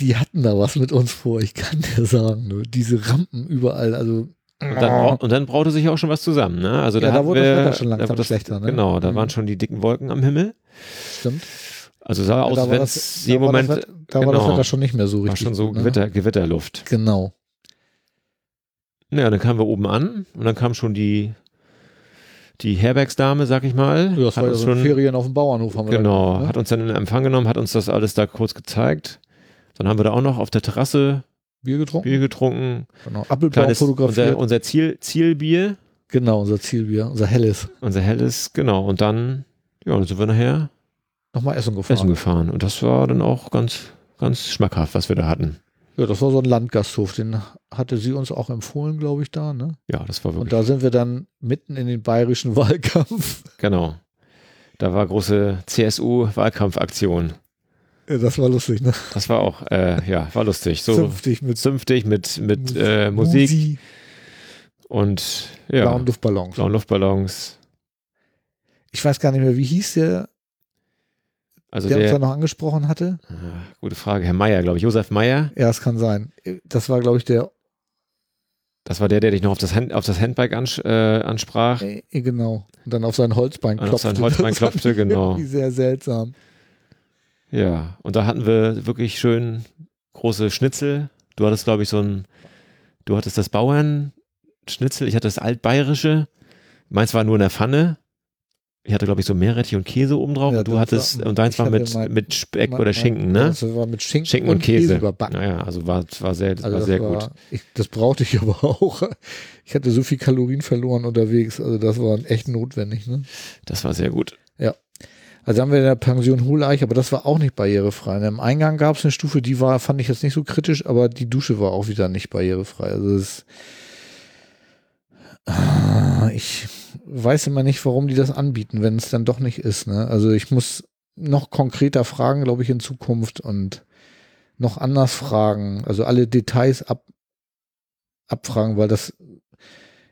Die hatten da was mit uns vor, ich kann dir sagen. Ne? Diese Rampen überall, also Und dann, und dann braute sich auch schon was zusammen, ne? Also Ja, da, wurde das wir, Wetter schon langsam da das- schlechter, ne? Genau, da Mhm. waren schon die dicken Wolken am Himmel. stimmt. Also sah aus, war wenn das- es war Moment das, da war das genau. Wetter schon nicht mehr so war richtig. schon so gut, ne? Gewitter, Gewitterluft. Genau. Ja, dann kamen wir oben an und dann kam schon die, die Herbergsdame, sag ich mal. Ja, das hat war ja so schon, Ferien auf dem Bauernhof haben wir genau, da gemacht, hat ne? uns dann in Empfang genommen, hat uns das alles da kurz gezeigt. Dann haben wir da auch noch auf der Terrasse Bier getrunken. Bier getrunken. Genau. Appelbaum fotografiert. unser, unser Ziel, Zielbier, genau, unser Zielbier, unser helles. unser helles, genau. Und dann, ja, dann sind wir nachher Nochmal Essen gefahren. essen gefahren. Und das war dann auch ganz, ganz schmackhaft, was wir da hatten. Ja, das war so ein Landgasthof, den hatte sie uns auch empfohlen, glaube ich, da. Ne? Ja, das war wirklich, Und da sind wir dann mitten in den bayerischen Wahlkampf. genau. Da war große CSU-Wahlkampfaktion. Ja, das war lustig, ne? Das war auch, äh, ja, war lustig. So Zünftig mit zünftig mit, mit äh, Musik Musi, und ja, blauen Luftballons. blauen Luftballons. Ich weiß gar nicht mehr, wie hieß der, Also der, uns da der, noch angesprochen hatte. Ah, gute Frage, Herr Meier, glaube ich, Josef Meier. Ja, es kann sein. Das war, glaube ich, der, Das war der, der dich noch auf das, Hand, auf das Handbike ans, äh, ansprach. äh, genau. Und dann auf sein Holzbein Und auf klopfte. sein Holzbein klopfte, genau. Sehr seltsam. Ja, und da hatten wir wirklich schön große Schnitzel. Du hattest, glaube ich, so ein, du hattest das Bauernschnitzel, ich hatte das altbayerische. Meins war nur in der Pfanne. Ich hatte, glaube ich, so Meerrettich und Käse oben drauf. Ja, und du hattest, war- und deins war mit, mein- mit Speck Mein- oder Schinken, ja, ne? Das war mit Schinken, Schinken und Käse. überbacken. Naja, also war, war sehr, das Also war das sehr war, gut. Ich, das brauchte ich aber auch. Ich hatte so viel Kalorien verloren unterwegs. Also das war echt notwendig. Ne? Das war sehr gut. Also haben wir in der Pension Holeich, aber das war auch nicht barrierefrei. Und Im Eingang gab es eine Stufe, die war, fand ich jetzt nicht so kritisch, aber die Dusche war auch wieder nicht barrierefrei. Also es, ich weiß immer nicht, warum die das anbieten, wenn es dann doch nicht ist. Ne? Also ich muss noch konkreter fragen, glaube ich, in Zukunft und noch anders fragen. Also alle Details ab, abfragen, weil das,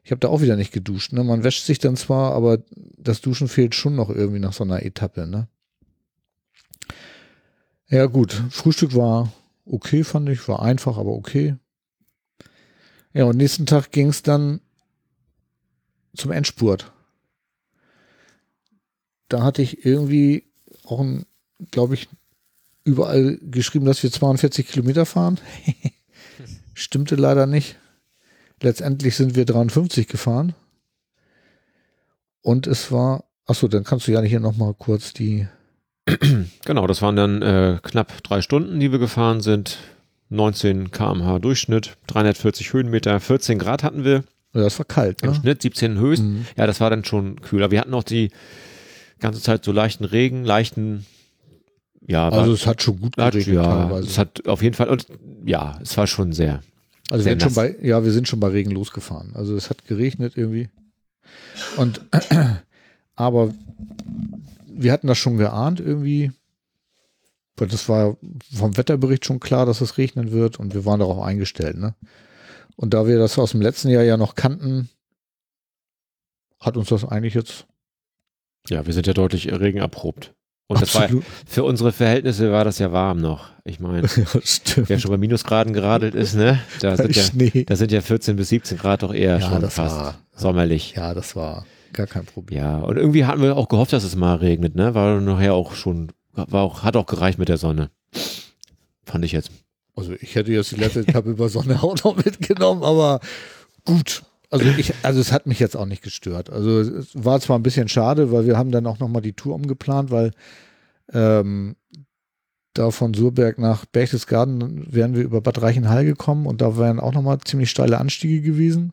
ich habe da auch wieder nicht geduscht. Ne? Man wäscht sich dann zwar, aber das Duschen fehlt schon noch irgendwie nach so einer Etappe. Ne? Ja gut, Frühstück war okay, fand ich, war einfach, aber okay. Ja, und nächsten Tag ging es dann zum Endspurt. Da hatte ich irgendwie auch, glaube ich, überall geschrieben, dass wir 42 Kilometer fahren. Stimmte leider nicht. Letztendlich sind wir 53 gefahren. Und es war, achso, dann kannst du ja hier nochmal kurz die, Genau, das waren dann äh, knapp drei Stunden, die wir gefahren sind. 19 km/h Durchschnitt, 340 Höhenmeter, 14 Grad hatten wir ja, das war kalt, im ne? Schnitt, 17 höchst. Mhm. Ja, das war dann schon kühler. Wir hatten auch die ganze Zeit so leichten Regen, leichten, ja, war, Also es hat schon gut geregnet ja, teilweise. es hat auf jeden Fall, und ja, es war schon sehr, Also wir sind schon bei, ja, wir sind schon bei Regen losgefahren. Also es hat geregnet irgendwie. Und aber wir hatten das schon geahnt irgendwie. Weil das war vom Wetterbericht schon klar, dass es regnen wird und wir waren darauf eingestellt, ne? Und da wir das aus dem letzten Jahr ja noch kannten, hat uns das eigentlich jetzt ja, wir sind ja deutlich regenerprobt. Und das war, für unsere Verhältnisse war das ja warm noch. Ich meine, ja, wer schon bei Minusgraden geradelt ist, ne, da sind ja, Schnee. da sind ja 14 bis 17 Grad doch eher Ja, schon das fast war- sommerlich. Ja, das war gar kein Problem. Ja, und irgendwie hatten wir auch gehofft, dass es mal regnet, ne? War nachher auch schon, war auch, hat auch gereicht mit der Sonne. Fand ich jetzt. Also ich hätte jetzt die letzte Etappe über Sonne auch noch mitgenommen, aber gut. Also ich, also es hat mich jetzt auch nicht gestört. Also es war zwar ein bisschen schade, weil wir haben dann auch nochmal die Tour umgeplant, weil ähm, da von Surberg nach Berchtesgaden wären wir über Bad Reichenhall gekommen und da wären auch nochmal ziemlich steile Anstiege gewesen.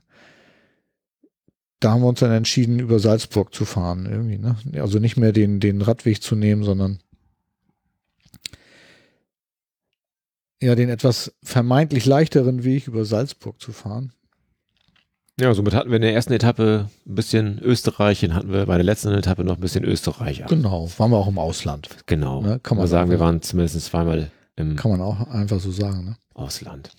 Da haben wir uns dann entschieden, über Salzburg zu fahren irgendwie. Ne? Also nicht mehr den, den Radweg zu nehmen, sondern ja, den etwas vermeintlich leichteren Weg über Salzburg zu fahren. Ja, somit hatten wir in der ersten Etappe ein bisschen Österreich, dann hatten wir bei der letzten Etappe noch ein bisschen Österreich. Genau, waren wir auch im Ausland. Genau. Ne, kann man wir sagen, wir waren zumindest zweimal im Kann man auch einfach so sagen. Ne? Ausland.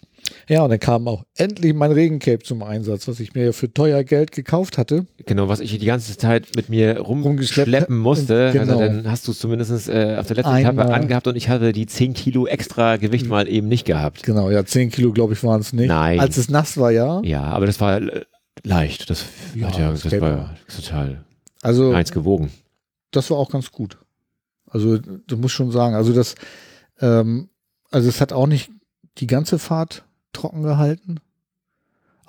Ja, und dann kam auch endlich mein Regencape zum Einsatz, was ich mir ja für teuer Geld gekauft hatte. Genau, was ich die ganze Zeit mit mir rumschleppen musste. Genau. Also dann hast du es zumindest äh, auf der letzten Einmal. Etappe angehabt und ich hatte die 10 Kilo extra Gewicht mal eben nicht gehabt. Genau, ja, 10 Kilo, glaube ich, waren es nicht. Nein. Als es nass war, ja. Ja, aber das war äh, leicht. Das, Ja, ja, das das war total Also, eins gewogen. das war auch ganz gut. Also du musst schon sagen, also das, ähm, also es hat auch nicht die ganze Fahrt trocken gehalten,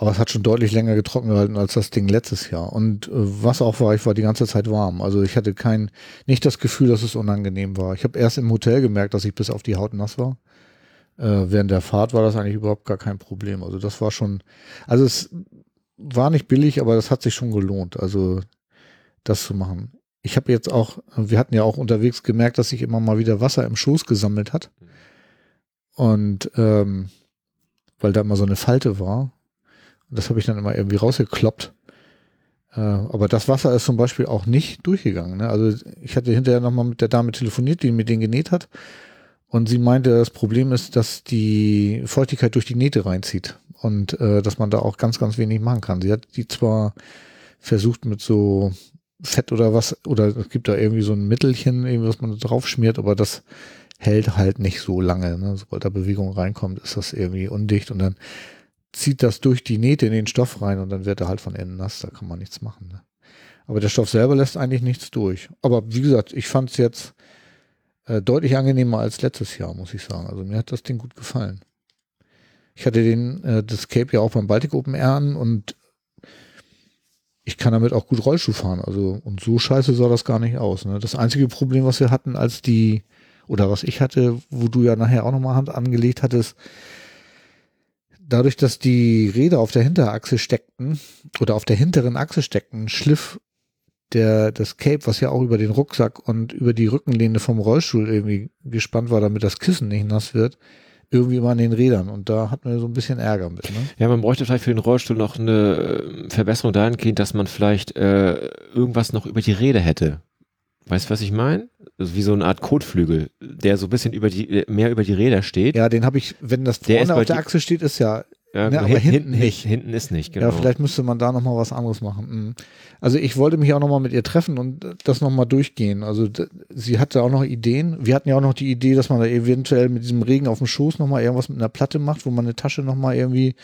aber es hat schon deutlich länger getrocken gehalten als das Ding letztes Jahr. Und äh, was auch war, ich war die ganze Zeit warm. Also ich hatte kein, nicht das Gefühl, dass es unangenehm war. Ich habe erst im Hotel gemerkt, dass ich bis auf die Haut nass war. Äh, während der Fahrt war das eigentlich überhaupt gar kein Problem. Also das war schon, also es war nicht billig, aber das hat sich schon gelohnt. Also das zu machen. Ich habe jetzt auch, wir hatten ja auch unterwegs gemerkt, dass sich immer mal wieder Wasser im Schoß gesammelt hat. Und ähm, weil da immer so eine Falte war. Und das habe ich dann immer irgendwie rausgekloppt. Äh, aber das Wasser ist zum Beispiel auch nicht durchgegangen. Ne? Also ich hatte hinterher nochmal mit der Dame telefoniert, die mir den genäht hat. Und sie meinte, das Problem ist, dass die Feuchtigkeit durch die Nähte reinzieht und äh, dass man da auch ganz, ganz wenig machen kann. Sie hat die zwar versucht mit so Fett oder was, oder es gibt da irgendwie so ein Mittelchen, was man drauf schmiert, aber das hält halt nicht so lange. Ne? Sobald da Bewegung reinkommt, ist das irgendwie undicht und dann zieht das durch die Nähte in den Stoff rein und dann wird er halt von innen nass, da kann man nichts machen. Ne? Aber der Stoff selber lässt eigentlich nichts durch. Aber wie gesagt, ich fand es jetzt äh, deutlich angenehmer als letztes Jahr, muss ich sagen. Also mir hat das Ding gut gefallen. Ich hatte den, äh, das Cape ja auch beim Baltic Open Air an und ich kann damit auch gut Rollschuh fahren. Also, und so scheiße sah das gar nicht aus. Ne? Das einzige Problem, was wir hatten, als die, oder was ich hatte, wo du ja nachher auch nochmal Hand angelegt hattest, dadurch, dass die Räder auf der Hinterachse steckten oder auf der hinteren Achse steckten, schliff der, das Cape, was ja auch über den Rucksack und über die Rückenlehne vom Rollstuhl irgendwie gespannt war, damit das Kissen nicht nass wird, irgendwie immer an den Rädern. Und da hatten wir so ein bisschen Ärger mit. Ne? Ja, man bräuchte vielleicht für den Rollstuhl noch eine äh, Verbesserung dahingehend, dass man vielleicht äh, irgendwas noch über die Räder hätte. Weißt du, was ich meine? Also wie so eine Art Kotflügel, der so ein bisschen über die, mehr über die Räder steht. Ja, den habe ich, wenn das Der vorne auf der Achse steht, ist ja, Ja, ne, aber hin- hinten nicht. Hinten ist nicht, genau. Ja, vielleicht müsste man da nochmal was anderes machen. Mhm. Also ich wollte mich auch nochmal mit ihr treffen und das nochmal durchgehen. Also sie hatte auch noch Ideen. Wir hatten ja auch noch die Idee, dass man da eventuell mit diesem Regen auf dem Schoß nochmal irgendwas mit einer Platte macht, wo man eine Tasche nochmal irgendwie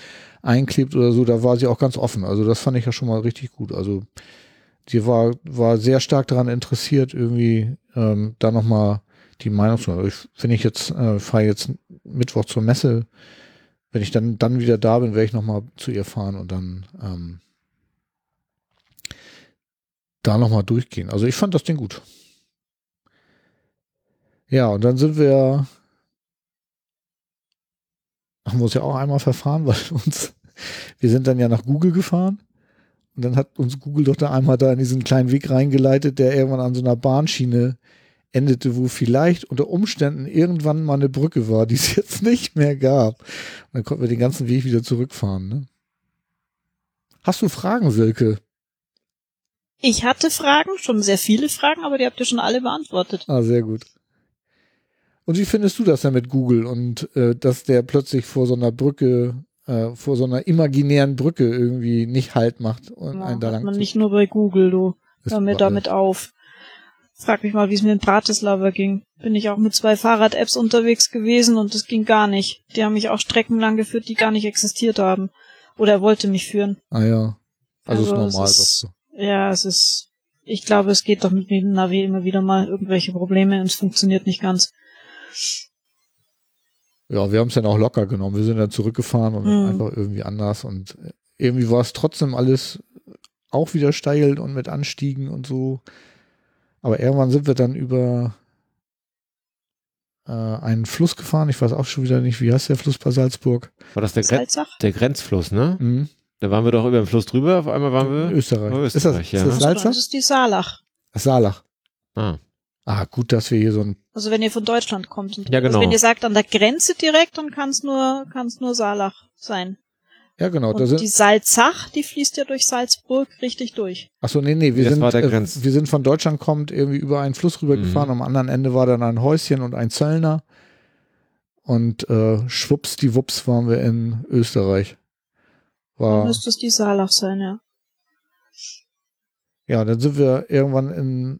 einklebt oder so. Da war sie auch ganz offen. Also das fand ich ja schon mal richtig gut. Also sie war, war sehr stark daran interessiert, irgendwie ähm, da nochmal die Meinung zu haben. Wenn ich jetzt, äh, fahre jetzt Mittwoch zur Messe, wenn ich dann, dann wieder da bin, werde ich nochmal zu ihr fahren und dann ähm, da nochmal durchgehen. Also ich fand das Ding gut. Ja, und dann sind wir, haben wir uns ja auch einmal verfahren, weil uns, wir sind dann ja nach Google gefahren und dann hat uns Google doch da einmal da in diesen kleinen Weg reingeleitet, der irgendwann an so einer Bahnschiene endete, wo vielleicht unter Umständen irgendwann mal eine Brücke war, die es jetzt nicht mehr gab. Und dann konnten wir den ganzen Weg wieder zurückfahren. Ne? Hast du Fragen, Silke? Ich hatte Fragen, schon sehr viele Fragen, aber die habt ihr schon alle beantwortet. Ah, sehr gut. Und wie findest du das denn mit Google und äh, dass der plötzlich vor so einer Brücke, äh, vor so einer imaginären Brücke irgendwie nicht Halt macht und Ja, einen da lang man nicht nur bei Google, du. Hör mir damit auf. Frag mich mal, wie es mir in Bratislava ging. Bin ich auch mit zwei Fahrrad-Apps unterwegs gewesen und das ging gar nicht. Die haben mich auch streckenlang geführt, die gar nicht existiert haben. Oder er wollte mich führen. Ah ja. Also, Also ist es normal, ist- sagst du. Ja, es ist, ich glaube, es geht doch mit dem Navi immer wieder mal irgendwelche Probleme und es funktioniert nicht ganz. Ja, wir haben es dann auch locker genommen. Wir sind dann zurückgefahren und Mhm. einfach irgendwie anders und irgendwie war es trotzdem alles auch wieder steil und mit Anstiegen und so. Aber irgendwann sind wir dann über äh, einen Fluss gefahren. Ich weiß auch schon wieder nicht, wie heißt der Fluss bei Salzburg? War das der, Gren Salzach? der Grenzfluss, ne? Mhm. Da waren wir doch über den Fluss drüber, auf einmal waren wir. Österreich. Oh, ist Österreich, das, ja. ist das Salzach? Das ist die Saalach. Saalach. Ah. Ah, gut, dass wir hier so ein. Also wenn ihr von Deutschland kommt. Und Ja, genau. Also wenn ihr sagt an der Grenze direkt, dann kann es nur, kann's nur Saalach sein. Ja, genau. Da Und sind, die Salzach, die fließt ja durch Salzburg richtig durch. Achso, nee, nee, wir Das sind, war der äh, wir sind von Deutschland kommt irgendwie über einen Fluss rübergefahren. Mhm. Am anderen Ende war dann ein Häuschen und ein Zöllner. Und äh, schwupps, die Wups waren wir in Österreich. Dann War, müsste es die Saalach sein, ja. ja, dann sind wir irgendwann in,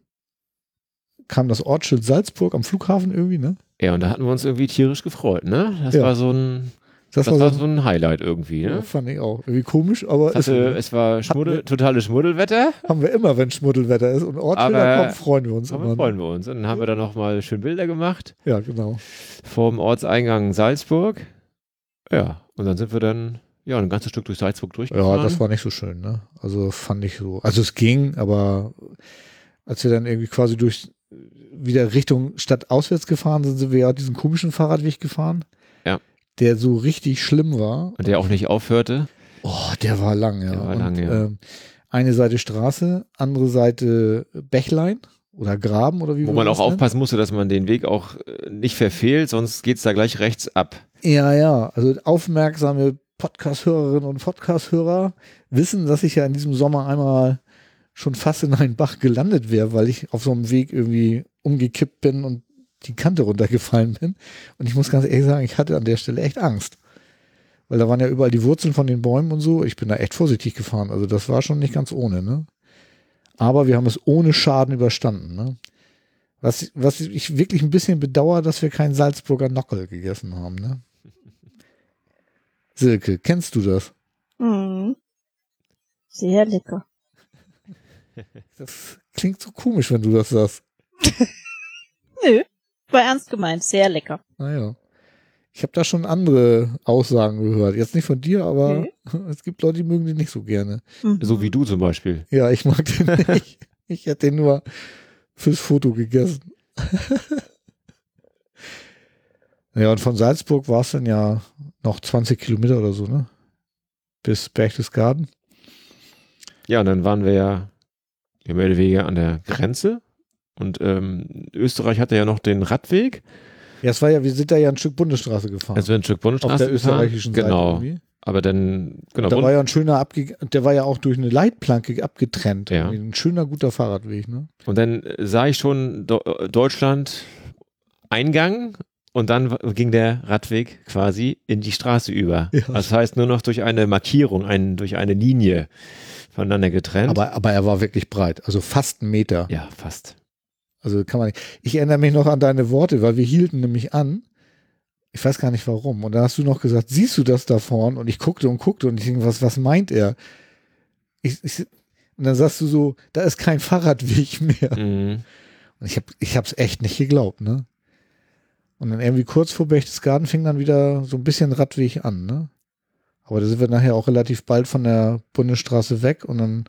kam das Ortsschild Salzburg am Flughafen irgendwie, ne? Ja, und da hatten wir uns irgendwie tierisch gefreut, ne? Das Ja. war so ein Das, Das war war so, so ein Highlight irgendwie, ne? fand ich auch. Irgendwie komisch, aber Es, ist, hatte, es war Schmuddel, totales Schmuddelwetter, haben wir immer, wenn Schmuddelwetter ist. Und Aber- kommen, freuen wir uns immer. freuen Ne? wir uns. Und dann haben wir dann nochmal schön Bilder gemacht Ja, genau. vorm Ortseingang Salzburg. Ja, und dann sind wir dann ja ein ganzes Stück durch Salzburg durchgefahren. Ja, das war nicht so schön, ne? Also fand ich so. Also es ging, aber als wir dann irgendwie quasi durch wieder Richtung Stadt auswärts gefahren sind, sind wir ja diesen komischen Fahrradweg gefahren. Ja. Der so richtig schlimm war. Und der auch nicht aufhörte. Oh, der war lang, ja. Der war Und, lang, ja. ähm, eine Seite Straße, andere Seite Bächlein oder Graben oder wie Wo man auch nennen. aufpassen musste, dass man den Weg auch äh, nicht verfehlt, sonst geht's da gleich rechts ab. Ja, ja. Also aufmerksame Podcast-Hörerinnen und Podcast-Hörer wissen, dass ich ja in diesem Sommer einmal schon fast in einen Bach gelandet wäre, weil ich auf so einem Weg irgendwie umgekippt bin und die Kante runtergefallen bin. Und ich muss ganz ehrlich sagen, ich hatte an der Stelle echt Angst. Weil da waren ja überall die Wurzeln von den Bäumen und so. Ich bin da echt vorsichtig gefahren. Also das war schon nicht ganz ohne, ne? Aber wir haben es ohne Schaden überstanden, ne? Was, was ich wirklich ein bisschen bedauere, dass wir keinen Salzburger Nockel gegessen haben, ne? Silke, kennst du das? Mhm. Sehr lecker. Das klingt so komisch, wenn du das sagst. Nö, war ernst gemeint. Sehr lecker. Naja. Ich habe da schon andere Aussagen gehört. Jetzt nicht von dir, aber es gibt Leute, die mögen den nicht so gerne. Mhm. So wie du zum Beispiel. Ja, ich mag den nicht. Ich hätte den nur fürs Foto gegessen. ja, und von Salzburg war es dann ja noch 20 Kilometer oder so, ne? Bis Berchtesgaden. Ja, und dann waren wir ja ja, mehr oder weniger an der Grenze. Und ähm, Österreich hatte ja noch den Radweg. Ja, es war ja, wir sind da ja ein Stück Bundesstraße gefahren. Also ein Stück Bundesstraße auf der gefahren. österreichischen Seite. Genau. irgendwie. Aber dann, genau. Da rund- war ja ein schöner abge der war ja auch durch eine Leitplanke abgetrennt. Ja. Ein schöner, guter Fahrradweg, ne? Und dann äh, sah ich schon äh, Deutschland Eingang und dann ging der Radweg quasi in die Straße über. Ja. Das heißt nur noch durch eine Markierung, ein, durch eine Linie voneinander getrennt. Aber, aber er war wirklich breit, also fast einen Meter. ja, fast. Also kann man nicht. Ich erinnere mich noch an deine Worte, weil wir hielten nämlich an. Ich weiß gar nicht warum. Und da hast du noch gesagt, siehst du das da vorne? Und ich guckte und guckte und ich denke, was, was meint er? Ich, ich, und dann sagst du so, da ist kein Fahrradweg mehr. Mhm. Und ich habe ich hab's echt nicht geglaubt, ne? Und dann irgendwie kurz vor Berchtesgaden fing dann wieder so ein bisschen Radweg an, ne? Aber da sind wir nachher auch relativ bald von der Bundesstraße weg und dann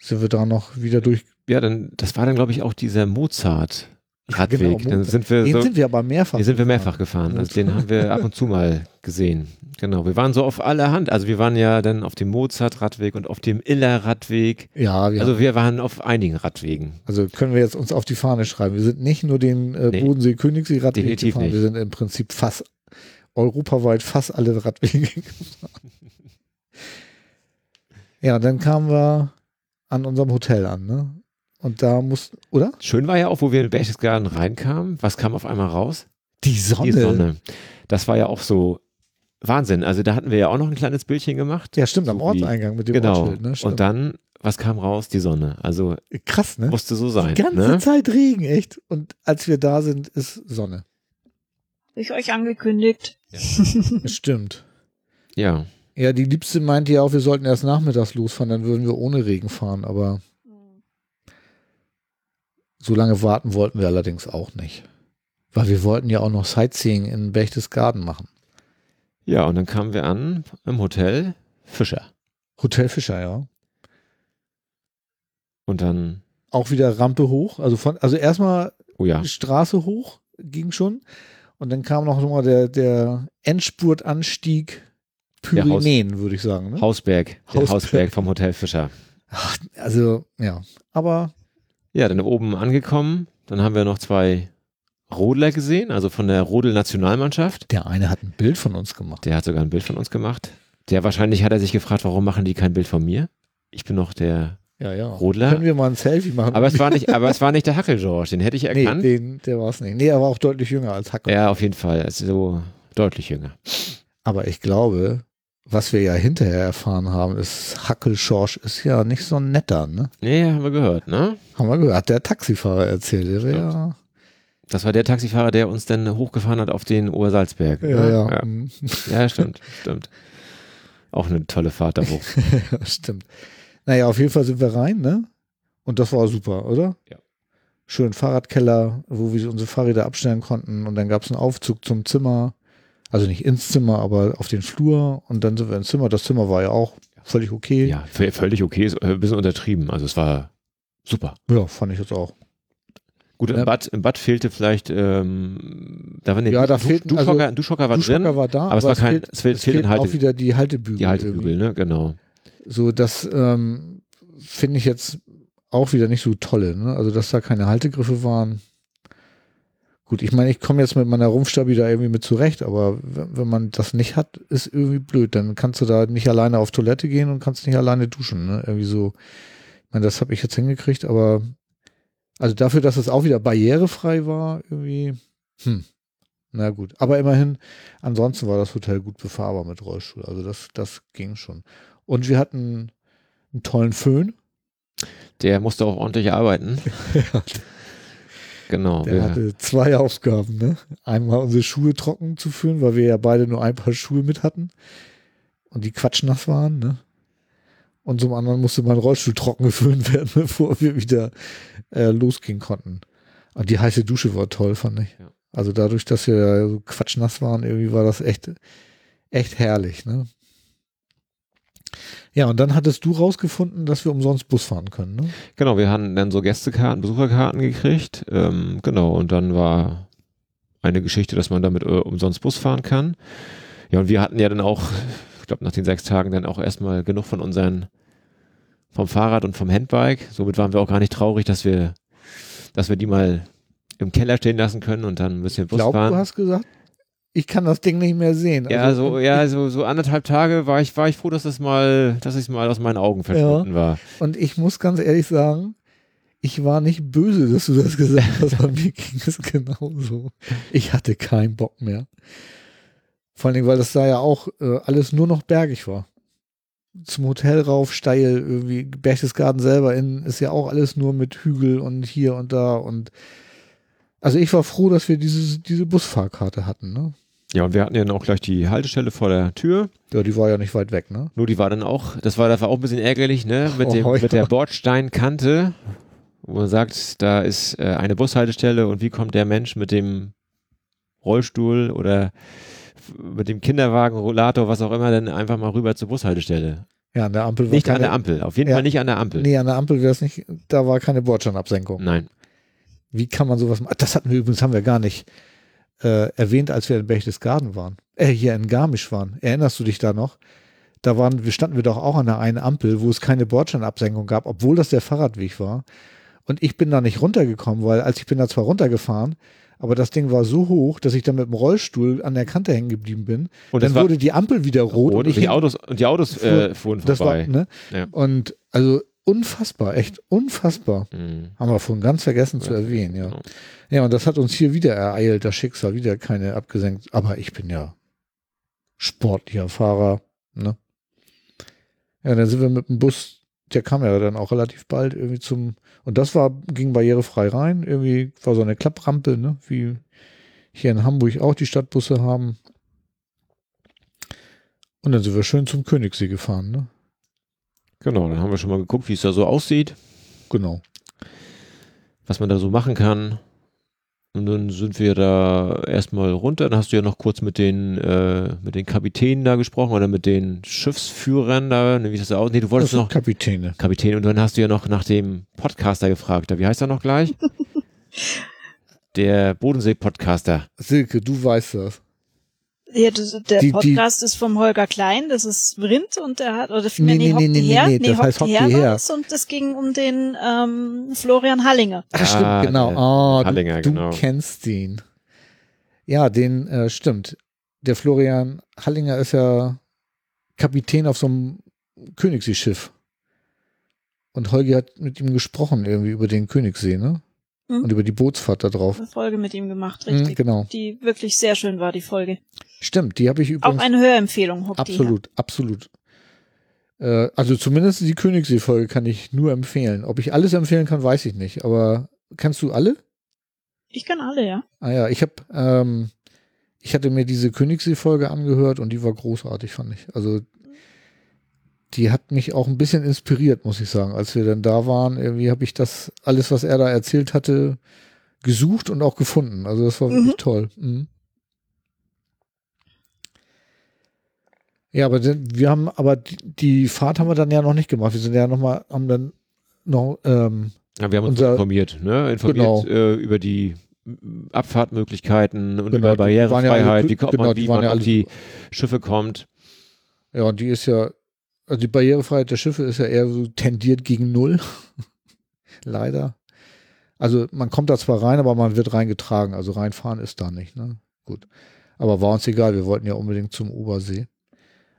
sind wir da noch wieder durch. Ja, dann, das war dann, glaube ich, auch dieser Mozart Radweg. Genau, dann sind wir Den so, sind wir aber mehrfach. den sind wir gefahren. mehrfach gefahren. Also den haben wir ab und zu mal gesehen. Genau. Wir waren so auf allerhand. Also wir waren ja dann auf dem Mozart Radweg und auf dem Iller Radweg. Ja, wir Also wir waren auf einigen Radwegen. Also können wir jetzt uns auf die Fahne schreiben. Wir sind nicht nur den äh, Nee. Bodensee-Königssee-Radweg gefahren, nicht. wir sind im Prinzip fast europaweit fast alle Radwege gefahren. ja, dann kamen wir an unserem Hotel an, ne? Und da muss, oder? Schön war ja auch, wo wir in Berchtesgaden reinkamen. Was kam auf einmal raus? Die Sonne. Die Sonne. Das war ja auch so Wahnsinn. Also da hatten wir ja auch noch ein kleines Bildchen gemacht. Ja, stimmt, am So wie- Ortseingang mit dem Genau. Ortsschild, ne? Stimmt. Und dann, was kam raus? Die Sonne. Also Krass, ne? musste so sein. Die ganze Ne? Zeit Regen, echt. Und als wir da sind, ist Sonne. Ich euch angekündigt. Das stimmt. Ja. Ja, die Liebste meinte ja auch, wir sollten erst nachmittags losfahren, dann würden wir ohne Regen fahren, aber so lange warten wollten wir allerdings auch nicht. Weil wir wollten ja auch noch Sightseeing in Berchtesgaden machen. Ja, und dann kamen wir an im Hotel Fischer. Hotel Fischer, ja. Und dann, Auch wieder Rampe hoch, also von, also erstmal oh ja, Straße hoch, ging schon. Und dann kam noch mal der, der Endspurtanstieg Der Haus- Pyrenäen, würde ich sagen. Ne? Hausberg. Der Hausberg. Hausberg vom Hotel Fischer. Ach, also, ja. Aber Ja, dann oben angekommen. Dann haben wir noch zwei Rodler gesehen, also von der Rodel-Nationalmannschaft. der eine hat ein Bild von uns gemacht. Der hat sogar ein Bild von uns gemacht. Der wahrscheinlich hat er sich gefragt, warum machen die kein Bild von mir? Ich bin noch der Ja, ja. Rodler. Können wir mal ein Selfie machen? Aber es war nicht, aber es war nicht der Hackel George, den hätte ich Nee, erkannt. den, der war es nicht. Nee, er war auch deutlich jünger als Hackel. ja, auf jeden Fall. Also so deutlich jünger. Aber ich glaube, was wir ja hinterher erfahren haben, ist, Hackel Schorsch ist ja nicht so ein netter, ne? Nee, haben wir gehört, ne? Haben wir gehört. Hat der Taxifahrer erzählt. Der ja, Das war der Taxifahrer, der uns dann hochgefahren hat auf den Obersalzberg. Ja, ne? ja. ja. mhm. Ja, stimmt, stimmt. Auch eine tolle Fahrt da hoch. Ja, Stimmt. Naja, auf jeden Fall sind wir rein, ne? Und das war super, oder? Ja. Schön Fahrradkeller, wo wir unsere Fahrräder abstellen konnten. Und dann gab es einen Aufzug zum Zimmer. Also nicht ins Zimmer, aber auf den Flur. Und dann sind wir ins Zimmer. Das Zimmer war ja auch völlig okay. Ja, völlig okay, ist äh, ein bisschen untertrieben. Also es war super. Ja, fand ich jetzt auch. Gut, im Ja. Bad, im Bad fehlte vielleicht, ähm, da war eine Ja, da Du- fehlten- Duschhocker, also ein Duschhocker war Duschhocker drin, war da, aber es war kein, es fehlt, es fehlt fehlt ein Halte, auch wieder die Haltebügel. die Haltebügel, ne, genau. So, das ähm, finde ich jetzt auch wieder nicht so tolle. Ne? Also, dass da keine Haltegriffe waren. Gut, ich meine, ich komme jetzt mit meiner Rumpfstabi da irgendwie mit zurecht, aber wenn, man das nicht hat, ist irgendwie blöd. Dann kannst du da nicht alleine auf Toilette gehen und kannst nicht alleine duschen. Ne? Irgendwie so. Ich meine, das habe ich jetzt hingekriegt, aber also dafür, dass es auch wieder barrierefrei war, irgendwie, hm. Na gut, aber immerhin, ansonsten war das Hotel gut befahrbar mit Rollstuhl. Also das, das ging schon. Und wir hatten einen tollen Föhn. Der musste auch ordentlich arbeiten. Genau. Der hatte zwei Aufgaben. Ne? Einmal unsere Schuhe trocken zu föhnen, weil wir ja beide nur ein paar Schuhe mit hatten und die quatschnass waren. Ne? Und zum anderen musste mein Rollstuhl trocken geföhnt werden, bevor wir wieder äh, losgehen konnten. Und die heiße Dusche war toll, fand ich. Ja. Also dadurch, dass wir so quatschnass waren, irgendwie war das echt, echt herrlich. Ne? Ja, und dann hattest du rausgefunden, dass wir umsonst Bus fahren können. Ne? Genau, wir haben dann so Gästekarten, Besucherkarten gekriegt. Ähm, genau, und dann war eine Geschichte, dass man damit äh, umsonst Bus fahren kann. Ja, und wir hatten ja dann auch, ich glaube, nach den sechs Tagen dann auch erstmal genug von unseren, vom Fahrrad und vom Handbike. Somit waren wir auch gar nicht traurig, dass wir, dass wir die mal im Keller stehen lassen können und dann ein bisschen Ich Bus glaube, fahren. du hast gesagt, ich kann das Ding nicht mehr sehen. ja, Also, so, ja, so, so anderthalb Tage war ich, war ich froh, dass es mal, dass mal aus meinen Augen verschwunden war. Und ich muss ganz ehrlich sagen, ich war nicht böse, dass du das gesagt hast. Bei mir ging es genauso. Ich hatte keinen Bock mehr. Vor allen Dingen, weil das da ja auch äh, alles nur noch bergig war. Zum Hotel rauf, steil, irgendwie Berchtesgaden selber in, ist ja auch alles nur mit Hügel und hier und da und also ich war froh, dass wir diese, diese Busfahrkarte hatten, ne? Ja, und wir hatten ja dann auch gleich die Haltestelle vor der Tür. Ja, die war ja nicht weit weg, ne? Nur die war dann auch, das war, das war auch ein bisschen ärgerlich, ne? Mit, dem, Oh, ja. mit der Bordsteinkante, wo man sagt, da ist äh, eine Bushaltestelle und wie kommt der Mensch mit dem Rollstuhl oder mit dem Kinderwagen, Rollator, was auch immer, dann einfach mal rüber zur Bushaltestelle. Ja, an der Ampel war Nicht keine, an der Ampel, auf jeden Ja. Fall nicht an der Ampel. Nee, an der Ampel wäre es nicht, da war keine Bordsteinabsenkung. Nein. Wie kann man sowas machen? Das hatten wir übrigens, haben wir gar nicht äh, erwähnt, als wir in Berchtesgaden waren. Äh, hier in Garmisch waren. Erinnerst du dich da noch? Da waren, wir standen wir doch auch an der einen Ampel, wo es keine Bordsteinabsenkung gab, obwohl das der Fahrradweg war. Und ich bin da nicht runtergekommen, weil als ich bin da zwar runtergefahren, aber das Ding war so hoch, dass ich dann mit dem Rollstuhl an der Kante hängen geblieben bin. Und dann wurde die Ampel wieder rot, rot und und ich die Autos, und die Autos äh, fuhren das war, vorbei. ne? Ja. Und also unfassbar, echt unfassbar. Mhm. Haben wir vorhin ganz vergessen zu Ja, erwähnen, ja. genau. Ja, und das hat uns hier wieder ereilt, das Schicksal, wieder keine abgesenkt. Aber ich bin ja sportlicher Fahrer, ne? Ja, dann sind wir mit dem Bus, der kam ja dann auch relativ bald irgendwie zum, und das war, ging barrierefrei rein, irgendwie war so eine Klapprampe, ne, wie hier in Hamburg auch die Stadtbusse haben. Und dann sind wir schön zum Königssee gefahren, ne? Genau, dann haben wir schon mal geguckt, wie es da so aussieht, Genau. was man da so machen kann. Und dann sind wir da erstmal runter. Dann hast du ja noch kurz mit den, äh, mit den Kapitänen da gesprochen oder mit den Schiffsführern da. Ne, wie das aus? Nee, du Das wolltest noch Kapitäne. Kapitän und dann hast du ja noch nach dem Podcaster gefragt. Wie heißt er noch gleich? Der Bodensee-Podcaster. Silke, du weißt das. Ja, der Die- die- Podcast ist vom Holger Klein, das ist Vrind und der hat, oder vielmehr, Nee, nee, nee, nee, nee, nee, her, nee, nee, das heißt Hock Hock her und das ging um den ähm, Florian Hallinger. Ach, stimmt, Ah, genau. Oh, Hallinger, du, genau. du kennst ihn. Ja, den äh, stimmt. Der Florian Hallinger ist ja Kapitän auf so einem Königssee-Schiff. Und Holger hat mit ihm gesprochen irgendwie über den Königssee, ne? Mhm. Und über die Bootsfahrt da drauf. Eine Folge mit ihm gemacht, Mhm, richtig. genau. Die wirklich sehr schön war, die Folge. Stimmt, die habe ich Auch übrigens. eine Hörempfehlung, Hock die her. absolut, absolut. Äh, also zumindest die Königssee-Folge kann ich nur empfehlen. Ob ich alles empfehlen kann, weiß ich nicht. Aber kennst du alle? Ich kann alle, ja. Ah ja, ich habe, ähm, ich hatte mir diese Königssee-Folge angehört und die war großartig, fand ich. Also die hat mich auch ein bisschen inspiriert, muss ich sagen. Als wir dann da waren, irgendwie habe ich das alles, was er da erzählt hatte, gesucht und auch gefunden. Also das war wirklich Mhm. toll. Mhm. Ja, aber wir haben, aber die, Fahrt haben wir dann ja noch nicht gemacht. Wir sind ja noch mal, haben dann noch, ähm, Ja, wir haben uns Unser- informiert, ne? Informiert Genau. äh, über die Abfahrtmöglichkeiten und Genau, über ja Barrierefreiheit, alle- wie, kommt genau, man, wie man ja auf die Schiffe kommt. ja, und die ist ja, also die Barrierefreiheit der Schiffe ist ja eher so tendiert gegen Null. Leider. Also man kommt da zwar rein, aber man wird reingetragen. Also reinfahren ist da nicht, ne? Gut. Aber war uns egal, wir wollten ja unbedingt zum Obersee.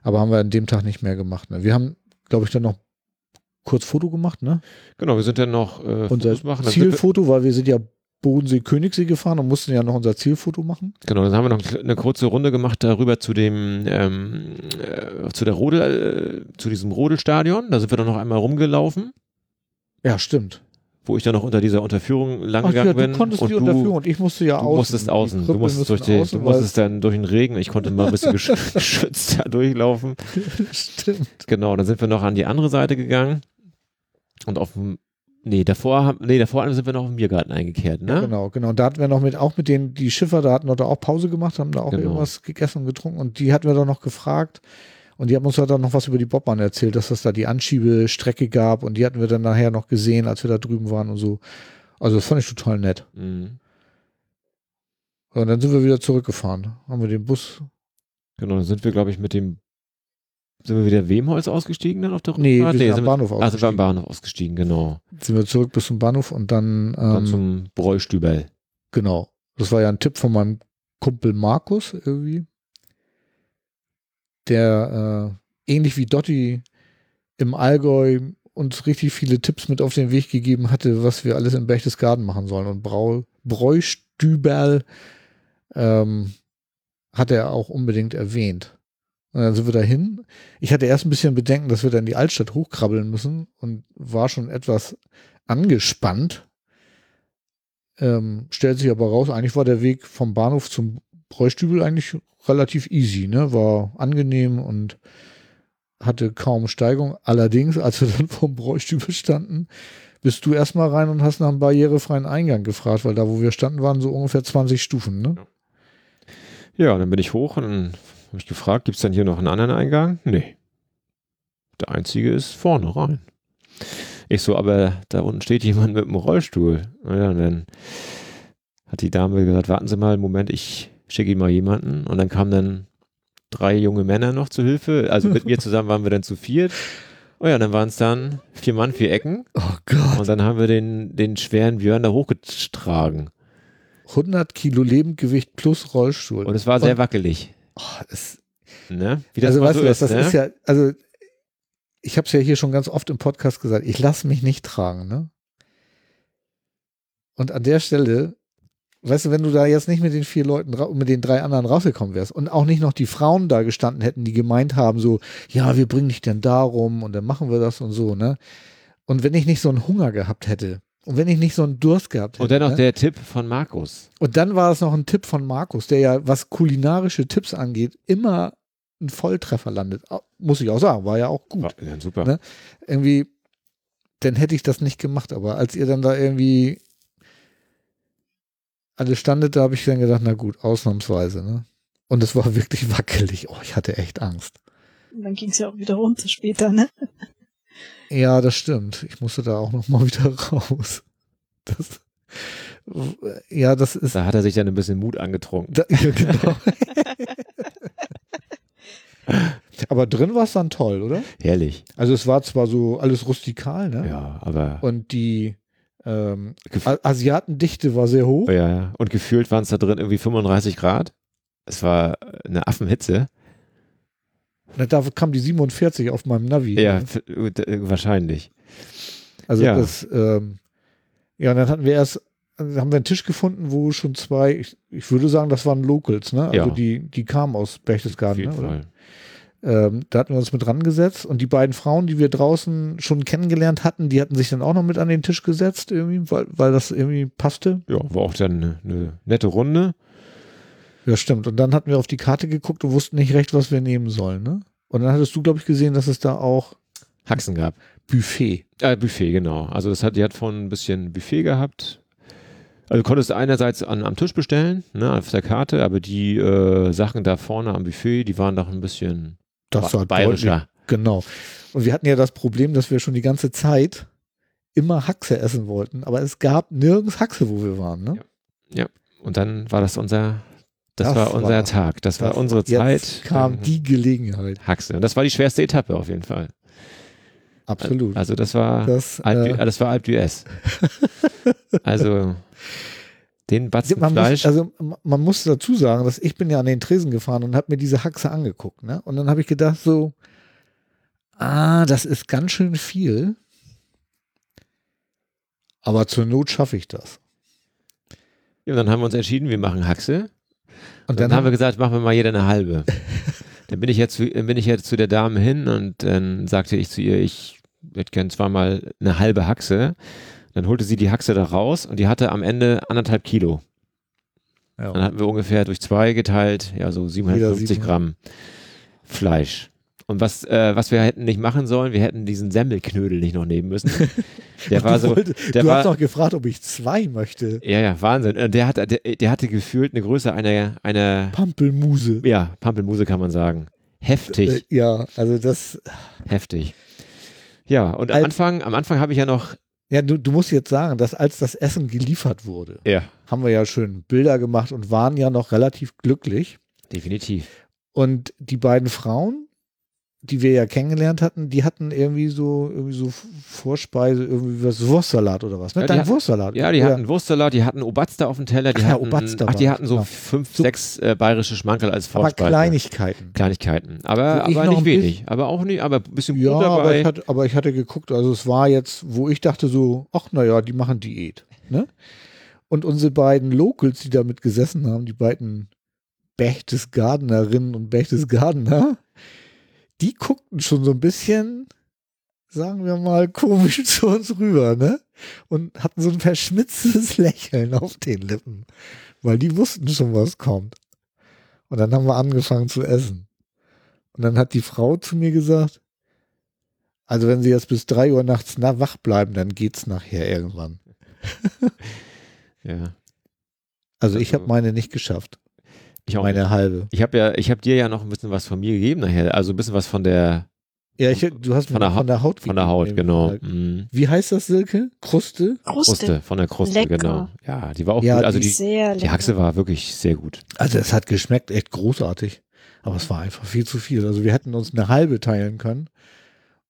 Aber haben wir an dem Tag nicht mehr gemacht. Ne? Wir haben, glaube ich, dann noch kurz Foto gemacht, ne? Genau, wir sind dann noch äh, Unser machen. Dann Zielfoto, weil wir sind ja Bodensee, Königssee gefahren und mussten ja noch unser Zielfoto machen. genau, dann haben wir noch eine kurze Runde gemacht darüber zu dem, ähm, äh, zu der Rodel, äh, zu diesem Rodelstadion. Da sind wir dann noch einmal rumgelaufen, Ja, stimmt. Wo ich dann noch unter dieser Unterführung lang Ach ja, du bin. konntest und die Unterführung und ich musste ja Du außen. musstest Die außen, du musstest, durch den, außen, du musstest dann durch den Regen. Ich konnte mal ein bisschen gesch- geschützt da durchlaufen. Stimmt. Genau, dann sind wir noch an die andere Seite gegangen und auf dem, nee, davor, haben- nee, davor sind wir noch im Biergarten eingekehrt, ne? Ja, genau, genau. Da hatten wir noch mit, auch mit den, die Schiffer, da hatten wir da auch Pause gemacht, haben da auch Genau. irgendwas gegessen und getrunken und die hatten wir doch noch gefragt und die haben uns ja dann noch was über die Bobbahn erzählt, dass es da die Anschiebestrecke gab und die hatten wir dann nachher noch gesehen, als wir da drüben waren und so. Also das fand ich total nett. Mhm. Und dann sind wir wieder zurückgefahren. Haben wir den Bus. Genau, dann sind wir, glaube ich, mit dem, sind wir wieder Wemholz ausgestiegen dann auf der Nee, Rückfahrt? wir sind am sind Bahnhof wir, also wir am ausgestiegen. Bahnhof ausgestiegen, genau. Sind wir zurück bis zum Bahnhof und dann, Dann ähm, zum Bräustübel. genau. Das war ja ein Tipp von meinem Kumpel Markus irgendwie. Der äh, ähnlich wie Dotti im Allgäu uns richtig viele Tipps mit auf den Weg gegeben hatte, was wir alles in Berchtesgaden machen sollen. Und Brau, Bräustüberl ähm, hat er auch unbedingt erwähnt. Und dann sind wir dahin. Ich hatte erst ein bisschen Bedenken, dass wir dann die Altstadt hochkrabbeln müssen und war schon etwas angespannt. Ähm, stellt sich aber raus, eigentlich war der Weg vom Bahnhof zum Bräustübel eigentlich relativ easy, ne? War angenehm und hatte kaum Steigung. Allerdings, als wir dann vom Bräustübel standen, bist du erstmal rein und hast nach einem barrierefreien Eingang gefragt, weil da, wo wir standen, waren so ungefähr 20 Stufen, ne? Ja, dann bin ich hoch und habe ich gefragt, gibt es denn hier noch einen anderen Eingang? Nee. Der einzige ist vorne rein. Ich so, aber da unten steht jemand mit einem Rollstuhl. Ja, dann hat die Dame gesagt, warten Sie mal einen Moment, ich schicke Ihnen mal jemanden. Und dann kamen dann drei junge Männer noch zu Hilfe. Also mit mir zusammen waren wir dann zu viert. Oh ja, dann waren es dann vier Mann, vier Ecken. Oh Gott. Und dann haben wir den, den schweren Björn da hochgetragen. 100 Kilo Lebendgewicht plus Rollstuhl. Und es war sehr Und- wackelig. Oh, es, Ne? Wie das also weißt so du was, das ne? ist ja, also ich habe es ja hier schon ganz oft im Podcast gesagt, ich lasse mich nicht tragen, ne? Und an der Stelle, weißt du, wenn du da jetzt nicht mit den vier Leuten, mit den drei anderen rausgekommen wärst und auch nicht noch die Frauen da gestanden hätten, die gemeint haben, so, ja, wir bringen dich denn darum und dann machen wir das und so, ne? Und wenn ich nicht so einen Hunger gehabt hätte und wenn ich nicht so einen Durst gehabt hätte, Und dann noch ne? der Tipp von Markus. Und dann war es noch ein Tipp von Markus, der ja, was kulinarische Tipps angeht, immer ein Volltreffer landet. Muss ich auch sagen, war ja auch gut. Ja, super. Ne? Irgendwie, dann hätte ich das nicht gemacht. Aber als ihr dann da irgendwie alle standet, da habe ich dann gedacht, na gut, ausnahmsweise. Ne? Und es war wirklich wackelig. Oh, ich hatte echt Angst. Und dann ging es ja auch wieder runter später, ne? Ja, das stimmt. Ich musste da auch noch mal wieder raus. Das, ja, das ist. Da hat er sich dann ein bisschen Mut angetrunken. Da, ja, genau. Aber drin war es dann toll, oder? Herrlich. Also es war zwar so alles rustikal, ne? Ja, aber Und die ähm, Asiatendichte war sehr hoch. ja, ja. Und gefühlt waren es da drin irgendwie 35 Grad. Es war eine Affenhitze. Na, Da kam die 47 auf meinem Navi. Ja, ne? f- äh, wahrscheinlich. Also ja. das, ähm, ja, und dann hatten wir erst, haben wir einen Tisch gefunden, wo schon zwei, ich, ich würde sagen, das waren Locals, ne? Also Ja. die, die kamen aus Auf Berchtesgaden, jeden ne? Oder? Ähm, da hatten wir uns mit dran gesetzt und die beiden Frauen, die wir draußen schon kennengelernt hatten, die hatten sich dann auch noch mit an den Tisch gesetzt, irgendwie, weil, weil das irgendwie passte. Ja, war auch dann eine, eine nette Runde. Ja, stimmt. Und dann hatten wir auf die Karte geguckt und wussten nicht recht, was wir nehmen sollen, ne? Und dann hattest du, glaube ich, gesehen, dass es da auch Haxen gab. Buffet. Äh, Buffet, genau. Also das hat, die hat von ein bisschen Buffet gehabt. Also du konntest einerseits an, am Tisch bestellen, ne, auf der Karte, aber die äh, Sachen da vorne am Buffet, die waren doch ein bisschen Das war bayerischer. deutlich. Genau. Und wir hatten ja das Problem, dass wir schon die ganze Zeit immer Haxe essen wollten, aber es gab nirgends Haxe, wo wir waren, ne? Und dann war das unser, das, Das war unser war- Tag, das, war Das- unsere Zeit. Jetzt kam Ähm, die Gelegenheit. Haxe. Und das war die schwerste Etappe auf jeden Fall. Absolut. Also das war das, Alp, äh, das war Alp d'Huez. also den Batzen man, Fleisch. muss, also man muss dazu sagen, dass ich bin ja an den Tresen gefahren und habe mir diese Haxe angeguckt, ne? Und dann habe ich gedacht so, ah, das ist ganz schön viel. Aber zur Not schaffe ich das. ja, dann haben wir uns entschieden, wir machen Haxe. Und dann, dann, haben wir gesagt, machen wir mal jeder eine halbe. dann bin ich jetzt zu, bin ich jetzt zu der Dame hin und dann sagte ich zu ihr, ich hätte gern zweimal eine halbe Haxe. Dann holte sie die Haxe da raus und die hatte am Ende anderthalb Kilo. Dann ja. hatten wir ungefähr durch zwei geteilt, ja, so 750 700. Gramm Fleisch. Und was, äh, was wir hätten nicht machen sollen, wir hätten diesen Semmelknödel nicht noch nehmen müssen. Der war du so, wollte- der du war, hast doch gefragt, ob ich zwei möchte. ja, ja, Wahnsinn. Und Der hatte, der, der hatte gefühlt eine Größe einer, einer, Pampelmuse. ja, Pampelmuse kann man sagen. Heftig, Äh, ja, also das, heftig. Ja, und am Anfang, am Anfang habe ich ja noch, ja, du, du musst jetzt sagen, dass als das Essen geliefert wurde, ja, haben wir ja schön Bilder gemacht und waren ja noch relativ glücklich. definitiv. Und die beiden Frauen, die wir ja kennengelernt hatten, die hatten irgendwie so, irgendwie so Vorspeise, irgendwie was Wurstsalat oder was, ne? Ja, Dein hat- Wurstsalat. Ja, die Oder- hatten Wurstsalat, die hatten Obatster auf dem Teller, die Ach ja, hatten, Obatster ach, die hatten so genau. fünf, So- sechs äh, bayerische Schmankerl als aber Vorspeise. Kleinigkeiten. Kleinigkeiten. Aber, aber nicht wenig. Aber auch nicht, aber ein bisschen Ja, Brot aber dabei. ich, hatte, aber ich hatte geguckt, also es war jetzt, wo ich dachte so, ach naja, die machen Diät. Ne? Und unsere beiden Locals, die damit gesessen haben, die beiden Berchtesgadenerinnen und Berchtesgadener, die guckten schon so ein bisschen, sagen wir mal, komisch zu uns rüber, ne? Und hatten so ein verschmitztes Lächeln auf den Lippen, weil die wussten schon, was kommt. Und dann haben wir angefangen zu essen. Und dann hat die Frau zu mir gesagt, also wenn sie jetzt bis drei Uhr nachts na, wach bleiben, dann geht's nachher irgendwann. ja. Also ich Also- habe meine nicht geschafft. Ich auch meine nicht. halbe. Ich habe ja, ich habe dir ja noch ein bisschen was von mir gegeben nachher. Also ein bisschen was von der, Ja, ich, du hast Von der von der Haut von der Haut, genau. Mhm. Wie heißt das, Silke? Kruste? Kruste. Kruste, von der Kruste, Lecker. genau. Ja, die war auch Ja, gut. Also die die, Sehr die. Haxe war wirklich sehr gut. Also es hat geschmeckt, echt großartig. Aber es war einfach viel zu viel. Also wir hätten uns eine halbe teilen können.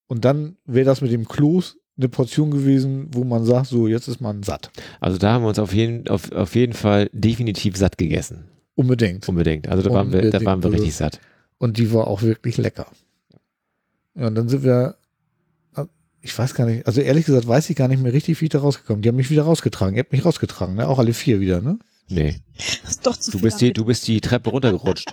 Und dann wäre das mit dem Kloß eine Portion gewesen, wo man sagt, so jetzt ist man satt. Also da haben wir uns auf jeden, auf, auf jeden Fall definitiv satt gegessen. Unbedingt. Unbedingt. Also da waren wir, da Unbedingt. waren wir richtig satt. Und die war auch wirklich lecker. Ja, und dann sind wir, ich weiß gar nicht, also ehrlich gesagt weiß ich gar nicht mehr richtig, wie ich da rausgekommen. Die haben mich wieder rausgetragen. Ihr habt mich rausgetragen, ne? Auch alle vier wieder, ne? Nee. Das ist doch zu Du viel bist die, du bist die Treppe runtergerutscht.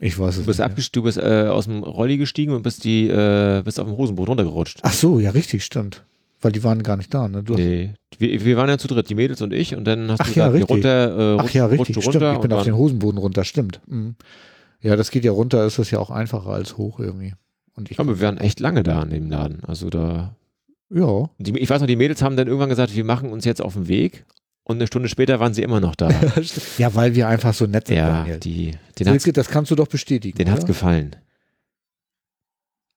Ich weiß es Du bist, nicht. du bist äh, aus dem Rolli gestiegen und bist die, äh, bist auf dem Hosenboot runtergerutscht. Ach so, ja, richtig, stimmt. Weil die waren gar nicht da, ne? Du Nee. Wir, wir waren ja zu dritt, die Mädels und ich, und dann hast Ach du ja, gesagt, richtig. runter, äh, Ach rutsch, ja, richtig, stimmt. runter Ich bin auf den Hosenboden runter, stimmt. Mhm. Ja, das geht ja runter, ist das ja auch einfacher als hoch irgendwie. Und ich, aber wir waren echt lange da in dem Laden. Also da, ja. die, ich weiß noch, die Mädels haben dann irgendwann gesagt, wir machen uns jetzt auf den Weg. Und eine Stunde später waren sie immer noch da. ja, weil wir einfach so nett sind, ja, Daniel. die, den Silke, das kannst du doch bestätigen. den hat's oder? gefallen.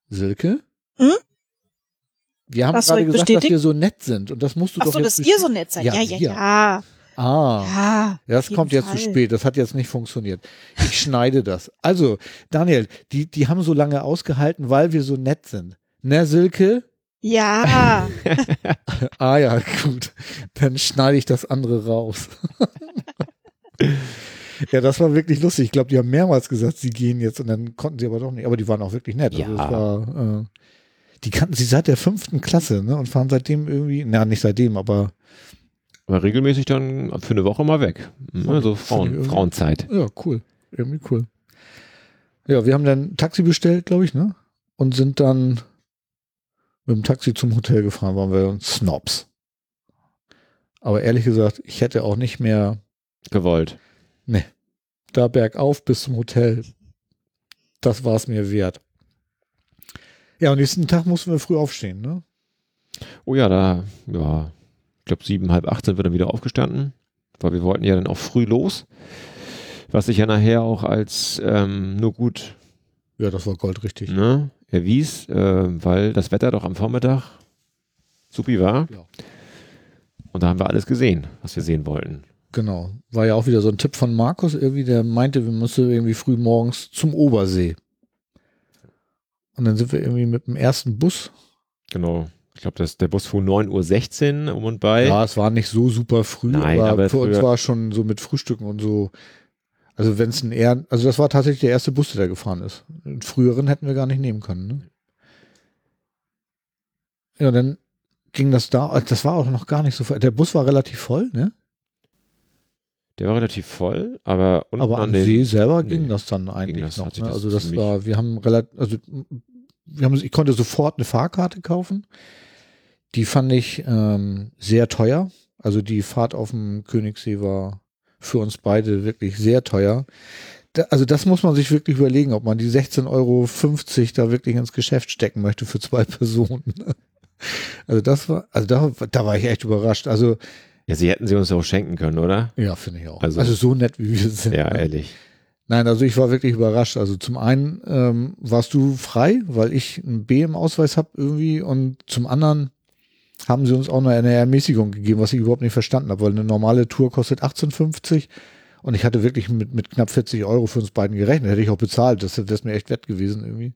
Silke? Hm? Wir haben Was soll gerade gesagt, dass bestätigen? wir so nett sind. Und das musst du Ach doch so, jetzt dass ihr so nett seid. Ja, Ja, ja, ja. Ah. Ja. Das kommt jetzt Fall. zu spät. Das hat jetzt nicht funktioniert. Ich schneide das. Also, Daniel, die, die haben so lange ausgehalten, weil wir so nett sind. Ne, Silke? Ja. Ah ja, gut. Dann schneide ich das andere raus. ja, das war wirklich lustig. Ich glaube, die haben mehrmals gesagt, sie gehen jetzt und dann konnten sie aber doch nicht. Aber die waren auch wirklich nett. Also Ja. es war, äh, die kannten sie seit der fünften Klasse, ne? Und fahren seitdem irgendwie, na, nicht seitdem, aber Aber regelmäßig dann für eine Woche mal weg. So Fand ich Frauen, Frauenzeit. ja, cool. Irgendwie cool. Ja, wir haben dann ein Taxi bestellt, glaube ich, ne? Und sind dann mit dem Taxi zum Hotel gefahren, waren wir Snobs. Aber ehrlich gesagt, ich hätte auch nicht mehr Gewollt. da bergauf bis zum Hotel. Das war es mir wert. Ja, und nächsten Tag mussten wir früh aufstehen, ne? Oh ja, da, ja, ich glaube sieben, halb acht sind wir dann wieder aufgestanden, weil wir wollten ja dann auch früh los, was sich ja nachher auch als ähm, nur gut Ja, das war goldrichtig. ne, erwies, äh, weil das Wetter doch am Vormittag supi war. Ja. Und da haben wir alles gesehen, was wir sehen wollten. Genau. War ja auch wieder so ein Tipp von Markus irgendwie, der meinte, wir müssen irgendwie früh morgens zum Obersee. Und dann sind wir irgendwie mit dem ersten Bus. Genau. Ich glaube, das der Bus fuhr 9.16 Uhr um und bei. Ja, es war nicht so super früh, Nein, aber, aber für uns war schon so mit Frühstücken und so. Also wenn es ein eher, also das war tatsächlich der erste Bus, der da gefahren ist. Den früheren hätten wir gar nicht nehmen können. Ne? Ja, dann ging das da, das war auch noch gar nicht so voll. Der Bus war relativ voll, ne? Der war relativ voll, aber unten Aber an den, See selber nee, ging das dann eigentlich das, noch. Ne? das Also das war, wir haben relativ, also wir haben, ich konnte sofort eine Fahrkarte kaufen. Die fand ich ähm, sehr teuer. Also die Fahrt auf dem Königssee war für uns beide wirklich sehr teuer. Da, also das muss man sich wirklich überlegen, ob man die 16,50 Euro da wirklich ins Geschäft stecken möchte für zwei Personen. Also das war, also da, da war ich echt überrascht. Also ja, sie hätten sie uns auch schenken können, oder? ja, finde ich auch. Also, Also- so nett wie wir sind. Ja, ne? ehrlich. Nein, also ich war wirklich überrascht. Also zum einen ähm, warst du frei, weil ich ein B im Ausweis habe irgendwie und zum anderen haben sie uns auch noch eine Ermäßigung gegeben, was ich überhaupt nicht verstanden habe, weil eine normale Tour kostet 18,50 und ich hatte wirklich mit, mit knapp 40 Euro für uns beiden gerechnet, hätte ich auch bezahlt, das, ist mir echt wett gewesen irgendwie.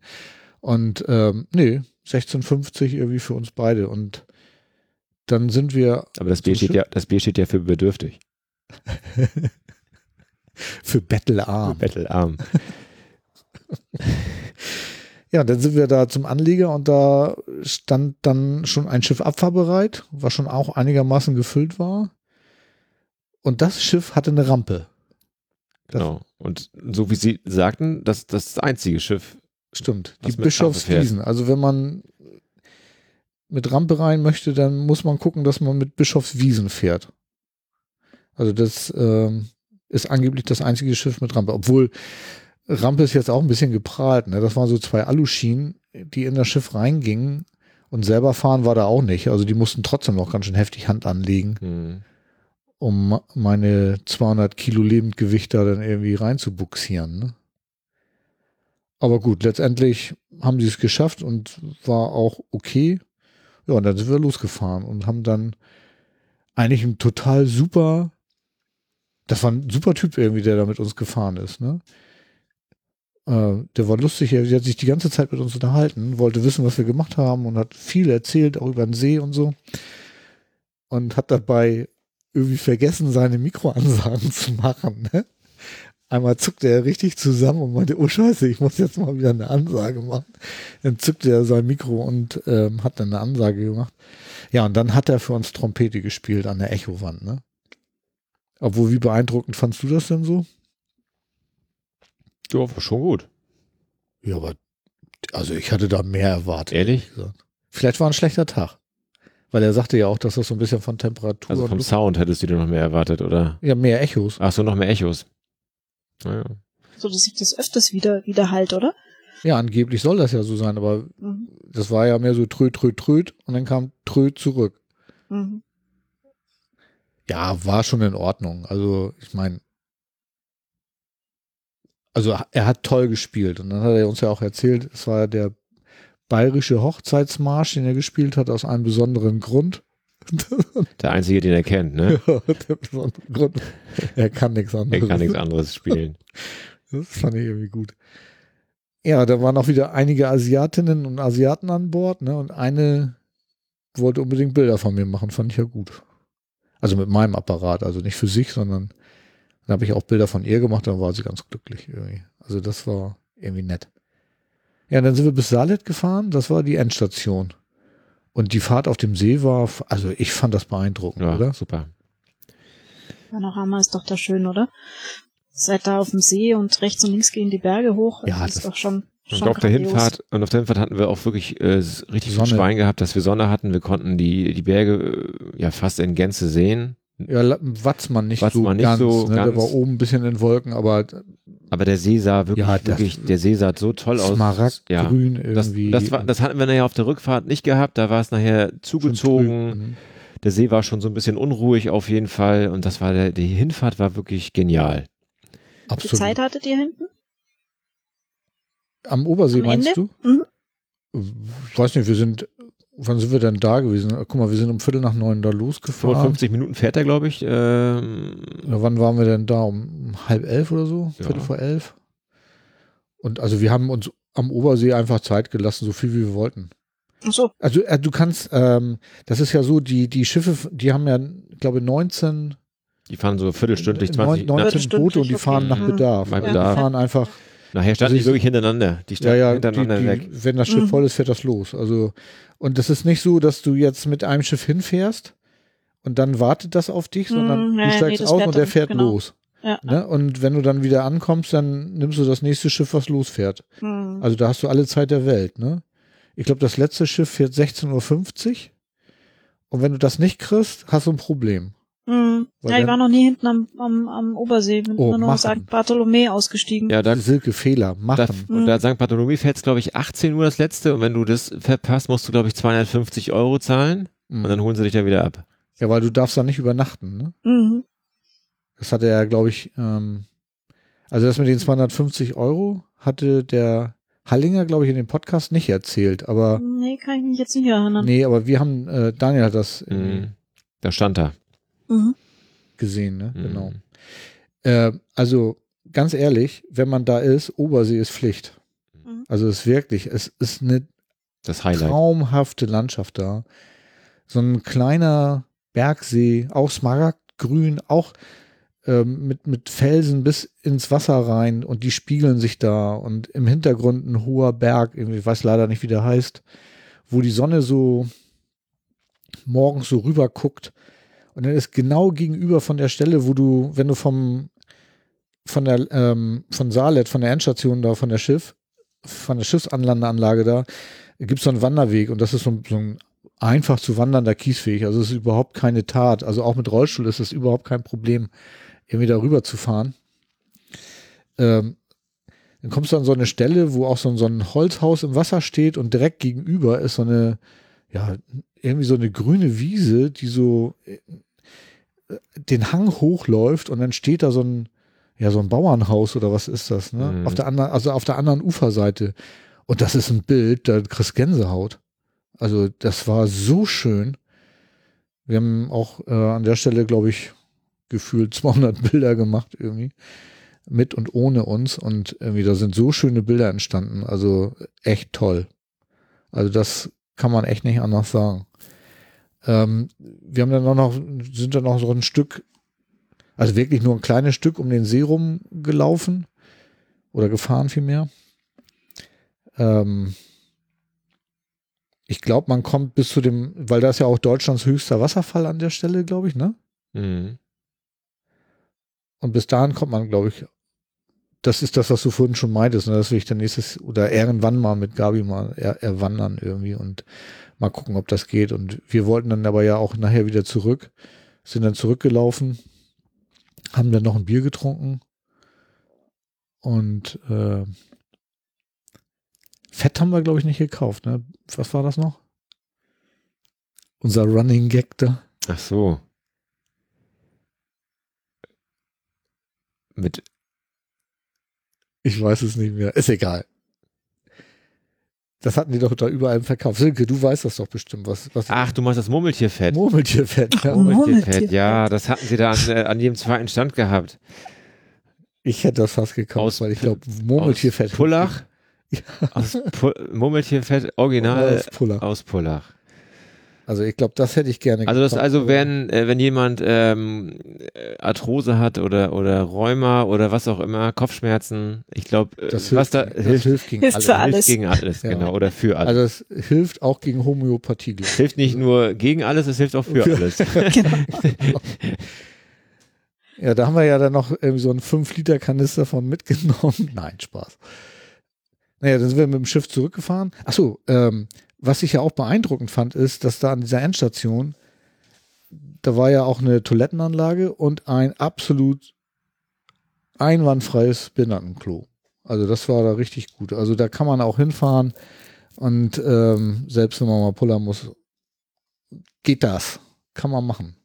Und ähm, nee, 16,50 irgendwie für uns beide und dann sind wir Aber das B Zum steht ja, das B steht ja für bedürftig. für Bettelarm. Bettelarm. Ja, dann sind wir da zum Anleger und da stand dann schon ein Schiff abfahrbereit, was schon auch einigermaßen gefüllt war. Und das Schiff hatte eine Rampe. Das- Genau. Und so wie Sie sagten, das, das ist das einzige Schiff. Stimmt. Die Bischofswiesen. Also wenn man mit Rampe rein möchte, dann muss man gucken, dass man mit Bischofswiesen fährt. Also das ähm, ist angeblich das einzige Schiff mit Rampe. Obwohl Rampe ist jetzt auch ein bisschen geprahlt. Ne? Das waren so zwei Aluschienen, die in das Schiff reingingen. Und selber fahren war da auch nicht. Also die mussten trotzdem noch ganz schön heftig Hand anlegen, Hm. um meine 200 Kilo Lebendgewicht da dann irgendwie reinzubuxieren. Ne? Aber gut, letztendlich haben sie es geschafft und war auch okay. Ja, und dann sind wir losgefahren und haben dann eigentlich ein total super, das war ein super Typ irgendwie, der da mit uns gefahren ist, ne? Äh, der war lustig, er hat sich die ganze Zeit mit uns unterhalten, wollte wissen, was wir gemacht haben und hat viel erzählt, auch über den See und so. Und hat dabei irgendwie vergessen, seine Mikroansagen zu machen, ne? Einmal zuckte er richtig zusammen und meinte, oh Scheiße, ich muss jetzt mal wieder eine Ansage machen. Dann zückte er sein Mikro und ähm, hat dann eine Ansage gemacht. Ja, und dann hat er für uns Trompete gespielt an der Echowand, ne? Obwohl, wie beeindruckend fandst du das denn so? Ja, war schon gut. Ja, aber also ich hatte da mehr erwartet. Ehrlich? Vielleicht war ein schlechter Tag. Weil er sagte ja auch, dass das so ein bisschen von Temperatur Also vom Luft- Sound hättest du dir noch mehr erwartet, oder? ja, mehr Echos. Ach so, noch mehr Echos. Naja. So, dass sich das öfters wieder, wieder halt, oder? Ja, angeblich soll das ja so sein, aber Mhm. das war ja mehr so tröd, tröd, tröd und dann kam tröd zurück. Mhm. Ja, war schon in Ordnung. Also, ich meine, also er hat toll gespielt und dann hat er uns ja auch erzählt, es war der bayerische Hochzeitsmarsch, den er gespielt hat, aus einem besonderen Grund. Der einzige, den er kennt, ne? Ja, der besondere Grund. Er kann nichts Er anderes. kann nichts anderes spielen. Das fand ich irgendwie gut. Ja, da waren auch wieder einige Asiatinnen und Asiaten an Bord, ne? Und eine wollte unbedingt Bilder von mir machen, fand ich ja gut. Also mit meinem Apparat, also nicht für sich, sondern dann habe ich auch Bilder von ihr gemacht, dann war sie ganz glücklich irgendwie. Also das war irgendwie nett. Ja, dann sind wir bis Salet gefahren, das war die Endstation. Und die Fahrt auf dem See war, also ich fand das beeindruckend, Ja, oder? super. Panorama ist doch da schön, oder? Seid da auf dem See und rechts und links gehen die Berge hoch. Ja, das ist doch schon, Und schon auf der. Hinfahrt, und auf der Hinfahrt hatten wir auch wirklich äh, richtig Sonne. viel Schwein gehabt, dass wir Sonne hatten. Wir konnten die, die Berge äh, ja fast in Gänze sehen. Ja, Watzmann nicht Watzmann so nicht ganz. so ne? Der ganz. war oben ein bisschen in Wolken, aber Aber der See sah wirklich, Ja, das- wirklich, der See sah so toll aus. Smaragdgrün Ja, das, irgendwie. das, war, das hatten wir nachher auf der Rückfahrt nicht gehabt. Da war es nachher zugezogen. mhm. Der See war schon so ein bisschen unruhig auf jeden Fall. Und das war der, die Hinfahrt war wirklich genial. Wie viel Absolut. Zeit hattet ihr hinten? Am Obersee Am meinst Ende? du? Mhm. Ich weiß nicht, wir sind, wann sind wir denn da gewesen? Guck mal, wir sind um Viertel nach neun da losgefahren. 55 Minuten fährt er, glaube ich. Ähm, Ja, wann waren wir denn da? Um halb elf oder so? Ja. Viertel vor elf? Und also wir haben uns am Obersee einfach Zeit gelassen, so viel wie wir wollten. Ach so. Also äh, du kannst, ähm, das ist ja so, die, die Schiffe, die haben ja, glaube 19, die fahren so viertelstündlich, 20 neun- 19 Viertelstündlich, Boote und die fahren nach Mhm. Bedarf. Bei Also Bedarf. Die fahren einfach, Nachher standen Also die ich- wirklich hintereinander. Die ja, standen ja, die, hintereinander weg. die, wenn das Schiff Mhm. voll ist, fährt das los. Also, und das ist nicht so, dass du jetzt mit einem Schiff hinfährst und dann wartet das auf dich, sondern Mhm, du steigst nee, aus und der fährt genau. los. Ja. Ne? Und wenn du dann wieder ankommst, dann nimmst du das nächste Schiff, was losfährt. Hm. Also da hast du alle Zeit der Welt. Ne? Ich glaube, das letzte Schiff fährt 16.50 Uhr. Und wenn du das nicht kriegst, hast du ein Problem. Hm. Weil Ja, ich dann- war noch nie hinten am, am, am Obersee. Bin Oh, immer nur machen. St. Bartholomä ausgestiegen. Ja, da, Silke Fehler da, machen. und da St. Bartholomew fährt glaube ich, 18 Uhr das letzte. Und wenn du das verpasst, musst du, glaube ich, 250 Euro zahlen. Mhm. Und dann holen sie dich da wieder ab. Ja, weil du darfst da nicht übernachten. Ne? Mhm. Das hatte er, glaube ich, ähm, also das mit den 250 Euro hatte der Hallinger, glaube ich, in dem Podcast nicht erzählt. Aber Nee, kann ich mich jetzt nicht erinnern. nee, aber wir haben, äh, Daniel hat das Mhm. Da stand er. Mhm. gesehen, ne? Mhm. Genau. Äh, also ganz ehrlich, wenn man da ist, Obersee ist Pflicht. Mhm. Also es ist wirklich, es ist eine traumhafte Landschaft da. So ein kleiner Bergsee, auch smaragdgrün, auch ähm, mit, mit Felsen bis ins Wasser rein und die spiegeln sich da und im Hintergrund ein hoher Berg, irgendwie, ich weiß leider nicht, wie der heißt, wo die Sonne so morgens so rüber guckt und dann ist genau gegenüber von der Stelle, wo du, wenn du vom von der ähm, von Salet, von der Endstation da, von der Schiff, von der Schiffsanlandeanlage da, gibt es so einen Wanderweg und das ist so, ein- so ein einfach zu wandernder Kiesweg. Also es ist überhaupt keine Tat. Also auch mit Rollstuhl ist es überhaupt kein Problem, irgendwie da rüber zu fahren. Ähm, dann kommst du an so eine Stelle, wo auch so, ein- so ein Holzhaus im Wasser steht und direkt gegenüber ist so eine, ja, irgendwie so eine grüne Wiese, die so äh, den Hang hochläuft und dann steht da so ein, ja, so ein Bauernhaus oder was ist das, ne? Mhm. Auf der anderen, also auf der anderen Uferseite. Und das ist ein Bild, da kriegst Gänsehaut. Also das war so schön. Wir haben auch äh, an der Stelle, glaube ich, gefühlt 200 Bilder gemacht irgendwie. Mit und ohne uns. Und irgendwie, da sind so schöne Bilder entstanden. Also echt toll. Also das kann man echt nicht anders sagen. Ähm, wir haben dann auch noch, sind dann noch so ein Stück, also wirklich nur ein kleines Stück um den See rum gelaufen. Oder gefahren vielmehr. Ähm, ich glaube, man kommt bis zu dem, weil da ist ja auch Deutschlands höchster Wasserfall an der Stelle, glaube ich, ne? Mhm. Und bis dahin kommt man, glaube ich, das ist das, was du vorhin schon meintest, ne? das will ich dann nächstes oder irgendwann mal mit Gabi mal er, erwandern irgendwie und mal gucken, ob das geht. Und wir wollten dann aber ja auch nachher wieder zurück, sind dann zurückgelaufen, haben dann noch ein Bier getrunken und äh, Fett haben wir, glaube ich, nicht gekauft. Ne? Was war das noch? Unser Running Gag da. Ach so. Mit, Ich weiß es nicht mehr. Ist egal. Das hatten die doch da überall im Verkauf. Silke, du weißt das doch bestimmt, was, was ach, du meinst das Murmeltierfett. Murmeltierfett. Ja. Oh. Murmeltierfett, ja, das hatten sie da an, äh, an jedem zweiten Stand gehabt. Ich hätte das fast gekauft, Aus- weil ich glaube, Murmeltierfett. Aus Pullach. Aus Pu Murmeltierfett, original Aus Pullach. aus Pullach. Also ich glaube, das hätte ich gerne Also das also wenn äh, wenn jemand ähm, äh, Arthrose hat oder oder Rheuma oder was auch immer Kopfschmerzen, ich glaube äh, das was hilft, da das hilft, hilft gegen Hilft alles. für alles. hilft gegen alles Ja. genau oder für alles. Also es hilft auch gegen Homöopathie. glaub ich. es hilft nicht nur gegen alles, es hilft auch für Für- alles. Genau. Ja, da haben wir ja dann noch irgendwie so einen 5-Liter-Kanister von mitgenommen. Nein, Spaß. Naja, dann sind wir mit dem Schiff zurückgefahren. Achso, ähm, was ich ja auch beeindruckend fand, ist, dass da an dieser Endstation, da war ja auch eine Toilettenanlage und ein absolut einwandfreies Behindertenklo. Also das war da richtig gut. Also da kann man auch hinfahren und ähm, selbst wenn man mal pullern muss, geht das. Kann man machen.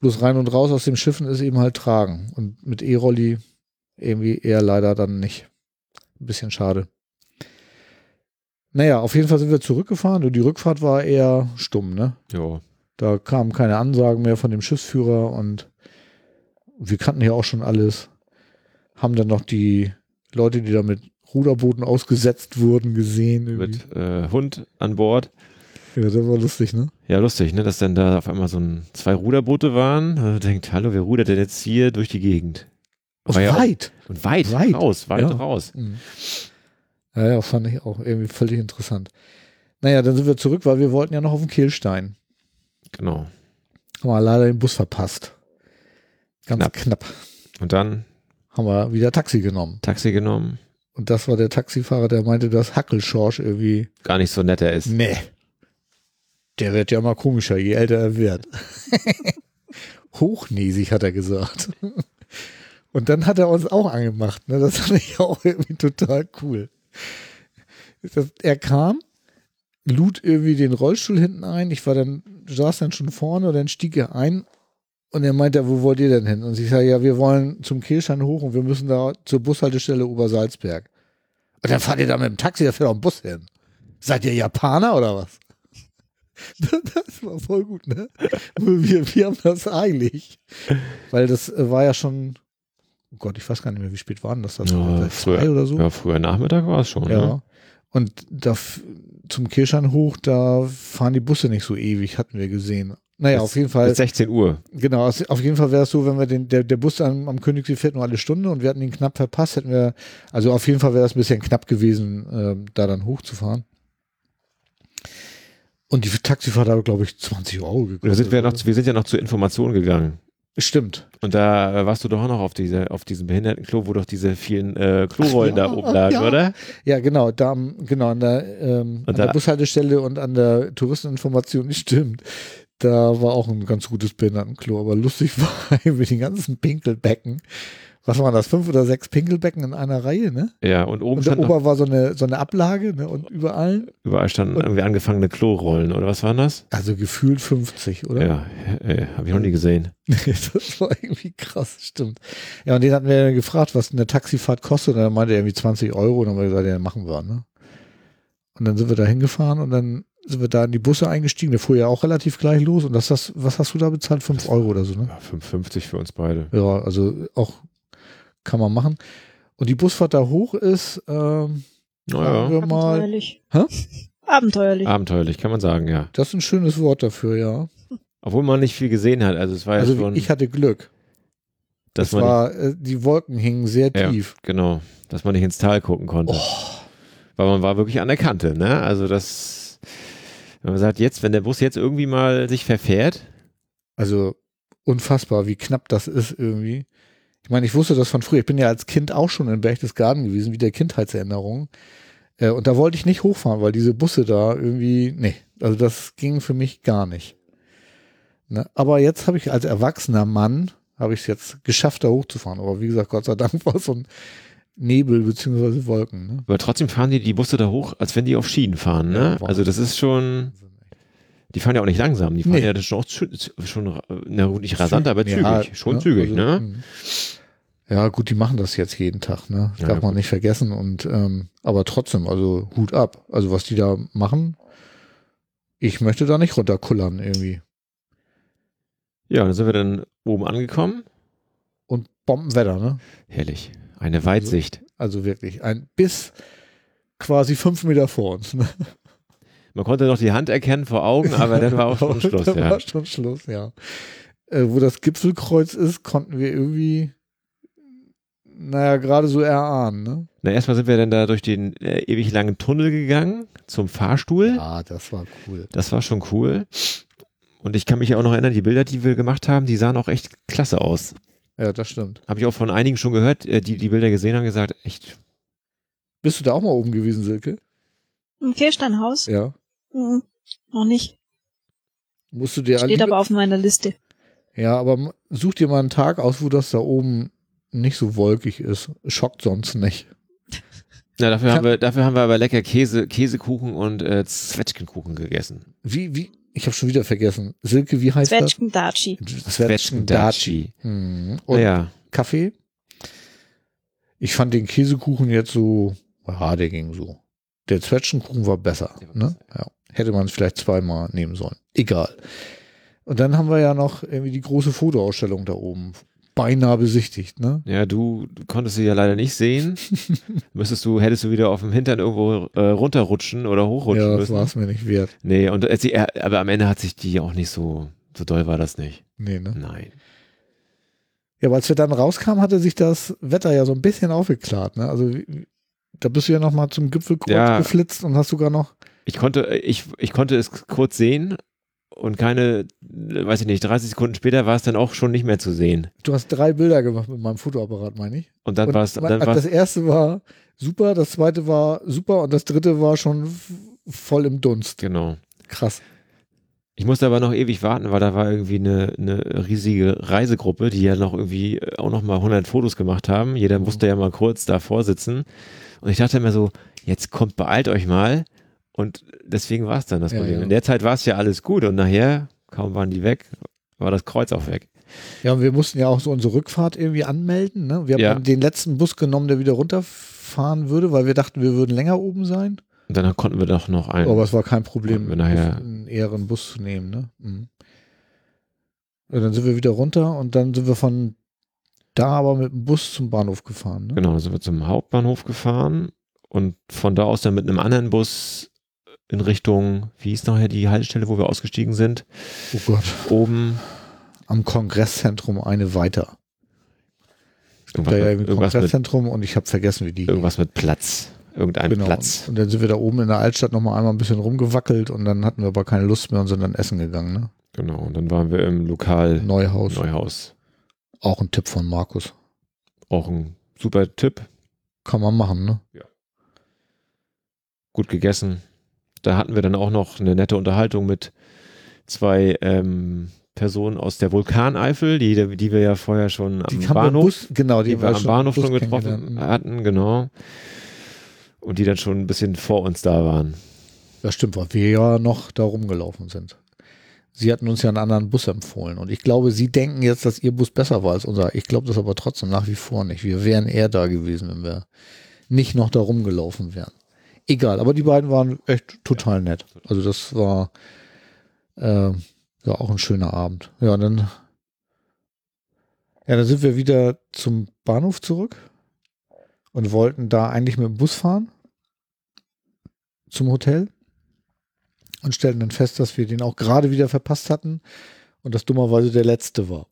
Bloß rein und raus aus dem Schiffen ist eben halt tragen. Und mit E-Rolli irgendwie eher leider dann nicht. Ein bisschen schade. Naja, auf jeden Fall sind wir zurückgefahren und die Rückfahrt war eher stumm, ne? Ja. Da kamen keine Ansagen mehr von dem Schiffsführer und wir kannten ja auch schon alles. Haben dann noch die Leute, die da mit Ruderbooten ausgesetzt wurden, gesehen. irgendwie. Mit äh, Hund an Bord. Ja, das war lustig, ne? Ja, lustig, ne? Dass dann da auf einmal so ein, zwei Ruderboote waren. Und denkt, hallo, wer rudert denn jetzt hier durch die Gegend? Aus War ja auch- weit. Und weit, Weit, raus, weit ja. raus. Mhm. Ja, ja, fand ich auch irgendwie völlig interessant. Naja, dann sind wir zurück, weil wir wollten ja noch auf den Kehlstein. Genau. Haben wir leider den Bus verpasst. Ganz Knapp. knapp. Und dann Haben wir wieder Taxi genommen. Taxi genommen. Und das war der Taxifahrer, der meinte, dass Hackelschorsch irgendwie, Gar nicht so nett er ist. nee, der wird ja mal komischer, je älter er wird. Hochnäsig, hat er gesagt. Und dann hat er uns auch angemacht. Ne? Das fand ich auch irgendwie total cool. Das, er kam, lud irgendwie den Rollstuhl hinten ein. Ich war dann, saß dann schon vorne und dann stieg er ein und er meinte, wo wollt ihr denn hin? Und ich sage, ja, wir wollen zum Kehlstein hoch und wir müssen da zur Bushaltestelle Obersalzberg. Und dann fahrt ihr da mit dem Taxi, da fährt auch ein Bus hin. Seid ihr Japaner oder was? Das war voll gut, ne? Wir, wir haben das eilig. Weil das äh, war ja schon, oh Gott, ich weiß gar nicht mehr, wie spät waren das? das Ja, früher, oder so? ja, früher Nachmittag war es schon. Ja. Ne? Und da zum Kirschan hoch, da fahren die Busse nicht so ewig, hatten wir gesehen. Naja, Bis- auf jeden Fall. Bis 16 Uhr. Genau, es- auf jeden Fall wäre es so, wenn wir den, der, der Bus am, am Königssee fährt nur alle Stunde und wir hatten ihn knapp verpasst, hätten wir, also auf jeden Fall wäre es ein bisschen knapp gewesen, ähm, da dann hochzufahren. Und die Taxifahrt hat, glaube ich, 20 Euro gekostet. Da sind wir, noch, wir sind ja noch zur Information gegangen. Stimmt. Und da äh, warst du doch auch noch auf, diese, auf diesem Behindertenklo, wo doch diese vielen äh, Klorollen ja, da oben lagen, ja. oder? Ja, genau, da, am- genau, an der, ähm, an der Bushaltestelle und an der Touristeninformation, stimmt. Da war auch ein ganz gutes Behindertenklo, aber lustig war mit den ganzen Pinkelbecken. Was waren das? Fünf oder sechs Pinkelbecken in einer Reihe, ne? Ja, und oben Und stand ober war so eine, so eine Ablage, ne? Und überall, überall standen und- irgendwie angefangene Klorollen, oder was waren das? also gefühlt 50, oder? Ja, äh, habe ich noch nie gesehen. das war irgendwie krass, stimmt. Ja, und den hatten wir gefragt, was eine Taxifahrt kostet. Und dann meinte er irgendwie 20 Euro. Und dann haben wir gesagt, ja, machen wir, ne? Und dann sind wir da hingefahren und dann sind wir da in die Busse eingestiegen. Der fuhr ja auch relativ gleich los. Und das, das was hast du da bezahlt? 5 Euro oder so, ne? Ja, 5,50 für uns beide. Ja, also auch kann man machen. Und die Busfahrt da hoch ist, ähm, sagen Naja, wir mal, Abenteuerlich. Hä? Abenteuerlich. abenteuerlich, kann man sagen, ja. das ist ein schönes Wort dafür, ja. Obwohl man nicht viel gesehen hat. Also es war ja Also schon, ich hatte Glück. dass man war, äh, die Wolken hingen sehr Ja. tief. genau, dass man nicht ins Tal gucken konnte. Oh. Weil man war wirklich an der Kante, ne? Also das, wenn man sagt, jetzt, wenn der Bus jetzt irgendwie mal sich verfährt, Also unfassbar, wie knapp das ist irgendwie. Ich meine, ich wusste das von früher. Ich bin ja als Kind auch schon in Berchtesgaden gewesen, wie der Kindheitserinnerung. Äh, und da wollte ich nicht hochfahren, weil diese Busse da irgendwie, nee, also das ging für mich gar nicht. Ne? Aber jetzt habe ich als erwachsener Mann, habe ich es jetzt geschafft, da hochzufahren. Aber wie gesagt, Gott sei Dank war es so ein Nebel beziehungsweise Wolken. Ne? aber trotzdem fahren die die Busse da hoch, als wenn die auf Schienen fahren, ne? Ja, also das ist schon, die fahren ja auch nicht langsam, die fahren Nee. ja das schon, auch schon na gut, nicht rasant, aber zügig, Ja, schon ne? zügig, Also, ne? Ja, gut, die machen das jetzt jeden Tag, ne? Ja, Darf man gut. nicht vergessen. Und ähm, aber trotzdem, also Hut ab. Also was die da machen, ich möchte da nicht runterkullern irgendwie. Ja, dann sind wir dann oben angekommen. Und Bombenwetter, ne? Herrlich. Eine Weitsicht. Also wirklich ein bis quasi fünf Meter vor uns. Ne? Man konnte noch die Hand erkennen vor Augen, aber dann war auch schon Schluss, Dann ja. war schon Schluss, ja. Äh, wo das Gipfelkreuz ist, konnten wir irgendwie, naja, gerade so erahnen, ne? Na, erstmal sind wir dann da durch den äh, ewig langen Tunnel gegangen zum Fahrstuhl. Ja, das war cool. Das war schon cool. Und ich kann mich auch noch erinnern, die Bilder, die wir gemacht haben, die sahen auch echt klasse aus. Ja, das stimmt. Habe ich auch von einigen schon gehört, äh, die die Bilder gesehen haben, gesagt, echt, Bist du da auch mal oben gewesen, Silke? Im Kirsteinhaus? Ja. Hm, noch nicht. Musst du dir Steht aber auf meiner Liste. Ja, aber such dir mal einen Tag aus, wo das da oben nicht so wolkig ist. Schockt sonst nicht. na, dafür Kann- haben wir, dafür haben wir aber lecker Käse, Käsekuchen und äh, Zwetschgenkuchen gegessen. Wie, wie, ich habe schon wieder vergessen. Silke, wie heißt Zwetschgendatschi. das? Zwetschgendatschi. Hm. Und Naja, Kaffee? Ich fand den Käsekuchen jetzt so, ja, der ging so. Der Zwetschgenkuchen war besser. War Ne? Ja. Hätte man es vielleicht zweimal nehmen sollen. Egal. Und dann haben wir ja noch irgendwie die große Fotoausstellung da oben. Beinahe besichtigt, ne? ja, du konntest sie ja leider nicht sehen. Müsstest du, hättest du wieder auf dem Hintern irgendwo äh, runterrutschen oder hochrutschen ja, das war es mir nicht wert. Nee, und äh, sie, aber am Ende hat sich die auch nicht so, so doll war das nicht. Nee, ne? Nein. Ja, aber als wir dann rauskamen, hatte sich das Wetter ja so ein bisschen aufgeklärt, ne? Also da bist du ja noch mal zum Gipfelkreuz Ja. geflitzt und hast sogar noch Ich konnte, ich, ich konnte es kurz sehen und keine, weiß ich nicht, 30 Sekunden später war es dann auch schon nicht mehr zu sehen. Du hast drei Bilder gemacht mit meinem Fotoapparat, meine ich. Und dann war es, war das erste war super, das zweite war super und das dritte war schon voll im Dunst. genau. Krass. Ich musste aber noch ewig warten, weil da war irgendwie eine, eine riesige Reisegruppe, die ja noch irgendwie auch noch mal 100 Fotos gemacht haben. Jeder musste ja mal kurz davor sitzen. Und ich dachte mir so, jetzt kommt, beeilt euch mal. Und deswegen war es dann das Ja, Problem. ja. In der Zeit war es ja alles gut und nachher, kaum waren die weg, war das Kreuz auch weg. Ja, und wir mussten ja auch so unsere Rückfahrt irgendwie anmelden. Ne? Wir haben Ja. den letzten Bus genommen, der wieder runterfahren würde, weil wir dachten, wir würden länger oben sein. Und dann konnten wir doch noch einen. Aber es war kein Problem, nachher- einen eheren Bus zu nehmen. Ne? Mhm. Ja, dann sind wir wieder runter und dann sind wir von da aber mit dem Bus zum Bahnhof gefahren. Ne? Genau, dann sind wir zum Hauptbahnhof gefahren und von da aus dann mit einem anderen Bus in Richtung, wie hieß nachher die Haltestelle, wo wir ausgestiegen sind, Oh Gott. oben Am Kongresszentrum eine weiter. irgendwas, Da ja irgendwie irgendwas, mit, Kongresszentrum und ich habe vergessen, wie die. irgendwas mit Platz. Irgendein genau. Platz. Und dann sind wir da oben in der Altstadt nochmal einmal ein bisschen rumgewackelt und dann hatten wir aber keine Lust mehr und sind dann essen gegangen. Ne? Genau, und dann waren wir im Lokal Neuhaus. Neuhaus. Auch ein Tipp von Markus. Auch ein super Tipp, Kann man machen, ne? gut gegessen. Da hatten wir dann auch noch eine nette Unterhaltung mit zwei ähm, Personen aus der Vulkaneifel, die, die wir ja vorher schon am Die Bahnhof Bus, genau, die haben wir am Bahnhof Bus schon getroffen kennengelernt. hatten, genau. Und die dann schon ein bisschen vor uns da waren. Das stimmt, weil wir ja noch da rumgelaufen sind. Sie hatten uns ja einen anderen Bus empfohlen und ich glaube, Sie denken jetzt, dass Ihr Bus besser war als unser. Ich glaube das aber trotzdem nach wie vor nicht. Wir wären eher da gewesen, wenn wir nicht noch da rumgelaufen wären. Egal, aber die beiden waren echt total nett. Also das war äh, ja auch ein schöner Abend. Ja, und dann ja, dann sind wir wieder zum Bahnhof zurück und wollten da eigentlich mit dem Bus fahren zum Hotel und stellten dann fest, dass wir den auch gerade wieder verpasst hatten und das dummerweise der letzte war.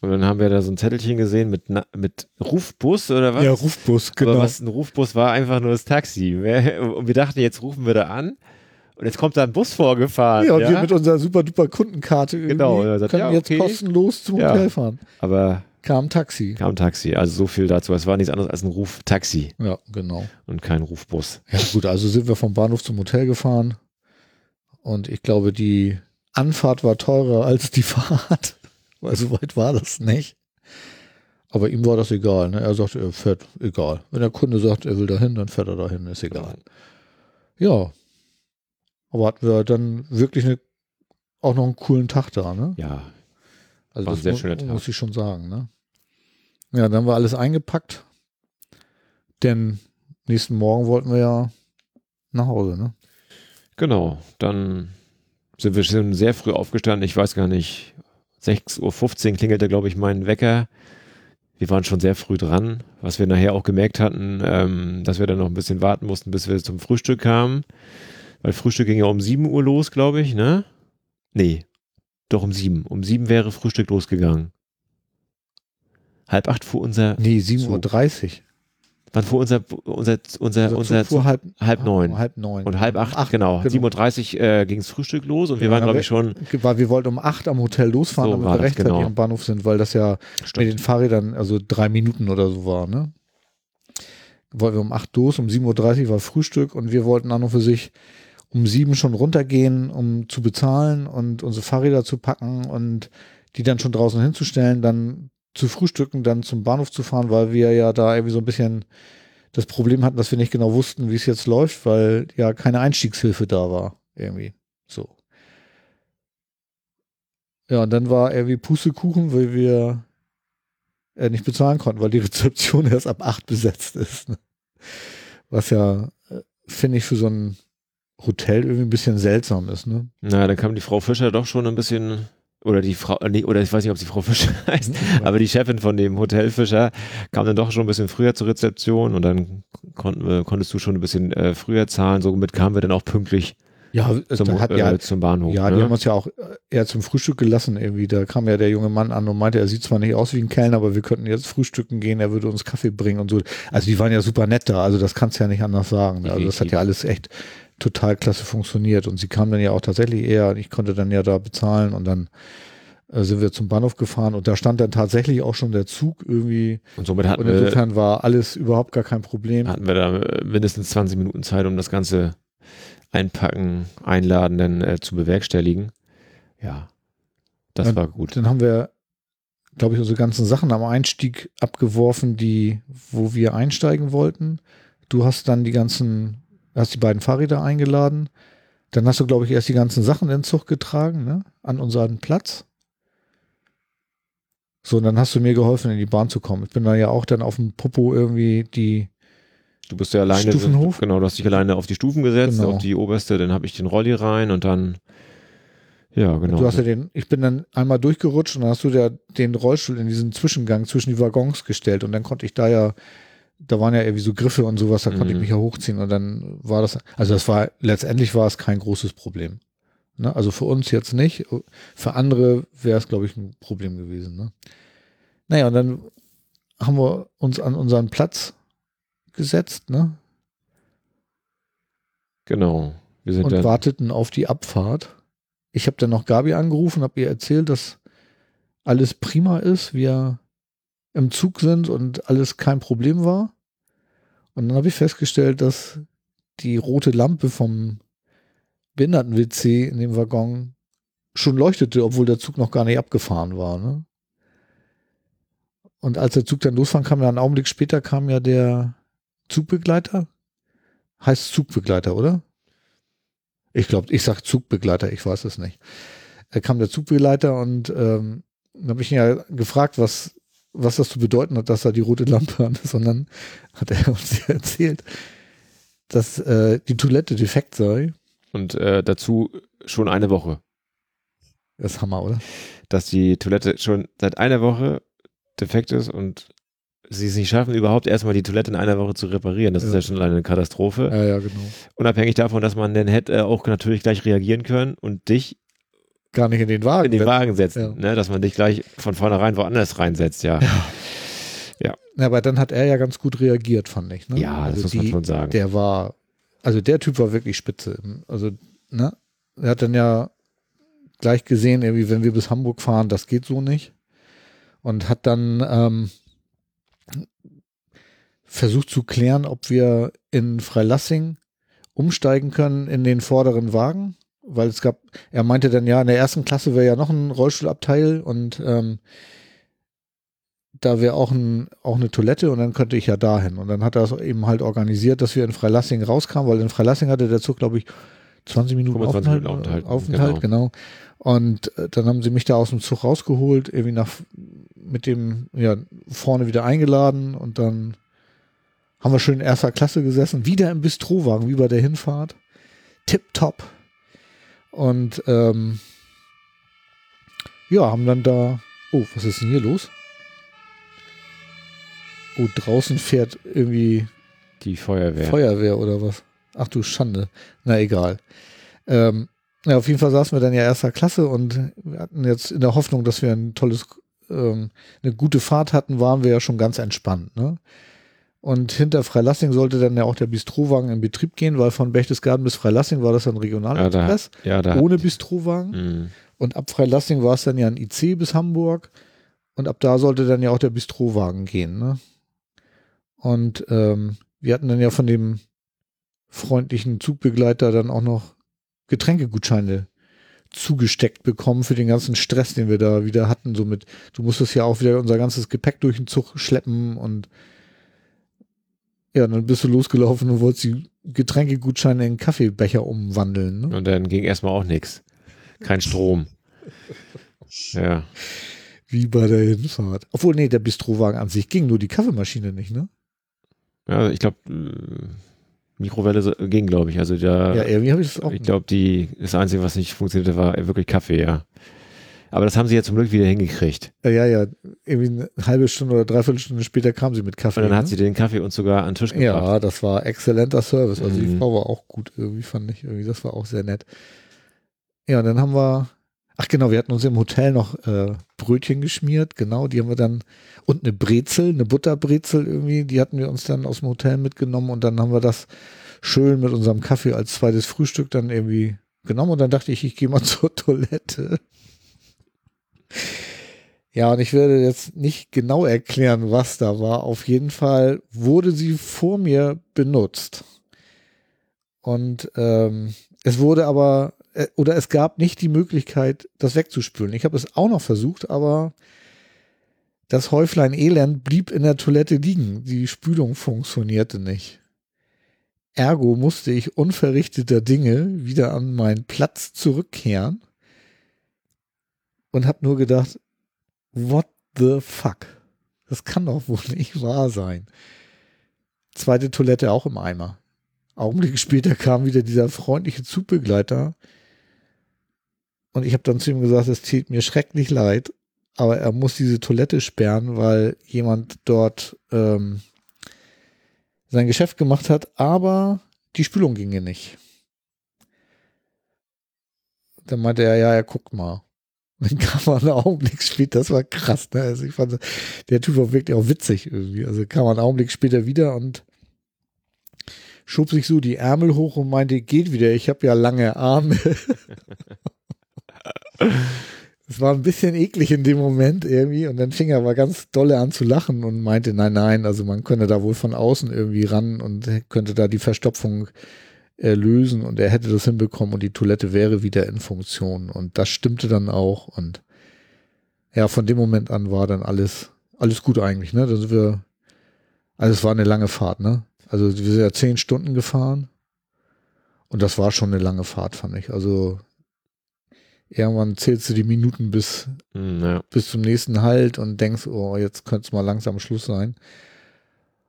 Und dann haben wir da so ein Zettelchen gesehen mit, mit Rufbus oder was? Ja, Rufbus, genau. Aber was ein Rufbus war, einfach nur das Taxi. Und wir dachten, jetzt rufen wir da an und jetzt kommt da ein Bus vorgefahren. ja, Ja, und wir mit unserer super duper Kundenkarte Genau, sagt, können ja, jetzt okay. kostenlos zum Ja. Hotel fahren. Aber Kam Taxi. kam ein Taxi. Also so viel dazu. Es war nichts anderes als ein Ruftaxi Ja, genau. und kein Rufbus. Ja, gut, also sind wir vom Bahnhof zum Hotel gefahren und ich glaube, die Anfahrt war teurer als die Fahrt, weil so weit war das nicht. Aber ihm war das egal. Ne? Er sagte, er fährt, egal. Wenn der Kunde sagt, er will dahin, dann fährt er dahin, ist egal. Ja. Aber hatten wir dann wirklich eine, auch noch einen coolen Tag da, ne? Ja, Also War ein das sehr mu- schöner Tag. muss ich schon sagen, ne? Ja, dann haben wir alles eingepackt. Denn nächsten Morgen wollten wir ja nach Hause, ne? genau. Dann sind wir schon sehr früh aufgestanden. Ich weiß gar nicht, 6.15 Uhr klingelte, glaube ich, mein Wecker. Wir waren schon sehr früh dran, was wir nachher auch gemerkt hatten, ähm, dass wir dann noch ein bisschen warten mussten, bis wir zum Frühstück kamen. Weil Frühstück ging ja um 7 Uhr los, glaube ich, ne? Nee, doch um 7. Um 7 wäre Frühstück losgegangen. Halb acht fuhr unser, Nee, 7.30 Uhr. Wann fuhr unser, unser, unser, unser, Zug fuhr halb, halb neun. halb neun. und halb acht, Acht, genau. genau. 7.30 Uhr äh, ging's Frühstück los und wir Ja, waren, dann glaube ich, schon, Weil wir wollten um acht am Hotel losfahren, So damit wir das, rechtzeitig genau. am Bahnhof sind, weil das ja mit stimmt, den Fahrrädern also drei Minuten oder so war, ne? Wollten wir um acht los, um 7.30 Uhr war Frühstück und wir wollten an und für sich um sieben schon runtergehen, um zu bezahlen und unsere Fahrräder zu packen und die dann schon draußen hinzustellen, dann zu frühstücken, dann zum Bahnhof zu fahren, weil wir ja da irgendwie so ein bisschen das Problem hatten, dass wir nicht genau wussten, wie es jetzt läuft, weil ja keine Einstiegshilfe da war, irgendwie. So. Ja, und dann war irgendwie Pustekuchen, weil wir äh, nicht bezahlen konnten, weil die Rezeption erst ab acht besetzt ist. Ne? Was ja, äh, finde ich, für so ein Hotel irgendwie ein bisschen seltsam ist, ne? na, dann kam die Frau Fischer doch schon ein bisschen, oder die Frau, äh, nee, oder ich weiß nicht, ob sie Frau Fischer heißt, aber die Chefin von dem Hotel Fischer kam dann doch schon ein bisschen früher zur Rezeption und dann konnten wir, konntest du schon ein bisschen äh, früher zahlen, somit kamen wir dann auch pünktlich ja, zum, da hat äh, ja, zum Bahnhof. ja, ne? die haben uns ja auch äh, eher zum Frühstück gelassen irgendwie. Da kam ja der junge Mann an und meinte, er sieht zwar nicht aus wie ein Kellner, aber wir könnten jetzt frühstücken gehen, er würde uns Kaffee bringen und so. Also die waren ja super nett da, also das kannst du ja nicht anders sagen. Also das hat ja alles echt total klasse funktioniert und sie kam dann ja auch tatsächlich eher, ich konnte dann ja da bezahlen und dann äh, sind wir zum Bahnhof gefahren und da stand dann tatsächlich auch schon der Zug irgendwie und somit hatten und wir, insofern war alles überhaupt gar kein Problem. hatten wir da äh, mindestens 20 Minuten Zeit, um das Ganze einpacken, einladen, dann äh, zu bewerkstelligen. Ja, das Dann- war gut. Dann haben wir, glaube ich, unsere ganzen Sachen am Einstieg abgeworfen, die, wo wir einsteigen wollten. Du hast dann die ganzen, hast die beiden Fahrräder eingeladen. Dann hast du, glaube ich, erst die ganzen Sachen in den Zug getragen, ne? An unseren Platz. So, und dann hast du mir geholfen, in die Bahn zu kommen. Ich bin da ja auch dann auf dem Popo irgendwie die, Du bist ja alleine, Stufenhof? genau, du hast dich alleine auf die Stufen gesetzt, Genau. auf die oberste, dann habe ich den Rolli rein und dann, ja, genau. du hast ja den, ich bin dann einmal durchgerutscht und dann hast du ja den Rollstuhl in diesen Zwischengang zwischen die Waggons gestellt und dann konnte ich da ja, da waren ja irgendwie so Griffe und sowas, da konnte ich Mhm. mich ja hochziehen und dann war das, also das war, letztendlich war es kein großes Problem. Ne? Also für uns jetzt nicht, für andere wäre es, glaube ich, ein Problem gewesen. Ne? Naja, und dann haben wir uns an unseren Platz gesetzt, ne? genau. Wir sind und warteten auf die Abfahrt. Ich habe dann noch Gabi angerufen, habe ihr erzählt, dass alles prima ist, wir im Zug sind und alles kein Problem war. Und dann habe ich festgestellt, dass die rote Lampe vom Behinderten-WC in dem Waggon schon leuchtete, obwohl der Zug noch gar nicht abgefahren war. Ne? Und als der Zug dann losfahren kam, ja einen Augenblick später kam ja der Zugbegleiter. Heißt Zugbegleiter, oder? Ich glaube, ich sag Zugbegleiter, ich weiß es nicht. Da kam der Zugbegleiter und ähm, dann habe ich ihn ja gefragt, was, was das zu bedeuten hat, dass da die rote Lampe an ist. Dann hat er uns ja erzählt, dass äh, die Toilette defekt sei. und äh, dazu schon eine Woche, Das ist Hammer, oder? dass die Toilette schon seit einer Woche defekt ist und sie es nicht schaffen, überhaupt erstmal die Toilette in einer Woche zu reparieren. Das ist Ja. ja schon eine Katastrophe. Ja, ja, genau. Unabhängig davon, dass man dann hätte auch natürlich gleich reagieren können und dich Gar nicht in den Wagen. in den Wagen setzen, Ja. ne? dass man dich gleich von vornherein woanders reinsetzt, ja. Ja, aber dann hat er ja ganz gut reagiert, fand ich. Ne? Ja, das Also muss man die- schon sagen. Der war, also der Typ war wirklich spitze. Also, ne? Er hat dann ja gleich gesehen, irgendwie, wenn wir bis Hamburg fahren, das geht so nicht. Und hat dann ähm, versucht zu klären, ob wir in Freilassing umsteigen können in den vorderen Wagen. Weil es gab, er meinte dann ja, in der ersten Klasse wäre ja noch ein Rollstuhlabteil und ähm, da wäre auch, ein, auch eine Toilette und dann könnte ich ja dahin. Und dann hat er es eben halt organisiert, dass wir in Freilassing rauskamen, weil in Freilassing hatte der Zug, glaube ich, 20 Minuten 25 Aufenthalt, Minuten Aufenthalt, Aufenthalt genau. Und äh, dann haben sie mich da aus dem Zug rausgeholt, irgendwie nach mit dem, ja, vorne wieder eingeladen und dann haben wir schön in erster Klasse gesessen, wieder im Bistrowagen, wie bei der Hinfahrt. Tipptopp. Und ähm, ja, haben dann da. Oh, was ist denn hier los? Oh, draußen fährt irgendwie Die Feuerwehr. Feuerwehr oder was? Ach du Schande. Na egal. Ähm, ja, auf jeden Fall saßen wir dann ja erster Klasse und wir hatten jetzt in der Hoffnung, dass wir ein tolles, ähm, eine gute Fahrt hatten, waren wir ja schon ganz entspannt. Ne? Und hinter Freilassing sollte dann ja auch der Bistrowagen in Betrieb gehen, weil von Berchtesgaden bis Freilassing war das dann Ja, Regionalexpress da, ja, da. ohne Bistrowagen. Mhm. Und ab Freilassing war es dann ja ein IC bis Hamburg. Und ab da sollte dann ja auch der Bistrowagen gehen. Ne? Und ähm, wir hatten dann ja von dem freundlichen Zugbegleiter dann auch noch Getränkegutscheine zugesteckt bekommen für den ganzen Stress, den wir da wieder hatten. So mit, du musstest ja auch wieder unser ganzes Gepäck durch den Zug schleppen und ja, dann bist du losgelaufen und wolltest die Getränkegutscheine in Kaffeebecher umwandeln. Ne? Und dann ging erstmal auch nichts. Kein Strom. Ja. Wie bei der Hinfahrt. Obwohl, nee, der Bistrowagen an sich ging, nur die Kaffeemaschine nicht, ne? Ja, ich glaube, Mikrowelle so- ging, glaube ich. Also da, Ja, irgendwie habe ich das auch. ich glaube, die, das Einzige, was nicht funktionierte, war wirklich Kaffee, ja. Aber das haben sie ja zum Glück wieder hingekriegt. ja, ja, ja. Irgendwie eine halbe Stunde oder dreiviertel Stunde später kam sie mit Kaffee. Und dann hat ne? sie den Kaffee uns sogar an den Tisch gebracht. Ja, das war exzellenter Service. Also die Mhm. Frau war auch gut irgendwie, fand ich irgendwie. Das war auch sehr nett. Ja, und dann haben wir, ach genau, wir hatten uns im Hotel noch äh, Brötchen geschmiert, genau, die haben wir dann, und eine Brezel, eine Butterbrezel irgendwie, die hatten wir uns dann aus dem Hotel mitgenommen und dann haben wir das schön mit unserem Kaffee als zweites Frühstück dann irgendwie genommen und dann dachte ich, ich gehe mal zur Toilette. Ja, und ich werde jetzt nicht genau erklären, was da war. Auf jeden Fall wurde sie vor mir benutzt. Und ähm, es wurde aber, äh, oder es gab nicht die Möglichkeit, das wegzuspülen. Ich habe es auch noch versucht, aber das Häuflein Elend blieb in der Toilette liegen. Die Spülung funktionierte nicht. Ergo musste ich unverrichteter Dinge wieder an meinen Platz zurückkehren und habe nur gedacht, what the fuck? Das kann doch wohl nicht wahr sein. Zweite Toilette auch im Eimer. Augenblicke später kam wieder dieser freundliche Zugbegleiter und ich habe dann zu ihm gesagt, es tut mir schrecklich leid, aber er muss diese Toilette sperren, weil jemand dort ähm, sein Geschäft gemacht hat, aber die Spülung ginge nicht. Dann meinte er, ja, er guckt mal. Dann kam er einen Augenblick später, das war krass, ne? Also ich fand, der Typ war wirklich auch witzig irgendwie. Also kam er einen Augenblick später wieder und schob sich so die Ärmel hoch und meinte, geht wieder, ich habe ja lange Arme. Es war ein bisschen eklig in dem Moment irgendwie und dann fing er aber ganz dolle an zu lachen und meinte, nein, nein, also man könne da wohl von außen irgendwie ran und könnte da die Verstopfung lösen und er hätte das hinbekommen und die Toilette wäre wieder in Funktion und das stimmte dann auch und ja, von dem Moment an war dann alles, alles gut eigentlich, ne? Da sind wir, also es war eine lange Fahrt, ne? Also wir sind ja zehn Stunden gefahren und das war schon eine lange Fahrt, fand ich. Also irgendwann zählst du die Minuten bis, Hm, ja. bis zum nächsten Halt und denkst, oh, jetzt könnte es mal langsam Schluss sein.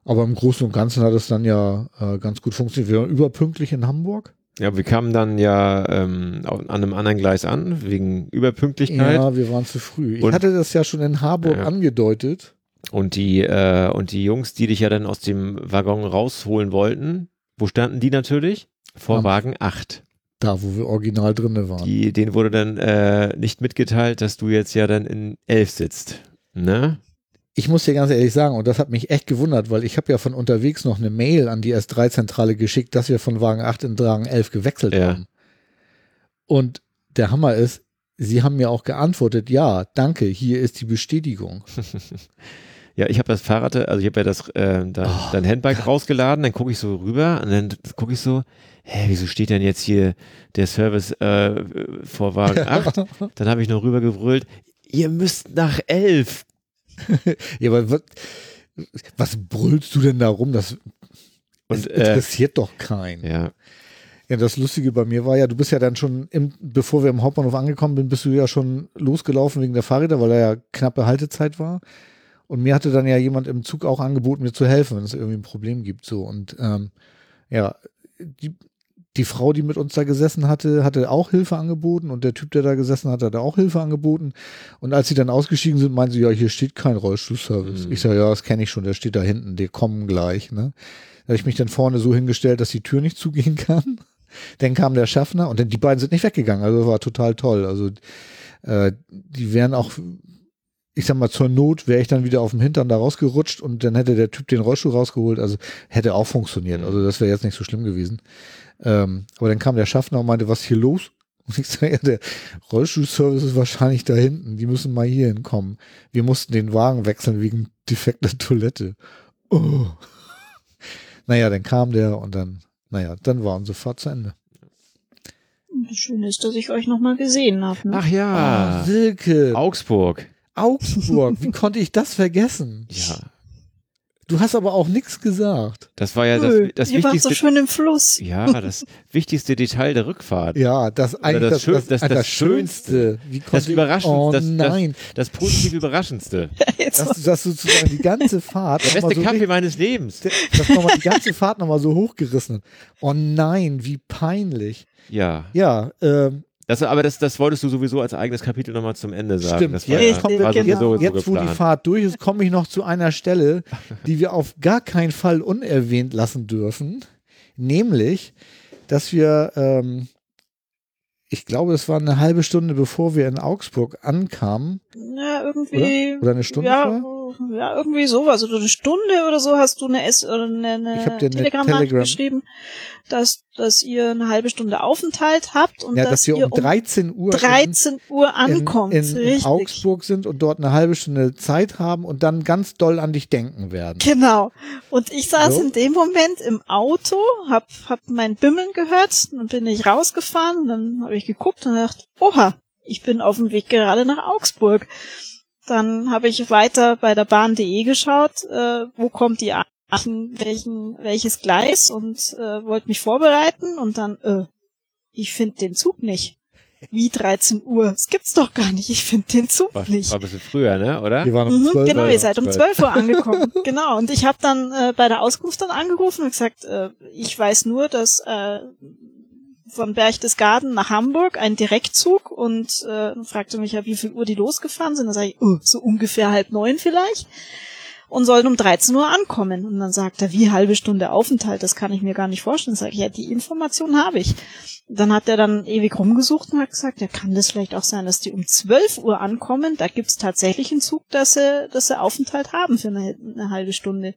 Aber im Großen und Ganzen hat es dann ja äh, ganz gut funktioniert. Wir waren überpünktlich in Hamburg. ja, wir kamen dann ja ähm, an einem anderen Gleis an, wegen Überpünktlichkeit. Ja, wir waren zu früh. Ich Und- hatte das ja schon in Harburg Ja. angedeutet. Und die, äh, und die Jungs, die dich ja dann aus dem Waggon rausholen wollten, wo standen die natürlich? Vor Am- Wagen 8. Da, wo wir original drinne waren. Die, denen wurde dann äh, nicht mitgeteilt, dass du jetzt ja dann in 11 sitzt. Ne? Ich muss dir ganz ehrlich sagen, und das hat mich echt gewundert, weil ich habe ja von unterwegs noch eine Mail an die S3-Zentrale geschickt, dass wir von Wagen 8 in Wagen 11 gewechselt Ja. haben. Und der Hammer ist, sie haben mir auch geantwortet, ja, danke, hier ist die Bestätigung. Ja, ich habe das Fahrrad, also ich habe ja das äh, dann, Oh, dann Handbike rausgeladen, dann gucke ich so rüber und dann gucke ich so, hä, wieso steht denn jetzt hier der Service äh, vor Wagen 8? Dann habe ich noch rüber gebrüllt, ihr müsst nach 11. Ja, aber was, was brüllst du denn da rum? Das Und, das äh, interessiert doch keinen. Ja, Ja, das Lustige bei mir war ja, du bist ja dann schon, im, bevor wir im Hauptbahnhof angekommen sind, bist du ja schon losgelaufen wegen der Fahrräder, weil da ja knappe Haltezeit war. Und mir hatte dann ja jemand im Zug auch angeboten, mir zu helfen, wenn es irgendwie ein Problem gibt. So und ähm, ja, die, die Frau, die mit uns da gesessen hatte, hatte auch Hilfe angeboten und der Typ, der da gesessen hat, hatte auch Hilfe angeboten. Und als sie dann ausgestiegen sind, meinen sie, ja, hier steht kein Rollstuhlservice. Mhm. Ich sage, ja, das kenne ich schon, der steht da hinten, die kommen gleich. Ne? Da habe ich mich dann vorne so hingestellt, dass die Tür nicht zugehen kann. Dann kam der Schaffner und dann die beiden sind nicht weggegangen. Also war total toll. Also äh, die wären auch, ich sag mal, zur Not wäre ich dann wieder auf dem Hintern da rausgerutscht und dann hätte der Typ den Rollstuhl rausgeholt. Also hätte auch funktioniert. Also das wäre jetzt nicht so schlimm gewesen. Ähm, aber dann kam der Schaffner und meinte, was ist hier los? Und ich sage, ja, der Rollstuhlservice ist wahrscheinlich da hinten. Die müssen mal hier hinkommen. Wir mussten den Wagen wechseln wegen defekter Toilette. Oh. Naja, dann kam der und dann, naja, dann war unsere Fahrt zu Ende. Das Schöne ist, dass ich euch nochmal gesehen habe. Ne? Ach ja, Ah, Silke, Augsburg. Augsburg, wie konnte ich das vergessen? Ja, Du hast aber auch nichts gesagt. das war ja das, Nö, das ihr wart so wichtigste. schön im Fluss. Ja, das wichtigste Detail der Rückfahrt. Ja, das eigentlich das das, Schön- das, das- das, das Schönste. Das Überraschendste, Oh das, das, nein, das positiv Überraschendste. Jetzt dass, dass du sozusagen die ganze Fahrt Der beste so Kaffee richtig- meines Lebens. dass nochmal die ganze Fahrt nochmal so hochgerissen hat. Oh nein, wie peinlich. Ja. Ja, ähm, Das, aber das, das wolltest du sowieso als eigenes Kapitel nochmal zumEnde sagen. Stimmt, Das war, jetzt ja, kommen wir- war sowieso so jetzt wo die. Fahrt durch ist, komme ich noch zu einer Stelle, die wir auf gar keinen Fall unerwähnt lassen dürfen. Nämlich, dass wir, ähm, ich glaube, es war eine halbe Stunde bevor wir in Augsburg ankamen, Ja, irgendwie. oder? Oder eine Stunde ja, vorher? ja, irgendwie sowas. Also eine Stunde oder so hast du eine, S oder eine, eine Telegram-Nachricht Telegram- geschrieben, dass, dass ihr eine halbe Stunde Aufenthalt habt und Ja, dass, dass ihr um 13 Uhr in- 13 Uhr ankommt. in, in, in. Augsburg sind und dort eine halbe Stunde Zeit haben und dann ganz doll an dich denken werden. Genau. Und ich saß So. in dem Moment im Auto, hab, hab mein Bimmeln gehört, dann bin ich rausgefahren, dann habe ich geguckt und gedacht, oha, ich bin auf dem Weg gerade nach Augsburg. Dann habe ich weiter bei der Bahn.de geschaut, äh, wo kommt die an, welchen, welches Gleis und äh, wollte mich vorbereiten und dann, äh, ich finde den Zug nicht. Wie 13 Uhr? Das gibt's doch gar nicht. Ich finde den Zug War, nicht. war ein bisschen früher, ne? Oder? Wir waren um Mhm, 12 genau, Uhr. ihr seid um 12. 12 Uhr angekommen. genau. Und ich habe dann äh, bei der Auskunft dann angerufen und gesagt, äh, ich weiß nur, dass äh, von Berchtesgaden nach Hamburg ein Direktzug und äh, fragte mich ja, wie viel Uhr die losgefahren sind. Dann sage ich, oh, so ungefähr halb neun vielleicht. Und sollen um 13 Uhr ankommen. Und dann sagt er, wie halbe Stunde Aufenthalt, das kann ich mir gar nicht vorstellen. Sag ich, ja, die Information habe ich. Dann hat er dann ewig rumgesucht und hat gesagt, ja, kann das vielleicht auch sein, dass die um 12 Uhr ankommen? Da gibt's tatsächlich einen Zug, dass sie, dass sie Aufenthalt haben für eine, eine halbe Stunde.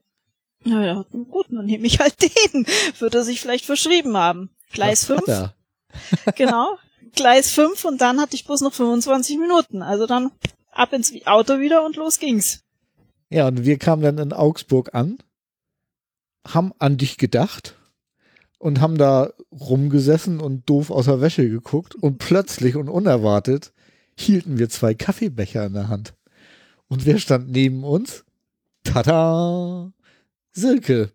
Ja, ja, gut, dann nehme ich halt den. Wird er sich vielleicht verschrieben haben. Gleis Das hat 5, er. genau. Gleis 5 und dann hatte ich bloß noch 25 Minuten. Also dann ab ins Auto wieder und los ging's. Ja, und wir kamen dann in Augsburg an, haben an dich gedacht und haben da rumgesessen und doof aus der Wäsche geguckt und plötzlich und unerwartet hielten wir zwei Kaffeebecher in der Hand. Und wer stand neben uns? Tada! Silke.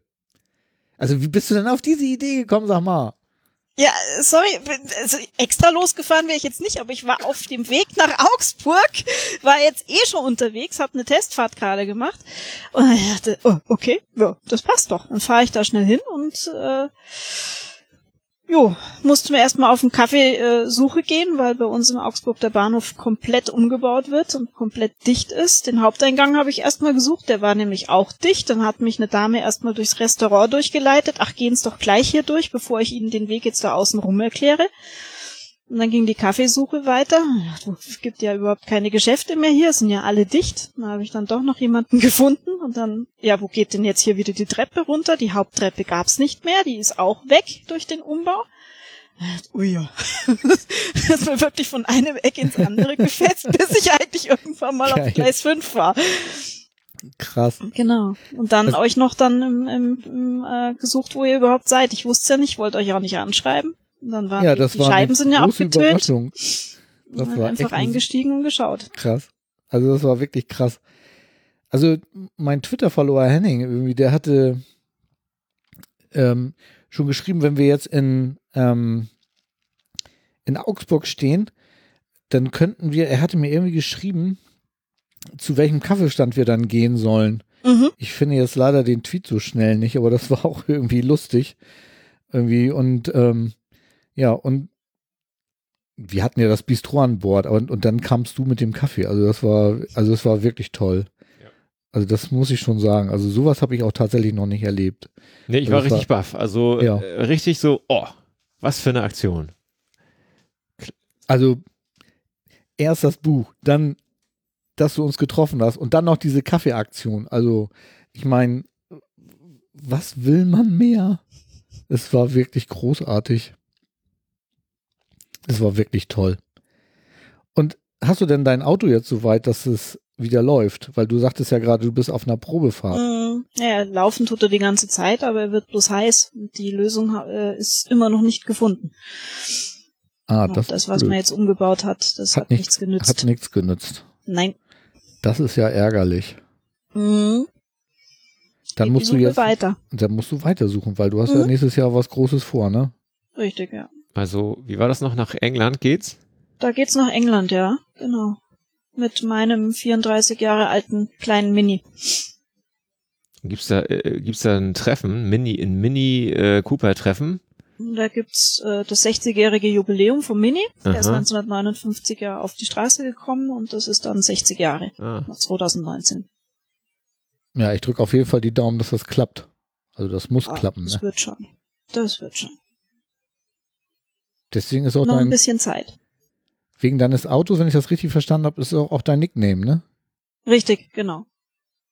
Also wie bist du denn auf diese Idee gekommen, sag mal? Ja, sorry, also extra losgefahren wäre ich jetzt nicht, aber ich war auf dem Weg nach Augsburg, war jetzt eh schon unterwegs, habe eine Testfahrt gerade gemacht und dachte, oh, okay, ja, das passt doch. Dann fahre ich da schnell hin und äh, jo, mussten wir erstmal auf den Kaffeesuche äh, Suche gehen, weil bei uns in Augsburg der Bahnhof komplett umgebaut wird und komplett dicht ist. Den Haupteingang habe ich erstmal gesucht, der war nämlich auch dicht. Dann hat mich eine Dame erstmal durchs Restaurant durchgeleitet. Ach, gehen's doch gleich hier durch, bevor ich Ihnen den Weg jetzt da außen rum erkläre. Und dann ging die Kaffeesuche weiter. Es gibt ja überhaupt keine Geschäfte mehr hier, sind ja alle dicht. Da habe ich dann doch noch jemanden gefunden und dann, ja, wo geht denn jetzt hier wieder die Treppe runter? Die Haupttreppe gab's nicht mehr, die ist auch weg durch den Umbau. Ui ja. Das ist mir wirklich von einem Eck ins andere gefetzt, bis ich eigentlich irgendwann mal Geil. auf Gleis 5 war. Krass. Genau. Und dann Also- euch noch dann im, im, im, äh, gesucht, wo ihr überhaupt seid. Ich wusste ja nicht, wollte euch auch nicht anschreiben. Dann waren Ja, die, das die war Scheiben sind ja abgetönt. Überraschung. Das Und war einfach eingestiegen und geschaut. Krass. Also das war wirklich krass. Also mein Twitter-Follower Henning, irgendwie, der hatte ähm, schon geschrieben, wenn wir jetzt in, ähm, in Augsburg stehen, dann könnten wir, er hatte mir irgendwie geschrieben, zu welchem Kaffeestand wir dann gehen sollen. Mhm. Ich finde jetzt leider den Tweet so schnell nicht, aber das war auch irgendwie lustig. Irgendwie und ähm, ja, und wir hatten ja das Bistro an Bord und, und dann kamst du mit dem Kaffee. Also das war, also das war wirklich toll. Ja. Also das muss ich schon sagen. Also sowas habe ich auch tatsächlich noch nicht erlebt. Nee, ich Also war das war- richtig baff. Also Ja. äh, richtig so, oh, was für eine Aktion. Also erst das Buch, dann dass du uns getroffen hast und dann noch diese Kaffeeaktion. Also, ich meine, was will man mehr? Es war wirklich großartig. Es war wirklich toll. Und hast du denn dein Auto jetzt so weit, dass es wieder läuft? Weil du sagtest ja gerade, du bist auf einer Probefahrt. Mm, ja, laufen tut er die ganze Zeit, aber er wird bloß heiß. Und die Lösung äh, ist immer noch nicht gefunden. Ah, Ja, das, das, was blöd. man jetzt umgebaut hat, das hat, nichts genützt. Hat nichts genützt. Nein. Das ist ja ärgerlich. Mhm. Dann Geht musst du jetzt, weiter. dann musst du weitersuchen, weil du hast ja Mhm. nächstes Jahr was Großes vor, ne? Richtig, ja. Also, wie war das noch? Nach England geht's? Da geht's nach England, ja. Genau. Mit meinem 34 Jahre alten kleinen Mini. Gibt's da, äh, gibt's da ein Treffen, Mini, ein Mini äh, Cooper Treffen? Da gibt's äh, das 60-jährige Jubiläum vom Mini. Der ist Aha. 1959 ja auf die Straße gekommen und das ist dann 60 Jahre. Ah, 2019. Ja, ich drücke auf jeden Fall die Daumen, dass das klappt. Also das muss Ah, klappen, Das ne? wird schon. Das wird schon. Deswegen ist auch Noch ein dein, bisschen Zeit. wegen deines Autos, wenn ich das richtig verstanden habe, ist auch, auch dein Nickname, ne? Richtig, genau.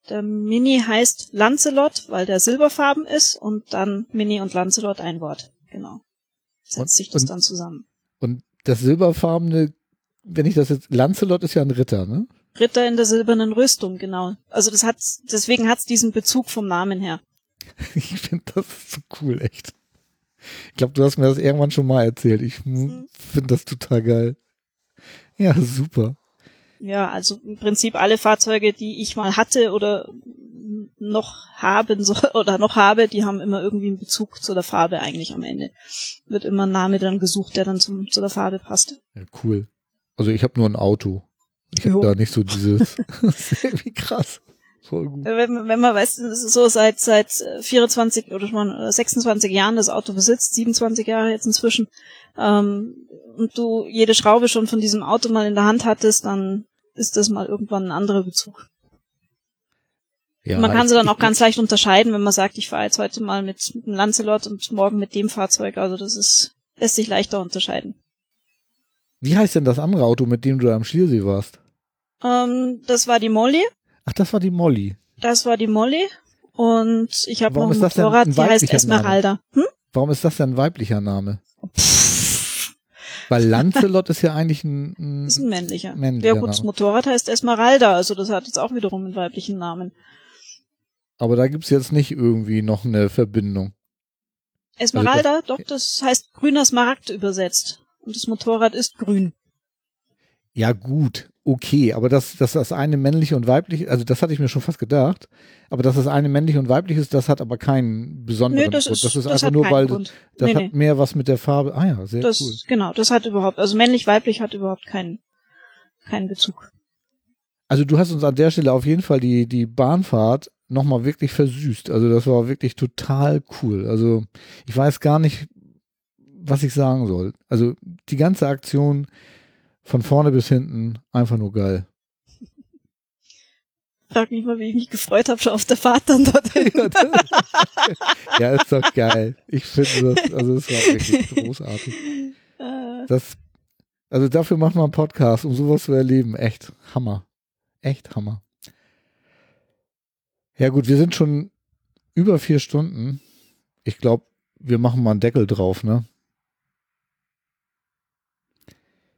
Der Mini heißt Lancelot, weil der silberfarben ist und dann Mini und Lancelot ein Wort. Genau. Setzt Und- sich das und- dann zusammen. Und das silberfarbene, wenn ich das jetzt, Lancelot ist ja ein Ritter, ne? Ritter in der silbernen Rüstung, genau. Also das hat, deswegen hat's diesen Bezug vom Namen her. Ich finde das so cool, echt. Ich glaube, du hast mir das irgendwann schon mal erzählt. Ich Mhm. finde das total geil. Ja, super. Ja, also im Prinzip alle Fahrzeuge, die ich mal hatte oder noch haben soll oder noch habe, die haben immer irgendwie einen Bezug zu der Farbe eigentlich am Ende. Wird immer ein Name dann gesucht, der dann zum, zu der Farbe passt. Ja, cool. Also ich habe nur ein Auto. Ich habe da nicht so dieses. das ist irgendwie krass. Voll gut. Wenn, wenn man weiß, so seit seit 24 oder schon mal 26 Jahren das Auto besitzt, 27 Jahre jetzt inzwischen, ähm, und du jede Schraube schon von diesem Auto mal in der Hand hattest, dann ist das mal irgendwann ein anderer Bezug. Ja, man kann sie dann auch ganz leicht unterscheiden, wenn man sagt, ich fahre jetzt heute mal mit, mit einem Lancelot und morgen mit dem Fahrzeug. Also das ist lässt sich leichter unterscheiden. Wie heißt denn das andere Auto, mit dem du da am Schliersee warst? Ähm, das war die Molly. Ach, das war die Molly. Das war die Molly. Und ich habe noch ein Motorrad, ein die heißt Esmeralda. Hm? Warum ist das denn ein weiblicher Name? Weil Lancelot ist ja eigentlich ein, ein Das ist ein männlicher. Männlicher ja gut, das. Motorrad heißt Esmeralda, also das hat jetzt auch wiederum einen weiblichen Namen. aber da gibt's jetzt nicht irgendwie noch eine Verbindung. Esmeralda, doch, das heißt grüner Smaragd übersetzt. Und das Motorrad ist grün. Ja, gut, okay, aber dass, dass das eine männlich und weiblich, also das hatte ich mir schon fast gedacht, aber dass das eine männlich und weiblich ist, das hat aber keinen besonderen Nö, das Grund. ist, das ist das einfach hat nur, weil Grund. das nee, hat nee. mehr was mit der Farbe. Ah ja, sehr Das, cool. genau, das hat überhaupt, also männlich-weiblich hat überhaupt keinen, keinen Bezug. Also du hast uns an der Stelle auf jeden Fall die, die Bahnfahrt nochmal wirklich versüßt. Also das war wirklich total cool. Also ich weiß gar nicht, was ich sagen soll. Also die ganze Aktion von vorne bis hinten einfach nur geil. Frag mich mal, wie ich mich gefreut habe, schon auf der Fahrt dann dorthin. ja, ist doch geil. Ich finde das, also es war wirklich großartig. Äh, Das, also dafür macht man einen Podcast, um sowas zu erleben. Echt Hammer. Echt Hammer. Ja gut, wir sind schon über vier Stunden. Ich glaube, wir machen mal einen Deckel drauf, ne?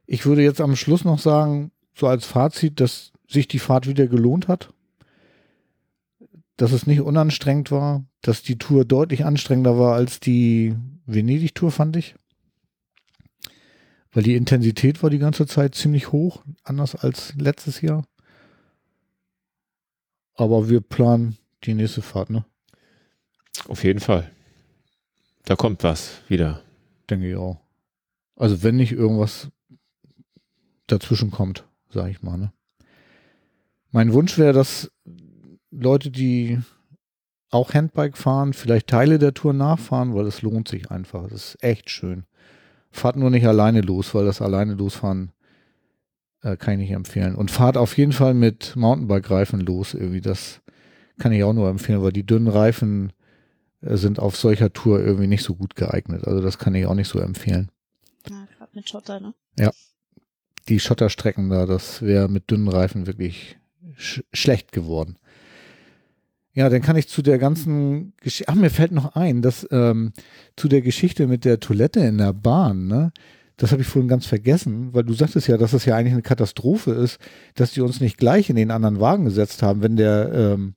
Ich würde jetzt am Schluss noch sagen, so als Fazit, dass sich die Fahrt wieder gelohnt hat. Dass es nicht unanstrengend war, dass die Tour deutlich anstrengender war als die Venedig-Tour, fand ich. Weil die Intensität war die ganze Zeit ziemlich hoch, anders als letztes Jahr. Aber wir planen die nächste Fahrt, ne? auf jeden Fall. Da kommt was wieder. Denke ich auch. Also wenn nicht irgendwas dazwischen kommt, sage ich mal, ne? Mein Wunsch wäre, dass Leute, die auch Handbike fahren, vielleicht Teile der Tour nachfahren, weil es lohnt sich einfach. Es ist echt schön. Fahrt nur nicht alleine los, weil das alleine losfahren äh, kann ich nicht empfehlen. Und fahrt auf jeden Fall mit Mountainbike-Reifen los. Irgendwie das kann ich auch nur empfehlen, weil die dünnen Reifen äh, sind auf solcher Tour irgendwie nicht so gut geeignet. Also das kann ich auch nicht so empfehlen. grad mit Schotter, ne? Die Schotterstrecken da, das wäre mit dünnen Reifen wirklich sch schlecht geworden. Ja, dann kann ich zu der ganzen Geschichte, ach, mir fällt noch ein, dass ähm, zu der Geschichte mit der Toilette in der Bahn, ne, das habe ich vorhin ganz vergessen, weil du sagtest ja, dass das ja eigentlich eine Katastrophe ist, dass die uns nicht gleich in den anderen Wagen gesetzt haben, wenn der, ähm,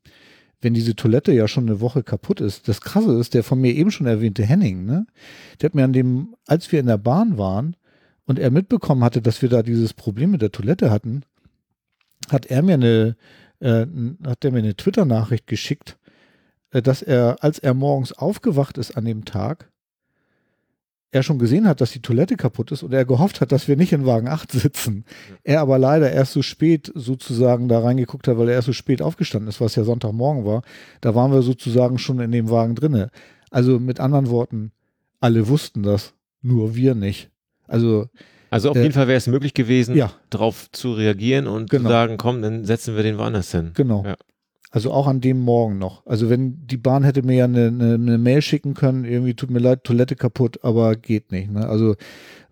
wenn diese Toilette ja schon eine Woche kaputt ist. Das Krasse ist, der von mir eben schon erwähnte Henning, ne, der hat mir an dem, als wir in der Bahn waren und er mitbekommen hatte, dass wir da dieses Problem mit der Toilette hatten, hat er mir eine, äh, hat er mir eine Twitter-Nachricht geschickt, äh, dass er, als er morgens aufgewacht ist an dem Tag, er schon gesehen hat, dass die Toilette kaputt ist und er gehofft hat, dass wir nicht in Wagen 8 sitzen. Er aber leider erst so spät sozusagen da reingeguckt hat, weil er erst so spät aufgestanden ist, was ja Sonntagmorgen war. Da waren wir sozusagen schon in dem Wagen drinne. Also mit anderen Worten, alle wussten das, nur wir nicht. Also Also auf Äh, jeden Fall wäre es möglich gewesen, ja. darauf zu reagieren und Genau. zu sagen, komm, dann setzen wir den woanders hin. Genau. Ja. Also auch an dem Morgen noch. Also wenn die Bahn hätte mir ja eine, eine, eine Mail schicken können, irgendwie tut mir leid, Toilette kaputt, aber geht nicht. Ne? Also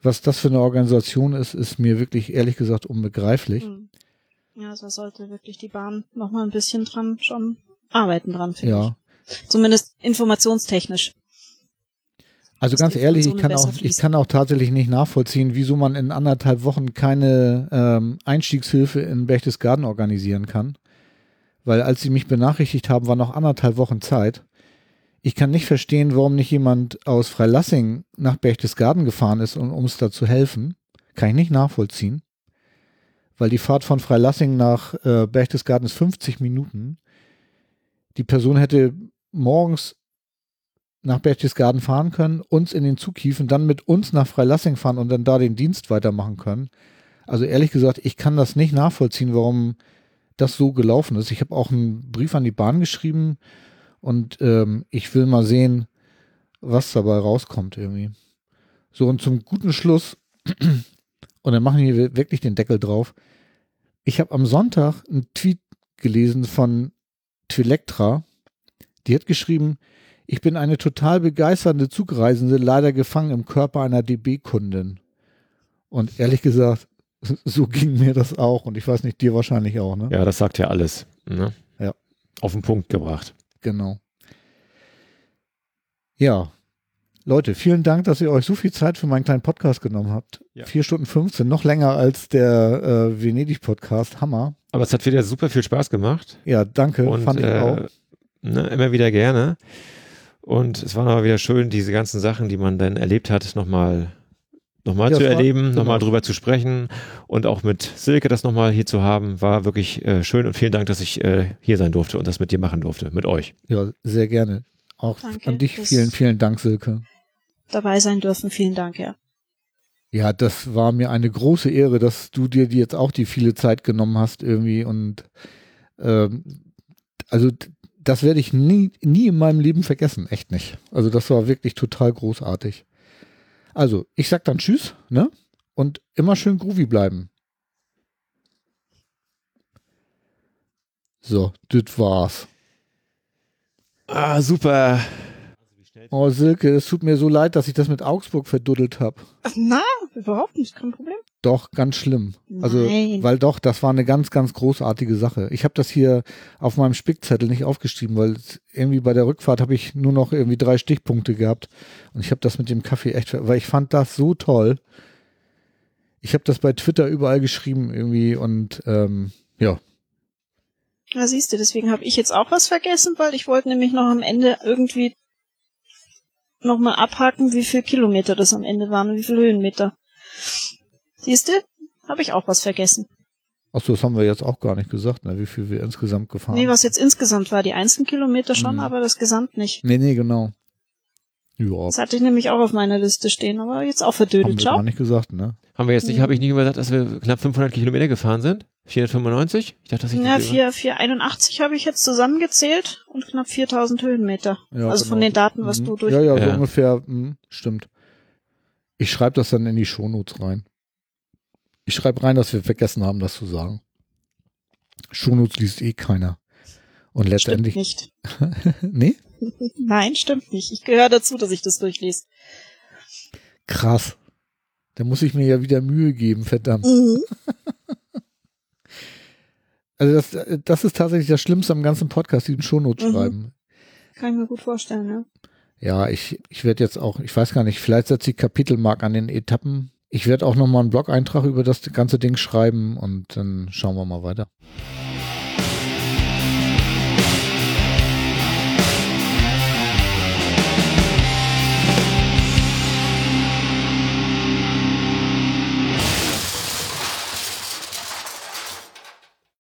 was das für eine Organisation ist, ist mir wirklich ehrlich gesagt unbegreiflich. Hm. Ja, da sollte wirklich die Bahn noch mal ein bisschen dran schon arbeiten dran, finde Ja. ich. Zumindest informationstechnisch. Also ganz ehrlich, ich kann auch, ich kann auch tatsächlich nicht nachvollziehen, wieso man in anderthalb Wochen keine ähm, Einstiegshilfe in Berchtesgaden organisieren kann. Weil als sie mich benachrichtigt haben, war noch anderthalb Wochen Zeit. Ich kann nicht verstehen, warum nicht jemand aus Freilassing nach Berchtesgaden gefahren ist, um uns da zu helfen. Kann ich nicht nachvollziehen. Weil die Fahrt von Freilassing nach äh, Berchtesgaden ist 50 Minuten. Die Person hätte morgens nach Berchtesgaden fahren können, uns in den Zug hieven, dann mit uns nach Freilassing fahren und dann da den Dienst weitermachen können. Also ehrlich gesagt, ich kann das nicht nachvollziehen, warum das so gelaufen ist. Ich habe auch einen Brief an die Bahn geschrieben und ähm, ich will mal sehen, was dabei rauskommt irgendwie. So und zum guten Schluss, und dann machen wir wirklich den Deckel drauf. Ich habe am Sonntag einen Tweet gelesen von Twilectra. Die hat geschrieben, ich bin eine total begeisternde Zugreisende, leider gefangen im Körper einer DB-Kundin. Und ehrlich gesagt, so ging mir das auch. Und ich weiß nicht, dir wahrscheinlich auch, ne? Ja, das sagt ja alles. Ne? Ja. Auf den Punkt gebracht. Genau. Ja. Leute, vielen Dank, dass ihr euch so viel Zeit für meinen kleinen Podcast genommen habt. Ja. Vier Stunden 15, noch länger als der äh, Venedig-Podcast. Hammer. Aber es hat wieder super viel Spaß gemacht. Ja, danke. und fand ich äh, auch. Ne, immer wieder gerne. Und es war aber wieder schön, diese ganzen Sachen, die man dann erlebt hat, nochmal noch mal Ja, zu erleben, nochmal genau. drüber zu sprechen und auch mit Silke das nochmal hier zu haben, war wirklich äh, schön und vielen Dank, dass ich äh, hier sein durfte und das mit dir machen durfte, mit euch. Ja, sehr gerne. Auch Danke, an dich vielen, vielen Dank, Silke. Dabei sein dürfen. Vielen Dank, ja. Ja, das war mir eine große Ehre, dass du dir die jetzt auch die viele Zeit genommen hast irgendwie und ähm, also das werde ich nie, nie in meinem Leben vergessen, echt nicht. Also das war wirklich total großartig. Also, ich sag dann Tschüss, ne? Und immer schön groovy bleiben. So, das war's. Ah, super. Oh, Silke, es tut mir so leid, dass ich das mit Augsburg verduddelt habe. Na, überhaupt nicht, kein Problem. Doch, ganz schlimm. Also, Nein. weil doch, das war eine ganz, ganz großartige Sache. Ich habe das hier auf meinem Spickzettel nicht aufgeschrieben, weil irgendwie bei der Rückfahrt habe ich nur noch irgendwie drei Stichpunkte gehabt. Und ich habe das mit dem Kaffee echt, weil ich fand das so toll. Ich habe das bei Twitter überall geschrieben irgendwie und ähm, ja, Na, siehst du, deswegen habe ich jetzt auch was vergessen, weil ich wollte nämlich noch am Ende irgendwie nochmal abhaken, wie viel Kilometer das am Ende waren und wie viel Höhenmeter. Siehst du? Habe ich auch was vergessen. achso, das haben wir jetzt auch gar nicht gesagt, ne, wie viel wir insgesamt gefahren Nee, was jetzt insgesamt war, die einzelnen Kilometer schon, Mhm. aber das Gesamt nicht. Nee, nee, genau. Ja, Das hatte ich nämlich auch auf meiner Liste stehen, aber jetzt auch haben wir verdödelt. gar nicht gesagt, ne? Haben wir jetzt nicht, Mhm. habe ich nicht gesagt, dass wir knapp 500 Kilometer gefahren sind? 495? Ich dachte, dass ich Ja, das 4, 481 habe ich jetzt zusammengezählt und knapp 4000 Höhenmeter. Ja, also von genau. den Daten, was Mhm. du durch... Ja, ja, so Ja. ungefähr, mhm, stimmt. Ich schreibe das dann in die Shownotes rein. Ich schreibe rein, dass wir vergessen haben, das zu sagen. Shownotes liest eh keiner. Und Stimmt letztendlich. nicht. nee? Nein, stimmt nicht. Ich gehöre dazu, dass ich das durchlese. Krass. Da muss ich mir ja wieder Mühe geben, verdammt. Mhm. Also das, das ist tatsächlich das Schlimmste am ganzen Podcast, diesen Shownotes Mhm. schreiben. Kann ich mir gut vorstellen, ja. Ja, ich, ich werde jetzt auch, ich weiß gar nicht, vielleicht setze ich Kapitelmark an den Etappen. Ich werde auch nochmal einen Blog-Eintrag über das ganze Ding schreiben und dann schauen wir mal weiter.